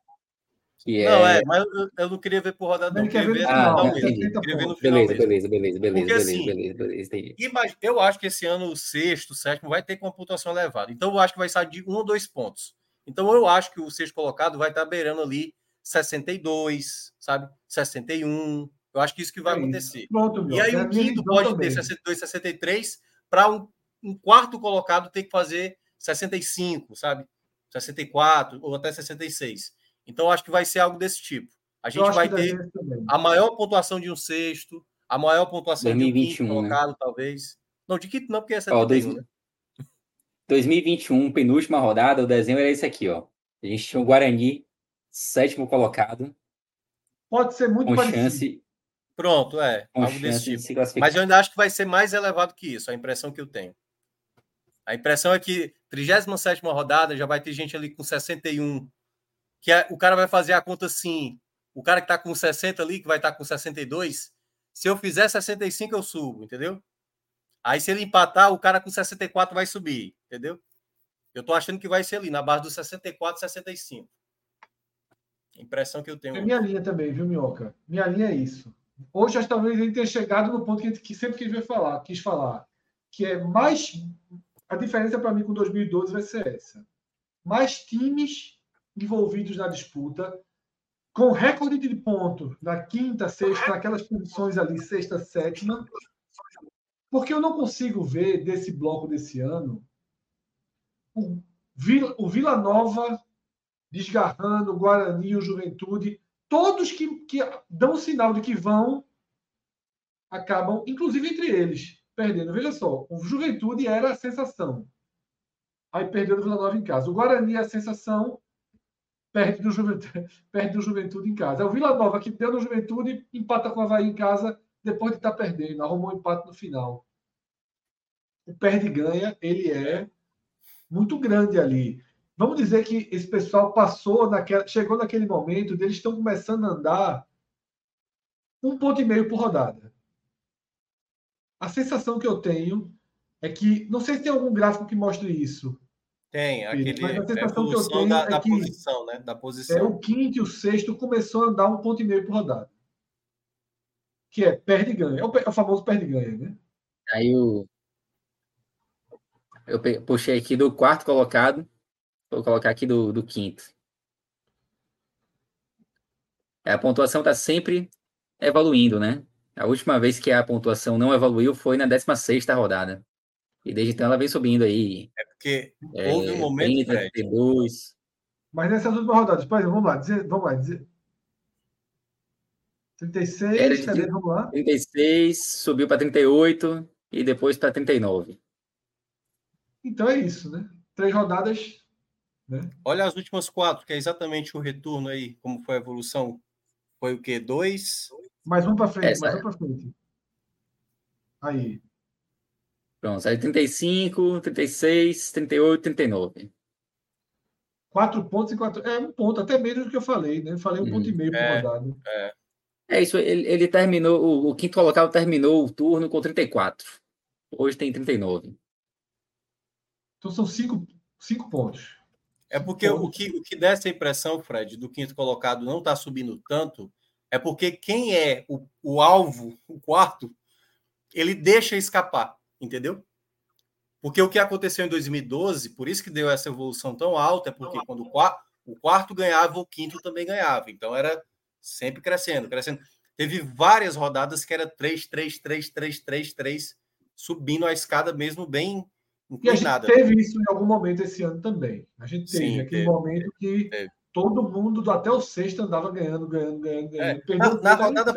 que é. Não, é, mas eu, eu não queria ver por rodada, não. Eu queria ver no Ah, final, final não, mesmo. entendi. Eu queria ver no pontos. final Beleza, mesmo. beleza, beleza, beleza, Porque, beleza, assim, beleza, beleza. Imag- Eu acho que esse ano o sexto, o sétimo vai ter com uma pontuação elevada. Então eu acho que vai sair de um ou dois pontos. Então eu acho que o sexto colocado vai estar beirando ali 62, sabe? 61. Eu acho que isso que vai É isso. acontecer. Pronto, meu. E aí É o quinto pode também. ter 62, 63, para um, um quarto colocado ter que fazer 65, sabe? 64 ou até 66. Então eu acho que vai ser algo desse tipo. A gente vai ter a maior pontuação de um sexto, a maior pontuação de um 2021, quinto né? colocado, talvez. Não, de quinto não, porque é Ó, 71, dois- né? 2021, penúltima rodada, o desenho era esse aqui, ó. A gente tinha o Guarani, sétimo colocado, Pode ser muito com parecido. chance, Pronto, é. com algo desse de tipo. classificar. Mas eu ainda acho que vai ser mais elevado que isso, a impressão que eu tenho. A impressão é que 37 rodada já vai ter gente ali com 61, que é- o cara vai fazer a conta assim, o cara que está com 60 ali, que vai estar com 62, se eu fizer 65 eu subo, entendeu? Aí se ele empatar, o cara com 64 vai subir, entendeu? Eu tô achando que vai ser ali, na base dos 64, 65. A impressão que eu tenho. É minha linha também, viu, Minhoca? Minha linha é isso. Hoje, acho talvez ele tenha chegado no ponto que, a gente, que sempre quis falar, quis falar, que é mais. A diferença para mim com 2012 vai ser essa. Mais times envolvidos na disputa, com recorde de ponto na quinta, sexta, naquelas posições ali, sexta, sétima. Porque eu não consigo ver desse bloco desse ano o Vila, o Vila Nova desgarrando, o Guarani, o Juventude, todos que, que dão sinal de que vão, acabam, inclusive entre eles, perdendo. Veja só, o Juventude era a sensação. Aí perdeu o Vila Nova em casa. O Guarani é a sensação, perde do, Juventude, perde do Juventude em casa. É o Vila Nova que deu no Juventude, empata com o Havaí em casa, depois de estar tá perdendo, arrumou um empate no final. O perde-ganha, ele é muito grande ali. Vamos dizer que esse pessoal passou naquela, chegou naquele momento, eles estão começando a andar um ponto e meio por rodada. A sensação que eu tenho é que, não sei se tem algum gráfico que mostre isso. Tem, aquele mas a sensação que eu tenho da, é da que posição, né? Da posição. É, o quinto e o sexto começou a andar um ponto e meio por rodada. Que é perde e ganha. É o, é o famoso perde e ganha, né? Aí o, eu puxei aqui do quarto colocado. Vou colocar aqui do, do quinto. É, a pontuação está sempre evoluindo, né? A última vez que a pontuação não evoluiu foi na 16 rodada. E desde então ela vem subindo aí. É porque é, houve um momento. 30, 32. Mas nessas últimas rodadas, por exemplo, vamos lá, dizer, vamos lá, dizer. 36, Era de cadê? Vamos lá. 36, subiu para 38 e depois para 39. Então é isso, né? Três rodadas. Né? Olha as últimas quatro, que é exatamente o retorno aí, como foi a evolução. Foi o quê? Dois? Mais um para frente, Essa... mais um para frente. Aí. Pronto, aí 35, 36, 38, 39. Quatro pontos e quatro. É um ponto, até menos do que eu falei, né? Eu falei um hum, ponto e meio é, por rodada. É. é isso, ele, ele terminou, o, o, quinto colocado terminou o turno com 34. Hoje tem 39. Então são cinco, cinco pontos. É porque o que, o que dá essa impressão, Fred, do quinto colocado não está subindo tanto, é porque quem é o, o alvo, o quarto, ele deixa escapar, entendeu? Porque o que aconteceu em 2012, por isso que deu essa evolução tão alta, é porque quando o quarto, o quarto ganhava, o quinto também ganhava. Então era sempre crescendo, crescendo. Teve várias rodadas que era 3, 3, 3, 3, 3, 3, subindo a escada mesmo bem não e a gente teve isso em algum momento esse ano também. A gente teve Sim, aquele teve, momento que teve. todo mundo, até o sexto, andava ganhando, ganhando, ganhando, ganhando. É. Na, na, rodada,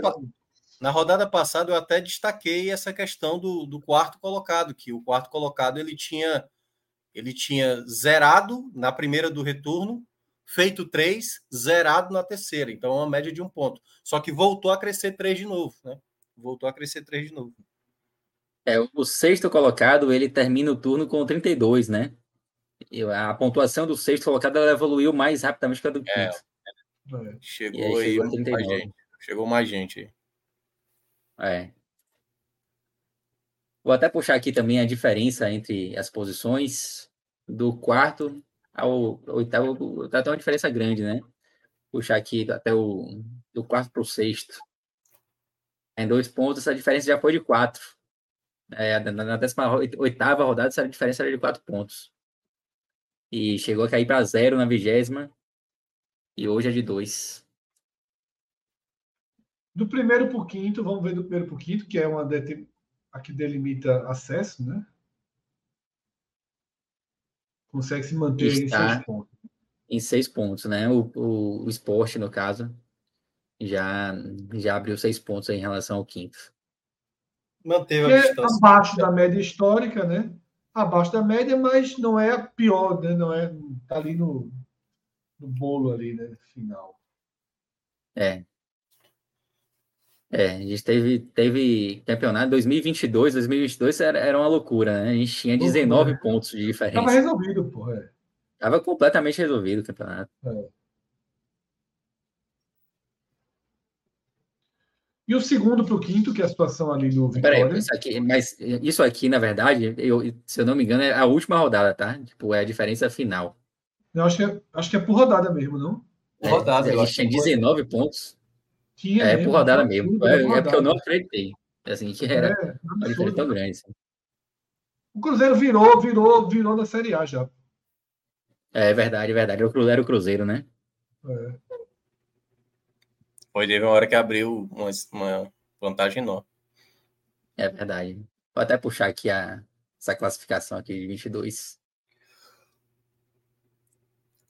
na rodada passada, eu até destaquei essa questão do, do quarto colocado, que o quarto colocado ele tinha, ele tinha zerado na primeira do retorno, feito três, zerado na terceira. Então, é uma média de um ponto. Só que voltou a crescer três de novo, né? Voltou a crescer três de novo. É, o sexto colocado, ele termina o turno com 32, né? E a pontuação do sexto colocado ela evoluiu mais rapidamente que a do é, quinto. É, chegou aí, chegou, mais gente. chegou mais gente aí. É. Vou até puxar aqui também a diferença entre as posições do quarto ao oitavo. Tá até uma diferença grande, né? Puxar aqui até o do quarto para o sexto. Em dois pontos, essa diferença já foi de quatro. É, na 18 rodada, essa diferença era de 4 pontos. E chegou a cair para zero na vigésima. E hoje é de 2. Do primeiro para o quinto, vamos ver do primeiro para o quinto, que é uma a que delimita acesso, né? Consegue se manter Está em seis pontos. Em seis pontos, né? O, o, o esporte, no caso, já, já abriu seis pontos em relação ao quinto manteve a distância. abaixo da média histórica, né? Abaixo da média, mas não é a pior, né? Não é tá ali no, no bolo ali, né? Final. É. É, a gente teve, teve campeonato 2022, 2022 era, era uma loucura, né? A gente tinha 19 loucura. pontos de diferença. Tava resolvido, pô. É. Tava completamente resolvido o campeonato. É. E o segundo para o quinto, que é a situação ali do Vitória. Peraí, isso aqui, mas isso aqui, na verdade, eu, se eu não me engano, é a última rodada, tá? Tipo, é a diferença final. Eu acho que é, acho que é por rodada mesmo, não? É, rodada. a eu gente acho tinha que foi. 19 pontos. Tinha É, mesmo, por rodada mesmo. É, por é porque eu não rodada. acreditei. Assim, que era É, uma diferença tão grande. assim. O Cruzeiro virou, virou, virou na Série A já. É verdade, é verdade. Era o Cru- Era o Cruzeiro, né? É. Foi, teve uma hora que abriu uma, uma vantagem enorme. É verdade. Vou até puxar aqui a, essa classificação aqui de 22.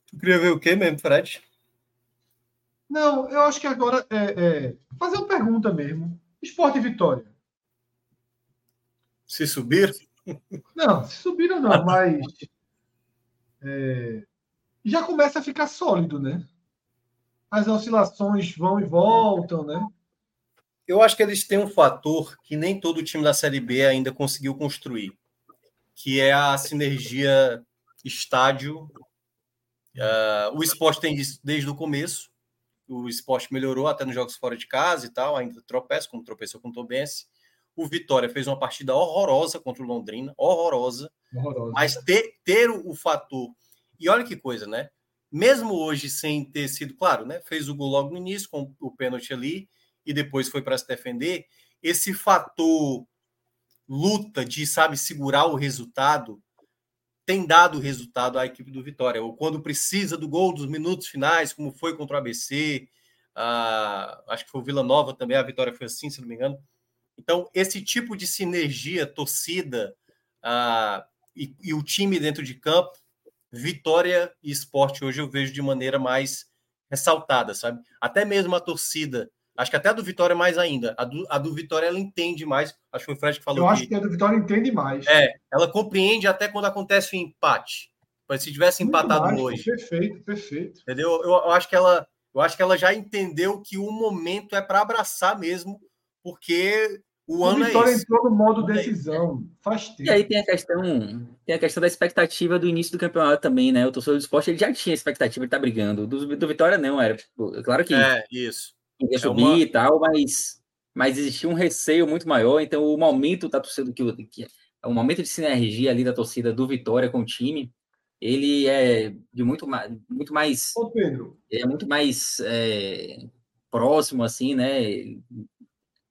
Tu queria ver o quê mesmo, Fred? Não, eu acho que agora é, é fazer uma pergunta mesmo. Esporte e Vitória. Se subir? Não, se subiram não, mas é, já começa a ficar sólido, né? As oscilações vão e voltam, né? Eu acho que eles têm um fator que nem todo time da Série B ainda conseguiu construir, que é a sinergia estádio. Ah, o esporte tem isso desde o começo. O esporte melhorou até nos jogos fora de casa e tal, ainda tropeça, como tropeçou com o Tobense. O Vitória fez uma partida horrorosa contra o Londrina, horrorosa. Horroroso. Mas ter, ter o fator. E olha que coisa, né? Mesmo hoje, sem ter sido, claro, né? Fez o gol logo no início, com o pênalti ali, e depois foi para se defender. Esse fator luta de, sabe, segurar o resultado tem dado resultado à equipe do Vitória. Ou quando precisa do gol dos minutos finais, como foi contra o ABC, ah, acho que foi o Vila Nova também, a vitória foi assim, se não me engano. Então, esse tipo de sinergia, torcida, ah, e, e o time dentro de campo, Vitória e esporte hoje eu vejo de maneira mais ressaltada, sabe? Até mesmo a torcida, acho que até a do Vitória mais ainda. A do, a do Vitória ela entende mais. Acho que foi o Fred que falou Eu acho que, a do Vitória entende mais. é, ela compreende até quando acontece o empate. Mas se tivesse Muito empatado mais, hoje, Perfeito, perfeito. entendeu? Eu, eu acho que ela, eu acho que ela já entendeu que o momento é para abraçar mesmo, porque o, O ano Vitória é esse. entrou no modo é decisão. Faz tempo. E aí tem a questão, tem a questão da expectativa do início do campeonato também, né? O torcedor do esporte ele já tinha expectativa de estar brigando. Do, do Vitória não, era tipo, claro que É, isso. Ia é subir uma- e tal, mas, mas existia um receio muito maior, então o momento da torcida que, o- que o momento de sinergia ali da torcida do Vitória com o time, ele é de muito mais, muito mais Ô, Pedro, ele é muito mais é, próximo, assim, né?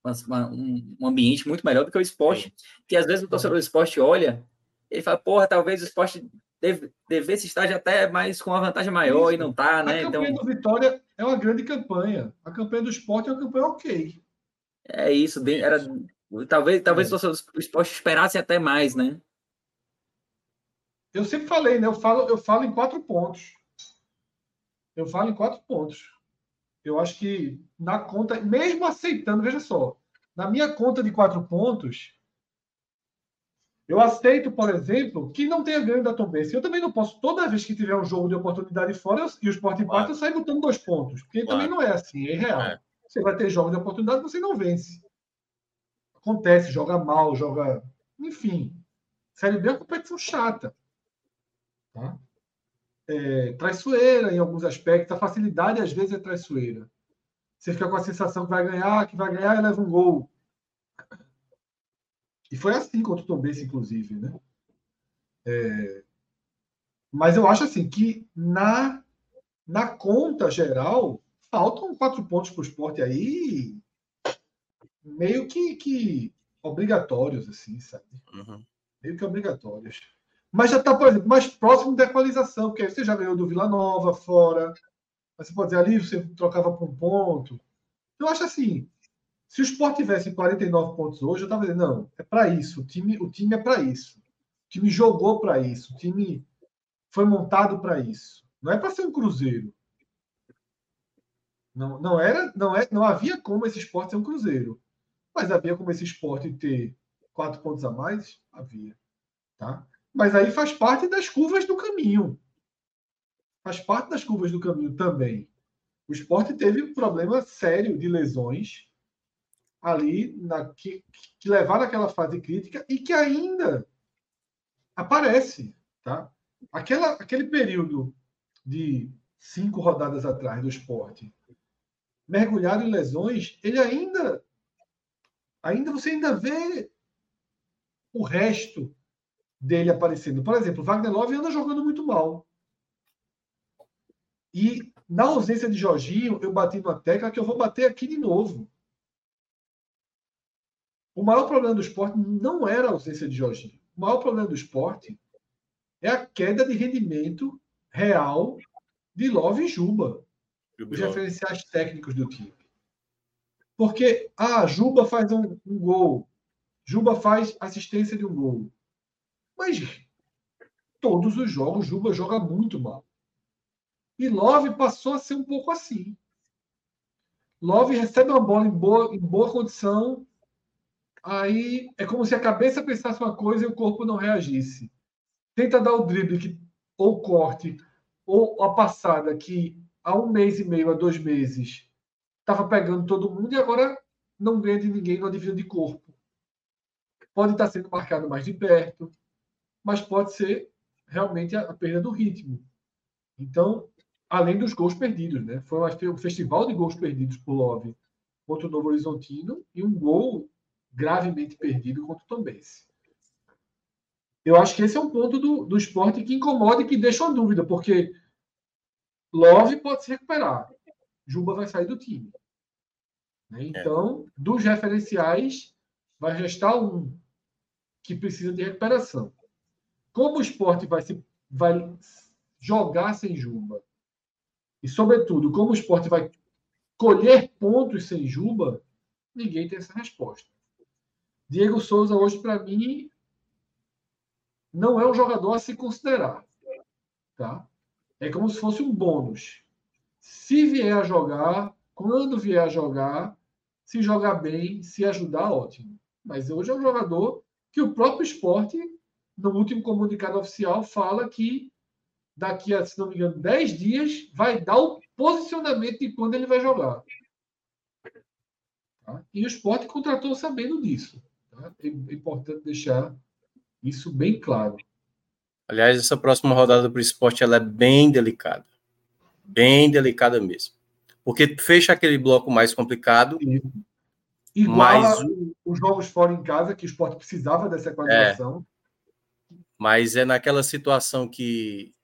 Uma- uma- um, um ambiente muito melhor do que o esporte. Que às vezes o torcedor do esporte olha, ele fala, porra, talvez o esporte deve, devesse estar já até mais com uma vantagem maior e não tá, a né? Então, campanha do Vitória é uma grande campanha. A campanha do esporte é uma campanha ok. é isso. Era, talvez talvez É. o esporte esperasse até mais, né? Eu sempre falei, né? Eu falo, eu falo em quatro pontos. Eu falo em quatro pontos. Eu acho que na conta, mesmo aceitando, veja só, na minha conta de quatro pontos, eu aceito, por exemplo, que não tenha ganho da Tombense. Eu também não posso, toda vez que tiver um jogo de oportunidade fora eu- e o Sport empata, Claro. eu saio botando dois pontos. Porque Claro. também não é assim, é irreal. É. Você vai ter jogo de oportunidade, você não vence. Acontece, joga mal, joga. Enfim. Série B é uma competição chata. Tá? É, traiçoeira em alguns aspectos. A facilidade, às vezes, é traiçoeira. Você fica com a sensação que vai ganhar, que vai ganhar e leva um gol. E foi assim contra o Tombense, inclusive, né? É, mas eu acho assim que na, na conta geral faltam quatro pontos para o esporte aí meio que, que obrigatórios, assim, sabe? Uhum. Meio que obrigatórios. Mas já está, por exemplo, mais próximo da equalização, porque aí você já ganhou do Vila Nova fora. Mas você pode dizer ali, você trocava por um ponto. Eu acho assim, se o Sport tivesse 49 pontos hoje, eu estava dizendo, não, é para isso. O time, o time é para isso. O time jogou para isso. O time foi montado para isso. Não é para ser um cruzeiro. Não, não era, não é, não havia como esse esporte ser um cruzeiro. Mas havia como esse esporte ter quatro pontos a mais? Havia. Tá? Mas aí faz parte das curvas do caminho. Faz parte das curvas do caminho também. O esporte teve um problema sério de lesões ali na, que, que levaram àquela fase crítica e que ainda aparece. Tá? Aquela, aquele período de cinco rodadas atrás do esporte, mergulhado em lesões, ele ainda. Ainda você ainda vê o resto dele aparecendo. Por exemplo, o Wagner Love anda jogando muito mal. E na ausência de Jorginho, eu bati numa tecla que eu vou bater aqui de novo. O maior problema do esporte não era a ausência de Jorginho. O maior problema do esporte é a queda de rendimento real de Love e Juba, os referenciais técnicos do time. Porque, ah, Juba faz um, um gol, Juba faz assistência de um gol. Mas todos os jogos, Juba joga muito mal. E Love passou a ser um pouco assim. Love recebe uma bola em boa, em boa condição, aí é como se a cabeça pensasse uma coisa e o corpo não reagisse. Tenta dar o drible que, ou corte, ou a passada que há um mês e meio, há dois meses, estava pegando todo mundo e agora não ganha de ninguém no divisão de corpo. Pode estar sendo marcado mais de perto, mas pode ser realmente a, perda do ritmo. Então, além dos gols perdidos, né? Foi um festival de gols perdidos por Love contra o Novo Horizontino e um gol gravemente perdido contra o Tombense. Eu acho que esse é um ponto do, do esporte que incomoda e que deixa uma dúvida, porque Love pode se recuperar. Juba vai sair do time. Né? Então, é. dos referenciais, vai restar um que precisa de recuperação. Como o esporte vai, se, vai jogar sem Juba, e, sobretudo, como o esporte vai colher pontos sem Juba, ninguém tem essa resposta. Diego Souza, hoje, para mim, não é um jogador a se considerar. Tá? É como se fosse um bônus. Se vier a jogar, quando vier a jogar, se jogar bem, se ajudar, ótimo. Mas hoje é um jogador que o próprio esporte, no último comunicado oficial, fala que daqui a, se não me engano, 10 dias, vai dar o posicionamento de quando ele vai jogar. Tá? E o esporte contratou sabendo disso. Tá? É importante deixar isso bem claro. Aliás, essa próxima rodada para o esporte ela é bem delicada. Bem delicada mesmo. Porque fecha aquele bloco mais complicado. Igual mas... os jogos fora em casa, que o esporte precisava dessa qualificação. É, mas é naquela situação que,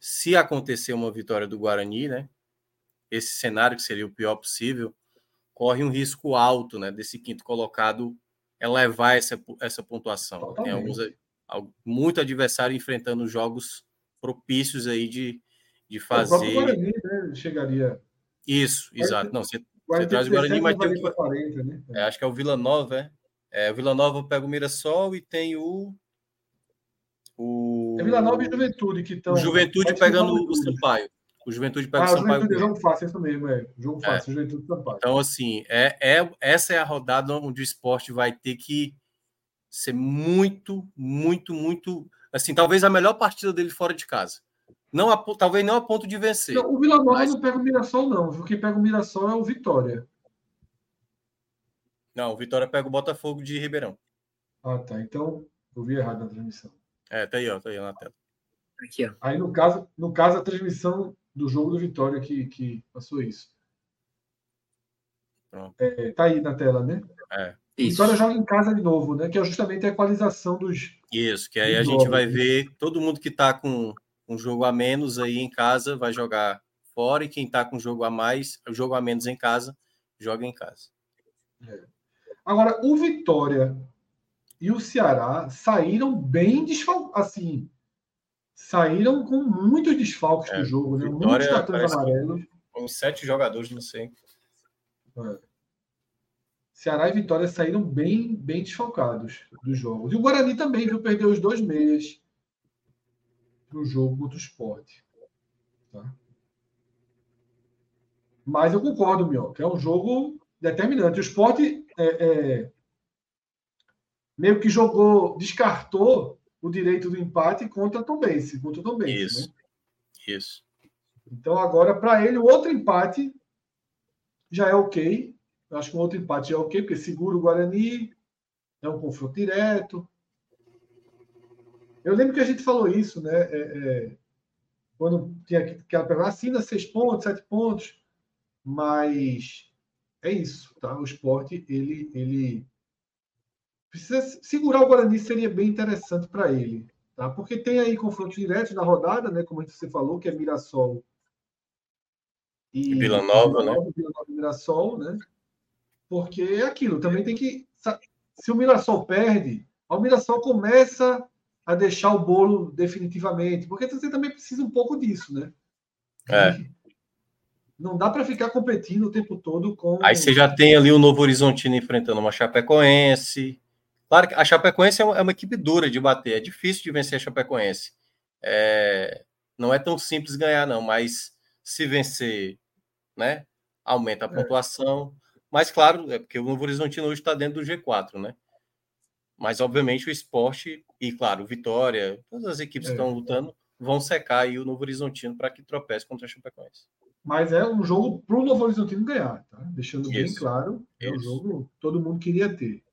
se acontecer uma vitória do Guarani, né? Esse cenário que seria o pior possível, corre um risco alto, né? Desse quinto colocado elevar essa, essa pontuação. Totalmente. Tem alguns muito adversário enfrentando jogos propícios aí de, de fazer. O Guarani, né? Chegaria. Isso, exato. Não, você, você traz o Guarani, mas tem o. 40, né? é, acho que é o Vila Nova, é? é. O Vila Nova pega o Mirassol e tem o. O... É Vila Nova e Juventude que estão. Juventude pegando o Sampaio. O Juventude pega ah, o Sampaio. Juventude é jogo fácil, isso mesmo, é. Jogo é. fácil, é. Juventude Sampaio. Então, assim, é, é, essa é a rodada onde o esporte vai ter que ser muito, muito, muito. Assim, talvez a melhor partida dele fora de casa. Não a, talvez não a ponto de vencer. Não, o Vila Nova mas... não pega o Mirassol, não. O que pega o Mirassol é o Vitória. Não, o Vitória pega o Botafogo de Ribeirão. Ah, tá. Então, eu vi errado na transmissão. É, tá aí, ó, tá aí na tela. Aqui, ó. Aí, no caso, no caso, a transmissão do jogo do Vitória que, que passou isso. Pronto. É, tá aí na tela, né? É. Isso. Vitória joga em casa de novo, né? Que é justamente a equalização dos. Isso, que aí a gente vai ver todo mundo que está com um jogo a menos aí em casa vai jogar fora, e quem está com jogo a mais, jogo a menos em casa, joga em casa. É. Agora, o Vitória e o Ceará saíram bem desfalcados, assim, saíram com muitos desfalques é, do jogo, né? Muitos cartões amarelos. Com sete jogadores, não sei. É. Ceará e Vitória saíram bem, bem desfalcados do jogo. E o Guarani também, viu? Perdeu os dois meias no jogo contra o esporte. Tá? Mas eu concordo, Mio, que é um jogo determinante. O esporte é, é, meio que jogou, descartou o direito do empate contra Tombense, contra Tombense. Isso. Né? Isso. Então agora para ele o outro empate já é ok, eu acho que um outro empate é ok, porque segura o Guarani, é um confronto direto. Eu lembro que a gente falou isso, né? É, é, quando tinha aquela pergunta, assina seis pontos, sete pontos, mas é isso, tá? O esporte, ele, ele precisa segurar o Guarani seria bem interessante para ele, tá? Porque tem aí confrontos diretos na rodada, né? Como você falou, que é Mirassol e Vila Nova, Vila Nova, Vila Nova e Mirassol, né? Porque é aquilo, também tem que. Se o Mirassol perde, o Mirassol começa a deixar o bolo definitivamente, porque você também precisa um pouco disso, né? É. Não dá para ficar competindo o tempo todo com. Aí você já tem ali o Novo Horizontino enfrentando uma Chapecoense. Claro que a Chapecoense é uma, é uma equipe dura de bater, é difícil de vencer a Chapecoense. É, não é tão simples ganhar, não, mas se vencer, né, aumenta a é. pontuação. Mas, claro, é porque o Novo Horizontino hoje está dentro do G4, né? Mas, obviamente, o esporte e, claro, Vitória, todas as equipes que é. estão lutando vão secar aí o Novo Horizontino para que tropece contra a Chapecoense. Mas é um jogo para o Novo Horizontino ganhar, tá? Deixando Isso. bem claro, é um jogo que todo mundo queria ter.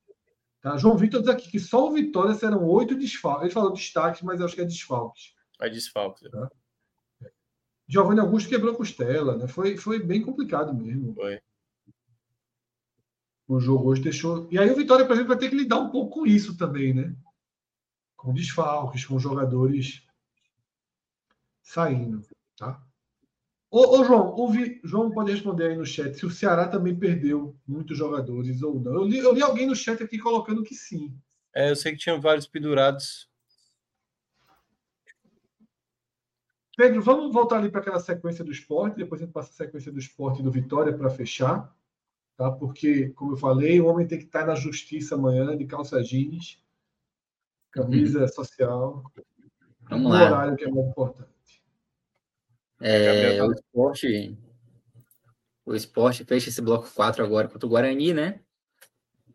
Tá? João Vitor diz aqui que só o Vitória serão oito desfalques. Ele falou destaques, mas acho que é desfalques. É desfalques. Tá? Giovanni Augusto quebrou a costela, né? Foi, foi bem complicado mesmo. Foi o jogo hoje deixou. E aí o Vitória, por exemplo, vai ter que lidar um pouco com isso também, né? Com desfalques, com jogadores saindo, tá? Ô, ô João, ouvi, João pode responder aí no chat se o Ceará também perdeu muitos jogadores ou não. Eu li, eu li alguém no chat aqui colocando que sim. É, eu sei que tinha vários pendurados. Pedro, vamos voltar ali para aquela sequência do esporte, depois a gente passa a sequência do esporte e do Vitória para fechar tá? porque, como eu falei, o homem tem que estar na justiça amanhã, de calça jeans, camisa uhum. social, Vamos lá. horário que é muito importante. É, o esporte, o esporte fecha esse bloco 4 agora contra o Guarani, né?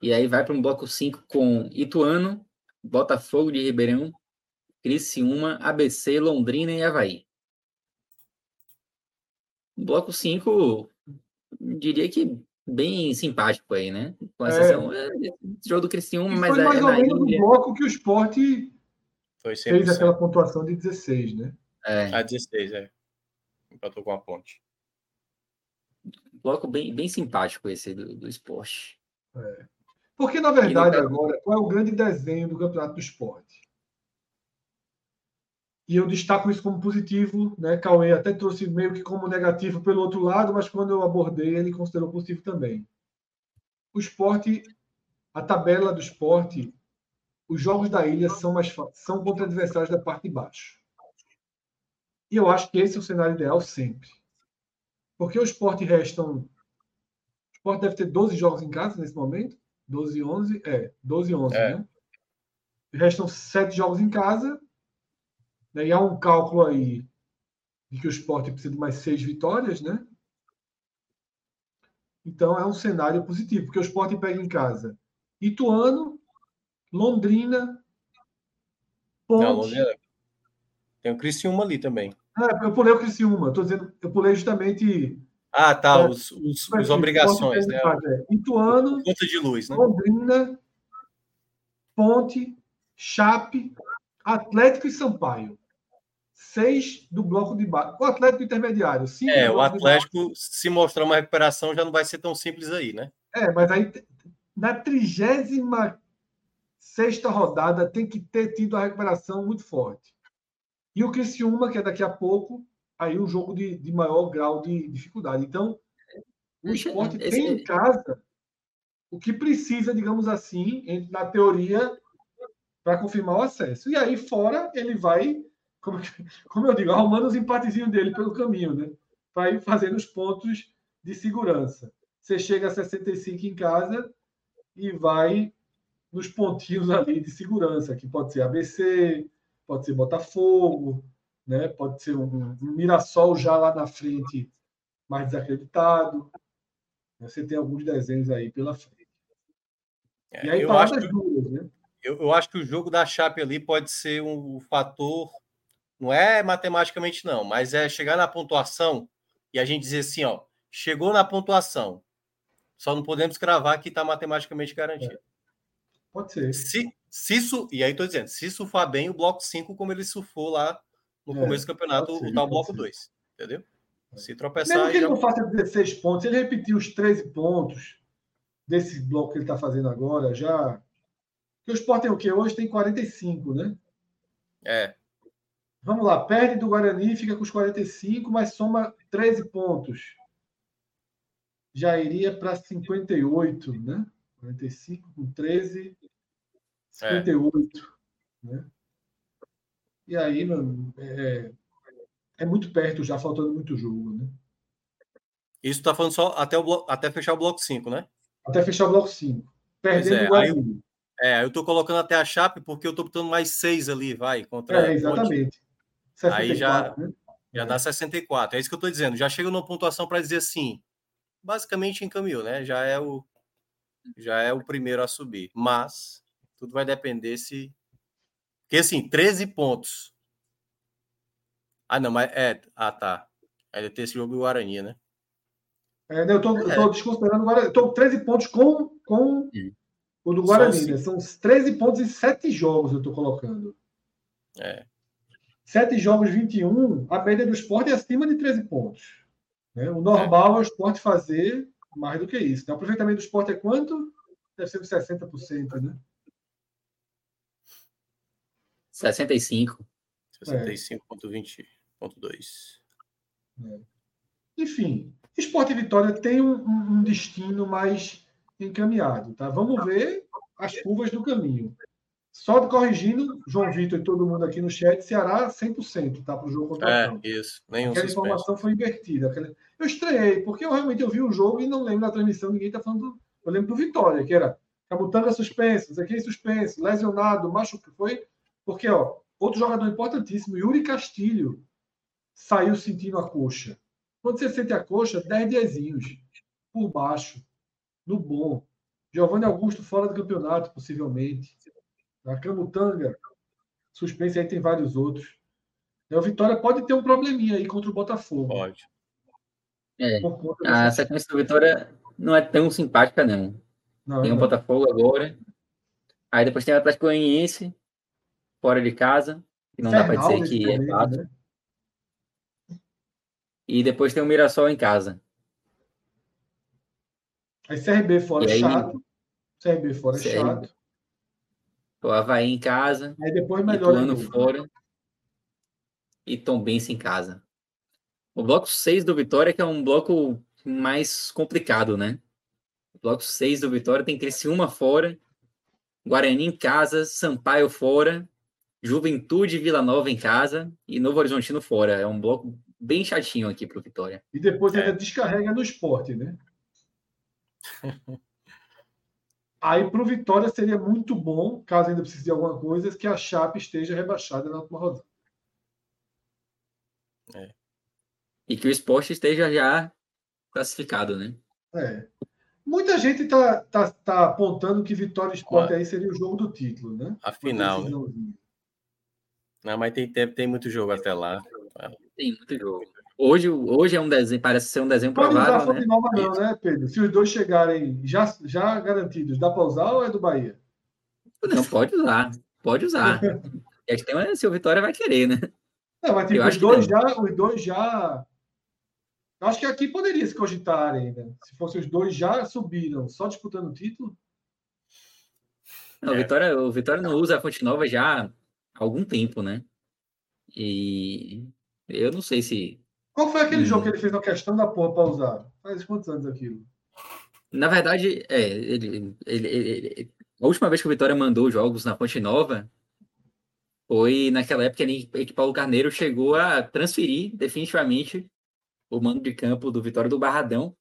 E aí vai para um bloco 5 com Ituano, Botafogo de Ribeirão, Criciúma, ABC, Londrina e Havaí. Bloco 5, diria que bem simpático aí, né? Com exceção é. é jogo do Criciúma, mas foi é mais é, ou menos no bloco que o esporte fez aquela pontuação de 16, né? É. A 16, é. Empatou com a ponte. Bloco bem, bem simpático esse do, do esporte. É. Porque, na verdade, agora, qual é o grande desenho do campeonato do esporte? E eu destaco isso como positivo, né? Cauê até trouxe meio que como negativo pelo outro lado, mas quando eu abordei, ele considerou positivo também. O esporte, a tabela do esporte, os jogos da ilha são mais são contra adversários da parte de baixo. E eu acho que esse é o cenário ideal sempre. Porque o esporte restam. O esporte deve ter 12 jogos em casa nesse momento. 12 e 11. É, 12 e 11, é. né? Restam 7 jogos em casa né? E há um cálculo aí de que o esporte precisa de mais seis vitórias, né? Então é um cenário positivo, porque o esporte pega em casa Ituano, Londrina, Ponte. Não, Londrina. Tem o Criciúma ali também. É, eu pulei o Criciúma, tô dizendo, eu pulei justamente. Ah, tá, é, os, os, os obrigações, né? É. Ituano, conta de luz, né? Londrina, Ponte, Chape, Atlético e Sampaio seis do bloco de baixo. O Atlético intermediário. Cinco é, o Atlético, se mostrar uma recuperação, já não vai ser tão simples aí, né? É, mas aí na trigésima sexta rodada tem que ter tido a recuperação muito forte. E o Criciúma, que é daqui a pouco, aí um jogo de, de maior grau de dificuldade. Então, o esporte Esse... tem em casa o que precisa, digamos assim, na teoria, para confirmar o acesso. E aí, fora, ele vai como, como eu digo, arrumando os empatezinhos dele pelo caminho, né? Para ir fazendo os pontos de segurança. Você chega a 65 em casa e vai nos pontinhos ali de segurança, que pode ser ABC, pode ser Botafogo, né? pode ser um, um Mirassol já lá na frente, mais desacreditado. Você tem alguns desenhos aí pela frente. É, e aí, eu acho, que, duas, né? eu, eu, acho que o jogo da Chape ali pode ser um fator não é matematicamente, não, mas é chegar na pontuação e a gente dizer assim, ó, chegou na pontuação. Só não podemos cravar que está matematicamente garantido. É. Pode ser. Se, se isso, e aí estou dizendo, se surfar bem o bloco 5, como ele surfou lá no é, começo do campeonato, ser, o tal bloco 2. Entendeu? É. Se tropeçar. Mesmo que ele já... não faça 16 pontos, ele repetir os 13 pontos desse bloco que ele está fazendo agora, já. Porque o Sport tem o quê? Hoje tem 45, né? É. Vamos lá, perde do Guarani, fica com os 45, mas soma 13 pontos. já iria para 58, né? 45 com 13, 58. É. Né? E aí, mano, é, é muito perto já, faltando muito jogo, né? Isso tá falando só até, o bloco, até fechar o bloco 5, né? Até fechar o bloco 5. Perdendo é, o Guarani. É, eu tô colocando até a Chape porque eu tô botando mais 6 ali, vai, contra É, exatamente. 64, aí já, né? já dá 64. É isso que eu tô dizendo. Já chega numa pontuação para dizer assim, basicamente encaminhou, né? Já é o já é o primeiro a subir. Mas tudo vai depender se porque assim, 13 pontos. Ah, não, mas é, ah, tá. Ainda tem esse jogo do Guarani, né? É, eu estou é. desconsiderando o Guarani. Estou 13 pontos com, com o do Guarani, né? São 13 pontos em 7 jogos eu estou colocando. É. 7 jogos, 21, a média do esporte é acima de 13 pontos. Né? O normal é. é o esporte fazer mais do que isso. Então, o aproveitamento do esporte é quanto? Deve ser de 60%, né? 65. 65,20.2. É. Enfim, Esporte Vitória tem um, um, destino mais encaminhado. Tá? Vamos ver as curvas do caminho. Só corrigindo, João Vitor e todo mundo aqui no chat, Ceará 100% tá, para o jogo contra é, É, isso. Nenhum Aquela suspense. informação foi invertida. Eu estranhei, porque eu realmente eu vi o jogo e não lembro da transmissão, ninguém está falando. Eu lembro do Vitória, que era Camutanga suspenso, aqui suspenso, lesionado, macho que foi. Porque, ó, outro jogador importantíssimo, Yuri Castilho, saiu sentindo a coxa. Quando você sente a coxa, 10 diazinhos por baixo, no bom. Giovanni Augusto fora do campeonato, possivelmente. A Camutanga, suspense aí tem vários outros. O Vitória pode ter um probleminha aí contra o Botafogo. Pode. É, a sequência do Vitória não é tão simpática, não. não tem o um Botafogo agora. Aí depois tem o Atlético Goianiense, fora de casa, que não Fernal, dá para dizer que é fácil. Né? E depois tem o Mirassol em casa. Aí CRB fora é chato. CRB fora é CRB. chato. O Havaí em casa. Aí depois melhor. Fora. E Tombense em casa. O bloco 6 do Vitória, que é um bloco mais complicado, né? O bloco 6 do Vitória tem Criciúma fora, Guarani em casa, Sampaio fora, Juventude Vila Nova em casa e Novo Horizontino fora. É um bloco bem chatinho aqui para o Vitória. E depois ainda é. descarrega no esporte, né? Aí para o Vitória seria muito bom, caso ainda precise de alguma coisa, que a Chape esteja rebaixada na última rodada. É. E que o esporte esteja já classificado, né? É. Muita gente está tá, tá apontando que Vitória e Esporte aí seria o jogo do título, né? A final, né? Não, mas tem tempo, tem muito jogo até lá. Tem muito jogo. Hoje, hoje é um desenho, parece ser um desenho Pode provável. Usar né? Nova não, né, Pedro? Se os dois chegarem já, já garantidos, dá para usar ou é do Bahia? Não, pode usar. Pode usar. e a tem se o Vitória vai querer, né? Não, mas tipo, os, dois já, os dois já. Eu acho que aqui poderia se cogitar ainda. Se fossem os dois já subiram, só disputando o título. Não, o, Vitória, o Vitória não usa a Fonte Nova já algum tempo, né? E eu não sei se. Qual foi aquele hum. jogo que ele fez uma questão da porra para usar? Faz quantos anos aquilo? Na verdade, é, ele, ele, ele, a última vez que o Vitória mandou jogos na Fonte Nova foi naquela época em que Paulo Carneiro chegou a transferir definitivamente o mando de campo do Vitória do Barradão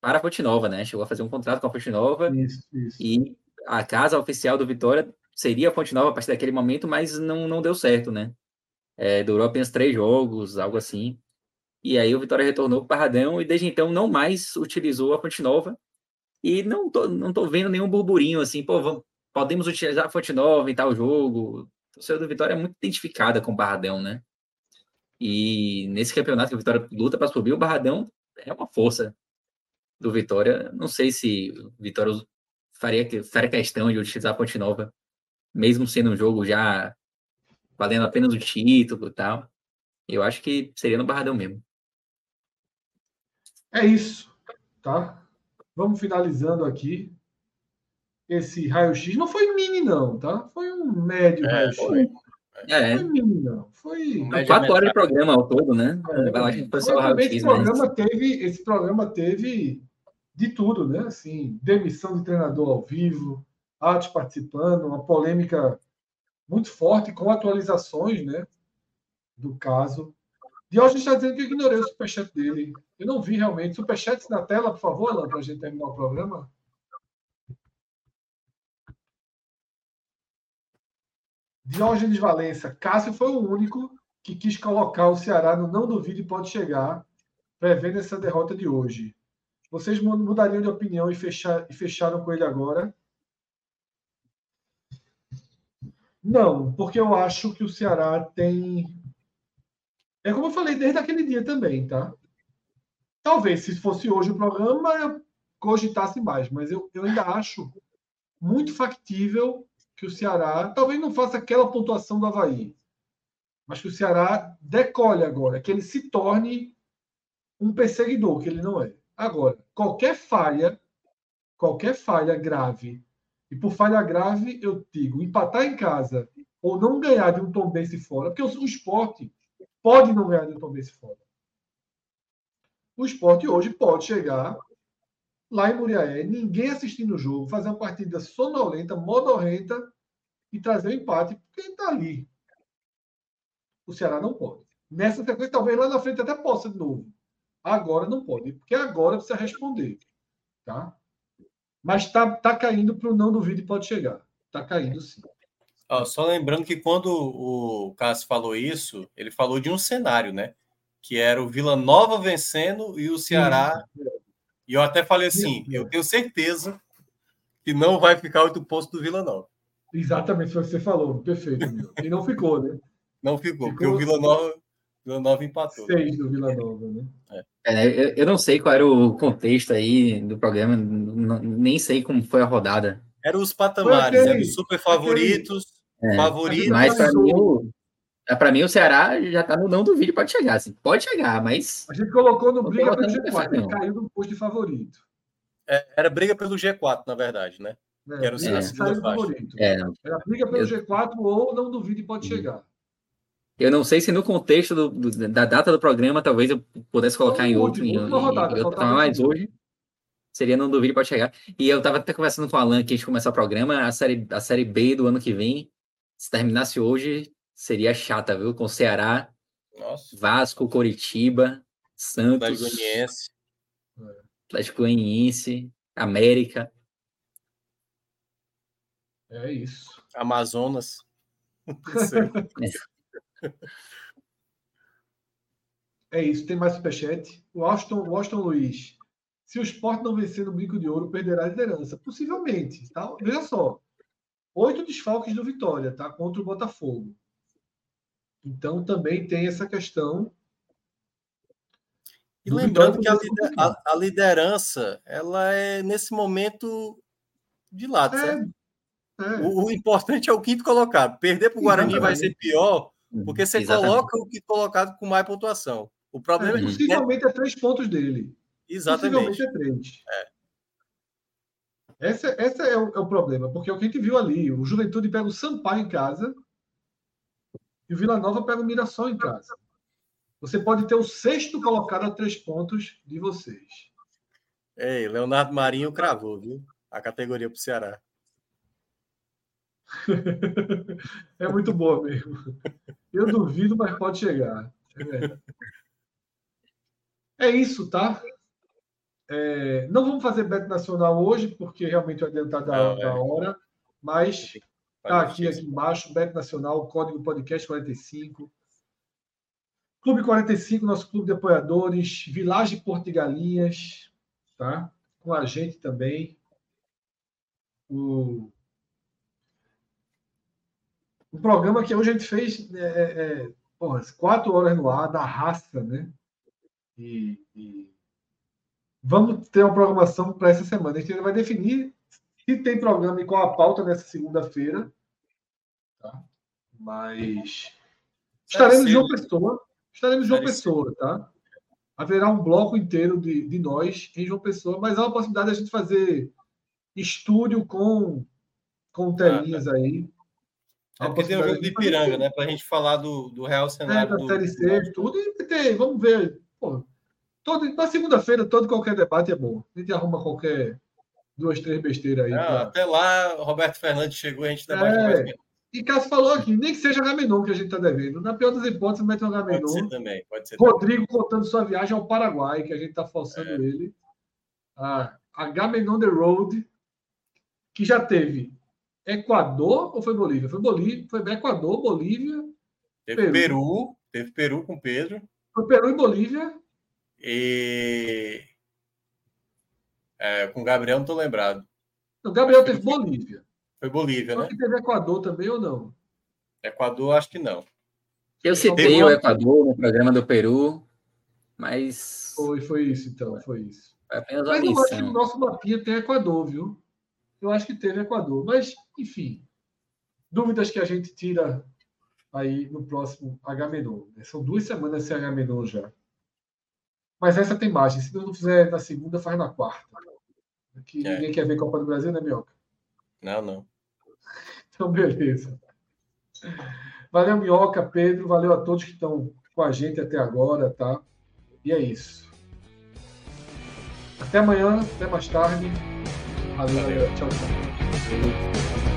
para a Fonte Nova, né? Chegou a fazer um contrato com a Fonte Nova isso, isso. e a casa oficial do Vitória seria a Fonte Nova a partir daquele momento, mas não, não deu certo, né? É, durou apenas três jogos, algo assim. E aí o Vitória retornou para o Barradão e desde então não mais utilizou a Fonte Nova. E não tô, não tô vendo nenhum burburinho assim, pô, vamos, podemos utilizar a Fonte Nova em tal jogo. O seu do Vitória é muito identificada com o Barradão, né? E nesse campeonato que o Vitória luta para subir, o Barradão é uma força do Vitória. Não sei se o Vitória faria, faria questão de utilizar a Fonte Nova, mesmo sendo um jogo já valendo apenas o título e tal. Eu acho que seria no Barradão mesmo. É isso, tá? Vamos finalizando aqui esse raio-x. Não foi mini, não, tá? Foi um médio é, raio-x. Foi. É. Foi mini, não. Foi. Quatro horas de programa ao todo, né? É, foi só esse, programa teve, esse programa teve de tudo, né? Assim, demissão de treinador ao vivo, atos participando, uma polêmica muito forte com atualizações, né? Do caso. Diógenes está dizendo que eu ignorei o superchat dele. Eu não vi realmente. Superchat na tela, por favor, Alan, para a gente terminar o programa. Diógenes Valença. Cássio foi o único que quis colocar o Ceará no não duvide pode chegar, prevendo essa derrota de hoje. Vocês mudariam de opinião e, fechar, e fecharam com ele agora? Não, porque eu acho que o Ceará tem. É como eu falei desde aquele dia também, tá? Talvez se fosse hoje o programa eu cogitasse mais, mas eu, eu ainda acho muito factível que o Ceará talvez não faça aquela pontuação do Havaí, mas que o Ceará decole agora, que ele se torne um perseguidor, que ele não é. Agora, qualquer falha, qualquer falha grave, e por falha grave eu digo empatar em casa ou não ganhar de um Tom Bense fora, porque o, o esporte pode não ganhar de um Tom Bense fora. O esporte hoje pode chegar lá em Muriaé, ninguém assistindo o jogo, fazer uma partida sonolenta, modorrenta e trazer o um empate, porque está ali. O Ceará não pode. Nessa sequência, talvez lá na frente até possa de novo. Agora não pode, porque agora precisa responder. Tá? Mas está tá caindo para o não duvide pode chegar. Está caindo sim. só lembrando que quando o Cássio falou isso, ele falou de um cenário, né? Que era o Vila Nova vencendo e o Ceará sim. E eu até falei assim: eu tenho certeza que não vai ficar oito pontos do Vila Nova. Exatamente o que você falou, perfeito. E não ficou, né? Não ficou, ficou porque o Vila Nova, Vila Nova empatou. Seis do Vila Nova, né? É. É, eu, eu, não sei qual era o contexto aí do programa, nem sei como foi a rodada. Eram os patamares, eram os super favoritos, é, favoritos. Mas para mim, é, para mim, o Ceará já tá no não do vídeo, pode chegar. Assim, pode chegar, mas. A gente colocou no briga pelo G4, ele caiu no posto de favorito. É, era briga pelo G4, na verdade, né? É, era o é. favorito. É. Era briga pelo eu... G4 ou não duvide pode uhum. chegar. Eu não sei se no contexto do, do, da data do programa, talvez eu pudesse colocar em outro, em, rodada, em outro mas hoje seria não duvide pode chegar. E eu estava até conversando com o Alan que a gente começar o programa, a série, a série B do ano que vem, se terminasse hoje, seria chata, viu? Com Ceará, Nossa. Vasco, Coritiba, Santos, Atlético Goianiense, Atlético Goianiense, América. É isso. Amazonas. é isso. Tem mais superchat. O Austin, o Austin Luiz. Se o esporte não vencer no Brinco de Ouro, perderá a liderança. Possivelmente. Tá? Veja só. Oito desfalques do Vitória, tá? Contra o Botafogo. Então também tem essa questão. E lembrando que a, lider, a, a, liderança ela é nesse momento de lado, é, é. O, o, importante é o quinto colocado. Perder para o Guarani vai ser pior, porque você Exatamente. coloca o quinto colocado com mais pontuação. O problema é, é possivelmente é três pontos dele. Exatamente. Possivelmente é três. É. Esse, esse é, o, é o problema, porque o que a gente viu ali, o Juventude pega o Sampaio em casa, e o Vila Nova pega o Mirassol em casa. Você pode ter o sexto colocado a três pontos de vocês. Ei, Leonardo Marinho cravou, viu? A categoria para o Ceará. é muito boa mesmo. Eu duvido, mas pode chegar. É, é isso, tá? É, não vamos fazer bet nacional hoje, porque realmente vai adiantar da, não, é. da hora, mas Está aqui, aqui embaixo, Bet Nacional, código podcast 45. Clube 45, nosso clube de apoiadores, Village Porto de Galinhas, tá? Com a gente também. O, o programa que hoje a gente fez é, é, é porra, quatro horas no ar, da raça, né? E, e... vamos ter uma programação para essa semana. A gente ainda vai definir se tem programa e qual a pauta nessa segunda-feira. Tá? Mas estaremos em João Pessoa. Estaremos em João Pessoa, tá? Haverá um bloco inteiro de, de nós em João Pessoa, mas há uma possibilidade de a gente fazer estúdio com, com telinhas ah, tá. aí. É porque tem um jogo de Ipiranga, né? Para a gente falar do, do real cenário. É, da do, Série C, tudo. E ter, vamos ver. Pô, todo, na segunda-feira, todo qualquer debate é bom. A gente arruma qualquer duas, três besteiras aí. Não, pra- Até lá, o Roberto Fernandes chegou e a gente debate É. mais. E Cássio falou aqui, nem que seja Gamenon que a gente está devendo. Na pior das hipóteses, mete um Pode ser Gamenon. também, pode ser também. Rodrigo contando sua viagem ao Paraguai, que a gente está forçando É. ele. A, a Gamenon The Road, que já teve Equador ou foi Bolívia? Foi Bolívia, foi Equador, Bolívia, Teve Peru. Peru, teve Peru com Pedro. foi Peru e Bolívia. E. É, com Gabriel não tô lembrado. O Gabriel teve Bolívia. Foi Bolívia, Só né? que teve Equador também ou não? Equador, acho que não. Eu citei Teve o uma- Equador no programa do Peru, mas Foi, foi isso, então, foi isso. foi Mas eu acho que o nosso mapinha tem Equador, viu? Eu acho que teve Equador. Mas, enfim, dúvidas que a gente tira aí no próximo H-Menon. né? São duas semanas sem H-Menon já. Mas essa tem margem. Se não fizer na segunda, faz na quarta. Que É. ninguém quer ver Copa do Brasil, né, Minhoca? Não, não. Então, beleza. Valeu, Minhoca, Pedro. Valeu a todos que estão com a gente até agora, tá? E é isso. Até amanhã, até mais tarde. Valeu, Valeu. galera. Tchau, tchau.